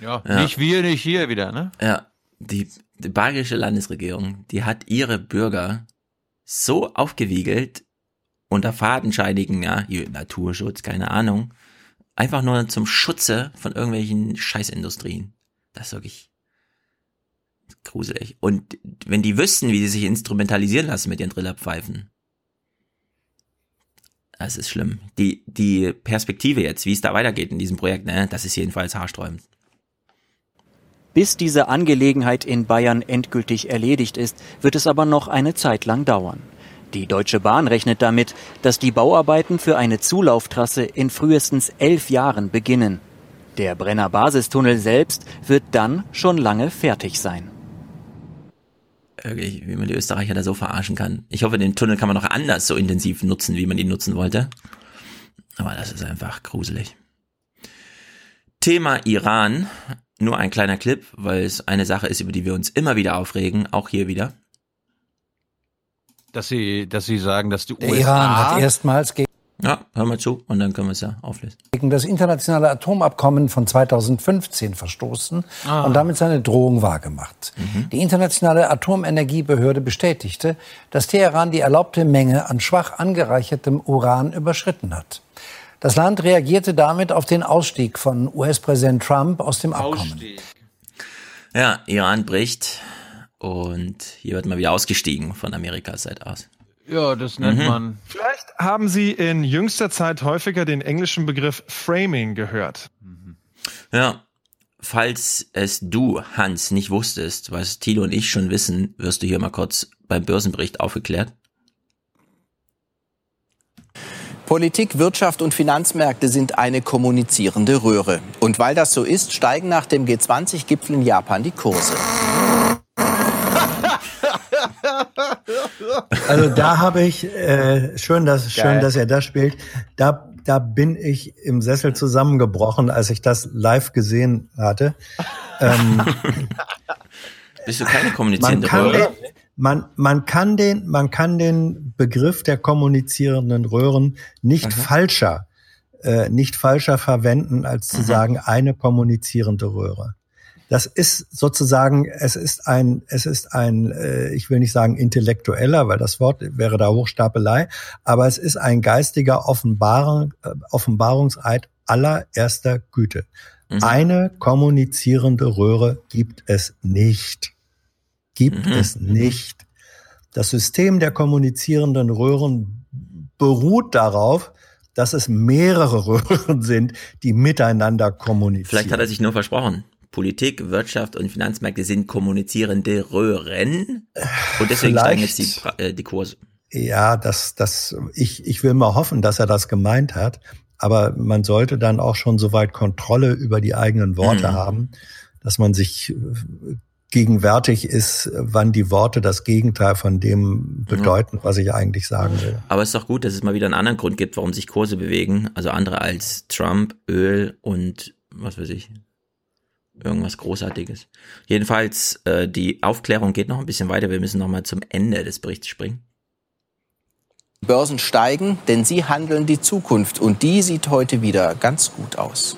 Ja, ja. nicht wir, nicht hier wieder, ne? Ja, die, die bayerische Landesregierung, die hat ihre Bürger so aufgewiegelt unter fadenscheinigen, ja, Naturschutz, keine Ahnung, einfach nur zum Schutze von irgendwelchen Scheißindustrien. Das ist wirklich gruselig. Und wenn die wüssten, wie sie sich instrumentalisieren lassen mit ihren Trillerpfeifen, das ist schlimm. Die, die Perspektive jetzt, wie es da weitergeht in diesem Projekt, ne, das ist jedenfalls haarsträubend. Bis diese Angelegenheit in Bayern endgültig erledigt ist, wird es aber noch eine Zeit lang dauern. Die Deutsche Bahn rechnet damit, dass die Bauarbeiten für eine Zulauftrasse in frühestens elf Jahren beginnen. Der Brenner Basistunnel selbst wird dann schon lange fertig sein wie man die Österreicher da so verarschen kann. Ich hoffe, den Tunnel kann man noch anders so intensiv nutzen, wie man ihn nutzen wollte. Aber das ist einfach gruselig. Thema Iran. Nur ein kleiner Clip, weil es eine Sache ist, über die wir uns immer wieder aufregen, auch hier wieder. Dass sie, dass sie sagen, dass die Der USA Iran hat erstmals gegen ja, hör mal zu und dann können wir es ja auflösen. Gegen das internationale Atomabkommen von 2015 verstoßen ah. und damit seine Drohung wahrgemacht. Mhm. Die internationale Atomenergiebehörde bestätigte, dass Teheran die erlaubte Menge an schwach angereichertem Uran überschritten hat. Das Land reagierte damit auf den Ausstieg von US-Präsident Trump aus dem Abkommen. Ausstieg. Ja, Iran bricht und hier wird mal wieder ausgestiegen von Amerikas Seite aus. Ja, das nennt mhm. man. Vielleicht haben Sie in jüngster Zeit häufiger den englischen Begriff Framing gehört. Mhm. Ja. Falls es du, Hans, nicht wusstest, was Thilo und ich schon wissen, wirst du hier mal kurz beim Börsenbericht aufgeklärt. Politik, Wirtschaft und Finanzmärkte sind eine kommunizierende Röhre. Und weil das so ist, steigen nach dem G20-Gipfel in Japan die Kurse. Also da habe ich, äh, schön, dass, schön, dass er das spielt. Da, da bin ich im Sessel zusammengebrochen, als ich das live gesehen hatte. Ähm, Bist du keine kommunizierende man Röhre? Man, man, kann den, man kann den Begriff der kommunizierenden Röhren nicht mhm. falscher, äh, nicht falscher verwenden, als zu mhm. sagen, eine kommunizierende Röhre. Das ist sozusagen, es ist ein, es ist ein, äh, ich will nicht sagen intellektueller, weil das Wort wäre da Hochstapelei, aber es ist ein geistiger Offenbarung, äh, Offenbarungseid allererster Güte. Mhm. Eine kommunizierende Röhre gibt es nicht. Gibt mhm. es nicht. Das System der kommunizierenden Röhren beruht darauf, dass es mehrere Röhren sind, die miteinander kommunizieren. Vielleicht hat er sich nur versprochen. Politik, Wirtschaft und Finanzmärkte sind kommunizierende Röhren und deswegen Vielleicht, steigen jetzt die, äh, die Kurse. Ja, das, das, ich, ich will mal hoffen, dass er das gemeint hat. Aber man sollte dann auch schon soweit Kontrolle über die eigenen Worte mhm. haben, dass man sich gegenwärtig ist, wann die Worte das Gegenteil von dem bedeuten, was ich eigentlich sagen will. Aber es ist doch gut, dass es mal wieder einen anderen Grund gibt, warum sich Kurse bewegen. Also andere als Trump, Öl und was weiß ich. Irgendwas Großartiges. Jedenfalls, äh, die Aufklärung geht noch ein bisschen weiter. Wir müssen noch mal zum Ende des Berichts springen. Börsen steigen, denn sie handeln die Zukunft und die sieht heute wieder ganz gut aus.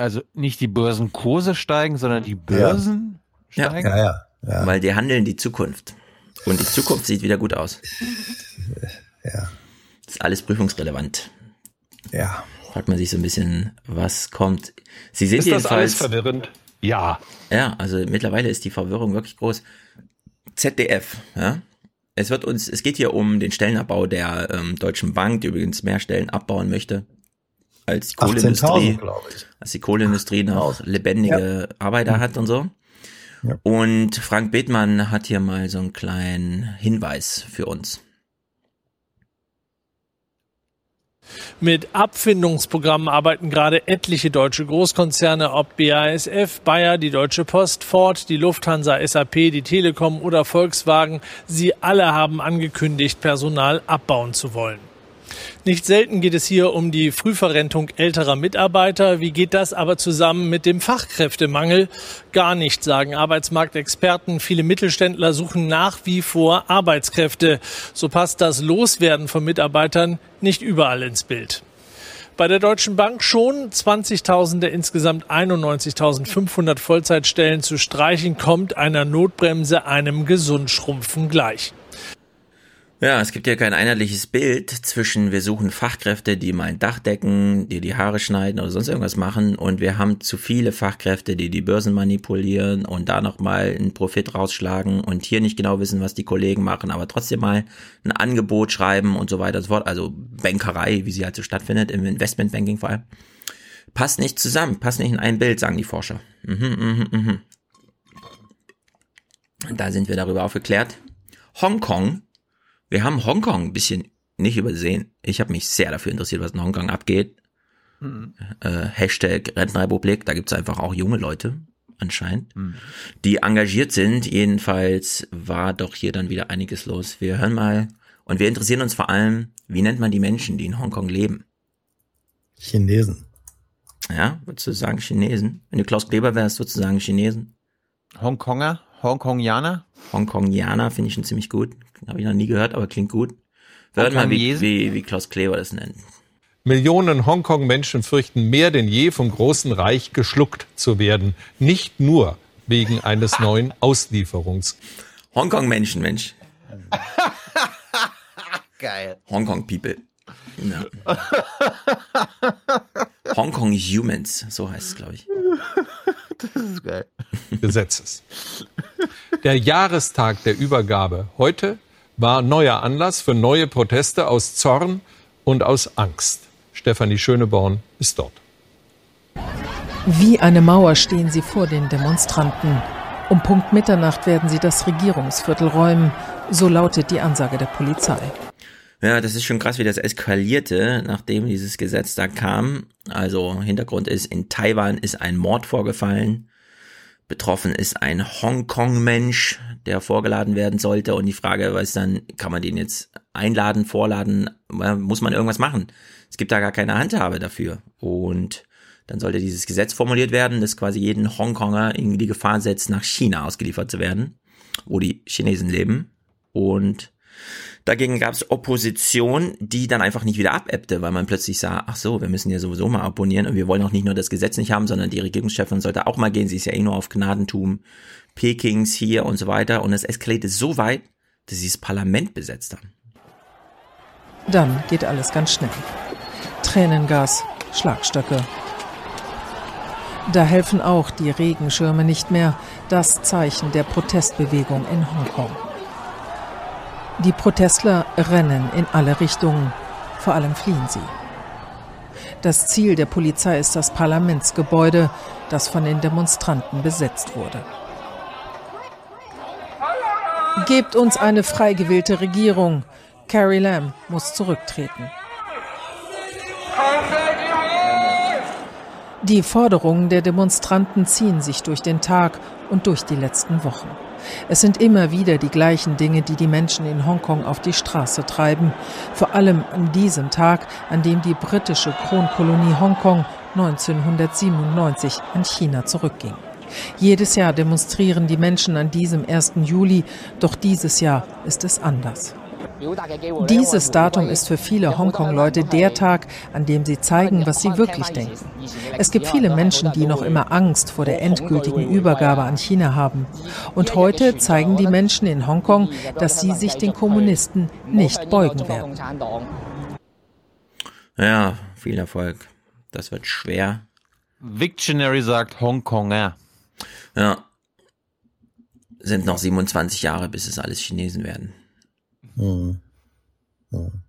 Also nicht die Börsenkurse steigen, sondern die Börsen ja. steigen? Ja, ja, ja. Weil die handeln die Zukunft. Und die Zukunft sieht wieder gut aus. Ja. Das ist alles prüfungsrelevant. Ja. Fragt man sich so ein bisschen, was kommt. Sie sind ist jedenfalls. Das alles verwirrend? Ja. Ja, also mittlerweile ist die Verwirrung wirklich groß. ZDF, ja. Es wird uns, es geht hier um den Stellenabbau der ähm, Deutschen Bank, die übrigens mehr Stellen abbauen möchte als die Kohleindustrie, als die Kohleindustrie noch lebendige ja. Arbeiter hat und so. Ja. Und Frank Bethmann hat hier mal so einen kleinen Hinweis für uns. Mit Abfindungsprogrammen arbeiten gerade etliche deutsche Großkonzerne, ob BASF, Bayer, die Deutsche Post, Ford, die Lufthansa, SAP, die Telekom oder Volkswagen. Sie alle haben angekündigt, Personal abbauen zu wollen. Nicht selten geht es hier um die Frühverrentung älterer Mitarbeiter. Wie geht das aber zusammen mit dem Fachkräftemangel? Gar nicht, sagen Arbeitsmarktexperten. Viele Mittelständler suchen nach wie vor Arbeitskräfte. So passt das Loswerden von Mitarbeitern nicht überall ins Bild. Bei der Deutschen Bank schon 20.000 der insgesamt 91.500 Vollzeitstellen zu streichen, kommt einer Notbremse einem Gesundschrumpfen gleich. Ja, es gibt ja kein einheitliches Bild zwischen wir suchen Fachkräfte, die mein Dach decken, die die Haare schneiden oder sonst irgendwas machen und wir haben zu viele Fachkräfte, die die Börsen manipulieren und da nochmal einen Profit rausschlagen und hier nicht genau wissen, was die Kollegen machen, aber trotzdem mal ein Angebot schreiben und so weiter und so fort. Also Bankerei, wie sie halt so stattfindet, im Investmentbanking vor allem. Passt nicht zusammen, passt nicht in ein Bild, sagen die Forscher. Mhm, mhm, mhm. Da sind wir darüber aufgeklärt. Hongkong wir haben Hongkong ein bisschen nicht übersehen. Ich habe mich sehr dafür interessiert, was in Hongkong abgeht. Mhm. Äh, Hashtag Rentenrepublik, da gibt's einfach auch junge Leute anscheinend, mhm. die engagiert sind. Jedenfalls war doch hier dann wieder einiges los. Wir hören mal und wir interessieren uns vor allem, wie nennt man die Menschen, die in Hongkong leben? Chinesen. Ja, würdest du sagen Chinesen? Wenn du Klaus Kleber wärst, würdest du sagen Chinesen? Hongkonger? Hongkongianer? Hongkongianer finde ich schon ziemlich gut. Habe ich noch nie gehört, aber klingt gut. Wir hören mal, wie, wie, wie Klaus Kleber das nennt. Millionen Hongkong-Menschen fürchten mehr denn je, vom großen Reich geschluckt zu werden. Nicht nur wegen eines neuen Auslieferungs. Hongkong-Menschen, Mensch. Geil. Hongkong-People. Ja. Hongkong Humans, so heißt es, glaube ich. Das ist geil. Gesetzes. Der Jahrestag der Übergabe heute war neuer Anlass für neue Proteste aus Zorn und aus Angst. Stefanie Schöneborn ist dort. Wie eine Mauer stehen sie vor den Demonstranten. Um Punkt Mitternacht werden sie das Regierungsviertel räumen. So lautet die Ansage der Polizei. Ja, das ist schon krass, wie das eskalierte, nachdem dieses Gesetz da kam. Also Hintergrund ist, in Taiwan ist ein Mord vorgefallen. Betroffen ist ein Hongkong-Mensch, der vorgeladen werden sollte. Und die Frage was dann, kann man den jetzt einladen, vorladen? Muss man irgendwas machen? Es gibt da gar keine Handhabe dafür. Und dann sollte dieses Gesetz formuliert werden, das quasi jeden Hongkonger in die Gefahr setzt, nach China ausgeliefert zu werden, wo die Chinesen leben. Und Dagegen gab es Opposition, die dann einfach nicht wieder abebbte, weil man plötzlich sah, ach so, wir müssen ja sowieso mal opponieren und wir wollen auch nicht nur das Gesetz nicht haben, sondern die Regierungschefin sollte auch mal gehen. Sie ist ja eh nur auf Gnadentum Pekings hier und so weiter. Und es eskalierte so weit, dass sie das Parlament besetzt haben. Dann geht alles ganz schnell. Tränengas, Schlagstöcke. Da helfen auch die Regenschirme nicht mehr, das Zeichen der Protestbewegung in Hongkong. Die Protestler rennen in alle Richtungen, vor allem fliehen sie. Das Ziel der Polizei ist das Gebt uns eine frei gewählte Regierung. Carrie Lam muss zurücktreten. Die Forderungen der Demonstranten ziehen sich durch den Tag und durch die letzten Wochen. Es sind immer wieder die gleichen Dinge, die die Menschen in Hongkong auf die Straße treiben. Vor allem an diesem Tag, an dem die britische Kronkolonie Hongkong 1997 an China zurückging. Jedes Jahr demonstrieren die Menschen an diesem 1. Juli, doch dieses Jahr ist es anders. Dieses Datum ist für viele Hongkong-Leute der Tag, an dem sie zeigen, was sie wirklich denken. Es gibt viele Menschen, die noch immer Angst vor der endgültigen Übergabe an China haben. Und heute zeigen die Menschen in Hongkong, dass sie sich den Kommunisten nicht beugen werden. Ja, viel Erfolg. Das wird schwer. Victionary sagt Hongkonger. Ja. Sind noch 27 Jahre, bis es alles Chinesen werden. Hm. Hm.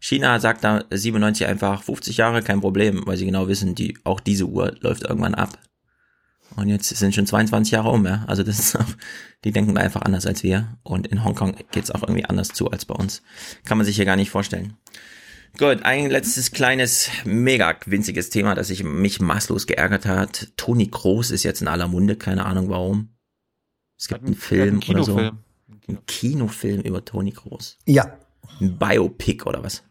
China sagt da 97 einfach 50 Jahre, kein Problem, weil sie genau wissen, die, auch diese Uhr läuft irgendwann ab. Und jetzt sind schon 22 Jahre um, ja. Also das ist auch, die denken einfach anders als wir. Und in Hongkong geht's auch irgendwie anders zu als bei uns. Kann man sich hier gar nicht vorstellen. Gut, ein letztes kleines, mega winziges Thema, das sich mich maßlos geärgert hat. Toni Groß ist jetzt in aller Munde, keine Ahnung warum. Es gibt einen Film einen oder so. Ein Kinofilm über Toni Groß. Ja. Ein Biopic oder was?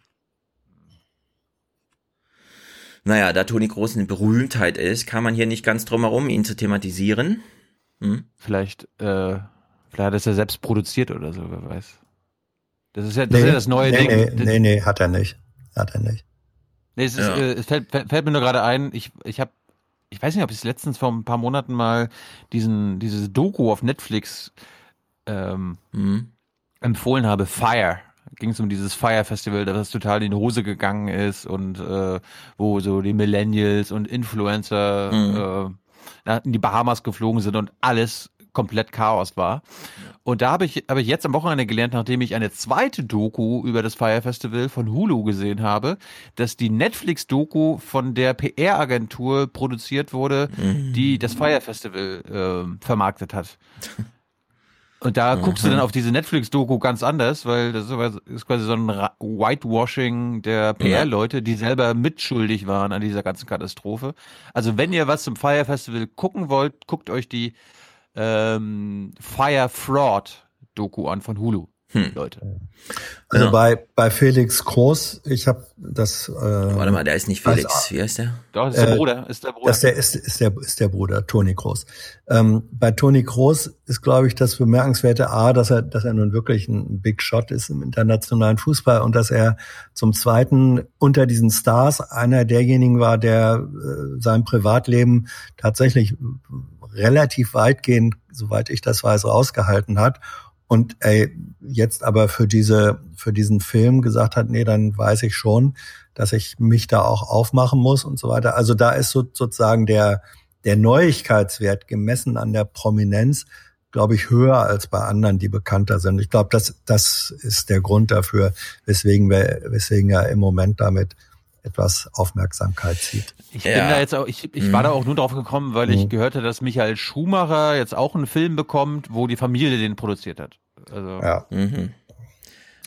Naja, da Toni Groß eine Berühmtheit ist, kann man hier nicht ganz drum herum, ihn zu thematisieren. Hm? Vielleicht, äh, vielleicht hat er es ja selbst produziert oder so, wer weiß. Das ist ja das, nee, ist ja das neue nee, Ding. Nee, nee, nee, hat er nicht. Hat er nicht. Nee, es, ist, ja. äh, es fällt, fällt, mir nur gerade ein, ich, ich habe, ich weiß nicht, ob ich es letztens vor ein paar Monaten mal diesen, dieses Doku auf Netflix ähm, mhm. empfohlen habe, Fire. Ging es um dieses Fire Festival, das total in die Hose gegangen ist und äh, wo so die Millennials und Influencer mhm. äh, in die Bahamas geflogen sind und alles komplett Chaos war. Und da habe ich, habe ich jetzt am Wochenende gelernt, nachdem ich eine zweite Doku über das Fire Festival von Hulu gesehen habe, dass die Netflix-Doku von der PR-Agentur produziert wurde, mhm. die das Fire Festival äh, vermarktet hat. Und da mhm. guckst du dann auf diese Netflix-Doku ganz anders, weil das ist quasi so ein Whitewashing der PR-Leute, die selber mitschuldig waren an dieser ganzen Katastrophe. Also wenn ihr was zum Fire Festival gucken wollt, guckt euch die ähm, Fire Fraud Doku an von Hulu. Hm. Leute. Also ja. bei, bei Felix Groß, ich habe das. Äh, Warte mal, der ist nicht Felix. Als, Wie heißt der? Doch, ist der äh, Bruder. Ist der Bruder. Das der, ist, ist, der, ist der Bruder, Toni Groß. Ähm, bei Toni Groß ist, glaube ich, das bemerkenswerte A, dass er, dass er nun wirklich ein Big Shot ist im internationalen Fußball und dass er zum Zweiten unter diesen Stars einer derjenigen war, der äh, sein Privatleben tatsächlich relativ weitgehend, soweit ich das weiß, rausgehalten hat. Und ey, jetzt aber für diese, für diesen Film gesagt hat, nee, dann weiß ich schon, dass ich mich da auch aufmachen muss und so weiter. Also da ist so, sozusagen der, der Neuigkeitswert gemessen an der Prominenz, glaube ich, höher als bei anderen, die bekannter sind. Ich glaube, das, das ist der Grund dafür, weswegen wir, weswegen er im Moment damit etwas Aufmerksamkeit zieht. Ich ja. bin da jetzt auch, ich, ich mhm. war da auch nur drauf gekommen, weil ich mhm. gehört habe, dass Michael Schumacher jetzt auch einen Film bekommt, wo die Familie den produziert hat. Also, ja. Mhm.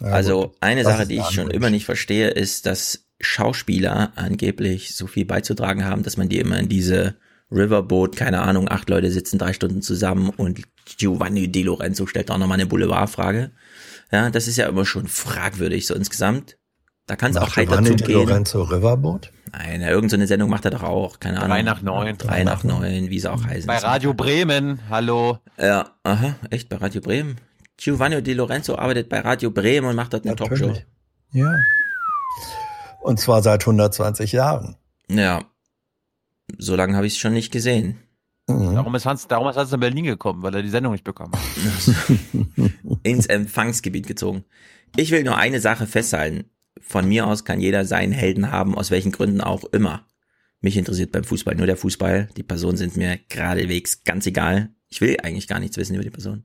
ja also eine Sache, die ich schon immer nicht verstehe, ist, dass Schauspieler angeblich so viel beizutragen haben, dass man die immer in diese Riverboat, keine Ahnung, acht Leute sitzen drei Stunden zusammen und Giovanni Di Lorenzo stellt auch nochmal eine Boulevardfrage. Ja, das ist ja immer schon fragwürdig so insgesamt. Da kann es auch heiter zugehen. Lorenzo Riverboat? Nein, irgendeine Sendung macht er doch auch, keine Ahnung. Drei nach neun. Drei nach neun, wie sie auch heißen. Bei Radio Bremen, hallo. Ja, aha, echt, bei Radio Bremen? Giovanni Di Lorenzo arbeitet bei Radio Bremen und macht dort eine Natürlich. Talkshow. Ja. Und zwar seit 120 Jahren. Ja. So lange habe ich es schon nicht gesehen. Mhm. Darum ist Hans, darum ist Hans in Berlin gekommen, weil er die Sendung nicht bekommen hat. Ins Empfangsgebiet gezogen. Ich will nur eine Sache festhalten von mir aus kann jeder seinen Helden haben, aus welchen Gründen auch immer. Mich interessiert beim Fußball nur der Fußball. Die Personen sind mir geradewegs ganz egal. Ich will eigentlich gar nichts wissen über die Person.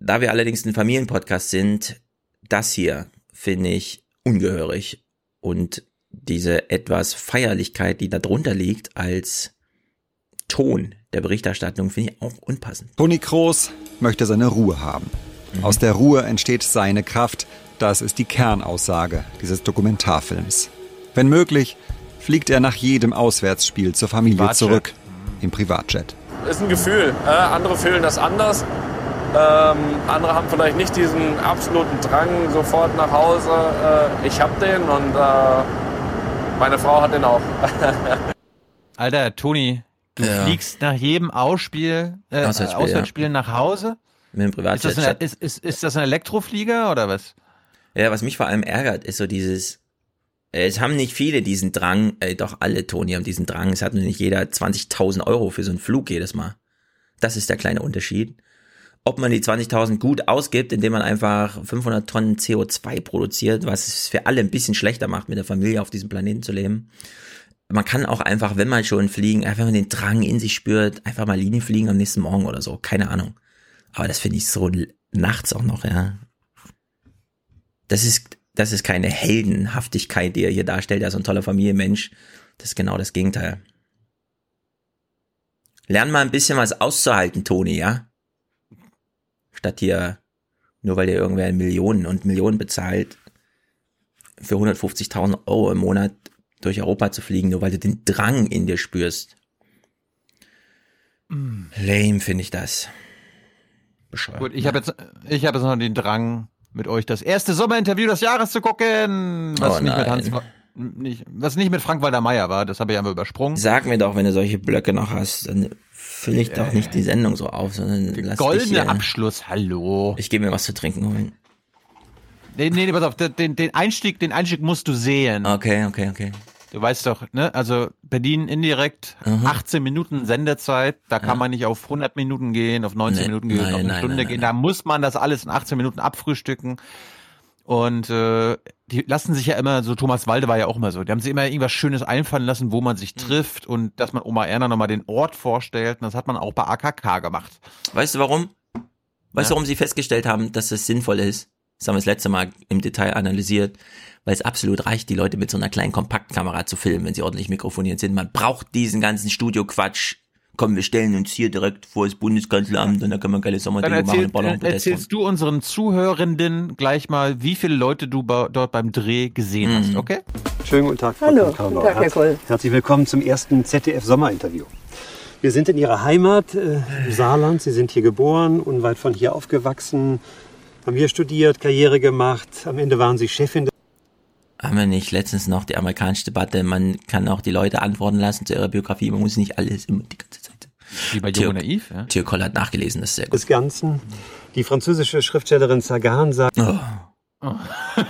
Da wir allerdings ein Familienpodcast sind, das hier finde ich ungehörig. Und diese etwas Feierlichkeit, die darunter liegt als Ton, der Berichterstattung finde ich auch unpassend. Toni Kroos möchte seine Ruhe haben. Mhm. Aus der Ruhe entsteht seine Kraft. Das ist die Kernaussage dieses Dokumentarfilms. Wenn möglich, fliegt er nach jedem Auswärtsspiel zur Familie Privatjet. zurück im Privatjet. Ist ein Gefühl. Äh, andere fühlen das anders. Ähm, andere haben vielleicht nicht diesen absoluten Drang sofort nach Hause. Äh, ich habe den und äh, meine Frau hat den auch. Alter, Toni, du ja. fliegst nach jedem Ausspiel, äh, Auswärtsspiel, Auswärtsspiel ja. nach Hause? Mit dem Privatjet. Ist das, ein, ist, ist, ist das ein Elektroflieger oder was? Ja, was mich vor allem ärgert, ist so dieses, äh, es haben nicht viele diesen Drang, äh, doch alle Toni haben diesen Drang, es hat nicht jeder 20.000 Euro für so einen Flug jedes Mal. Das ist der kleine Unterschied. Ob man die 20.000 gut ausgibt, indem man einfach 500 Tonnen CO2 produziert, was es für alle ein bisschen schlechter macht, mit der Familie auf diesem Planeten zu leben. Man kann auch einfach, wenn man schon fliegen, einfach wenn man den Drang in sich spürt, einfach mal Linie fliegen am nächsten Morgen oder so. Keine Ahnung. Aber das finde ich so nachts auch noch, ja. Das ist, das ist keine Heldenhaftigkeit, die er hier darstellt. Er ist ein toller Familienmensch. Das ist genau das Gegenteil. Lern mal ein bisschen was auszuhalten, Toni, ja? Statt hier, nur weil dir irgendwer Millionen und Millionen bezahlt, für 150.000 Euro im Monat durch Europa zu fliegen, nur weil du den Drang in dir spürst. Mm. Lame finde ich das. Bescheuert. Gut, ich habe jetzt, ich habe jetzt noch den Drang, mit euch das erste Sommerinterview des Jahres zu gucken, was oh nicht mit Hans, nicht, was nicht mit Frank Walter Meyer war, das habe ich einfach übersprungen. Sag mir doch, wenn du solche Blöcke noch hast, dann fülle ich doch nicht die Sendung so auf, sondern lass Goldene dich. Abschluss, hallo. Ich gebe mir was zu trinken holen. Nee, nee, pass auf, den, den Einstieg, den Einstieg musst du sehen. Okay, okay, okay. Du weißt doch, ne, also Berlin indirekt, mhm. 18 Minuten Sendezeit, da kann ja. man nicht auf 100 Minuten gehen, auf 19 nee, Minuten gehen, nein, auf eine nein, Stunde nein, gehen, da muss man das alles in 18 Minuten abfrühstücken. Und äh, die lassen sich ja immer, so Thomas Walde war ja auch immer so, die haben sich immer irgendwas Schönes einfallen lassen, wo man sich mhm. trifft und dass man Oma Erna nochmal den Ort vorstellt. Und das hat man auch bei AKK gemacht. Weißt du warum? Weißt du, ja. warum sie festgestellt haben, dass es sinnvoll ist? Das haben wir das letzte Mal im Detail analysiert, weil es absolut reicht, die Leute mit so einer kleinen Kompaktkamera zu filmen, wenn sie ordentlich mikrofoniert sind. Man braucht diesen ganzen Studioquatsch komm, wir stellen uns hier direkt vor das Bundeskanzleramt und dann kann man geile Sommerdinge machen. Dann erzählst du unseren Zuhörenden gleich mal, wie viele Leute du dort beim Dreh gesehen mhm. hast, okay? Schönen guten Tag, Frau Hallo, guten Tag, Herr Koll. Herzlich willkommen zum ersten ZDF-Sommerinterview. Wir sind in Ihrer Heimat, äh, im Saarland. Sie sind hier geboren, unweit von hier aufgewachsen, haben hier studiert, Karriere gemacht. Am Ende waren Sie Chefin haben wir nicht letztens noch die amerikanische Debatte, man kann auch die Leute antworten lassen zu ihrer Biografie, man muss nicht alles immer die ganze Zeit wie bei Jung Naiv, ja? Tio hat nachgelesen, das ist sehr gut. Des Ganzen. Die französische Schriftstellerin Sagan sagt... Oh. Oh.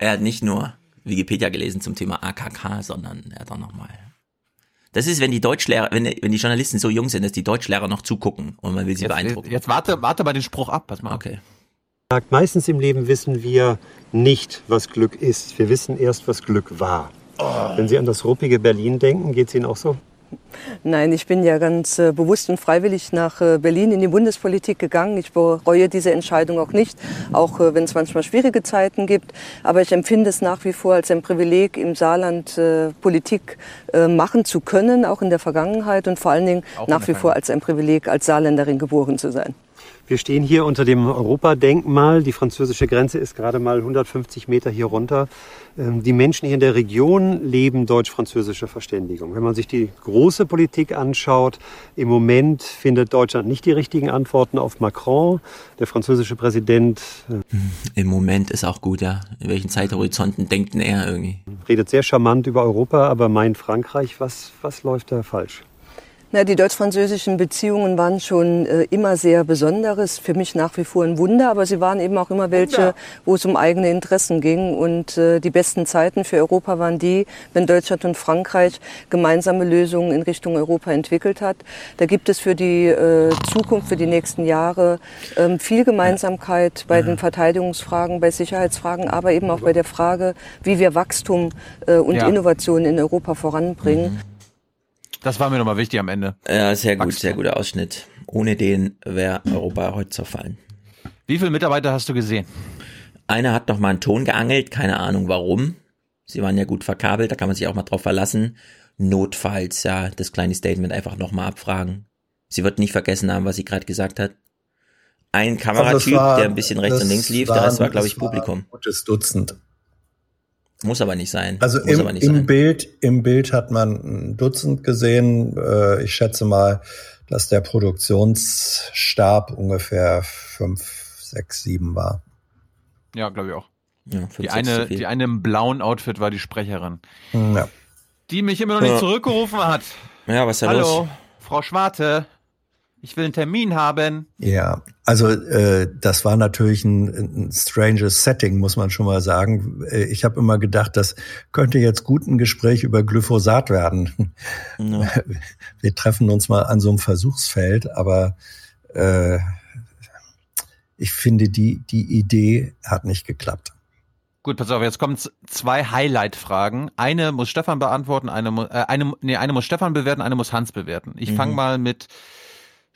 er hat nicht nur Wikipedia gelesen zum Thema AKK, sondern er hat auch nochmal... Das ist, wenn die Deutschlehrer, wenn, wenn die Journalisten so jung sind, dass die Deutschlehrer noch zugucken und man will sie jetzt, beeindrucken. Jetzt warte, warte mal den Spruch ab, pass mal. Okay. Meistens im Leben wissen wir nicht, was Glück ist. Wir wissen erst, was Glück war. Oh. Wenn Sie an das ruppige Berlin denken, geht es Ihnen auch so? Nein, ich bin ja ganz äh, bewusst und freiwillig nach äh, Berlin in die Bundespolitik gegangen. Ich bereue diese Entscheidung auch nicht, auch äh, wenn es manchmal schwierige Zeiten gibt. Aber ich empfinde es nach wie vor als ein Privileg, im Saarland äh, Politik äh, machen zu können, auch in der Vergangenheit und vor allen Dingen auch nach wie vor als ein Privileg, als Saarländerin geboren zu sein. Wir stehen hier unter dem Europadenkmal. Die französische Grenze ist gerade mal 150 Meter hier runter. Ähm, die Menschen hier in der Region leben deutsch-französische Verständigung. Wenn man sich die große Politik anschaut, im Moment findet Deutschland nicht die richtigen Antworten auf Macron. Der französische Präsident. Äh, Im Moment ist auch gut, ja. In welchen Zeithorizonten denkt denn er irgendwie? Redet sehr charmant über Europa, aber meint Frankreich, was, was läuft da falsch? Na, die deutsch-französischen Beziehungen waren schon äh, immer sehr Besonderes, für mich nach wie vor ein Wunder, aber sie waren eben auch immer welche, wo es um eigene Interessen ging. Und äh, die besten Zeiten für Europa waren die, wenn Deutschland und Frankreich gemeinsame Lösungen in Richtung Europa entwickelt hat. Da gibt es für die äh, Zukunft, für die nächsten Jahre ähm, viel Gemeinsamkeit bei den Verteidigungsfragen, bei Sicherheitsfragen, aber eben auch bei der Frage, wie wir Wachstum äh, und ja. Innovation in Europa voranbringen. Mhm. Das war mir nochmal wichtig am Ende. Ja, sehr gut, sehr guter Ausschnitt. Ohne den wäre Europa heute zerfallen. Wie viele Mitarbeiter hast du gesehen? Einer hat noch mal einen Ton geangelt, keine Ahnung warum. Sie waren ja gut verkabelt, da kann man sich auch mal drauf verlassen. notfalls ja das kleine Statement einfach nochmal abfragen. Sie wird nicht vergessen haben, was sie gerade gesagt hat. Ein Kameratyp, war, der ein bisschen rechts und links lief, der Rest war, glaube ich, war Publikum. Ein gutes Dutzend. Muss aber nicht sein. Also Muss im, im sein. Bild, im Bild hat man ein Dutzend gesehen. Äh, Ich schätze mal, dass der Produktionsstab ungefähr fünf, sechs, sieben war. Ja, glaube ich auch. Ja, fünf, Die sechs eine, die eine im blauen Outfit war die Sprecherin, Ja. die mich immer noch nicht zurückgerufen hat. Ja, was ist da Hallo, los? Frau Schwarte, ich will einen Termin haben. Ja, also äh, das war natürlich ein, ein stranges Setting, muss man schon mal sagen. Äh, Ich habe immer gedacht, das könnte jetzt gut ein Gespräch über Glyphosat werden. Ja. Wir treffen uns mal an so einem Versuchsfeld, aber äh, ich finde, die, die Idee hat nicht geklappt. Gut, pass auf, jetzt kommen zwei Highlight-Fragen. Eine muss Stefan beantworten, eine, äh, eine, nee, eine muss Stefan bewerten, eine muss Hans bewerten. Ich Mhm. fange mal mit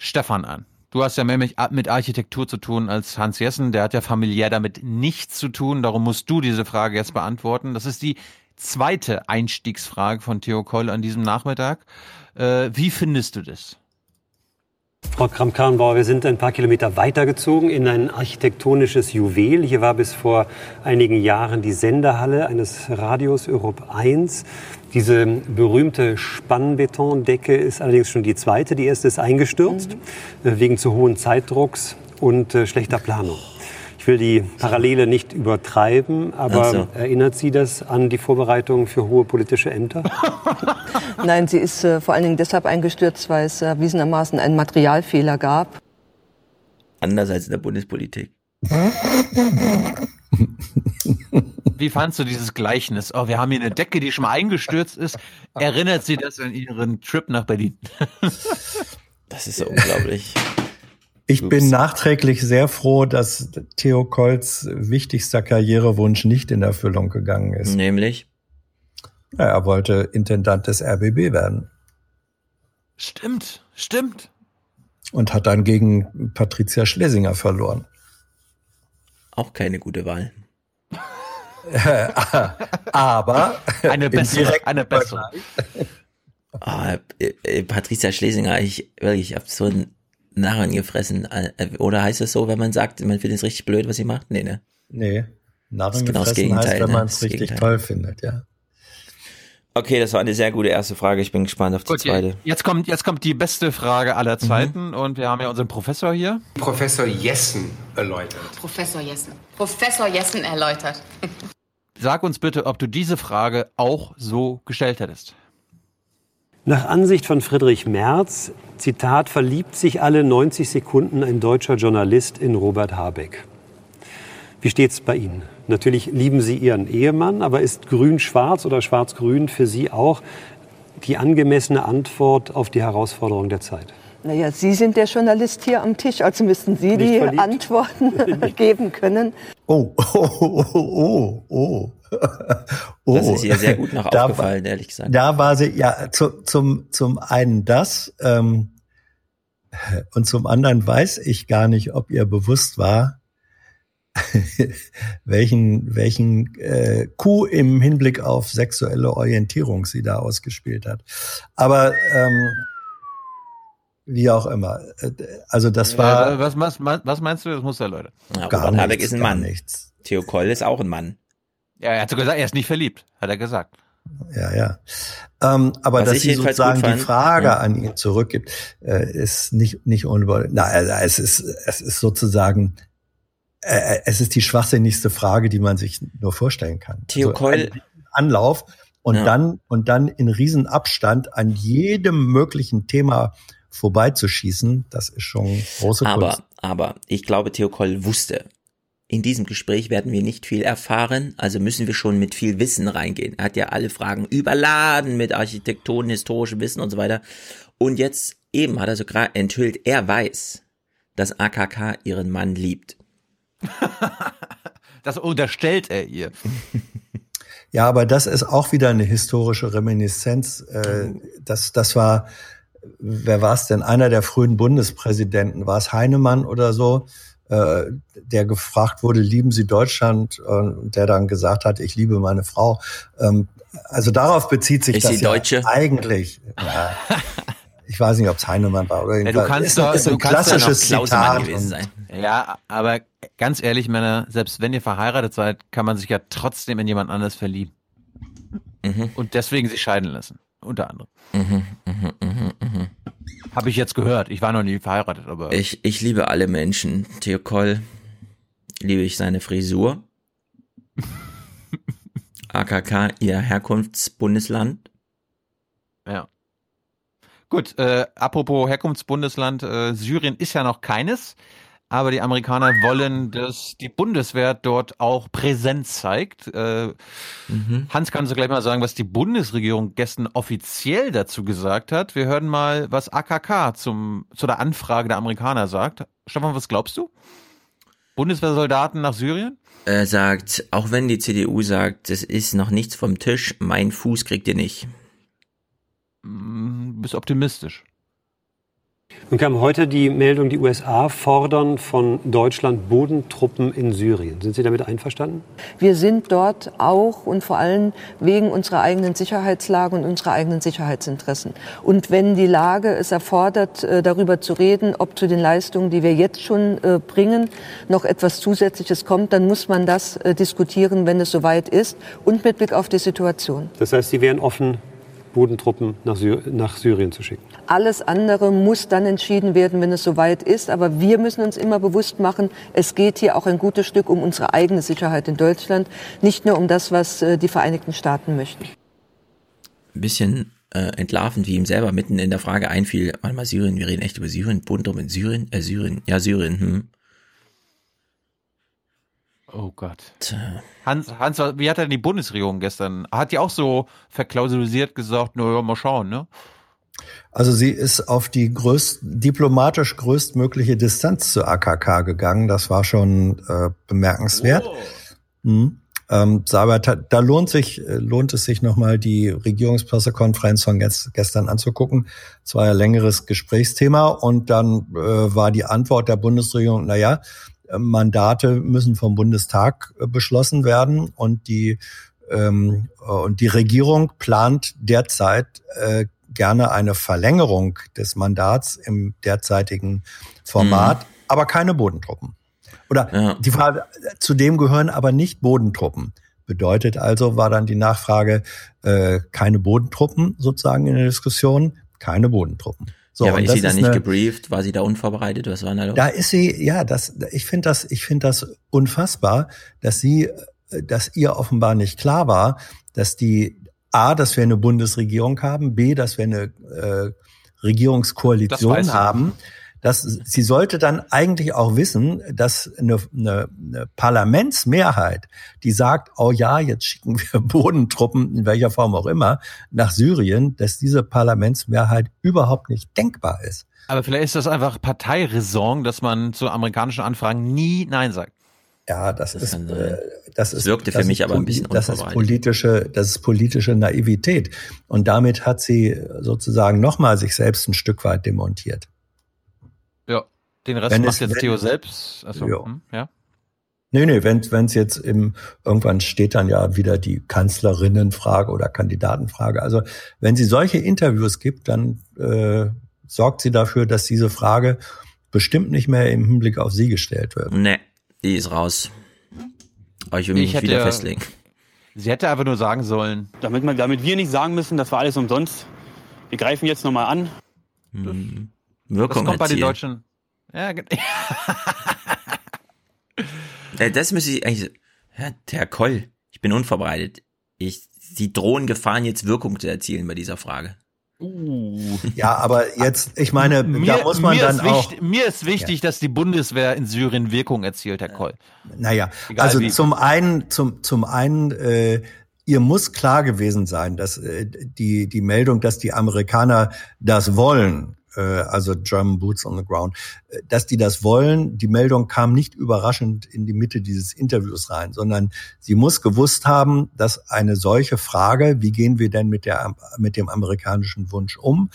Stefan an. Du hast ja mehr mit Architektur zu tun als Hans Jessen. Der hat ja familiär damit nichts zu tun. Darum musst du diese Frage jetzt beantworten. Das ist die zweite Einstiegsfrage von Theo Koll an diesem Nachmittag. Äh, wie findest du das? Frau Kramp-Karrenbauer, wir sind ein paar Kilometer weitergezogen in ein architektonisches Juwel. Hier war bis vor einigen Jahren die Sendehalle eines Radios Europe 1. Diese berühmte Spannbetondecke ist allerdings schon die zweite. Die erste ist eingestürzt äh, wegen zu hohen Zeitdrucks und äh, schlechter Planung. Ich will die Parallele nicht übertreiben, aber so. erinnert Sie das an die Vorbereitungen für hohe politische Ämter? Nein, sie ist äh, vor allen Dingen deshalb eingestürzt, weil es erwiesenermaßen einen Materialfehler gab. Anders als in der Bundespolitik. Wie fandst du dieses Gleichnis? Oh, wir haben hier eine Decke, die schon mal eingestürzt ist. Erinnert Sie das an Ihren Trip nach Berlin? Das ist so unglaublich. Ich Ups. bin nachträglich sehr froh, dass Theo Kolz wichtigster Karrierewunsch nicht in Erfüllung gegangen ist. Nämlich? Ja, er wollte Intendant des RBB werden Stimmt, stimmt. und hat dann gegen Patricia Schlesinger verloren. Auch keine gute Wahl. Aber Eine bessere, eine bessere. Ah, äh, äh, Patricia Schlesinger, ich wirklich, ich hab so einen Narren gefressen. Äh, Oder heißt es so, wenn man sagt, man findet es richtig blöd, was sie macht? Nee, ne? Nee, Das ist genau das Narrengefressen Gegenteil, heißt, wenn ne? man Das es richtig Gegenteil. toll findet, ja. Okay, das war eine sehr gute erste Frage. Ich bin gespannt auf die Gut, zweite. jetzt kommt, jetzt kommt die beste Frage aller Zeiten und wir haben ja unseren Professor hier. Professor Jessen erläutert. Professor Jessen. Professor Jessen erläutert. Sag uns bitte, ob du diese Frage auch so gestellt hättest. Nach Ansicht von Friedrich Merz, Zitat, verliebt sich alle 90 Sekunden ein deutscher Journalist in Robert Habeck. Wie steht's bei Ihnen? Natürlich lieben Sie Ihren Ehemann, aber ist grün-schwarz oder schwarz-grün für Sie auch die angemessene Antwort auf die Herausforderung der Zeit? Naja, Sie sind der Journalist hier am Tisch, also müssten Sie Nicht die verliebt? Antworten geben können. Oh, oh, oh, oh, oh. oh. Das ist ihr sehr gut noch Da aufgefallen, war, ehrlich gesagt. Da war sie, ja, zu, zum, zum einen das, ähm, und zum anderen weiß ich gar nicht, ob ihr bewusst war, welchen, welchen äh, Coup im Hinblick auf sexuelle Orientierung sie da ausgespielt hat. Aber ähm, wie auch immer. Äh, Also das war Äh, was, was, was meinst du? Das muss er, Leute. Ja, gar Robert Habeck ist ein Mann. nichts. Theo Koll ist auch ein Mann. Ja, er hat so gesagt, er ist nicht verliebt, hat er gesagt. Ja, ja. Ähm, aber Was dass ich sie sozusagen die Frage ja. an ihn zurückgibt, äh, ist nicht nicht unüber. Na, also es ist es ist sozusagen äh, es ist die schwachsinnigste Frage, die man sich nur vorstellen kann. Theo Also Keul- Anlauf und Ja. dann und dann in Riesenabstand an jedem möglichen Thema vorbeizuschießen, das ist schon große Aber, Kunst. aber ich glaube, Theo Koll wusste, in diesem Gespräch werden wir nicht viel erfahren, also müssen wir schon mit viel Wissen reingehen. Er hat ja alle Fragen überladen mit Architektonen, historischem Wissen und so weiter. Und jetzt eben hat er so gerade enthüllt, er weiß, dass AKK ihren Mann liebt. Das unterstellt er ihr. Ja, aber das ist auch wieder eine historische Reminiszenz. Äh, Das, das war, wer war es denn? Einer der frühen Bundespräsidenten. War es Heinemann oder so? Äh, der gefragt wurde, lieben Sie Deutschland? Und der dann gesagt hat, ich liebe meine Frau. Ähm, also darauf bezieht sich Ist das sie ja Deutsche? eigentlich. Ja. Ich weiß nicht, ob es Heinemann war oder Ja, du kannst ist, doch, ist du ein kannst doch klassisches Zitat. gewesen und- sein. Ja, aber ganz ehrlich, Männer, selbst wenn ihr verheiratet seid, kann man sich ja trotzdem in jemand anderes verlieben. Und deswegen sich scheiden lassen. Unter anderem. Mhm, mhm, mhm, mhm. Habe ich jetzt gehört. Ich war noch nie verheiratet, aber. Ich, ich liebe alle Menschen. Theo Koll liebe ich seine Frisur. AKK, ihr Herkunftsbundesland. Ja. Gut, äh, apropos Herkunftsbundesland, äh, Syrien ist ja noch keines, aber die Amerikaner wollen, dass die Bundeswehr dort auch Präsenz zeigt. Äh, Hans, kannst du gleich mal sagen, was die Bundesregierung gestern offiziell dazu gesagt hat? Wir hören mal, was AKK zum, zu der Anfrage der Amerikaner sagt. Stefan, was glaubst du? Bundeswehrsoldaten nach Syrien? Er sagt, auch wenn die CDU sagt, es ist noch nichts vom Tisch, mein Fuß kriegt ihr nicht. Mm, Bist optimistisch. Nun kam heute die Meldung, die USA fordern von Deutschland Bodentruppen in Syrien. Sind Sie damit einverstanden? Wir sind dort auch und vor allem wegen unserer eigenen Sicherheitslage und unserer eigenen Sicherheitsinteressen. Und wenn die Lage es erfordert, äh, darüber zu reden, ob zu den Leistungen, die wir jetzt schon äh, bringen, noch etwas Zusätzliches kommt, dann muss man das äh, diskutieren, wenn es soweit ist und mit Blick auf die Situation. Das heißt, Sie wären offen, Bodentruppen nach, Sy nach Syrien zu schicken. Alles andere muss dann entschieden werden, wenn es soweit ist. Aber wir müssen uns immer bewusst machen, es geht hier auch ein gutes Stück um unsere eigene Sicherheit in Deutschland, nicht nur um das, was äh, die Vereinigten Staaten möchten. Ein bisschen äh, entlarvend, wie ihm selber mitten in der Frage einfiel, warte mal, Syrien, wir reden echt über Syrien, Bodentruppen in Syrien, äh, Syrien, ja, Syrien, hm. Oh Gott. Hans, Hans, wie hat denn die Bundesregierung gestern? Hat die auch so verklausulisiert gesagt, naja, mal schauen, ne? Also sie ist auf die größt, diplomatisch größtmögliche Distanz zu AKK gegangen. Das war schon äh, bemerkenswert. Mhm. Ähm, aber da, lohnt sich äh, lohnt es sich nochmal die Regierungspressekonferenz von gest, gestern anzugucken. Es war ja längeres Gesprächsthema und dann äh, war die Antwort der Bundesregierung: Na ja, äh, Mandate müssen vom Bundestag äh, beschlossen werden und die ähm, und die Regierung plant derzeit äh, gerne eine Verlängerung des Mandats im derzeitigen Format, aber keine Bodentruppen. Oder die Frage, zudem gehören aber nicht Bodentruppen. Bedeutet also, war dann die Nachfrage, äh, keine Bodentruppen sozusagen in der Diskussion, keine Bodentruppen. So, ja, aber ist sie da ist nicht eine- gebrieft? War sie da unvorbereitet? Was war da los? da ist sie, ja, das, ich finde das, ich finde das unfassbar, dass sie, äh, dass ihr offenbar nicht klar war, dass die A, dass wir eine Bundesregierung haben, B, dass wir eine äh, Das Regierungskoalition sie. haben. Dass sie sollte dann eigentlich auch wissen, dass eine, eine, eine Parlamentsmehrheit, die sagt, oh ja, jetzt schicken wir Bodentruppen in welcher Form auch immer nach Syrien, dass diese Parlamentsmehrheit überhaupt nicht denkbar ist. Aber vielleicht ist das einfach Parteiräson, dass man zu amerikanischen Anfragen nie Nein sagt. Ja, das, ist, äh, das ist, wirkte für das mich ist aber ein bisschen Das ist politische, das ist politische Naivität. Und damit hat sie sozusagen nochmal sich selbst ein Stück weit demontiert. Ja. Den Rest Wenn macht es- jetzt wenn- Theo selbst. Achso, Ja. hm, ja. Nee, nee, wenn es jetzt im, irgendwann steht dann ja wieder die Kanzlerinnenfrage oder Kandidatenfrage. Also wenn sie solche Interviews gibt, dann äh, sorgt sie dafür, dass diese Frage bestimmt nicht mehr im Hinblick auf sie gestellt wird. Nee, die ist raus. Aber ich will mich Ich nicht hätte wieder festlegen. Sie hätte einfach nur sagen sollen. Damit, man, damit wir nicht sagen müssen, das war alles umsonst. Wir greifen jetzt nochmal an. Hm. Das Wirkung kommt bei den. Deutschen. Ja, Das müsste ich eigentlich. Ja, Herr Koll, ich bin unvorbereitet. Ich, Sie drohen Gefahren, jetzt Wirkung zu erzielen bei dieser Frage. Ja, aber jetzt, ich meine, mir, da muss man dann ist auch. wichtig, mir ist wichtig, dass die Bundeswehr in Syrien Wirkung erzielt, Herr Koll. Naja, Egal also wie. zum einen, zum, zum einen, äh, ihr muss klar gewesen sein, dass äh, die, die Meldung, dass die Amerikaner das wollen, also German Boots on the Ground, äh, dass die das wollen, die Meldung kam nicht überraschend in die Mitte dieses Interviews rein, sondern sie muss gewusst haben, dass eine solche Frage, wie gehen wir denn mit der, mit dem amerikanischen Wunsch um,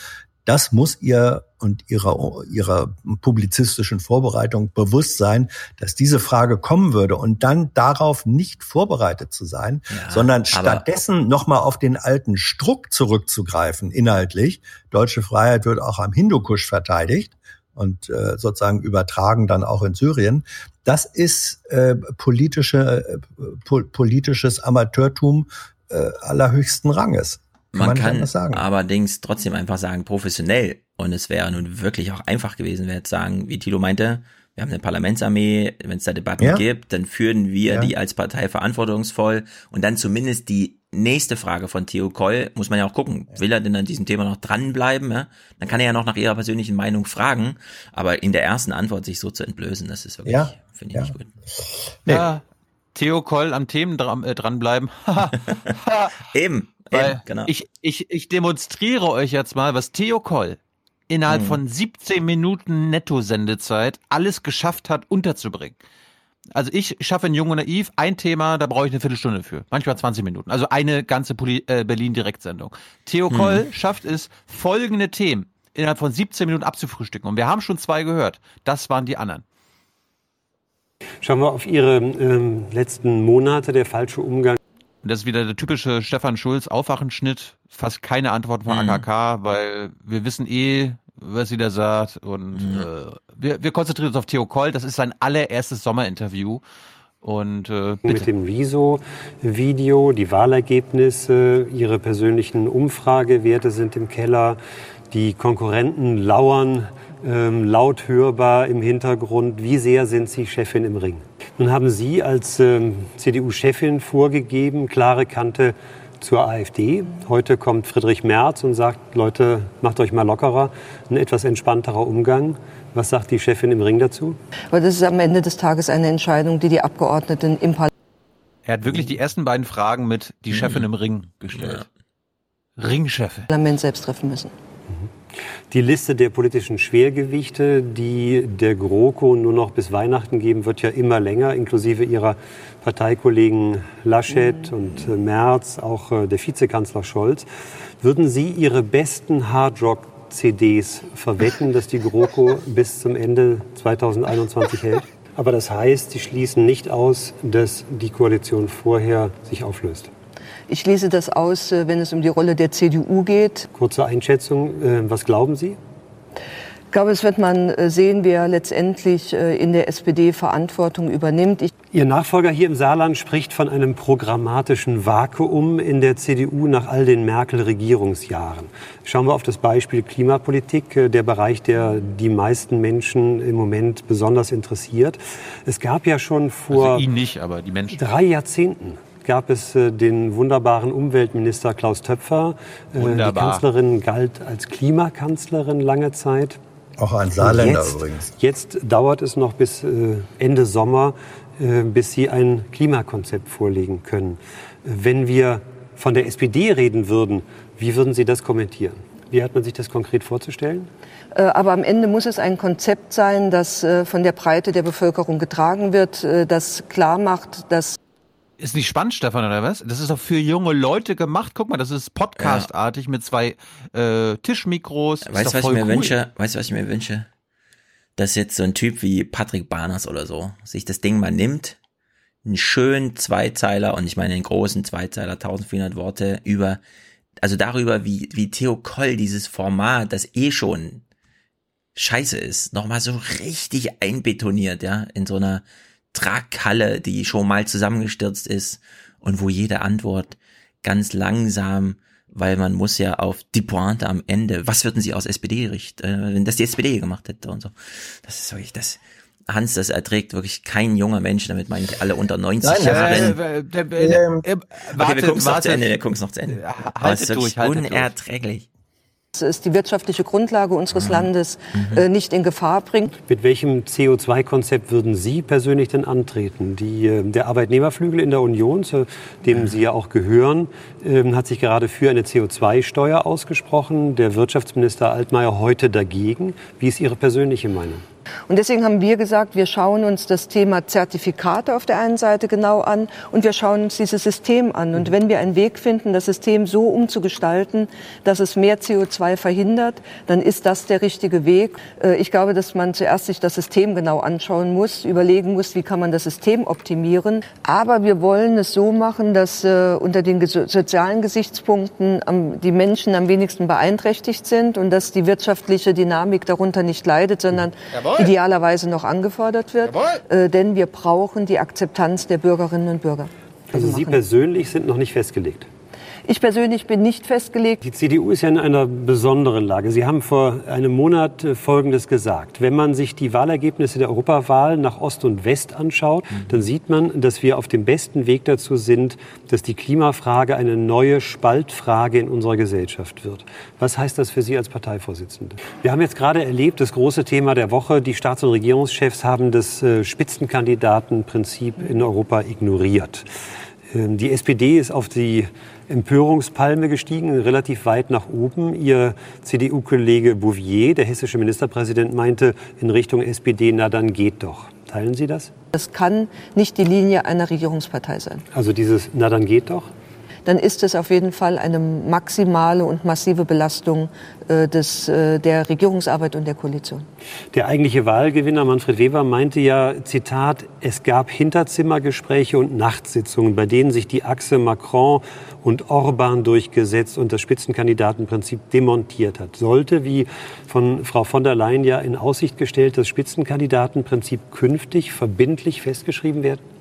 das muss ihr und ihrer, ihrer publizistischen Vorbereitung bewusst sein, dass diese Frage kommen würde und dann darauf nicht vorbereitet zu sein, ja, sondern stattdessen nochmal auf den alten Struck zurückzugreifen, inhaltlich. Deutsche Freiheit wird auch am Hindukusch verteidigt und äh, sozusagen übertragen dann auch in Syrien. Das ist äh, politische, äh, po politisches Amateurtum äh, allerhöchsten Ranges. Kann man, man kann allerdings trotzdem einfach sagen, professionell. Und es wäre nun wirklich auch einfach gewesen, wäre jetzt sagen, wie Tilo meinte, wir haben eine Parlamentsarmee, wenn es da Debatten ja. gibt, dann führen wir ja. die als Partei verantwortungsvoll und dann zumindest die nächste Frage von Theo Koll, muss man ja auch gucken, will er denn an diesem Thema noch dranbleiben? Ja? Dann kann er ja noch nach ihrer persönlichen Meinung fragen, aber in der ersten Antwort sich so zu entblößen, das ist wirklich, ja. finde ich nicht gut. Nee. Ja, Theo Koll am Themen dran, äh, dranbleiben. eben, Weil eben, genau. Ich, ich, ich demonstriere euch jetzt mal, was Theo Koll innerhalb hm. von 17 Minuten Netto-Sendezeit alles geschafft hat, unterzubringen. Also ich schaffe in Jung und Naiv ein Thema, da brauche ich eine Viertelstunde für. Manchmal 20 Minuten. Also eine ganze äh, Berlin-Direktsendung. Theo hm. Koll schafft es, folgende Themen innerhalb von 17 Minuten abzufrühstücken. Und wir haben schon zwei gehört. Das waren die anderen. Schauen wir auf Ihre ähm, letzten Monate, der falsche Umgang. Das ist wieder der typische Stefan Schulz Aufwachenschnitt. Fast keine Antwort von mhm. AKK, weil wir wissen eh, was sie da sagt. Und mhm. äh, wir, wir konzentrieren uns auf Theo Koll. Das ist sein allererstes Sommerinterview. Und äh, bitte. mit dem Wieso-Video, die Wahlergebnisse, Ihre persönlichen Umfragewerte sind im Keller, die Konkurrenten lauern ähm, laut hörbar im Hintergrund. Wie sehr sind Sie Chefin im Ring? Nun haben Sie als ähm, CDU-Chefin vorgegeben, klare Kante zur AfD. Heute kommt Friedrich Merz und sagt, Leute, macht euch mal lockerer, ein etwas entspannterer Umgang. Was sagt die Chefin im Ring dazu? Aber das ist am Ende des Tages eine Entscheidung, die die Abgeordneten im Parlament. Er hat wirklich die ersten beiden Fragen mit die Chefin im Ring gestellt. Ja. Ringchefin. Parlament selbst treffen müssen. Die Liste der politischen Schwergewichte, die der GroKo nur noch bis Weihnachten geben wird, ja immer länger, inklusive ihrer Parteikollegen Laschet und äh, Merz, auch äh, der Vizekanzler Scholz. Würden Sie Ihre besten Hardrock-CDs verwetten, dass die GroKo bis zum Ende 2021 hält? Aber das heißt, Sie schließen nicht aus, dass die Koalition vorher sich auflöst. Ich schließe das aus, äh, wenn es um die Rolle der CDU geht. Kurze Einschätzung, äh, was glauben Sie? Ich glaube, es wird man äh, sehen, wer letztendlich in der SPD Verantwortung übernimmt. Ich Ihr Nachfolger hier im Saarland spricht von einem programmatischen Vakuum in der CDU nach all den Merkel-Regierungsjahren. Schauen wir auf das Beispiel Klimapolitik, der Bereich, der die meisten Menschen im Moment besonders interessiert. Es gab ja schon vor also ihn nicht, aber die Menschen. drei Jahrzehnten gab es äh, den wunderbaren Umweltminister Klaus Töpfer. Äh, die Kanzlerin galt als Klimakanzlerin lange Zeit. Auch ein Saarländer jetzt, übrigens. Jetzt dauert es noch bis äh, Ende Sommer, bis Sie ein Klimakonzept vorlegen können. Wenn wir von der SPD reden würden, wie würden Sie das kommentieren? Wie hat man sich das konkret vorzustellen? Aber am Ende muss es ein Konzept sein, das von der Breite der Bevölkerung getragen wird, das klar macht, dass ist nicht spannend, Stefan, oder was? Das ist doch für junge Leute gemacht. Guck mal, das ist podcastartig ja. mit zwei äh, Tischmikros. Weißt du, was ich mir cool. wünsche? Weißt du, was ich mir wünsche? Dass jetzt so ein Typ wie Patrick Barners oder so sich das Ding mal nimmt, einen schönen Zweizeiler, und ich meine einen großen Zweizeiler, 1400 Worte, über, also darüber, wie, wie Theo Koll dieses Format, das eh schon scheiße ist, nochmal so richtig einbetoniert, ja, in so einer Traghalle, die schon mal zusammengestürzt ist und wo jede Antwort ganz langsam, weil man muss ja auf die Pointe am Ende, was würden sie aus SPD richten, äh, wenn das die SPD gemacht hätte und so. Das ist wirklich das. Hans, das erträgt wirklich kein junger Mensch, damit meine ich alle unter 90 nein, Jahren. Äh, äh, äh, okay, wir gucken es noch zu Ende, wir gucken es noch zu Ende. Haltet durch, haltet unerträglich es die wirtschaftliche Grundlage unseres mhm. Landes mhm. äh, nicht in Gefahr bringt. Mit welchem CO2-Konzept würden Sie persönlich denn antreten? Die, äh, der Arbeitnehmerflügel in der Union, zu dem Sie ja auch gehören, äh, hat sich gerade für eine CO2-Steuer ausgesprochen. Der Wirtschaftsminister Altmaier heute dagegen. Wie ist Ihre persönliche Meinung? Und deswegen haben wir gesagt, wir schauen uns das Thema Zertifikate auf der einen Seite genau an und wir schauen uns dieses System an. Und wenn wir einen Weg finden, das System so umzugestalten, dass es mehr CO2 verhindert, dann ist das der richtige Weg. Äh, Ich glaube, dass man zuerst sich das System genau anschauen muss, überlegen muss, wie kann man das System optimieren. Aber wir wollen es so machen, dass äh, unter den sozialen Gesichtspunkten die Menschen am wenigsten beeinträchtigt sind und dass die wirtschaftliche Dynamik darunter nicht leidet, sondern Jawohl. Idealerweise noch angefordert wird. Äh, denn wir brauchen die Akzeptanz der Bürgerinnen und Bürger. Also Sie persönlich sind noch nicht festgelegt. Ich persönlich bin nicht festgelegt. Die CDU ist ja in einer besonderen Lage. Sie haben vor einem Monat äh, Folgendes gesagt. Wenn man sich die Wahlergebnisse der Europawahl nach Ost und West anschaut, dann sieht man, dass wir auf dem besten Weg dazu sind, dass die Klimafrage eine neue Spaltfrage in unserer Gesellschaft wird. Was heißt das für Sie als Parteivorsitzende? Wir haben jetzt gerade erlebt, das große Thema der Woche, die Staats- und Regierungschefs haben das äh, Spitzenkandidatenprinzip in Europa ignoriert. Ähm, Die SPD ist auf die Empörungspalme gestiegen, relativ weit nach oben. Ihr CDU-Kollege Bouvier, der hessische Ministerpräsident, meinte in Richtung SPD, na dann geht doch. Teilen Sie das? Das kann nicht die Linie einer Regierungspartei sein. Also dieses, na dann geht doch? Dann ist es auf jeden Fall eine maximale und massive Belastung äh, des, äh, der Regierungsarbeit und der Koalition. Der eigentliche Wahlgewinner Manfred Weber meinte ja, Zitat, es gab Hinterzimmergespräche und Nachtsitzungen, bei denen sich die Achse Macron und Orban durchgesetzt und das Spitzenkandidatenprinzip demontiert hat. Sollte, wie von Frau von der Leyen ja in Aussicht gestellt, das Spitzenkandidatenprinzip künftig verbindlich festgeschrieben werden?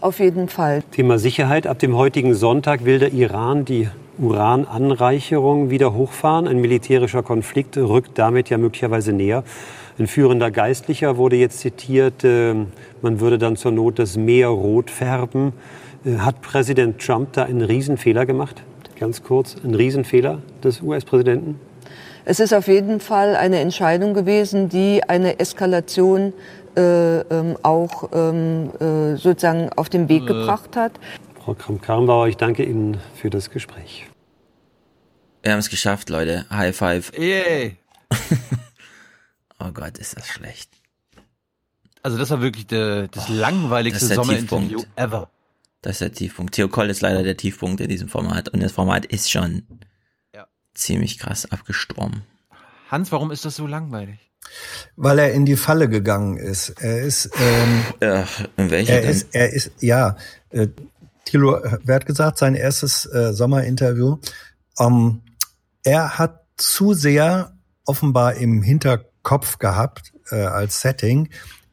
Auf jeden Fall. Thema Sicherheit. Ab dem heutigen Sonntag will der Iran die Urananreicherung wieder hochfahren. Ein militärischer Konflikt rückt damit ja möglicherweise näher. Ein führender Geistlicher wurde jetzt zitiert, äh, man würde dann zur Not das Meer rot färben. Äh, Hat Präsident Trump da einen Riesenfehler gemacht? Ganz kurz, ein Riesenfehler des US-Präsidenten? Es ist auf jeden Fall eine Entscheidung gewesen, die eine Eskalation äh, ähm, auch ähm, äh, sozusagen auf den Weg Äh. gebracht hat. Frau Kramp-Karrenbauer, ich danke Ihnen für das Gespräch. Wir haben es geschafft, Leute. High five. Yay. oh Gott, ist das schlecht. Also das war wirklich der, das Das langweiligste der Sommerinterview Tiefpunkt. ever. Das ist der Tiefpunkt. Theo Koll ist leider der Tiefpunkt in diesem Format. Und das Format ist schon ziemlich krass abgestorben. Hans, warum ist das so langweilig? Weil er in die Falle gegangen ist. Er ist, ähm, äh, in welche er denn? ist, er ist, ja, äh, Thilo, wer hat gesagt, sein erstes äh, Sommerinterview. Ähm, er hat zu sehr offenbar im Hinterkopf gehabt äh, als Setting.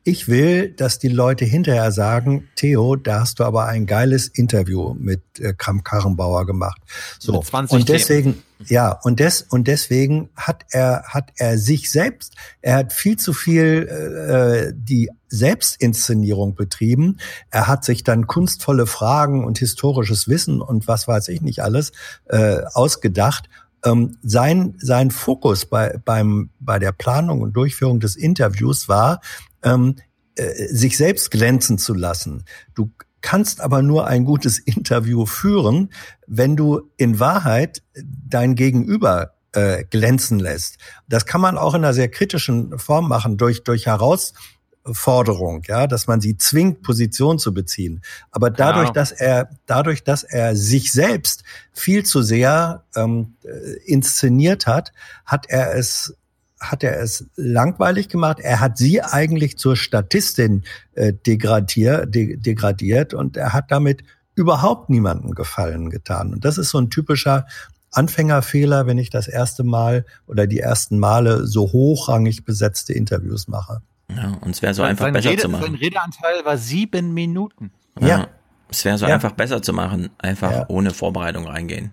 Ich will, dass die Leute hinterher sagen, Theo, da hast du aber ein geiles Interview mit äh, Kramp-Karrenbauer gemacht. So. Mit 20 und deswegen, ja, und des, und deswegen hat er, hat er sich selbst, er hat viel zu viel äh, die Selbstinszenierung betrieben. Er hat sich dann kunstvolle Fragen und historisches Wissen und was weiß ich nicht alles äh, ausgedacht. Ähm, sein, sein Fokus bei, beim, bei der Planung und Durchführung des Interviews war, ähm, äh, sich selbst glänzen zu lassen. Du kannst aber nur ein gutes Interview führen, wenn du in Wahrheit dein Gegenüber äh, glänzen lässt. Das kann man auch in einer sehr kritischen Form machen, durch, durch Herausforderung, ja, dass man sie zwingt, Position zu beziehen. Aber dadurch, Genau. dass er, dadurch, dass er sich selbst viel zu sehr ähm, äh, inszeniert hat, hat er es hat er es langweilig gemacht. Er hat sie eigentlich zur Statistin äh, degradier, de, degradiert und er hat damit überhaupt niemanden Gefallen getan. Und das ist so ein typischer Anfängerfehler, wenn ich das erste Mal oder die ersten Male so hochrangig besetzte Interviews mache. Ja, und es wäre so Sein- einfach sein besser Rede, zu Sein machen. Redeanteil war sieben Minuten. Ja. Es wäre so Ja. einfach besser zu machen. Einfach Ja. ohne Vorbereitung reingehen.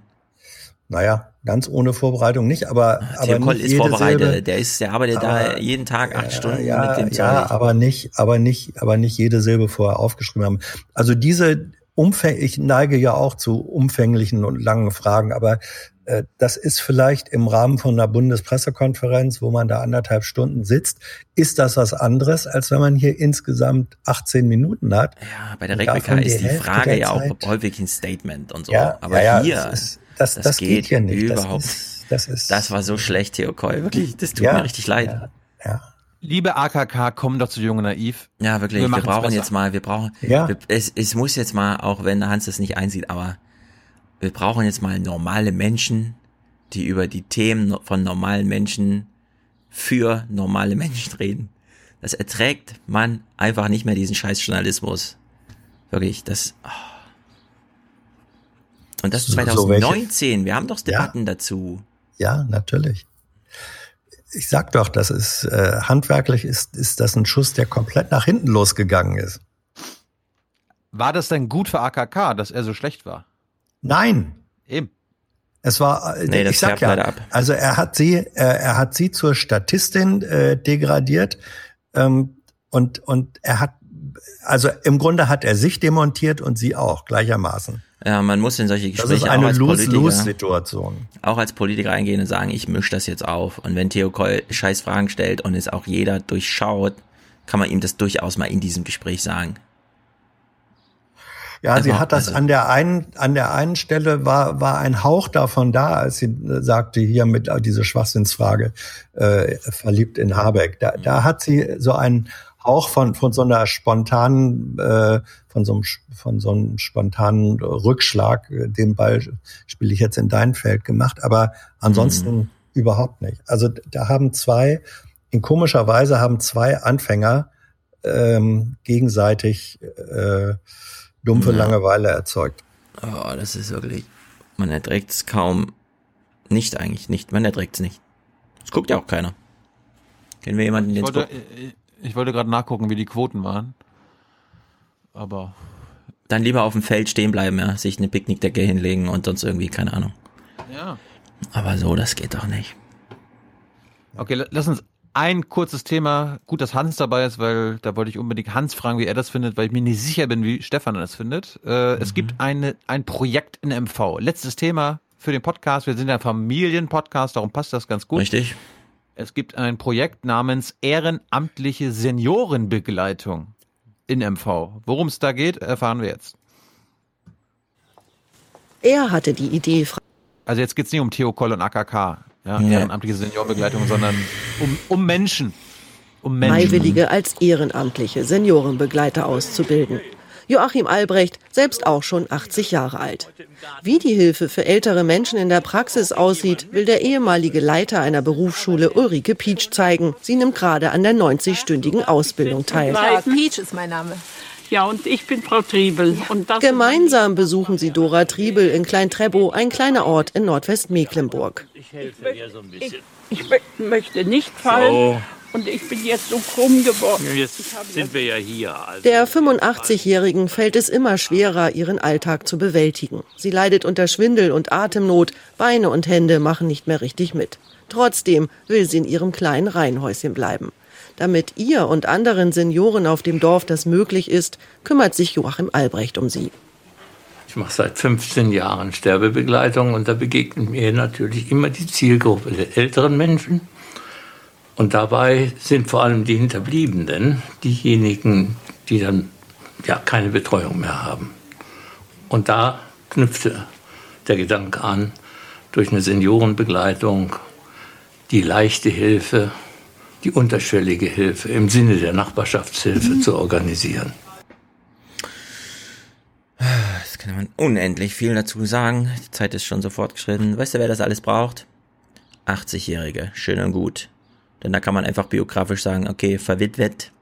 Naja, ganz ohne Vorbereitung nicht, aber, aber Theo Koll nicht ist jede vorbereitet. Silbe- der ist, der arbeitet da Aber- jeden Tag acht Stunden ja, mit dem ja, Zeug. aber nicht, aber nicht, aber nicht jede Silbe vorher aufgeschrieben haben. Also diese Umfäng, ich neige ja auch zu umfänglichen und langen Fragen, aber äh, das ist vielleicht im Rahmen von einer Bundespressekonferenz, wo man da anderthalb Stunden sitzt, ist das was anderes, als wenn man hier insgesamt 18 Minuten hat. Ja, bei der davon ist die Hälfte Frage ja auch Zeit- häufig ein Statement und so. Ja, aber ja, ja, hier, ist- das- das geht hier nicht. Das überhaupt. ist- das ist, das war so schlecht, Theo Koll. Wirklich, das tut Ja, mir richtig leid. Ja, ja. Liebe AKK, komm doch zu Jung und Naiv. Ja, wirklich. Wir Wir, brauchen besser. jetzt mal, wir brauchen, Ja. wir, es, es muss jetzt mal, auch wenn Hans das nicht einsieht, aber wir brauchen jetzt mal normale Menschen, die über die Themen von normalen Menschen für normale Menschen reden. Das erträgt man einfach nicht mehr, diesen Scheißjournalismus. Wirklich, das, oh. Und das ist So- so 2019, wir haben doch Debatten dazu. Ja, natürlich. Ich sag doch, das ist äh, handwerklich ist, ist das ein Schuss, der komplett nach hinten losgegangen ist. War das denn gut für AKK, dass er so schlecht war? Nein. Eben. Es war, äh, Nee, das ich sag ja, also er hat sie, äh, er hat sie zur Statistin äh, degradiert ähm, und und er hat, also im Grunde hat er sich demontiert und sie auch gleichermaßen. Ja, man muss in solche Das Gespräche ist eine auch als Politiker, Lose-Lose-Situation. auch als Politiker eingehen und sagen, ich mische das jetzt auf. Und wenn Theo Koll scheiß Fragen stellt und es auch jeder durchschaut, kann man ihm das durchaus mal in diesem Gespräch sagen. Ja, sie hat das also- an der einen, an der einen Stelle war, war ein Hauch davon da, als sie äh, sagte, hier mit äh, diese Schwachsinnsfrage, äh, verliebt in Habeck. Da, da hat sie so einen Hauch von, von so einer spontanen, äh, von so einem, von so einem spontanen Rückschlag, äh, den Ball spiele ich jetzt in dein Feld gemacht, aber ansonsten überhaupt nicht. Also da haben zwei, in komischer Weise haben zwei Anfänger ähm, gegenseitig äh, dumpfe Ja. Langeweile erzeugt. Oh, das ist wirklich, man erträgt es kaum. Nicht eigentlich, nicht. Man erträgt es nicht. Es guckt ja auch keiner. Kennen wir jemanden, den es guckt? Ich, wollte gerade nachgucken, wie die Quoten waren. Aber Dann lieber auf dem Feld stehen bleiben, ja. Sich eine Picknickdecke hinlegen und sonst irgendwie, keine Ahnung. ja. Aber so, das geht doch nicht. Okay, la- lass uns ein kurzes Thema. Gut, dass Hans dabei ist, weil da wollte ich unbedingt Hans fragen, wie er das findet, weil ich mir nicht sicher bin, wie Stefan das findet. Äh, Es gibt eine, ein Projekt in MV. Letztes Thema für den Podcast. Wir sind ja Familienpodcast, darum passt das ganz gut. Richtig. Es gibt ein Projekt namens Ehrenamtliche Seniorenbegleitung in MV. Worum es da geht, erfahren wir jetzt. Er hatte die Idee, Also jetzt geht's nicht um Theo Koll und AKK, ja, Nee. ehrenamtliche Seniorenbegleitung, sondern um, um Menschen. Um Menschen. Freiwillige als ehrenamtliche Seniorenbegleiter auszubilden. Joachim Albrecht, selbst auch schon 80 Jahre alt. Wie die Hilfe für ältere Menschen in der Praxis aussieht, will der ehemalige Leiter einer Berufsschule Ulrike Pietsch zeigen. Sie nimmt gerade an der 90-stündigen Ausbildung teil. Peach ist mein Name. Ja, und ich bin Frau Triebel. Und das Gemeinsam besuchen sie Dora Triebel in Klein-Trebow, ein kleiner Ort in Nordwestmecklenburg. Ich helfe ihr so ein bisschen. Ich, ich mö- möchte nicht fallen. So. Und ich bin jetzt so krumm geworden. Jetzt sind wir ja hier. Also. Der 85-Jährigen fällt es immer schwerer, ihren Alltag zu bewältigen. Sie leidet unter Schwindel und Atemnot, Beine und Hände machen nicht mehr richtig mit. Trotzdem will sie in ihrem kleinen Reihenhäuschen bleiben. Damit ihr und anderen Senioren auf dem Dorf das möglich ist, kümmert sich Joachim Albrecht um sie. Ich mache seit 15 Jahren Sterbebegleitung und da begegnet mir natürlich immer die Zielgruppe der älteren Menschen. Und dabei sind vor allem die Hinterbliebenen diejenigen, die dann ja keine Betreuung mehr haben. Und da knüpfte der Gedanke an, durch eine Seniorenbegleitung die leichte Hilfe, die unterschwellige Hilfe im Sinne der Nachbarschaftshilfe zu organisieren. Das kann man unendlich viel dazu sagen. Die Zeit ist schon so fortgeschritten. Weißt du, wer das alles braucht? 80-Jährige. Schön und gut. Denn da kann man einfach biografisch sagen, okay, verwitwet,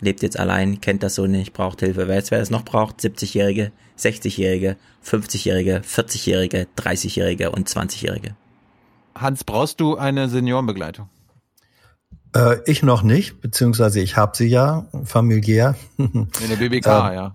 lebt jetzt allein, kennt das so nicht, braucht Hilfe. Wer jetzt wer das noch braucht? 70-Jährige, 60-Jährige, 50-Jährige, 40-Jährige, 30-Jährige und 20-Jährige. Hans, brauchst du eine Seniorenbegleitung? Äh, ich noch nicht, beziehungsweise ich habe sie ja familiär. In der BBK, Ähm, ja.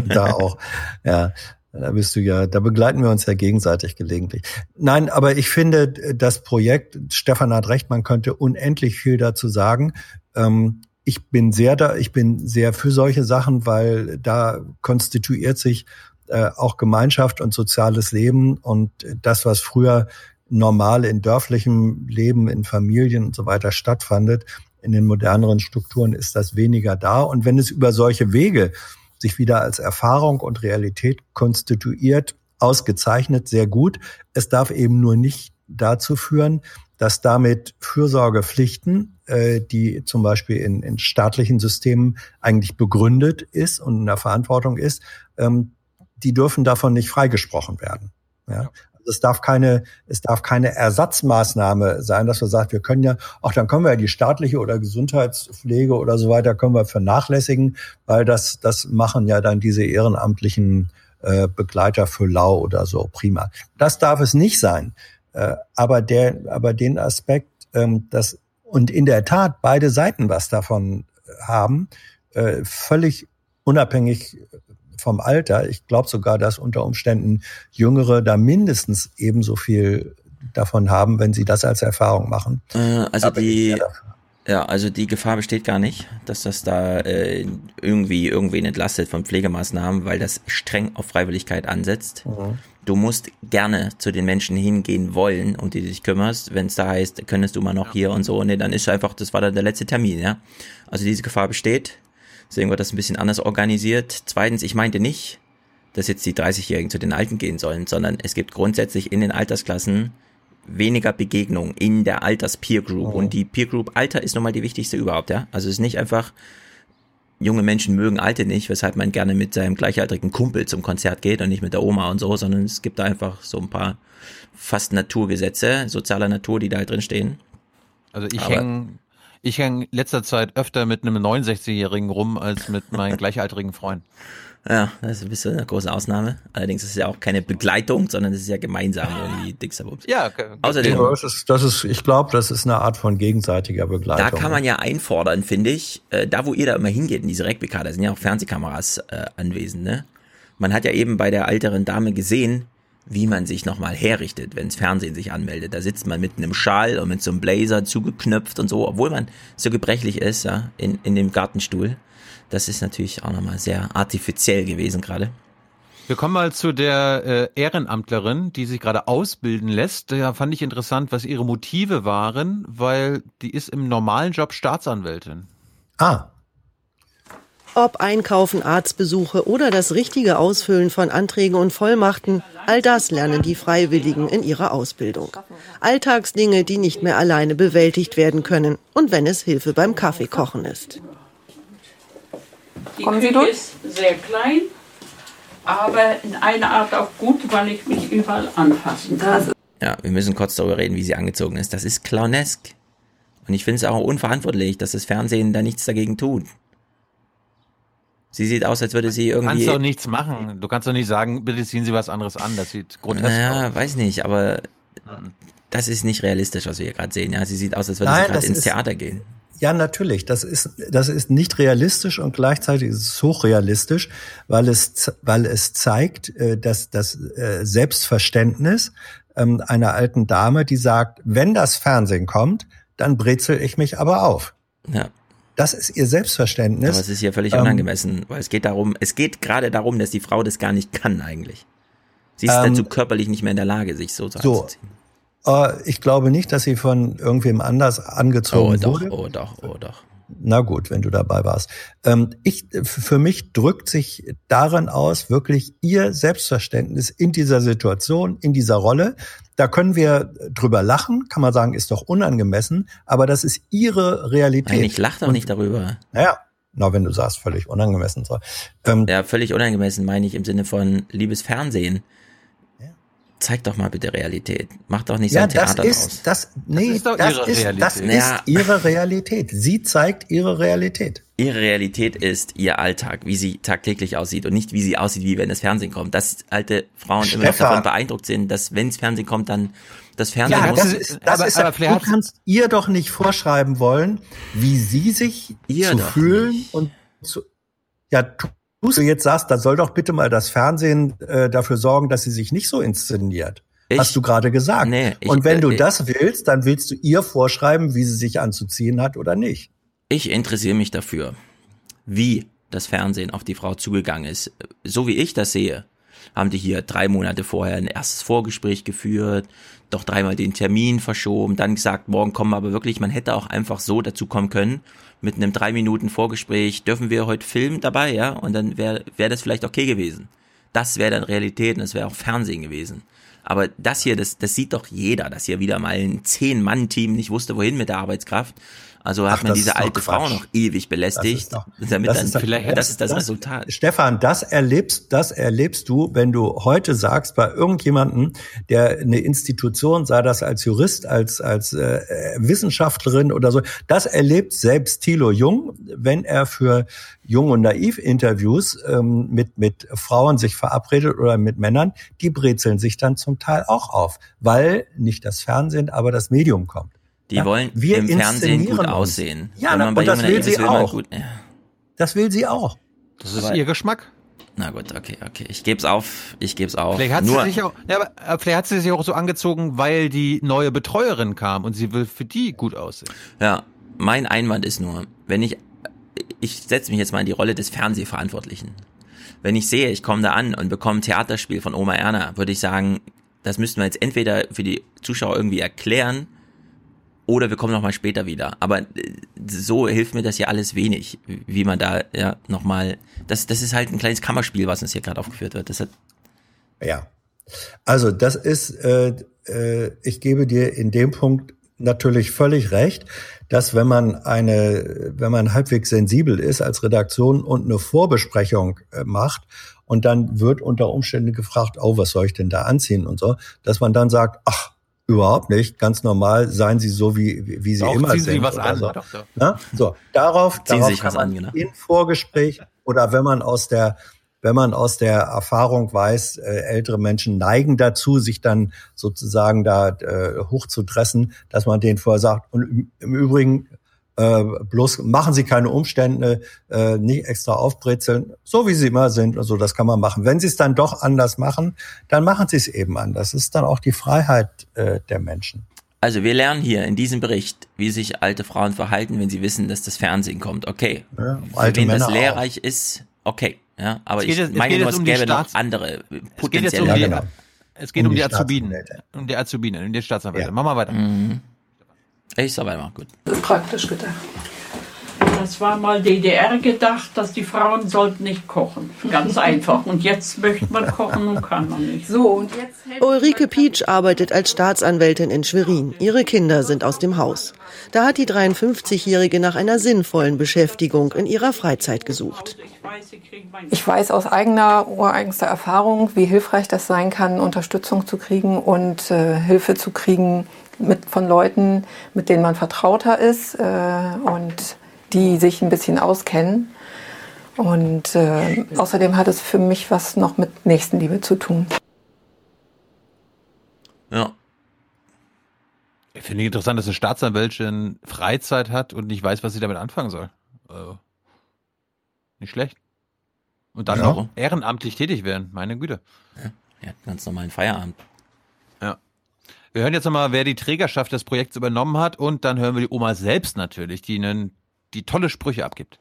da auch. Ja, da bist du ja, da begleiten wir uns ja gegenseitig gelegentlich. Nein, aber ich finde, das Projekt, Stefan hat recht, man könnte unendlich viel dazu sagen. Ähm, ich bin sehr da, ich bin sehr für solche Sachen, weil da konstituiert sich äh, auch Gemeinschaft und soziales Leben und das, was früher normal in dörflichem Leben, in Familien und so weiter stattfandet, in den moderneren Strukturen ist das weniger da. Und wenn es über solche Wege sich wieder als Erfahrung und Realität konstituiert, ausgezeichnet, sehr gut. Es darf eben nur nicht dazu führen, dass damit Fürsorgepflichten, äh, die zum Beispiel in, in staatlichen Systemen eigentlich begründet ist und in der Verantwortung ist, ähm, die dürfen davon nicht freigesprochen werden. Ja? Es darf keine, es darf keine Ersatzmaßnahme sein, dass man sagt, wir können ja, auch dann können wir ja die staatliche oder Gesundheitspflege oder so weiter können wir vernachlässigen, weil das, das machen ja dann diese ehrenamtlichen äh, Begleiter für Lau oder so prima. Das darf es nicht sein. Äh, aber der, aber den Aspekt, ähm, dass und in der Tat beide Seiten was davon haben, äh, völlig unabhängig vom Alter. Ich glaube sogar, dass unter Umständen Jüngere da mindestens ebenso viel davon haben, wenn sie das als Erfahrung machen. Äh, also Aber die, ja, also die Gefahr besteht gar nicht, dass das da äh, irgendwie irgendwen entlastet von Pflegemaßnahmen, weil das streng auf Freiwilligkeit ansetzt. Mhm. Du musst gerne zu den Menschen hingehen wollen, um die du dich kümmerst. Wenn es da heißt, könntest du mal noch hier und so, nee, dann ist einfach, das war dann der letzte Termin, ja. Also diese Gefahr besteht. Deswegen wird das ein bisschen anders organisiert. Zweitens, ich meinte nicht, dass jetzt die 30-Jährigen zu den Alten gehen sollen, sondern es gibt grundsätzlich in den Altersklassen weniger Begegnung in der Alters-Peer Group. Oh. Und die Peer Group Alter ist nochmal die wichtigste überhaupt, ja. Also es ist nicht einfach, junge Menschen mögen Alte nicht, weshalb man gerne mit seinem gleichaltrigen Kumpel zum Konzert geht und nicht mit der Oma und so, sondern es gibt da einfach so ein paar fast Naturgesetze, sozialer Natur, die da halt drin stehen. Also ich hänge ich häng letzter Zeit öfter mit einem 69-Jährigen rum als mit meinen gleichaltrigen Freunden. Ja, das ist ein bisschen eine große Ausnahme. Allerdings ist es ja auch keine Begleitung, sondern es ist ja gemeinsam irgendwie Dixerbums. Ja, okay. Außerdem. Ja, das ist, das ist, ich glaube, das ist eine Art von gegenseitiger Begleitung. Da kann man ja einfordern, finde ich, äh, da wo ihr da immer hingeht, in diese Replika, da sind ja auch Fernsehkameras äh, anwesend, ne? Man hat ja eben bei der älteren Dame gesehen, wie man sich nochmal herrichtet, wenns Fernsehen sich anmeldet. Da sitzt man mit einem Schal und mit so einem Blazer zugeknöpft und so, obwohl man so gebrechlich ist, ja, in, in dem Gartenstuhl. Das ist natürlich auch nochmal sehr artifiziell gewesen gerade. Wir kommen mal zu der äh, Ehrenamtlerin, die sich gerade ausbilden lässt. Da fand ich interessant, was ihre Motive waren, weil die ist im normalen Job Staatsanwältin. Ah. Ob Einkaufen, Arztbesuche oder das richtige Ausfüllen von Anträgen und Vollmachten, all das lernen die Freiwilligen in ihrer Ausbildung. Alltagsdinge, die nicht mehr alleine bewältigt werden können und wenn es Hilfe beim Kaffeekochen ist. Die Kommen Sie durch? ist sehr klein, aber in einer Art auch gut, weil ich mich überall anfassen kann. Ja, wir müssen kurz darüber reden, wie sie angezogen ist. Das ist clownesk. Und ich finde es auch unverantwortlich, dass das Fernsehen da nichts dagegen tut. Sie sieht aus, als würde sie irgendwie. Du kannst doch nichts machen. Du kannst doch nicht sagen, bitte ziehen Sie was anderes an. Das sieht grotesk naja, aus. Ja, weiß nicht, aber das ist nicht realistisch, was wir hier gerade sehen. Ja, sie sieht aus, als würde Nein, sie gerade ins Theater gehen. Ja, natürlich. Das ist, das ist nicht realistisch und gleichzeitig ist es hochrealistisch, weil es, weil es zeigt, äh, dass das äh, Selbstverständnis ähm, einer alten Dame, die sagt, wenn das Fernsehen kommt, dann brezel ich mich aber auf. Ja. Das ist ihr Selbstverständnis. Aber es ist ja völlig ähm, unangemessen, weil es geht darum, es geht gerade darum, dass die Frau das gar nicht kann eigentlich. Sie ist ähm, dazu körperlich nicht mehr in der Lage, sich so zu so, anzuziehen. Äh, ich glaube nicht, dass sie von irgendwem anders angezogen oh, wurde. Oh doch, oh doch. Na gut, wenn du dabei warst. Ähm, ich, für mich drückt sich darin aus, wirklich ihr Selbstverständnis in dieser Situation, in dieser Rolle. Da können wir drüber lachen, kann man sagen, ist doch unangemessen, aber das ist ihre Realität. Nein, ich lache doch nicht darüber. Naja, na, wenn du sagst, völlig unangemessen. So. Ähm, ja, völlig unangemessen meine ich im Sinne von liebes Fernsehen zeig doch mal bitte Realität. Mach doch nicht so ein Theater das ist, draus. Das, nee, das ist, doch das, ihre ist, Realität. das ist ihre Realität. Sie zeigt ihre Realität. Ihre Realität ist ihr Alltag, wie sie tagtäglich aussieht und nicht wie sie aussieht, wie wenn das Fernsehen kommt. Dass alte Frauen Stefan. immer noch davon beeindruckt sind, dass wenn das Fernsehen kommt, dann das Fernsehen ja, muss. Das ist, das aber, ist, aber du kannst ihr doch nicht vorschreiben wollen, wie sie sich ihr zu fühlen nicht. und zu, ja, du jetzt sagst, dann soll doch bitte mal das Fernsehen äh, dafür sorgen, dass sie sich nicht so inszeniert. Ich? Hast du gerade gesagt. Nee, ich, und wenn du äh, das willst, dann willst du ihr vorschreiben, wie sie sich anzuziehen hat oder nicht. Ich interessiere mich dafür, wie das Fernsehen auf die Frau zugegangen ist. So wie ich das sehe, haben die hier drei Monate vorher ein erstes Vorgespräch geführt, doch dreimal den Termin verschoben, dann gesagt, morgen kommen wir aber wirklich, man hätte auch einfach so dazu kommen können, mit einem drei Minuten Vorgespräch, dürfen wir heute filmen dabei, ja? Und dann wäre wär das vielleicht okay gewesen. Das wäre dann Realität und das wäre auch Fernsehen gewesen. Aber das hier, das, das sieht doch jeder, dass hier wieder mal ein Zehn-Mann-Team nicht wusste, wohin mit der Arbeitskraft. Also hat Ach, man das diese alte Frau noch ewig belästigt. Das ist doch- damit das dann, ist doch- vielleicht, das ist das das- Resultat. Stefan, das erlebst, das erlebst du, wenn du heute sagst bei irgendjemandem, der eine Institution, sei das als Jurist, als als äh, Wissenschaftlerin oder so, das erlebt selbst Thilo Jung, wenn er für Jung und Naiv Interviews ähm, mit mit Frauen sich verabredet oder mit Männern, die brezeln sich dann zum Teil auch auf, weil nicht das Fernsehen, aber das Medium kommt. Die Ja, wollen wir im Fernsehen gut uns. aussehen. Ja, Wenn na, man bei und das Jungen will sie auch. gut. Ja. Das will sie auch. Das ist Aber- ihr Geschmack. Na gut, okay, okay. Ich geb's auf. Ich geb's auf. Vielleicht hat, Nur, sie sich auch, ja, aber äh, vielleicht hat sie sich auch so angezogen, weil die neue Betreuerin kam und sie will für die gut aussehen. Ja, mein Einwand ist nur, wenn ich, ich setze mich jetzt mal in die Rolle des Fernsehverantwortlichen. Wenn ich sehe, ich komme da an und bekomme ein Theaterspiel von Oma Erna, würde ich sagen, das müssten wir jetzt entweder für die Zuschauer irgendwie erklären oder wir kommen noch mal später wieder. Aber äh, so hilft mir das ja alles wenig, wie man da ja noch mal, das, das ist halt ein kleines Kammerspiel, was uns hier gerade aufgeführt wird. Das hat, Ja. Also das ist, äh, äh, ich gebe dir in dem Punkt natürlich völlig recht, dass wenn man eine, wenn man halbwegs sensibel ist als Redaktion und eine Vorbesprechung äh, macht und dann wird unter Umständen gefragt, oh, was soll ich denn da anziehen und so, dass man dann sagt, ach, überhaupt nicht, ganz normal, seien Sie so wie wie Sie Doch, immer ziehen Sie sind. was oder an, So. doch, doch. Na? so darauf, Ziehen Sie darauf sich kann was man an, genau. in Vorgespräch oder wenn man aus der wenn man aus der Erfahrung weiß, äh, ältere Menschen neigen dazu, sich dann sozusagen da äh, hochzudressen, dass man denen vorher sagt, und im, im Übrigen äh, bloß machen Sie keine Umstände, äh, nicht extra aufbrezeln, so wie Sie immer sind. Also das kann man machen. Wenn Sie es dann doch anders machen, dann machen Sie es eben anders. Das ist dann auch die Freiheit äh, der Menschen. Also wir lernen hier in diesem Bericht, wie sich alte Frauen verhalten, wenn sie wissen, dass das Fernsehen kommt. Okay. Ja, Für alte wen das Männer auch. lehrreich ist, okay. Ja, aber Es geht ich jetzt- es meine geht nur, es um gäbe noch andere Es geht jetzt potenzielle. um die, genau. es geht Um um, die die Azubinen, Staatsanwälte. um die Azubinen, um die Staatsanwälte. Machen wir weiter. Mhm. Ich soll weitermachen, gut. Praktisch gedacht. Das war mal DDR gedacht, dass die Frauen sollten nicht kochen. Ganz einfach. Und jetzt möchte man kochen und kann man nicht. So, und jetzt Ulrike Pietsch arbeitet als Staatsanwältin in Schwerin. Ihre Kinder sind aus dem Haus. Da hat die 53-Jährige nach einer sinnvollen Beschäftigung in ihrer Freizeit gesucht. Ich weiß aus eigener, ureigenster Erfahrung, wie hilfreich das sein kann, Unterstützung zu kriegen und äh, Hilfe zu kriegen mit, von Leuten, mit denen man vertrauter ist äh, und die sich ein bisschen auskennen. Und äh, außerdem hat es für mich was noch mit Nächstenliebe zu tun. Ja. Ich finde interessant, dass eine Staatsanwältin Freizeit hat und nicht weiß, was sie damit anfangen soll. Äh, nicht schlecht. Und dann Ja. auch ehrenamtlich tätig werden. Meine Güte. Ja, ganz normalen Feierabend. Wir hören jetzt nochmal, wer die Trägerschaft des Projekts übernommen hat und dann hören wir die Oma selbst natürlich, die, einen, die tolle Sprüche abgibt.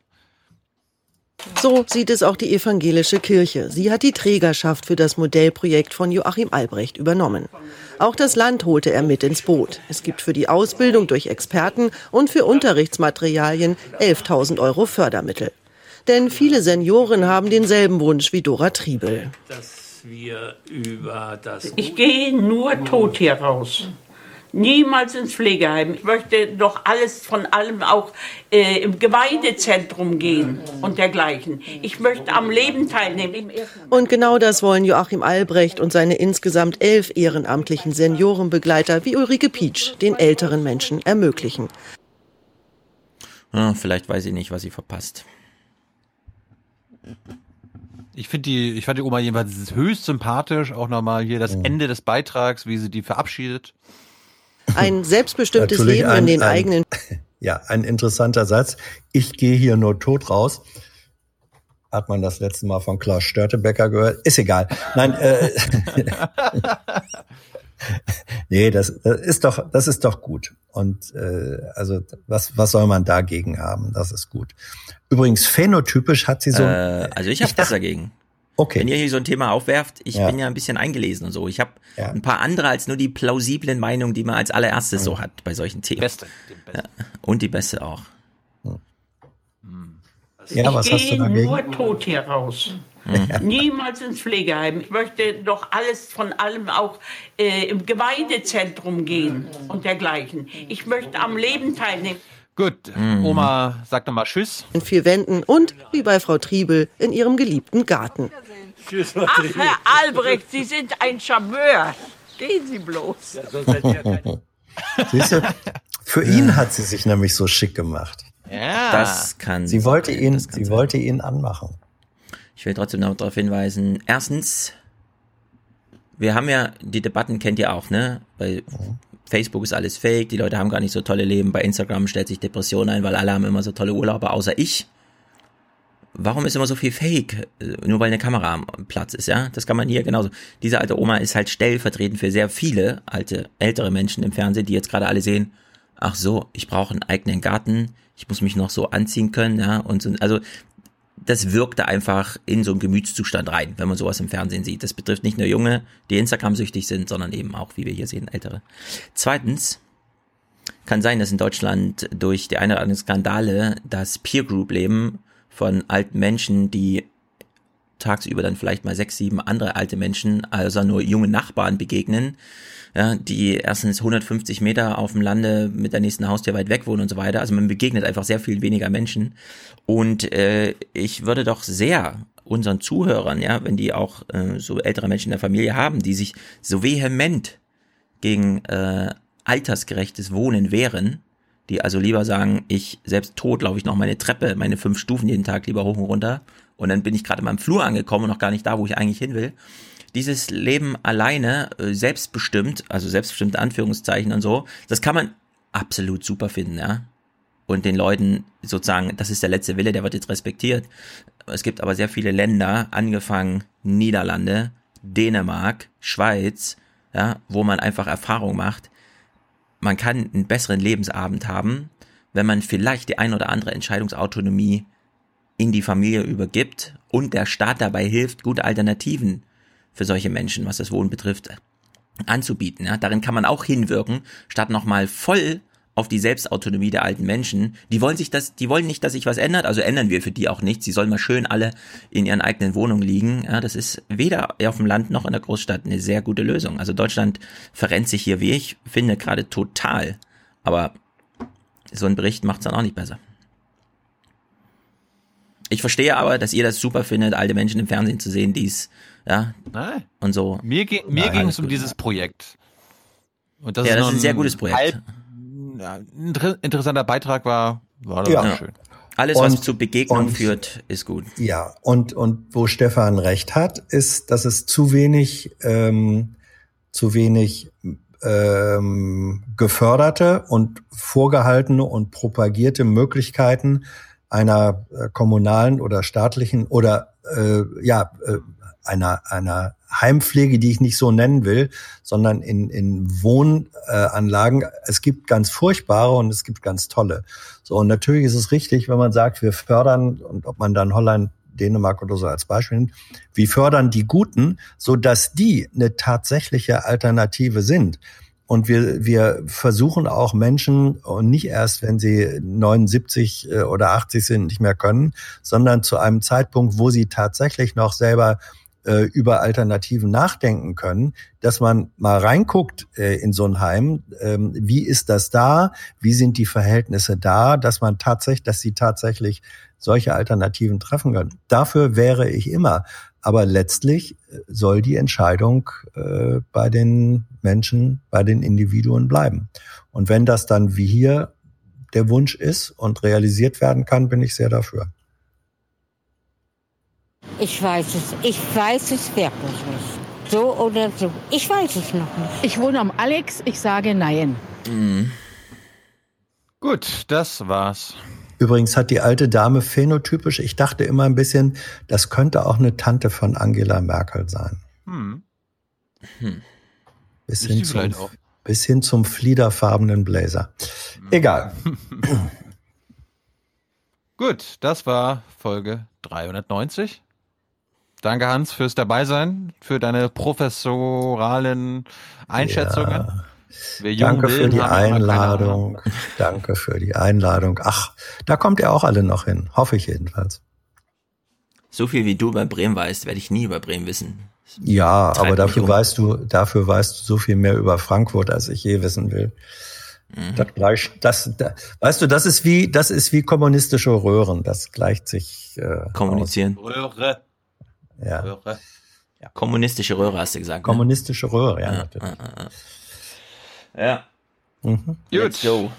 So sieht es auch die evangelische Kirche. Sie hat die Trägerschaft für das Modellprojekt von Joachim Albrecht übernommen. Auch das Land holte er mit ins Boot. Es gibt für die Ausbildung durch Experten und für Unterrichtsmaterialien 11.000 Euro Fördermittel. Denn viele Senioren haben denselben Wunsch wie Dora Triebel. Dass wir über das Ich gehe nur tot hier raus. Niemals ins Pflegeheim. Ich möchte doch alles von allem auch äh, im Gemeindezentrum gehen und dergleichen. Ich möchte am Leben teilnehmen. Und genau das wollen Joachim Albrecht und seine insgesamt elf ehrenamtlichen Seniorenbegleiter wie Ulrike Pietsch den älteren Menschen ermöglichen. Ja, vielleicht weiß ich nicht, was sie verpasst. Ich finde die, ich fand die Oma jedenfalls höchst sympathisch. Auch nochmal hier das Ende des Beitrags, wie sie die verabschiedet. Ein selbstbestimmtes Leben ein- in den ein- eigenen Ja, ein interessanter Satz. Ich gehe hier nur tot raus. Hat man das letzte Mal von Klaus Störtebecker gehört? Ist egal. Nein, äh, nee, das, das ist doch, das ist doch gut. Und äh, also was, was soll man dagegen haben? Das ist gut. Übrigens phänotypisch hat sie so. äh, also ich habe was dagegen. Okay. Wenn ihr hier so ein Thema aufwerft, ich Ja. bin ja ein bisschen eingelesen und so. Ich habe Ja. ein paar andere als nur die plausiblen Meinungen, die man als allererstes so hat bei solchen Themen. Beste. Ja. Und die beste auch. Ja, was ich hast du gehe dagegen? nur tot hier raus. Niemals ins Pflegeheim. Ich möchte doch alles von allem auch äh, im Gemeindezentrum gehen und dergleichen. Ich möchte am Leben teilnehmen. Gut, Mhm. Oma, sag doch mal Tschüss. In vier Wänden und, wie bei Frau Triebel, in ihrem geliebten Garten. Ach, Herr Albrecht, Sie sind ein Charmeur. Gehen Sie bloß. Siehst du? Für ihn hat sie sich nämlich so schick gemacht. Ja. Das kann. Sie wollte ihn, sie wollte ihn anmachen. Ich will trotzdem noch darauf hinweisen. Erstens, wir haben ja, die Debatten kennt ihr auch, ne? Bei Facebook ist alles fake, die Leute haben gar nicht so tolle Leben. Bei Instagram stellt sich Depression ein, weil alle haben immer so tolle Urlaube, außer ich. Warum ist immer so viel Fake? Nur weil eine Kamera am Platz ist, ja? Das kann man hier genauso. Diese alte Oma ist halt stellvertretend für sehr viele alte, ältere Menschen im Fernsehen, die jetzt gerade alle sehen, ach so, ich brauche einen eigenen Garten, ich muss mich noch so anziehen können, ja? Und so, also, das wirkte einfach in so einen Gemütszustand rein, wenn man sowas im Fernsehen sieht. Das betrifft nicht nur Junge, die Instagram-süchtig sind, sondern eben auch, wie wir hier sehen, Ältere. Zweitens, kann sein, dass in Deutschland durch die eine oder andere Skandale das Peer Group Leben von alten Menschen, die tagsüber dann vielleicht mal sechs, sieben andere alte Menschen, also nur junge Nachbarn begegnen, ja, die erstens 150 Meter auf dem Lande mit der nächsten Haustür weit weg wohnen und so weiter. Also man begegnet einfach sehr viel weniger Menschen. Und äh, ich würde doch sehr unseren Zuhörern, ja, wenn die auch äh, so ältere Menschen in der Familie haben, die sich so vehement gegen äh, altersgerechtes Wohnen wehren, die also lieber sagen, ich selbst tot laufe ich noch meine Treppe, meine fünf Stufen jeden Tag lieber hoch und runter und dann bin ich gerade in meinem Flur angekommen und noch gar nicht da, wo ich eigentlich hin will. Dieses Leben alleine, äh, selbstbestimmt, also selbstbestimmte Anführungszeichen und so, das kann man absolut super finden, ja. Und den Leuten sozusagen, das ist der letzte Wille, der wird jetzt respektiert. Es gibt aber sehr viele Länder, angefangen Niederlande, Dänemark, Schweiz, ja, wo man einfach Erfahrung macht, man kann einen besseren Lebensabend haben, wenn man vielleicht die ein oder andere Entscheidungsautonomie in die Familie übergibt und der Staat dabei hilft, gute Alternativen für solche Menschen, was das Wohnen betrifft, anzubieten. Ja, darin kann man auch hinwirken, statt nochmal voll auf die Selbstautonomie der alten Menschen. Die wollen sich das, die wollen nicht, dass sich was ändert, also ändern wir für die auch nichts. Sie sollen mal schön alle in ihren eigenen Wohnungen liegen. Ja, das ist weder auf dem Land noch in der Großstadt eine sehr gute Lösung. Also Deutschland verrennt sich hier, wie ich finde, gerade total. Aber so ein Bericht macht es dann auch nicht besser. Ich verstehe aber, dass ihr das super findet, alte Menschen im Fernsehen zu sehen, die es, ja, Nein. und so. Mir, ge mir ging es um dieses Projekt. Und Ja, das noch ist ein sehr gutes Projekt. Halb, ja, ein inter- interessanter Beitrag war, war das Ja. schön. Alles, was Und- zu Begegnung und- führt, ist gut. Ja, und, und wo Stefan recht hat, ist, dass es zu wenig, ähm, zu wenig ähm, geförderte und vorgehaltene und propagierte Möglichkeiten einer äh, kommunalen oder staatlichen oder äh, ja äh, einer einer Heimpflege, die ich nicht so nennen will, sondern in, in Wohnanlagen. Es gibt ganz furchtbare und es gibt ganz tolle. So, und natürlich ist es richtig, wenn man sagt, wir fördern, und ob man dann Holland, Dänemark oder so als Beispiel nimmt, wir fördern die Guten, so dass die eine tatsächliche Alternative sind. Und wir, wir versuchen auch Menschen, und nicht erst, wenn sie 79 äh, oder 80 sind, nicht mehr können, sondern zu einem Zeitpunkt, wo sie tatsächlich noch selber äh, über Alternativen nachdenken können, dass man mal reinguckt äh, in so ein Heim, ähm, wie ist das da, wie sind die Verhältnisse da, dass man tatsächlich, dass sie tatsächlich solche Alternativen treffen können. Dafür wäre ich immer. Aber letztlich äh, soll die Entscheidung äh, bei den Menschen, bei den Individuen bleiben. Und wenn das dann wie hier der Wunsch ist und realisiert werden kann, bin ich sehr dafür. Ich weiß es. Ich weiß es wirklich nicht. So oder so. Ich weiß es noch nicht. Ich wohne am Alex. Ich sage nein. Mhm. Gut, das war's. Übrigens hat die alte Dame phänotypisch, ich dachte immer ein bisschen, das könnte auch eine Tante von Angela Merkel sein. Hm. Hm. Bis Ist hin, zum, vielleicht auch. bis hin zum fliederfarbenen Blazer. Egal. Gut, das war Folge 390. Danke, Hans, fürs Dabeisein, für deine professoralen Einschätzungen. Ja, Danke will, für die Einladung. Danke für die Einladung. Ach, da kommt ihr auch alle noch hin. Hoffe ich jedenfalls. So viel wie du über Bremen weißt, werde ich nie über Bremen wissen. Ja, Treibt aber dafür um. weißt du, dafür weißt du so viel mehr über Frankfurt, als ich je wissen will. Mhm. Das gleich, das, da, weißt du, das ist wie, das ist wie kommunistische Röhren. Das gleicht sich äh, Kommunizieren. Röhre. Ja. Röhre. Kommunistische Röhre hast du gesagt. Ne? Kommunistische Röhre, ja. Ja, natürlich. Ja. Mhm. Let's go.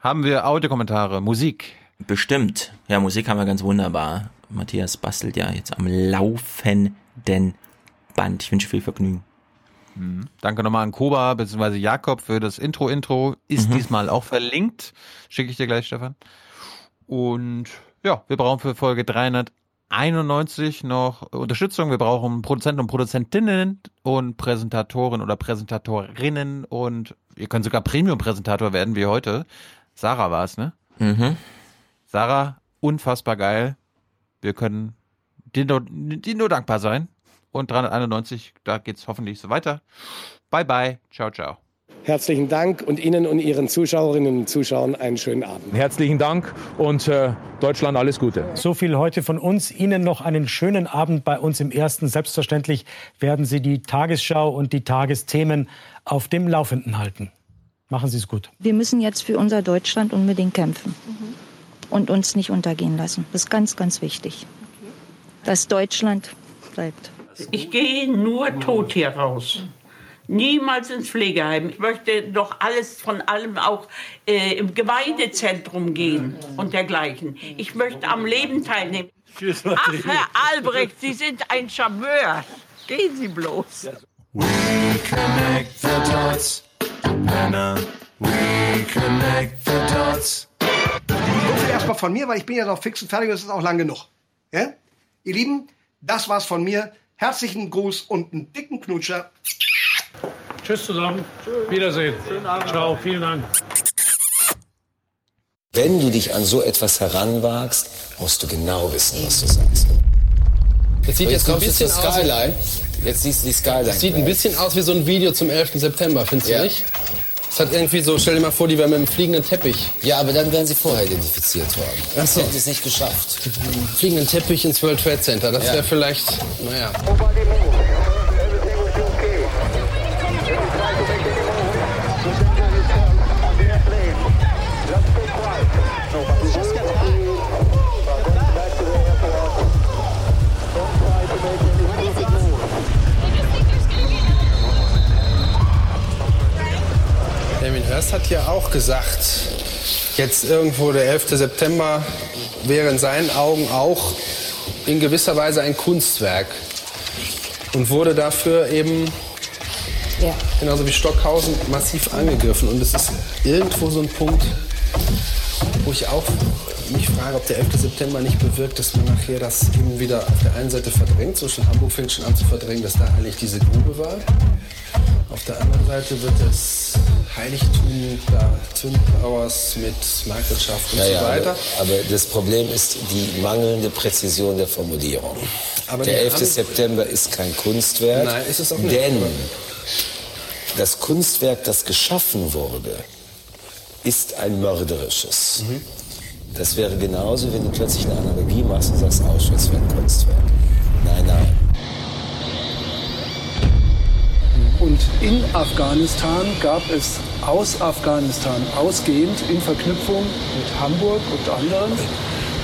Haben wir Audiokommentare, Musik? Bestimmt. Ja, Musik haben wir ganz wunderbar. Matthias bastelt ja jetzt am laufenden Band. Ich wünsche viel Vergnügen. Mhm. Danke nochmal an Koba bzw. Jakob für das Intro-Intro. Ist Mhm. diesmal auch verlinkt. Schicke ich dir gleich, Stefan. Und ja, wir brauchen für Folge 391 noch Unterstützung. Wir brauchen Produzenten und Produzentinnen und Präsentatoren oder Präsentatorinnen und ihr könnt sogar Premium-Präsentator werden wie heute. Sarah war es, ne? Mhm. Sarah, unfassbar geil. Wir können dir nur, dir nur dankbar sein. Und 391, da geht's hoffentlich so weiter. Bye bye. Ciao, ciao. Herzlichen Dank und Ihnen und Ihren Zuschauerinnen und Zuschauern einen schönen Abend. Herzlichen Dank und äh, Deutschland alles Gute. So viel heute von uns. Ihnen noch einen schönen Abend bei uns im Ersten. Selbstverständlich werden Sie die Tagesschau und die Tagesthemen auf dem Laufenden halten. Machen Sie es gut. Wir müssen jetzt für unser Deutschland unbedingt kämpfen und uns nicht untergehen lassen. Das ist ganz, ganz wichtig, dass Deutschland bleibt. Ich gehe nur tot hier raus. Niemals ins Pflegeheim. Ich möchte doch alles von allem auch äh, im Gemeindezentrum gehen und dergleichen. Ich möchte am Leben teilnehmen. Ach, Herr Albrecht, Sie sind ein Charmeur. Gehen Sie bloß. We connect the dots, Penner. We connect the dots. So viel erstmal von mir, weil ich bin ja noch fix und fertig und es ist auch lang genug. Ja? Ihr Lieben, das war's von mir. Herzlichen Gruß und einen dicken Knutscher. Tschüss zusammen. Wiedersehen. Ciao. Vielen Dank. Wenn du dich an so etwas heranwagst, musst du genau wissen, was du sagst. Das sieht Und jetzt, ein bisschen aus. Skyline. Jetzt siehst du die Skyline. Das sieht ein bisschen aus wie so ein Video zum 11. September, findest Ja. du nicht? Es hat irgendwie so, stell dir mal vor, die wären mit einem fliegenden Teppich. Ja, aber dann wären sie vorher identifiziert worden. Ach so. Hätten sie es nicht geschafft. Fliegenden Teppich ins World Trade Center. Das Ja. wäre vielleicht, naja. Hirst hat ja auch gesagt, jetzt irgendwo der 11. September wäre in seinen Augen auch in gewisser Weise ein Kunstwerk und wurde dafür eben Ja. genauso wie Stockhausen massiv angegriffen. Und es ist irgendwo so ein Punkt, wo ich auch mich frage, ob der 11. September nicht bewirkt, dass man nachher das eben wieder auf der einen Seite verdrängt. So schon Hamburg fängt schon an zu verdrängen, dass da eigentlich diese Grube war. Auf der anderen Seite wird das Heiligtum da Towers mit Marktwirtschaft und Ja, so weiter. aber, aber das Problem ist die mangelnde Präzision der Formulierung. Aber der die 11. haben- September ist kein Kunstwerk. Nein, ist es auch nicht. Denn das Kunstwerk, das geschaffen wurde, ist ein mörderisches. Mhm. Das wäre genauso, wenn du plötzlich eine Analogie machst und sagst, Auschwitz wäre ein Kunstwerk. Nein, nein. Und in Afghanistan gab es aus Afghanistan ausgehend in Verknüpfung mit Hamburg und anderen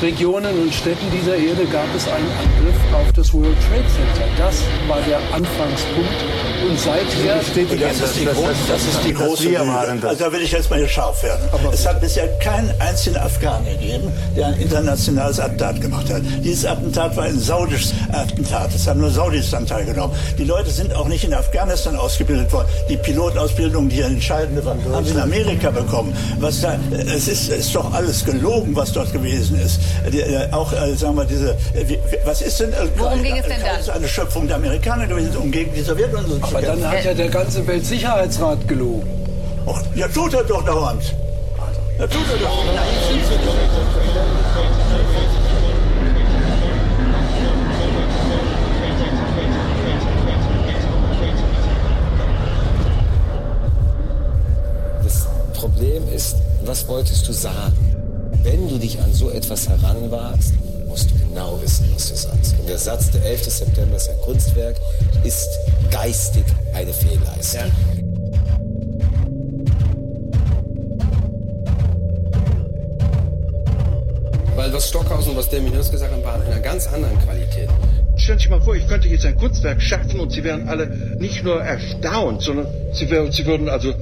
Regionen und Städten dieser Erde gab es einen Angriff auf das World Trade Center. Das war der Anfangspunkt. Und seither steht die Das ist die, große, das ist die große Lüge. das. Also da will ich jetzt mal scharf werden. es hat bisher keinen einzigen Afghanen gegeben, der ein internationales Attentat gemacht hat. Dieses Attentat war ein saudisches Attentat. Es haben nur Saudis daran teilgenommen. Die Leute sind auch nicht in Afghanistan ausgebildet worden. Die Pilotausbildung, die entscheidende war, haben sie in Amerika bekommen. Was da, es ist, ist doch alles gelogen, was dort gewesen ist. Die, äh, auch, äh, sagen wir, diese, äh, wie, was ist denn? Worum ging es denn da? Ist eine Schöpfung der Amerikaner gewesen, um gegen die Sowjetunion zu Aber dann hat ja der ganze Weltsicherheitsrat gelogen. Och, ja, tut er doch dauernd. Ja, tut er doch. Was wolltest du sagen? Wenn du dich an so etwas heranwagst, musst du genau wissen, was du sagst. Und der Satz, der 11. September ist ein Kunstwerk, ist geistig eine Fehlleistung. Weil was Stockhausen und was der Minus gesagt haben, war in einer ganz anderen Qualität. Stellen Sie sich mal vor, ich könnte jetzt ein Kunstwerk schaffen und Sie wären alle nicht nur erstaunt, sondern Sie, wär, Sie würden also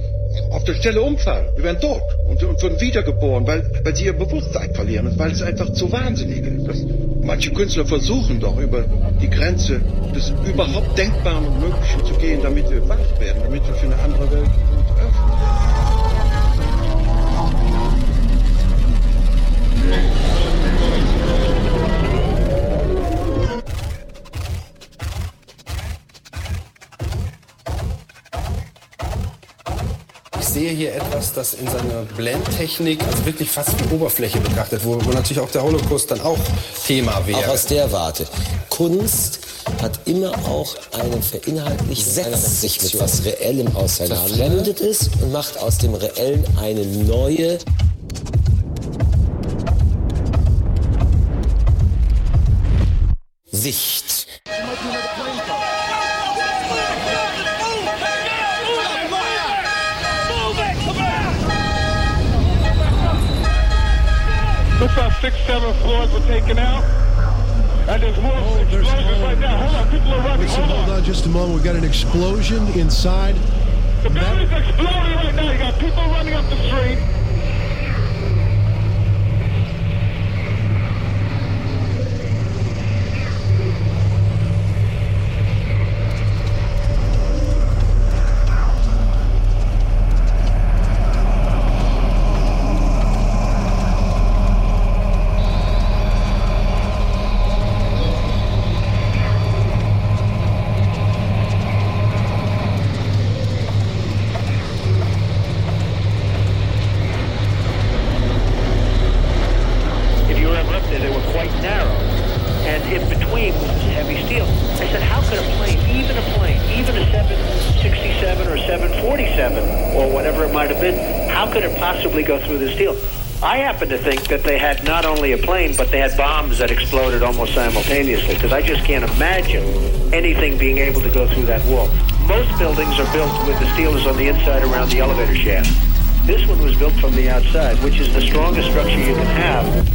auf der Stelle umfallen. Wir wären tot und, und würden wiedergeboren, weil, weil Sie Ihr Bewusstsein verlieren und weil es einfach zu wahnsinnig ist. Das, manche Künstler versuchen doch über die Grenze des überhaupt Denkbaren und Möglichen zu gehen, damit wir wach werden, damit wir für eine andere Welt uns öffnen. Sehe hier etwas, das in seiner Blendtechnik also wirklich fast wie Oberfläche betrachtet, wo, wo natürlich auch der Holocaust dann auch Thema wäre. Auch aus der Warte. Kunst hat immer auch einen verinhaltlich setzt sich mit was Reellem auseinander, verfremdet es und macht aus dem Reellen eine neue Sicht. Like six, seven floors were taken out. And there's more oh, explosions right now. Hold on, people are running. Listen, Hold on. hold on just a moment. We've got an explosion inside. The building's exploding right now. You got people running up the street. Happen to think that they had not only a plane, but they had bombs that exploded almost simultaneously, because I just can't imagine anything being able to go through that wall. Most buildings are built with the steel is on the inside around the elevator shaft. This one was built from the outside, which is the strongest structure you can have.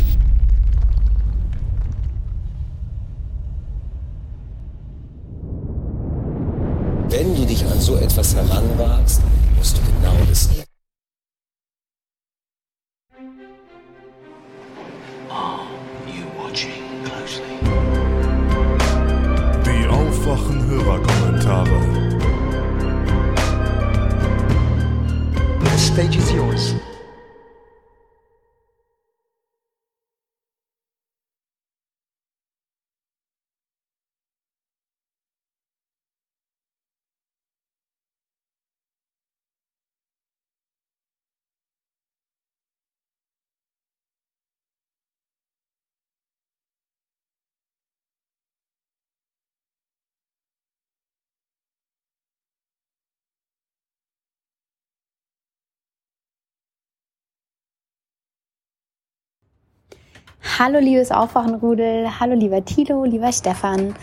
Hallo liebes Aufwachenrudel, hallo lieber Tilo, lieber Stefan.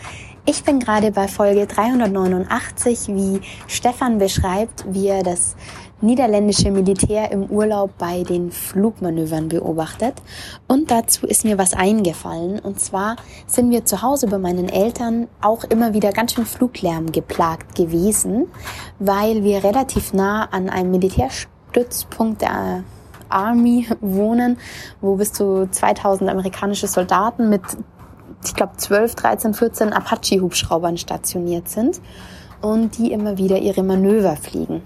Ich bin gerade bei Folge 389, wie Stefan beschreibt, wie er das niederländische Militär im Urlaub bei den Flugmanövern beobachtet. Und dazu ist mir was eingefallen. Und zwar sind wir zu Hause bei meinen Eltern auch immer wieder ganz schön Fluglärm geplagt gewesen, weil wir relativ nah an einem Militärstützpunkt der Army wohnen, wo bis zu 2000 amerikanische Soldaten mit, ich glaube, 12, 13, 14 Apache-Hubschraubern stationiert sind und die immer wieder ihre Manöver fliegen.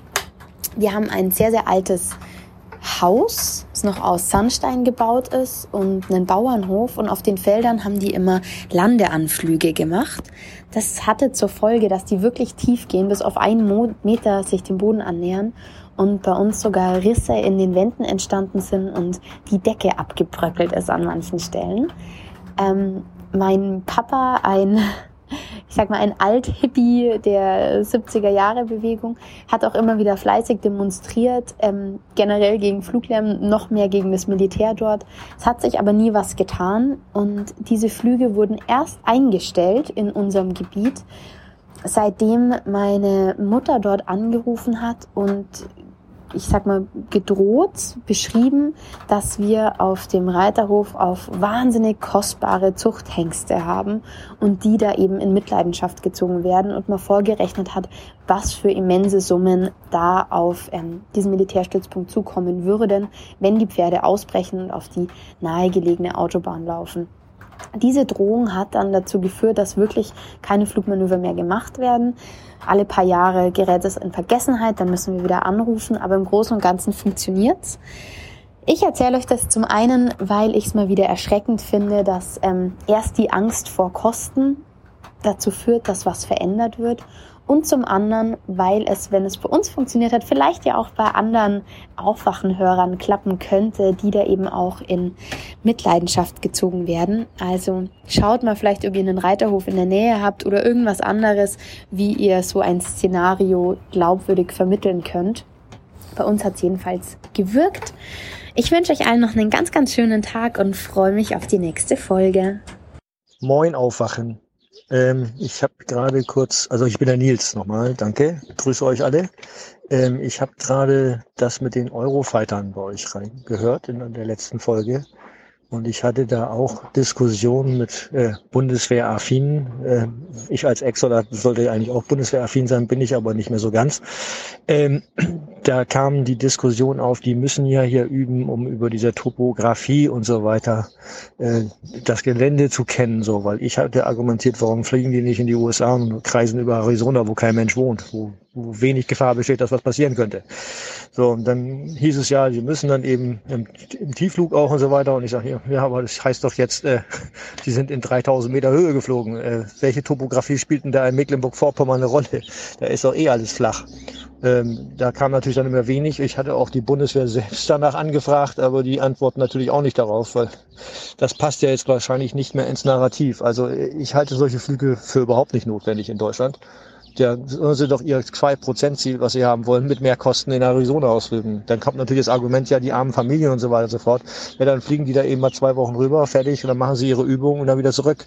Wir haben ein sehr, sehr altes Haus, das noch aus Sandstein gebaut ist und einen Bauernhof und auf den Feldern haben die immer Landeanflüge gemacht. Das hatte zur Folge, dass die wirklich tief gehen, bis auf einen Meter sich dem Boden annähern und bei uns sogar Risse in den Wänden entstanden sind und die Decke abgebröckelt ist an manchen Stellen. Ähm, mein Papa, ein ich sag mal, ein Alt-Hippie der 70er Jahre Bewegung, hat auch immer wieder fleißig demonstriert, ähm, generell gegen Fluglärm, noch mehr gegen das Militär dort. Es hat sich aber nie was getan und diese Flüge wurden erst eingestellt in unserem Gebiet, seitdem meine Mutter dort angerufen hat und ich sag mal, gedroht, beschrieben, dass wir auf dem Reiterhof auf wahnsinnig kostbare Zuchthengste haben und die da eben in Mitleidenschaft gezogen werden und man vorgerechnet hat, was für immense Summen da auf ähm, diesen Militärstützpunkt zukommen würden, wenn die Pferde ausbrechen und auf die nahegelegene Autobahn laufen. Diese Drohung hat dann dazu geführt, dass wirklich keine Flugmanöver mehr gemacht werden. Alle paar Jahre gerät es in Vergessenheit, dann müssen wir wieder anrufen, aber im Großen und Ganzen funktioniert's. Ich erzähle euch das zum einen, weil ich es mal wieder erschreckend finde, dass ähm, erst die Angst vor Kosten dazu führt, dass was verändert wird und zum anderen, weil es, wenn es bei uns funktioniert hat, vielleicht ja auch bei anderen Aufwachenhörern klappen könnte, die da eben auch in Mitleidenschaft gezogen werden. Also schaut mal vielleicht, ob ihr einen Reiterhof in der Nähe habt oder irgendwas anderes, wie ihr so ein Szenario glaubwürdig vermitteln könnt. Bei uns hat es jedenfalls gewirkt. Ich wünsche euch allen noch einen ganz, ganz schönen Tag und freue mich auf die nächste Folge. Moin Aufwachen. Ähm, ich habe gerade kurz, also ich bin der Nils nochmal, danke, grüße euch alle. Ähm, ich habe gerade das mit den Eurofightern bei euch rein gehört in der letzten Folge. Und ich hatte da auch Diskussionen mit äh, Bundeswehraffinen. Äh, ich als Ex-Soldat sollte eigentlich auch Bundeswehraffin sein, bin ich aber nicht mehr so ganz. Ähm, da kam die Diskussion auf, die müssen ja hier üben, um über diese Topografie und so weiter äh, das Gelände zu kennen, so, weil ich hatte argumentiert, warum fliegen die nicht in die USA und kreisen über Arizona, wo kein Mensch wohnt, wo, wo wenig Gefahr besteht, dass was passieren könnte. So, und dann hieß es ja, sie müssen dann eben im, im Tiefflug auch und so weiter. Und ich sage, ja, aber das heißt doch jetzt, äh, sie sind in 3000 Meter Höhe geflogen. Äh, welche Topografie spielt denn da in Mecklenburg-Vorpommern eine Rolle? Da ist doch eh alles flach. Ähm, da kam natürlich dann immer wenig. Ich hatte auch die Bundeswehr selbst danach angefragt, aber die antworten natürlich auch nicht darauf, weil das passt ja jetzt wahrscheinlich nicht mehr ins Narrativ. Also ich halte solche Flüge für überhaupt nicht notwendig in Deutschland ja, sollen sie doch ihr 2%-Ziel, was sie haben wollen, mit mehr Kosten in Arizona ausfliegen. Dann kommt natürlich das Argument, ja, die armen Familien und so weiter und so fort. Ja, dann fliegen die da eben mal zwei Wochen rüber, fertig, und dann machen sie ihre Übungen und dann wieder zurück.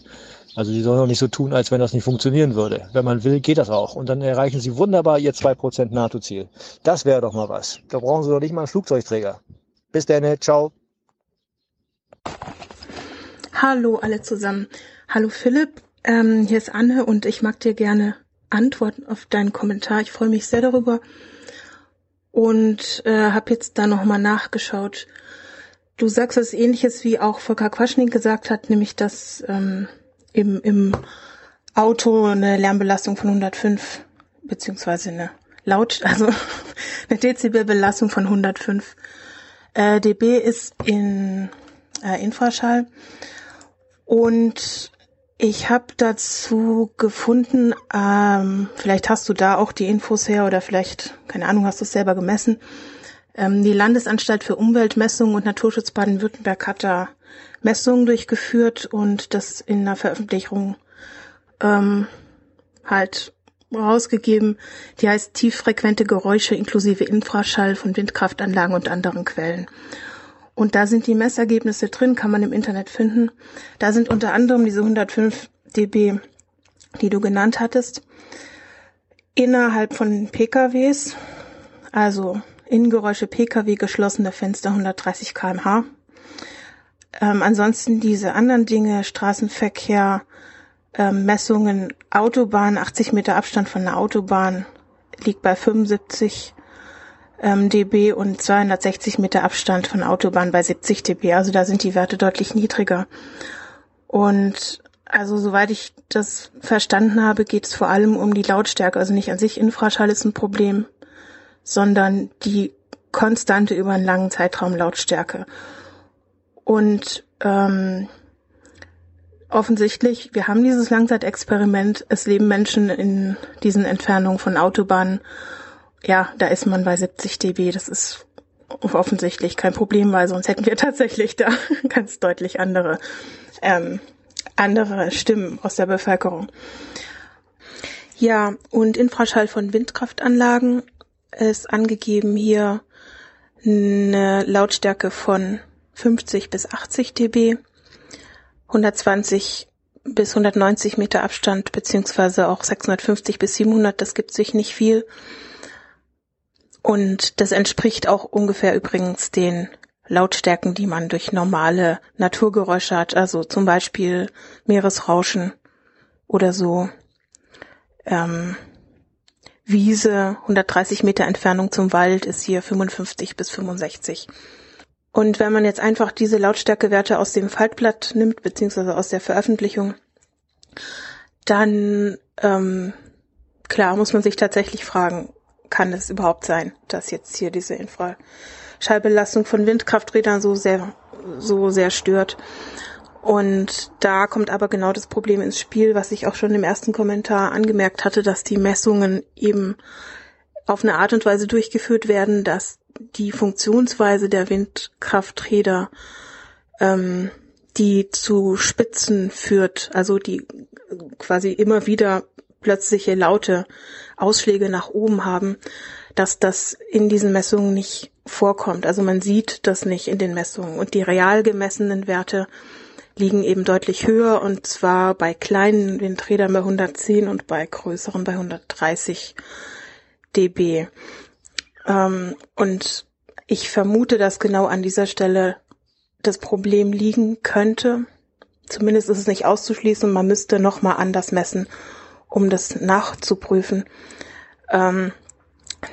Also die sollen doch nicht so tun, als wenn das nicht funktionieren würde. Wenn man will, geht das auch. Und dann erreichen sie wunderbar ihr 2% NATO-Ziel. Das wäre doch mal was. Da brauchen sie doch nicht mal einen Flugzeugträger. Bis dann, ciao. Hallo alle zusammen. Hallo Philipp, ähm, hier ist Anne und ich mag dir gerne Antwort auf deinen Kommentar. Ich freue mich sehr darüber und äh, habe jetzt da nochmal nachgeschaut. Du sagst was ähnliches, wie auch Volker Quaschning gesagt hat, nämlich dass ähm, im, im Auto eine Lärmbelastung von 105 beziehungsweise eine Laut, also eine Dezibelbelastung von 105 äh, dB ist in äh, Infraschall und ich habe dazu gefunden, ähm, vielleicht hast du da auch die Infos her oder vielleicht, keine Ahnung, hast du es selber gemessen. Ähm, die Landesanstalt für Umweltmessungen und Naturschutz Baden-Württemberg hat da Messungen durchgeführt und das in einer Veröffentlichung ähm, halt rausgegeben. Die heißt tieffrequente Geräusche inklusive Infraschall von Windkraftanlagen und anderen Quellen. Und da sind die Messergebnisse drin, kann man im Internet finden. Da sind unter anderem diese 105 dB, die du genannt hattest, innerhalb von PKWs, also Innengeräusche PKW, geschlossene Fenster 130 kmh. Ähm, ansonsten diese anderen Dinge, Straßenverkehr, ähm, Messungen, Autobahn, 80 Meter Abstand von der Autobahn liegt bei 75 ähm, dB und 260 Meter Abstand von Autobahn bei 70 dB. Also da sind die Werte deutlich niedriger. Und also soweit ich das verstanden habe, geht es vor allem um die Lautstärke. Also nicht an sich Infraschall ist ein Problem, sondern die konstante über einen langen Zeitraum Lautstärke. Und ähm, offensichtlich, wir haben dieses Langzeitexperiment, es leben Menschen in diesen Entfernungen von Autobahnen ja, da ist man bei 70 dB. Das ist offensichtlich kein Problem, weil sonst hätten wir tatsächlich da ganz deutlich andere ähm, andere Stimmen aus der Bevölkerung. Ja, und Infraschall von Windkraftanlagen ist angegeben hier eine Lautstärke von 50 bis 80 dB, 120 bis 190 Meter Abstand, beziehungsweise auch 650 bis 700, das gibt sich nicht viel. Und das entspricht auch ungefähr übrigens den Lautstärken, die man durch normale Naturgeräusche hat, also zum Beispiel Meeresrauschen oder so. Ähm, Wiese, 130 Meter Entfernung zum Wald ist hier 55 bis 65. Und wenn man jetzt einfach diese Lautstärkewerte aus dem Faltblatt nimmt, beziehungsweise aus der Veröffentlichung, dann, ähm, klar, muss man sich tatsächlich fragen, kann es überhaupt sein, dass jetzt hier diese Infraschallbelastung von Windkrafträdern so sehr, so sehr stört? Und da kommt aber genau das Problem ins Spiel, was ich auch schon im ersten Kommentar angemerkt hatte, dass die Messungen eben auf eine Art und Weise durchgeführt werden, dass die Funktionsweise der Windkrafträder, ähm, die zu Spitzen führt, also die quasi immer wieder plötzliche laute Ausschläge nach oben haben, dass das in diesen Messungen nicht vorkommt. Also man sieht das nicht in den Messungen. Und die real gemessenen Werte liegen eben deutlich höher und zwar bei kleinen Windrädern bei 110 und bei größeren bei 130 dB. Ähm, und ich vermute, dass genau an dieser Stelle das Problem liegen könnte. Zumindest ist es nicht auszuschließen. Man müsste nochmal anders messen, um das nachzuprüfen. Ähm,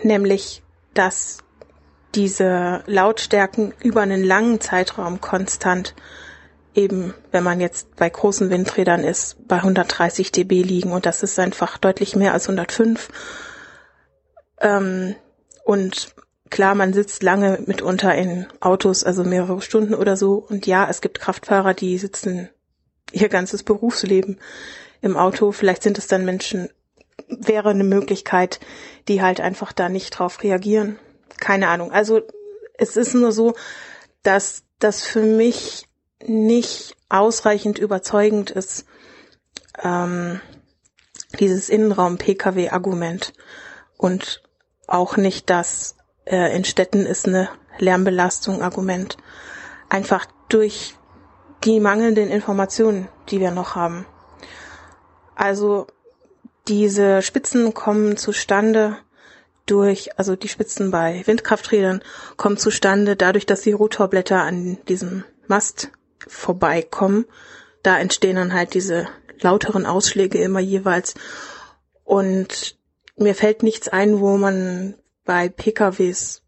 nämlich, dass diese Lautstärken über einen langen Zeitraum konstant eben, wenn man jetzt bei großen Windrädern ist, bei 130 dB liegen und das ist einfach deutlich mehr als 105. Ähm, und klar, man sitzt lange mitunter in Autos, also mehrere Stunden oder so. Und ja, es gibt Kraftfahrer, die sitzen ihr ganzes Berufsleben im Auto. Vielleicht sind es dann Menschen, wäre eine Möglichkeit, die halt einfach da nicht drauf reagieren. Keine Ahnung. Also es ist nur so, dass das für mich nicht ausreichend überzeugend ist, ähm, dieses Innenraum-Pkw-Argument und auch nicht das äh, in Städten ist eine Lärmbelastung-Argument. Einfach durch die mangelnden Informationen, die wir noch haben. Also diese Spitzen kommen zustande durch, also die Spitzen bei Windkrafträdern kommen zustande dadurch, dass die Rotorblätter an diesem Mast vorbeikommen. Da entstehen dann halt diese lauteren Ausschläge immer jeweils. Und mir fällt nichts ein, wo man bei PKWs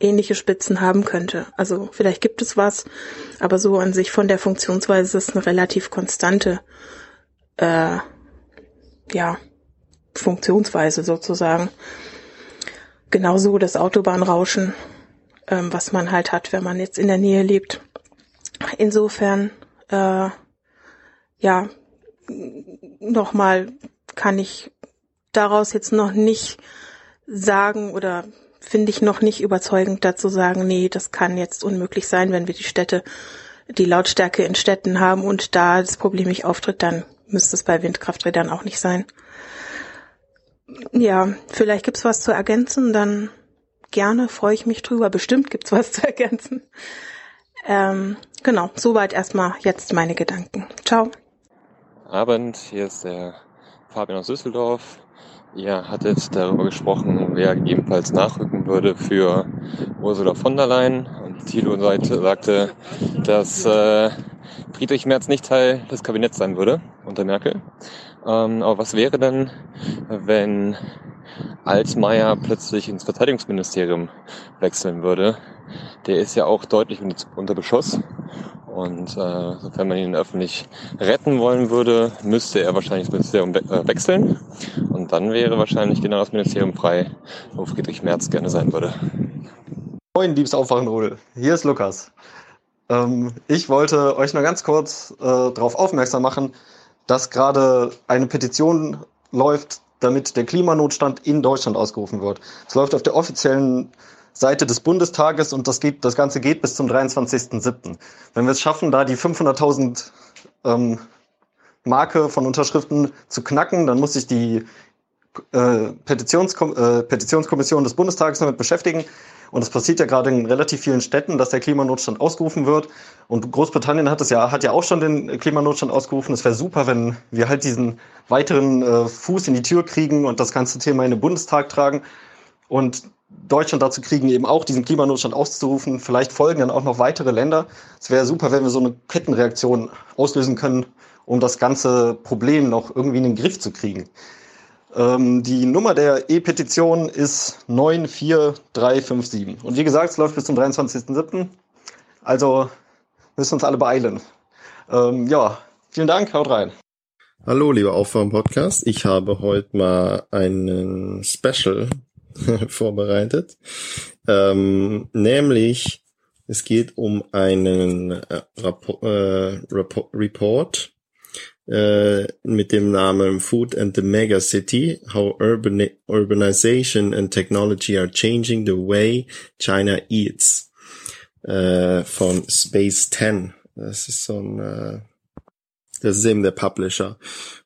ähnliche Spitzen haben könnte. Also vielleicht gibt es was, aber so an sich von der Funktionsweise ist es eine relativ konstante, äh, ja, Funktionsweise sozusagen. Genauso das Autobahnrauschen, ähm, was man halt hat, wenn man jetzt in der Nähe lebt. Insofern, äh, ja, nochmal kann ich daraus jetzt noch nicht sagen oder finde ich noch nicht überzeugend dazu sagen, nee, das kann jetzt unmöglich sein, wenn wir die Städte, die Lautstärke in Städten haben und da das Problem nicht auftritt, dann müsste es bei Windkrafträdern auch nicht sein. Ja, vielleicht gibt's was zu ergänzen, dann gerne, freue ich mich drüber. Bestimmt gibt's was zu ergänzen. Ähm, genau, soweit erstmal jetzt meine Gedanken. Ciao. Abend, hier ist der Fabian aus Düsseldorf. Ihr hattet darüber gesprochen, wer ebenfalls nachrücken würde für Ursula von der Leyen. Und Thilo sagte, dass äh, Friedrich Merz nicht Teil des Kabinetts sein würde unter Merkel. Ähm, aber was wäre denn, wenn Altmaier plötzlich ins Verteidigungsministerium wechseln würde? Der ist ja auch deutlich unter Beschuss. Und äh, sofern man ihn öffentlich retten wollen würde, müsste er wahrscheinlich das Ministerium we äh, wechseln. Und dann wäre wahrscheinlich genau das Ministerium frei, wo Friedrich Merz gerne sein würde. Moin, liebes Aufwachenrudel. Hier ist Lukas. Ähm, ich wollte euch nur ganz kurz äh, darauf aufmerksam machen, dass gerade eine Petition läuft, damit der Klimanotstand in Deutschland ausgerufen wird. Es läuft auf der offiziellen Seite des Bundestages und das, geht, das Ganze geht bis zum 23.07. Wenn wir es schaffen, da die 500.000 ähm, Marke von Unterschriften zu knacken. Dann muss sich die äh, Petitionskom äh, Petitionskommission des Bundestages damit beschäftigen. Und es passiert ja gerade in relativ vielen Städten, dass der Klimanotstand ausgerufen wird. Und Großbritannien hat es ja, hat ja auch schon den Klimanotstand ausgerufen. Es wäre super, wenn wir halt diesen weiteren äh, Fuß in die Tür kriegen und das ganze Thema in den Bundestag tragen. Und Deutschland dazu kriegen, eben auch diesen Klimanotstand auszurufen. Vielleicht folgen dann auch noch weitere Länder. Es wäre super, wenn wir so eine Kettenreaktion auslösen können, um das ganze Problem noch irgendwie in den Griff zu kriegen. Ähm, die Nummer der E-Petition ist 94357. Und wie gesagt, es läuft bis zum 23.07. Also müssen uns alle beeilen. Ähm, ja, vielen Dank, haut rein. Hallo, lieber Aufwärm-Podcast. Ich habe heute mal einen Special vorbereitet. Ähm, nämlich, es geht um einen äh, Rapport, äh, Report äh, mit dem Namen Food and the Mega City, How Urban Urbanization and Technology are Changing the Way China Eats äh, von Space 10. Das ist so ein, äh, das ist eben der Publisher.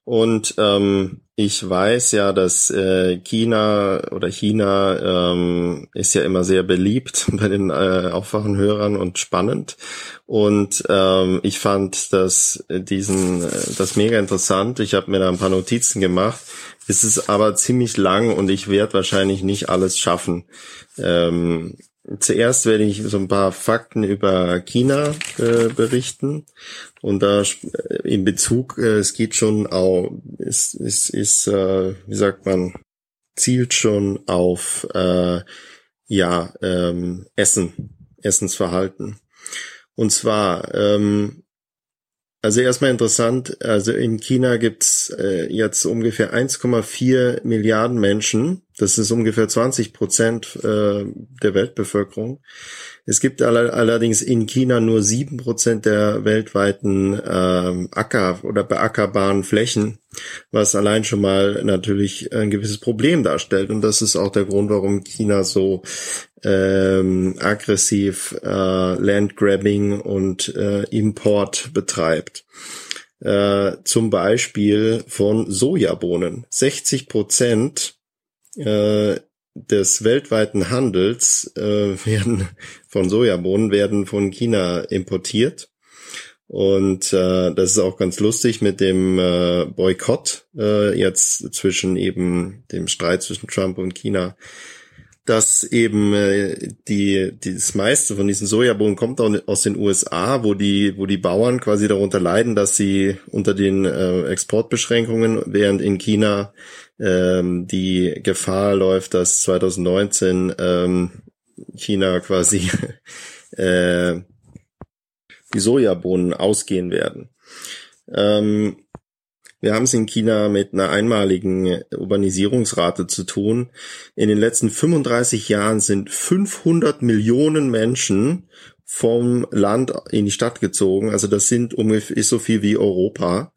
Und ähm, ich weiß ja, dass äh, China oder China ähm, ist ja immer sehr beliebt bei den äh, Aufwachenhörern und spannend. Und ähm, ich fand das diesen äh, das mega interessant. Ich habe mir da ein paar Notizen gemacht. Es ist aber ziemlich lang und ich werde wahrscheinlich nicht alles schaffen. Ähm, Zuerst werde ich so ein paar Fakten über China äh, berichten und da äh, in Bezug, äh, es geht schon auch, es ist, ist, äh, wie sagt man, zielt schon auf äh, ja ähm, Essen, Essensverhalten. Und zwar ähm, also erstmal interessant, also in China gibt's äh, jetzt ungefähr 1,4 Milliarden Menschen. Das ist ungefähr 20 Prozent äh, der Weltbevölkerung. Es gibt all allerdings in China nur sieben Prozent der weltweiten ähm, Acker- oder beackerbaren Flächen, was allein schon mal natürlich ein gewisses Problem darstellt. Und das ist auch der Grund, warum China so ähm, aggressiv äh, Landgrabbing und äh, Import betreibt. Äh, zum Beispiel von Sojabohnen. 60 Prozent äh, des weltweiten Handels äh, werden von Sojabohnen werden von China importiert. Und äh, das ist auch ganz lustig mit dem äh, Boykott äh, jetzt zwischen eben dem Streit zwischen Trump und China, dass eben äh, die, die das meiste von diesen Sojabohnen kommt aus den USA, wo die wo die Bauern quasi darunter leiden, dass sie unter den äh, Exportbeschränkungen, während in China ähm, die Gefahr läuft, dass 2019 ähm, China quasi äh, die Sojabohnen ausgehen werden. Ähm, wir haben es in China mit einer einmaligen Urbanisierungsrate zu tun. In den letzten 35 Jahren sind 500 Millionen Menschen vom Land in die Stadt gezogen. Also das sind ungefähr ist so viel wie Europa,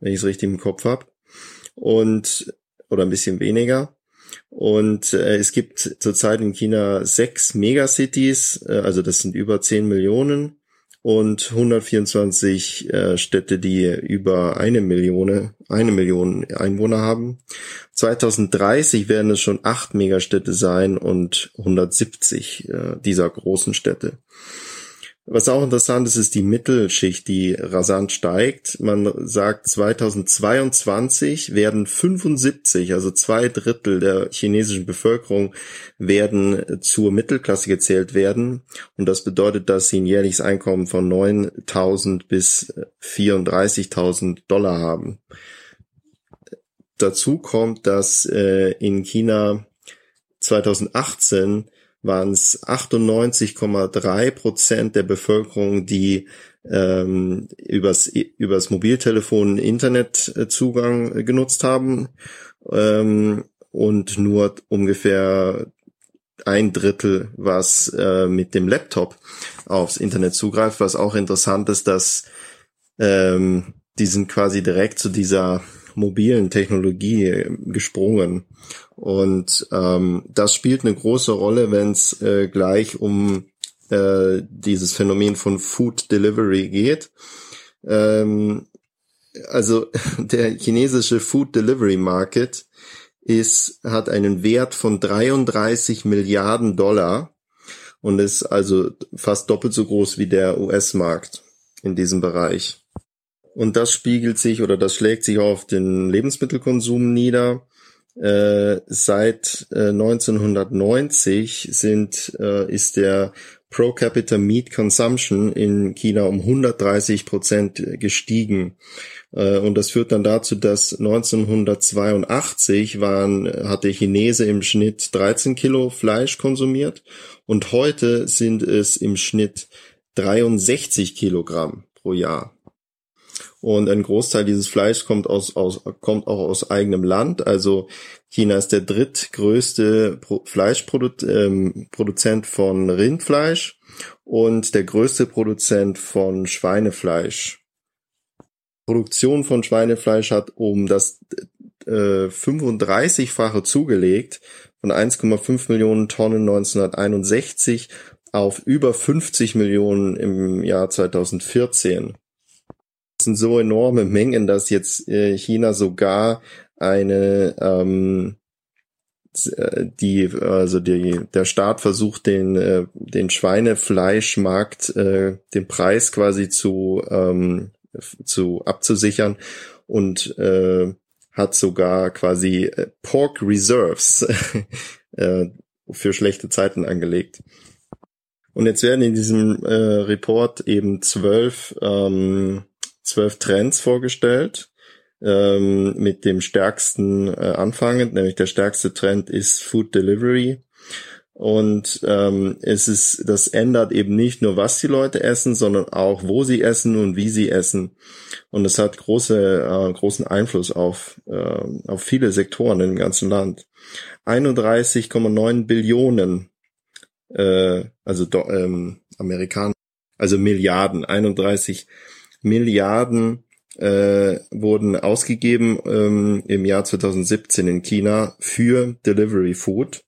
wenn ich es richtig im Kopf habe. Und oder ein bisschen weniger. Und äh, es gibt zurzeit in China sechs Megacities, äh, also das sind über zehn Millionen und 124 äh, Städte, die über eine Million, eine Million Einwohner haben. 2030 werden es schon acht Megastädte sein und 170 äh, dieser großen Städte. Was auch interessant ist, ist die Mittelschicht, die rasant steigt. Man sagt, 2022 werden 75, also zwei Drittel der chinesischen Bevölkerung werden zur Mittelklasse gezählt werden. Und das bedeutet, dass sie ein jährliches Einkommen von 9.000 bis 34.000 Dollar haben. Dazu kommt, dass äh, in China 2018 waren es 98,3 Prozent der Bevölkerung, die ähm, übers, übers Mobiltelefon Internetzugang genutzt haben ähm, und nur ungefähr ein Drittel, was äh, mit dem Laptop aufs Internet zugreift, was auch interessant ist, dass ähm, die sind quasi direkt zu dieser mobilen Technologie gesprungen. Und ähm, das spielt eine große Rolle, wenn es äh, gleich um äh, dieses Phänomen von Food Delivery geht. Ähm, also der chinesische Food Delivery Market ist, hat einen Wert von 33 Milliarden Dollar und ist also fast doppelt so groß wie der US-Markt in diesem Bereich. Und das spiegelt sich oder das schlägt sich auf den Lebensmittelkonsum nieder. Äh, seit äh, 1990 sind, äh, ist der Pro Capita Meat Consumption in China um 130 Prozent gestiegen. Äh, und das führt dann dazu, dass 1982 waren, hatte Chinese im Schnitt 13 Kilo Fleisch konsumiert und heute sind es im Schnitt 63 Kilogramm pro Jahr. Und ein Großteil dieses Fleisch kommt aus, aus, kommt auch aus eigenem Land. Also China ist der drittgrößte Pro Fleischproduzent ähm, von Rindfleisch und der größte Produzent von Schweinefleisch. Produktion von Schweinefleisch hat um das äh, 35-fache zugelegt von 1,5 Millionen Tonnen 1961 auf über 50 Millionen im Jahr 2014. Sind so enorme Mengen, dass jetzt äh, China sogar eine ähm, äh, die also die der Staat versucht den äh, den Schweinefleischmarkt äh, den Preis quasi zu ähm, zu abzusichern und äh, hat sogar quasi äh, Pork Reserves äh, für schlechte Zeiten angelegt. Und jetzt werden in diesem äh, Report eben zwölf, ähm, zwölf Trends vorgestellt, ähm, mit dem stärksten äh, anfangend, nämlich der stärkste Trend ist Food Delivery. Und ähm, es ist, das ändert eben nicht nur, was die Leute essen, sondern auch, wo sie essen und wie sie essen. Und es hat große, äh, großen Einfluss auf, äh, auf viele Sektoren im ganzen Land. 31,9 Billionen, äh, also ähm, Amerikaner, also Milliarden, 31 Milliarden äh, wurden ausgegeben ähm, im Jahr 2017 in China für Delivery Food.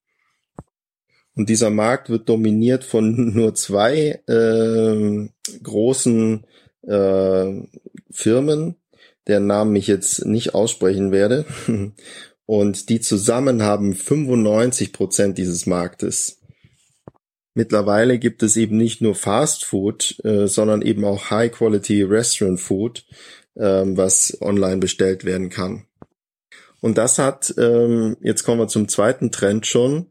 Und dieser Markt wird dominiert von nur zwei äh, großen äh, Firmen, deren Namen ich jetzt nicht aussprechen werde. Und die zusammen haben 95 Prozent dieses Marktes. Mittlerweile gibt es eben nicht nur Fast Food, äh, sondern eben auch High Quality Restaurant Food, äh, was online bestellt werden kann. Und das hat, ähm, jetzt kommen wir zum zweiten Trend schon,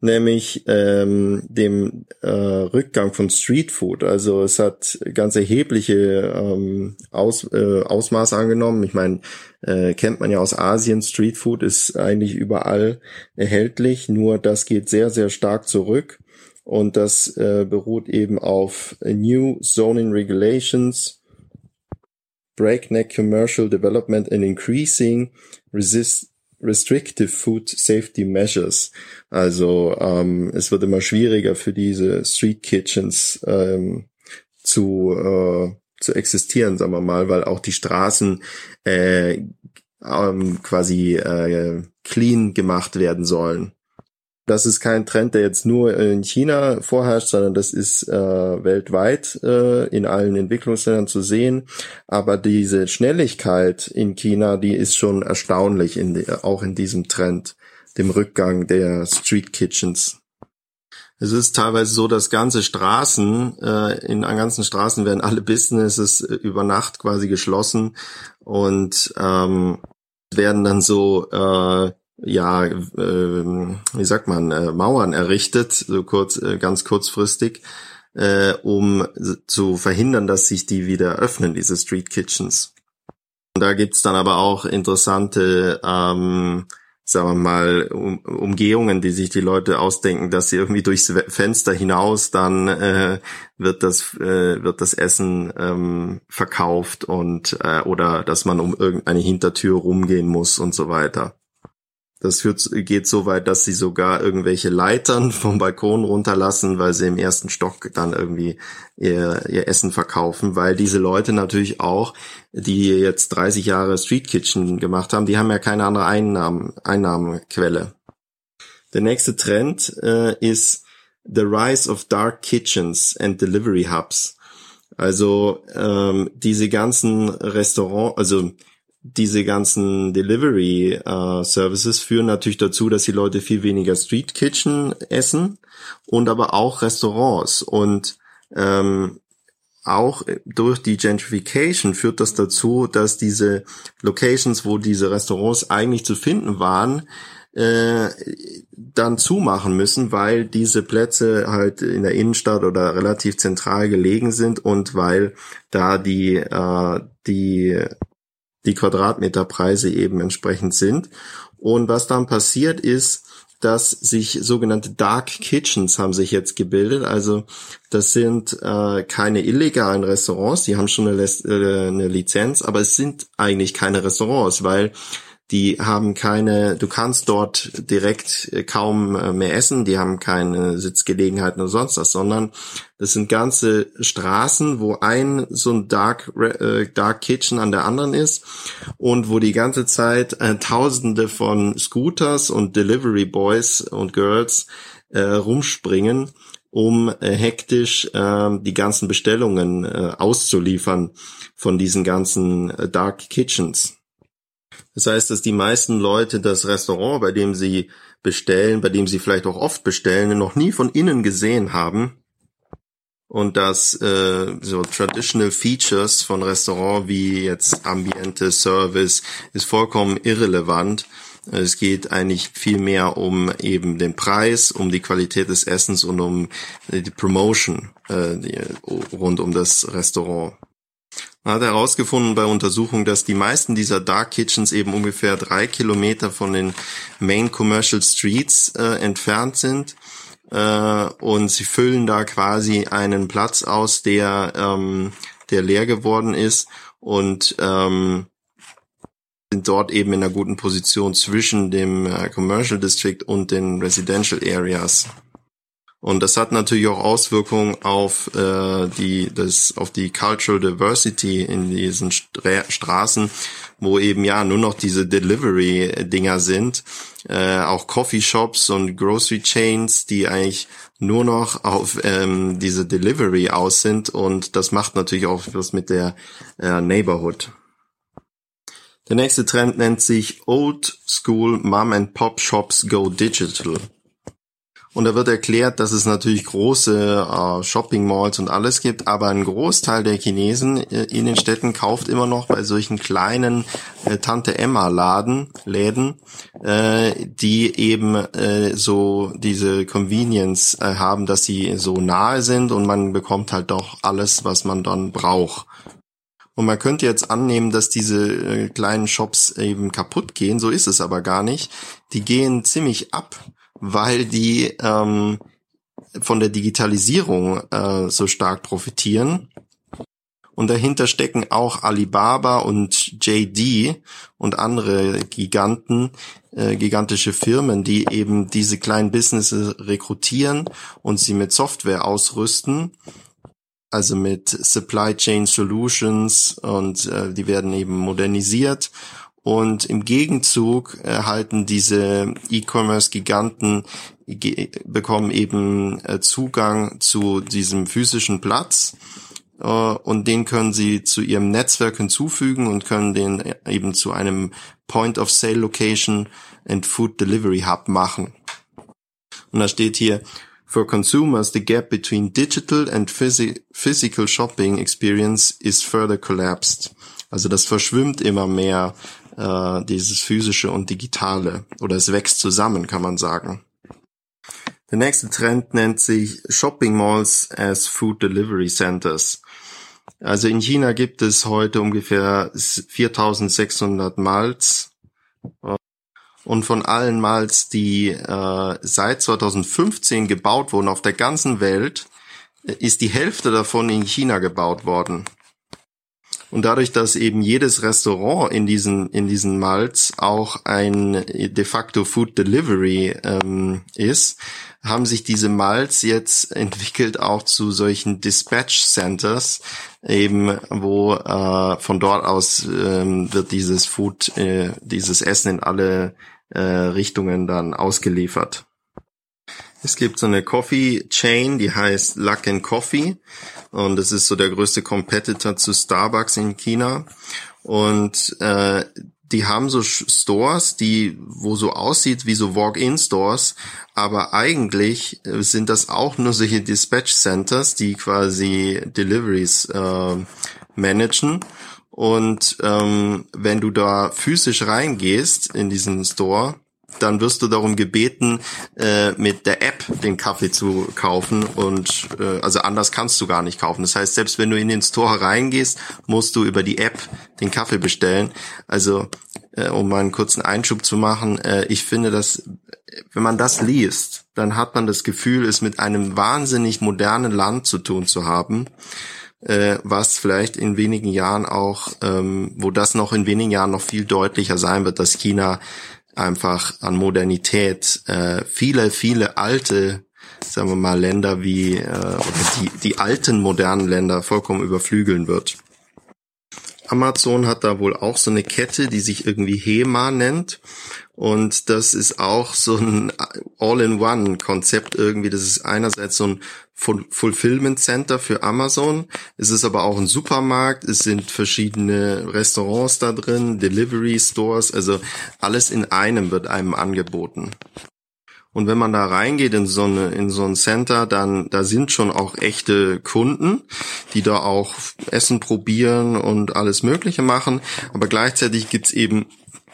nämlich ähm, dem äh, Rückgang von Street Food. Also es hat ganz erhebliche ähm, Aus, äh, Ausmaße angenommen. Ich meine, äh, kennt man ja aus Asien, Street Food ist eigentlich überall erhältlich, nur das geht sehr, sehr stark zurück. Und das äh, beruht eben auf New Zoning Regulations, breakneck commercial development and increasing resist restrictive food safety measures. Also ähm, es wird immer schwieriger für diese Street Kitchens ähm, zu äh, zu existieren, sagen wir mal, weil auch die Straßen äh, ähm, quasi äh, clean gemacht werden sollen das ist kein Trend, der jetzt nur in China vorherrscht, sondern das ist äh, weltweit äh, in allen Entwicklungsländern zu sehen. Aber diese Schnelligkeit in China, die ist schon erstaunlich, in die, auch in diesem Trend, dem Rückgang der Street Kitchens. Es ist teilweise so, dass ganze Straßen, äh, in ganzen Straßen werden alle Businesses äh, über Nacht quasi geschlossen und ähm, werden dann so äh, ja, äh, wie sagt man, äh, Mauern errichtet, so kurz, äh, ganz kurzfristig, äh, um zu verhindern, dass sich die wieder öffnen, diese Street Kitchens. Und da gibt's dann aber auch interessante, ähm, sagen wir mal, um, Umgehungen, die sich die Leute ausdenken, dass sie irgendwie durchs Fenster hinaus dann äh, wird das äh, wird das Essen ähm, verkauft und äh, oder dass man um irgendeine Hintertür rumgehen muss und so weiter. Das führt, geht so weit, dass sie sogar irgendwelche Leitern vom Balkon runterlassen, weil sie im ersten Stock dann irgendwie ihr, ihr Essen verkaufen, weil diese Leute natürlich auch, die jetzt 30 Jahre Street Kitchen gemacht haben, die haben ja keine andere Einnahmen, Einnahmenquelle. Der nächste Trend äh, ist The Rise of Dark Kitchens and Delivery Hubs. Also ähm, diese ganzen Restaurant, also diese ganzen Delivery äh, Services führen natürlich dazu, dass die Leute viel weniger Street Kitchen essen und aber auch Restaurants. Und ähm, auch durch die Gentrification führt das dazu, dass diese Locations, wo diese Restaurants eigentlich zu finden waren, äh, dann zumachen müssen, weil diese Plätze halt in der Innenstadt oder relativ zentral gelegen sind und weil da die äh, die die Quadratmeterpreise eben entsprechend sind. Und was dann passiert ist, dass sich sogenannte Dark Kitchens haben sich jetzt gebildet. Also das sind äh, keine illegalen Restaurants, die haben schon eine, äh, eine Lizenz, aber es sind eigentlich keine Restaurants, weil die haben keine, du kannst dort direkt äh, kaum äh, mehr essen, die haben keine Sitzgelegenheiten oder sonst was, sondern das sind ganze Straßen, wo ein so ein Dark, äh, Dark Kitchen an der anderen ist und wo die ganze Zeit äh, Tausende von Scooters und Delivery Boys und Girls äh, rumspringen um äh, hektisch äh, die ganzen Bestellungen äh, auszuliefern von diesen ganzen äh, Dark Kitchens. Das heißt, dass die meisten Leute das Restaurant, bei dem sie bestellen, bei dem sie vielleicht auch oft bestellen, noch nie von innen gesehen haben. Und dass äh, so traditional Features von Restaurant wie jetzt Ambiente, Service ist vollkommen irrelevant. Es geht eigentlich viel mehr um eben den Preis, um die Qualität des Essens und um die Promotion äh, die, rund um das Restaurant. Man hat herausgefunden bei Untersuchungen, dass die meisten dieser Dark Kitchens eben ungefähr drei Kilometer von den Main Commercial Streets äh, entfernt sind. Äh, und sie füllen da quasi einen Platz aus, der, ähm, der leer geworden ist und ähm, sind dort eben in einer guten Position zwischen dem äh, Commercial District und den Residential Areas. Und das hat natürlich auch Auswirkungen auf äh, die das auf die Cultural Diversity in diesen Stra Straßen, wo eben ja nur noch diese Delivery Dinger sind, äh, auch Coffeeshops und Grocery Chains, die eigentlich nur noch auf ähm, diese Delivery aus sind und das macht natürlich auch was mit der äh, Neighborhood. Der nächste Trend nennt sich Old School Mom and Pop Shops Go Digital. Und da wird erklärt, dass es natürlich große äh, Shopping Malls und alles gibt, aber ein Großteil der Chinesen äh, in den Städten kauft immer noch bei solchen kleinen äh, Tante Emma Laden, Läden, äh, die eben äh, so diese Convenience äh, haben, dass sie so nahe sind und man bekommt halt doch alles, was man dann braucht. Und man könnte jetzt annehmen, dass diese äh, kleinen Shops eben kaputt gehen. So ist es aber gar nicht. Die gehen ziemlich ab weil die ähm, von der Digitalisierung äh, so stark profitieren. Und dahinter stecken auch Alibaba und JD und andere Giganten, äh, gigantische Firmen, die eben diese kleinen Businesses rekrutieren und sie mit Software ausrüsten, also mit Supply Chain Solutions und äh, die werden eben modernisiert und im Gegenzug erhalten diese E-Commerce-Giganten bekommen eben äh, Zugang zu diesem physischen Platz äh, und den können sie zu ihrem Netzwerk hinzufügen und können den eben zu einem Point of Sale Location and Food Delivery Hub machen. Und da steht hier, For consumers, the gap between digital and physical shopping experience is further collapsed. Also das verschwimmt immer mehr äh, dieses physische und digitale oder es wächst zusammen, kann man sagen. Der nächste Trend nennt sich Shopping Malls as Food Delivery Centers. Also in China gibt es heute ungefähr 4600 Malls. Und von allen Malls, die äh, seit 2015 gebaut wurden auf der ganzen Welt, ist die Hälfte davon in China gebaut worden. Und dadurch, dass eben jedes Restaurant in diesen, in diesen Malls auch ein de facto Food Delivery ähm, ist, haben sich diese Malls jetzt entwickelt auch zu solchen Dispatch Centers, eben wo äh, von dort aus ähm, wird dieses Food, äh, dieses Essen in alle äh, Richtungen dann ausgeliefert. Es gibt so eine Coffee Chain, die heißt Luck and Coffee. Und das ist so der größte Competitor zu Starbucks in China. Und äh, die haben so Stores, die wo so aussieht wie so Walk-in-Stores, aber eigentlich äh, sind das auch nur solche Dispatch Centers, die quasi Deliveries äh, managen. Und ähm, wenn du da physisch reingehst in diesen Store, dann wirst du darum gebeten, äh, mit der App den Kaffee zu kaufen und äh, also anders kannst du gar nicht kaufen. Das heißt, selbst wenn du in den Store reingehst, musst du über die App den Kaffee bestellen. Also äh, um mal einen kurzen Einschub zu machen, äh, ich finde, dass wenn man das liest, dann hat man das Gefühl, es mit einem wahnsinnig modernen Land zu tun zu haben äh, was vielleicht in wenigen Jahren auch, ähm, wo das noch in wenigen Jahren noch viel deutlicher sein wird, dass China einfach an Modernität äh, viele, viele alte, sagen wir mal, Länder wie äh, die, die alten modernen Länder vollkommen überflügeln wird. Amazon hat da wohl auch so eine Kette, die sich irgendwie HEMA nennt. Und das ist auch so ein All-in-One-Konzept irgendwie. Das ist einerseits so ein Fulfillment Center für Amazon. Es ist aber auch ein Supermarkt. Es sind verschiedene Restaurants da drin, Delivery Stores. Also alles in einem wird einem angeboten. Und wenn man da reingeht in so, eine, in so ein Center, dann da sind schon auch echte Kunden, die da auch Essen probieren und alles Mögliche machen. Aber gleichzeitig gibt's eben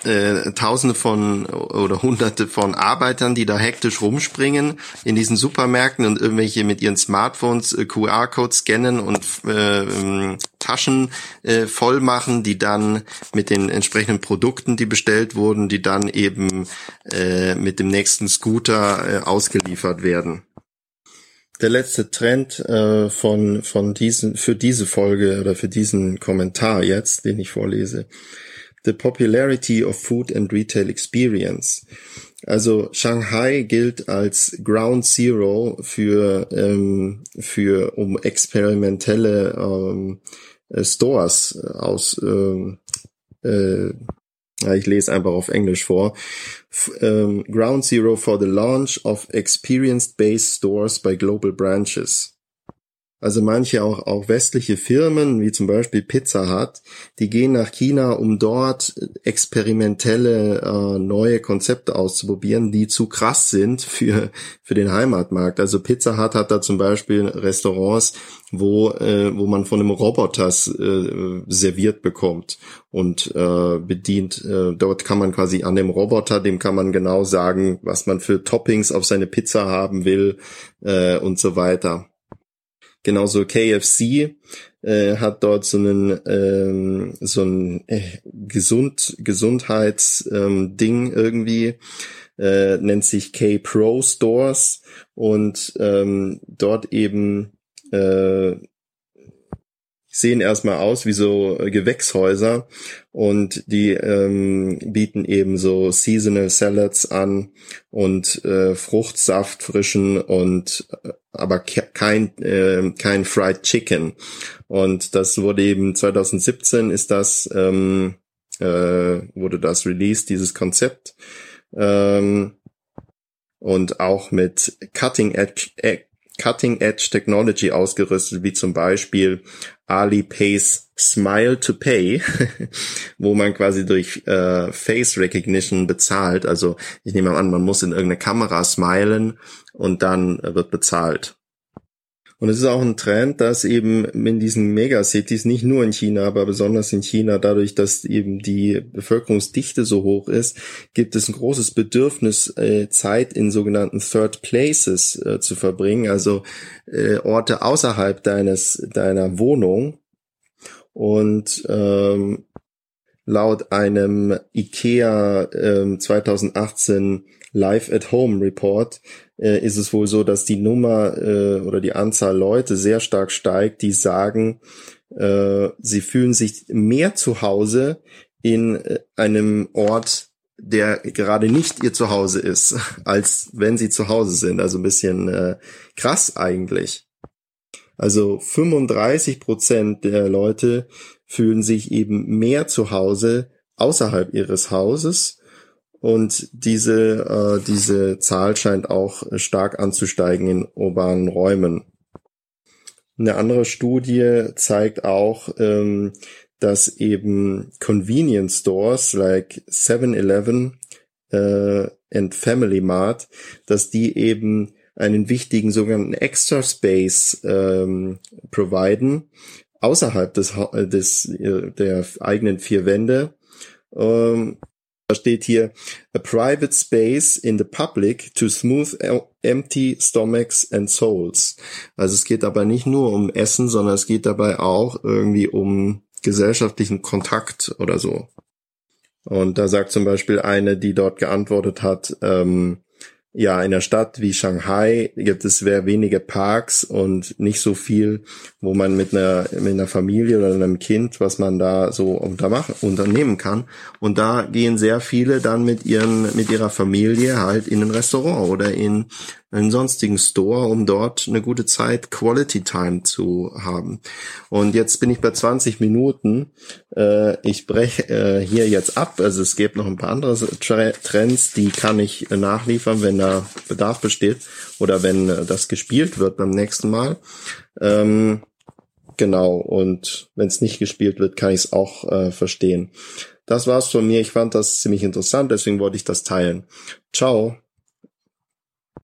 äh, Tausende von oder Hunderte von Arbeitern, die da hektisch rumspringen in diesen Supermärkten und irgendwelche mit ihren Smartphones äh, QR-Codes scannen und äh, ähm, Taschen äh, voll machen, die dann mit den entsprechenden Produkten, die bestellt wurden, die dann eben äh, mit dem nächsten Scooter äh, ausgeliefert werden. Der letzte Trend äh, von von diesen für diese Folge oder für diesen Kommentar jetzt, den ich vorlese, The Popularity of Food and Retail Experience. Also Shanghai gilt als Ground Zero für, ähm, für um experimentelle ähm, äh, Stores aus ähm, äh, ich lese einfach auf Englisch vor. F ähm, Ground Zero for the launch of experience-based stores by global branches. Also manche auch, auch westliche Firmen, wie zum Beispiel Pizza Hut, die gehen nach China, um dort experimentelle äh, neue Konzepte auszuprobieren, die zu krass sind für, für den Heimatmarkt. Also Pizza Hut hat da zum Beispiel Restaurants, wo, äh, wo man von einem Roboter äh, serviert bekommt und äh, bedient. Äh, dort kann man quasi an dem Roboter, dem kann man genau sagen, was man für Toppings auf seine Pizza haben will äh, und so weiter. Genauso KFC äh, hat dort so einen ähm, so ein äh, Gesund Gesundheits ähm, irgendwie äh, nennt sich K Pro Stores und ähm, dort eben äh, sehen erstmal aus wie so Gewächshäuser und die ähm, bieten eben so Seasonal Salads an und äh, Fruchtsaft frischen und äh, aber kein äh, kein Fried Chicken. Und das wurde eben 2017 ist das ähm, äh, wurde das released dieses Konzept. Ähm, und auch mit Cutting Edge Cutting-Edge Technology ausgerüstet, wie zum Beispiel Alipay's Smile to Pay, wo man quasi durch äh, Face Recognition bezahlt. Also ich nehme an, man muss in irgendeine Kamera smilen und dann wird bezahlt. Und es ist auch ein Trend, dass eben in diesen Megacities, nicht nur in China, aber besonders in China, dadurch, dass eben die Bevölkerungsdichte so hoch ist, gibt es ein großes Bedürfnis, äh, Zeit in sogenannten Third Places äh, zu verbringen, also äh, Orte außerhalb deines, deiner Wohnung. Und ähm, laut einem IKEA ähm, 2018 Live at Home Report äh, ist es wohl so, dass die Nummer äh, oder die Anzahl Leute sehr stark steigt, die sagen, äh, sie fühlen sich mehr zu Hause in äh, einem Ort, der gerade nicht ihr Zuhause ist, als wenn sie zu Hause sind. Also ein bisschen äh, krass eigentlich. Also 35 Prozent der Leute fühlen sich eben mehr zu Hause außerhalb ihres Hauses Und diese, äh, diese Zahl scheint auch stark anzusteigen in urbanen Räumen. Eine andere Studie zeigt auch, ähm, dass eben Convenience Stores like 7-Eleven äh, and Family Mart, dass die eben einen wichtigen sogenannten Extra Space ähm, providen außerhalb des, des äh, der eigenen vier Wände. Ähm, da steht hier a private space in the public to smooth empty stomachs and souls. Also es geht dabei nicht nur um Essen, sondern es geht dabei auch irgendwie um gesellschaftlichen Kontakt oder so. Und da sagt zum Beispiel eine, die dort geantwortet hat, ähm, ja, in der Stadt wie Shanghai gibt es sehr wenige Parks und nicht so viel, wo man mit einer, mit einer Familie oder einem Kind, was man da so unternehmen kann. Und da gehen sehr viele dann mit ihren, mit ihrer Familie halt in ein Restaurant oder in einen sonstigen Store, um dort eine gute Zeit Quality Time zu haben. Und jetzt bin ich bei 20 Minuten. Äh, ich breche äh, hier jetzt ab. Also es gibt noch ein paar andere Trends, die kann ich nachliefern, wenn da Bedarf besteht oder wenn äh, das gespielt wird beim nächsten Mal. Ähm, genau. Und wenn es nicht gespielt wird, kann ich es auch äh, verstehen. Das war's von mir. Ich fand das ziemlich interessant, deswegen wollte ich das teilen. Ciao.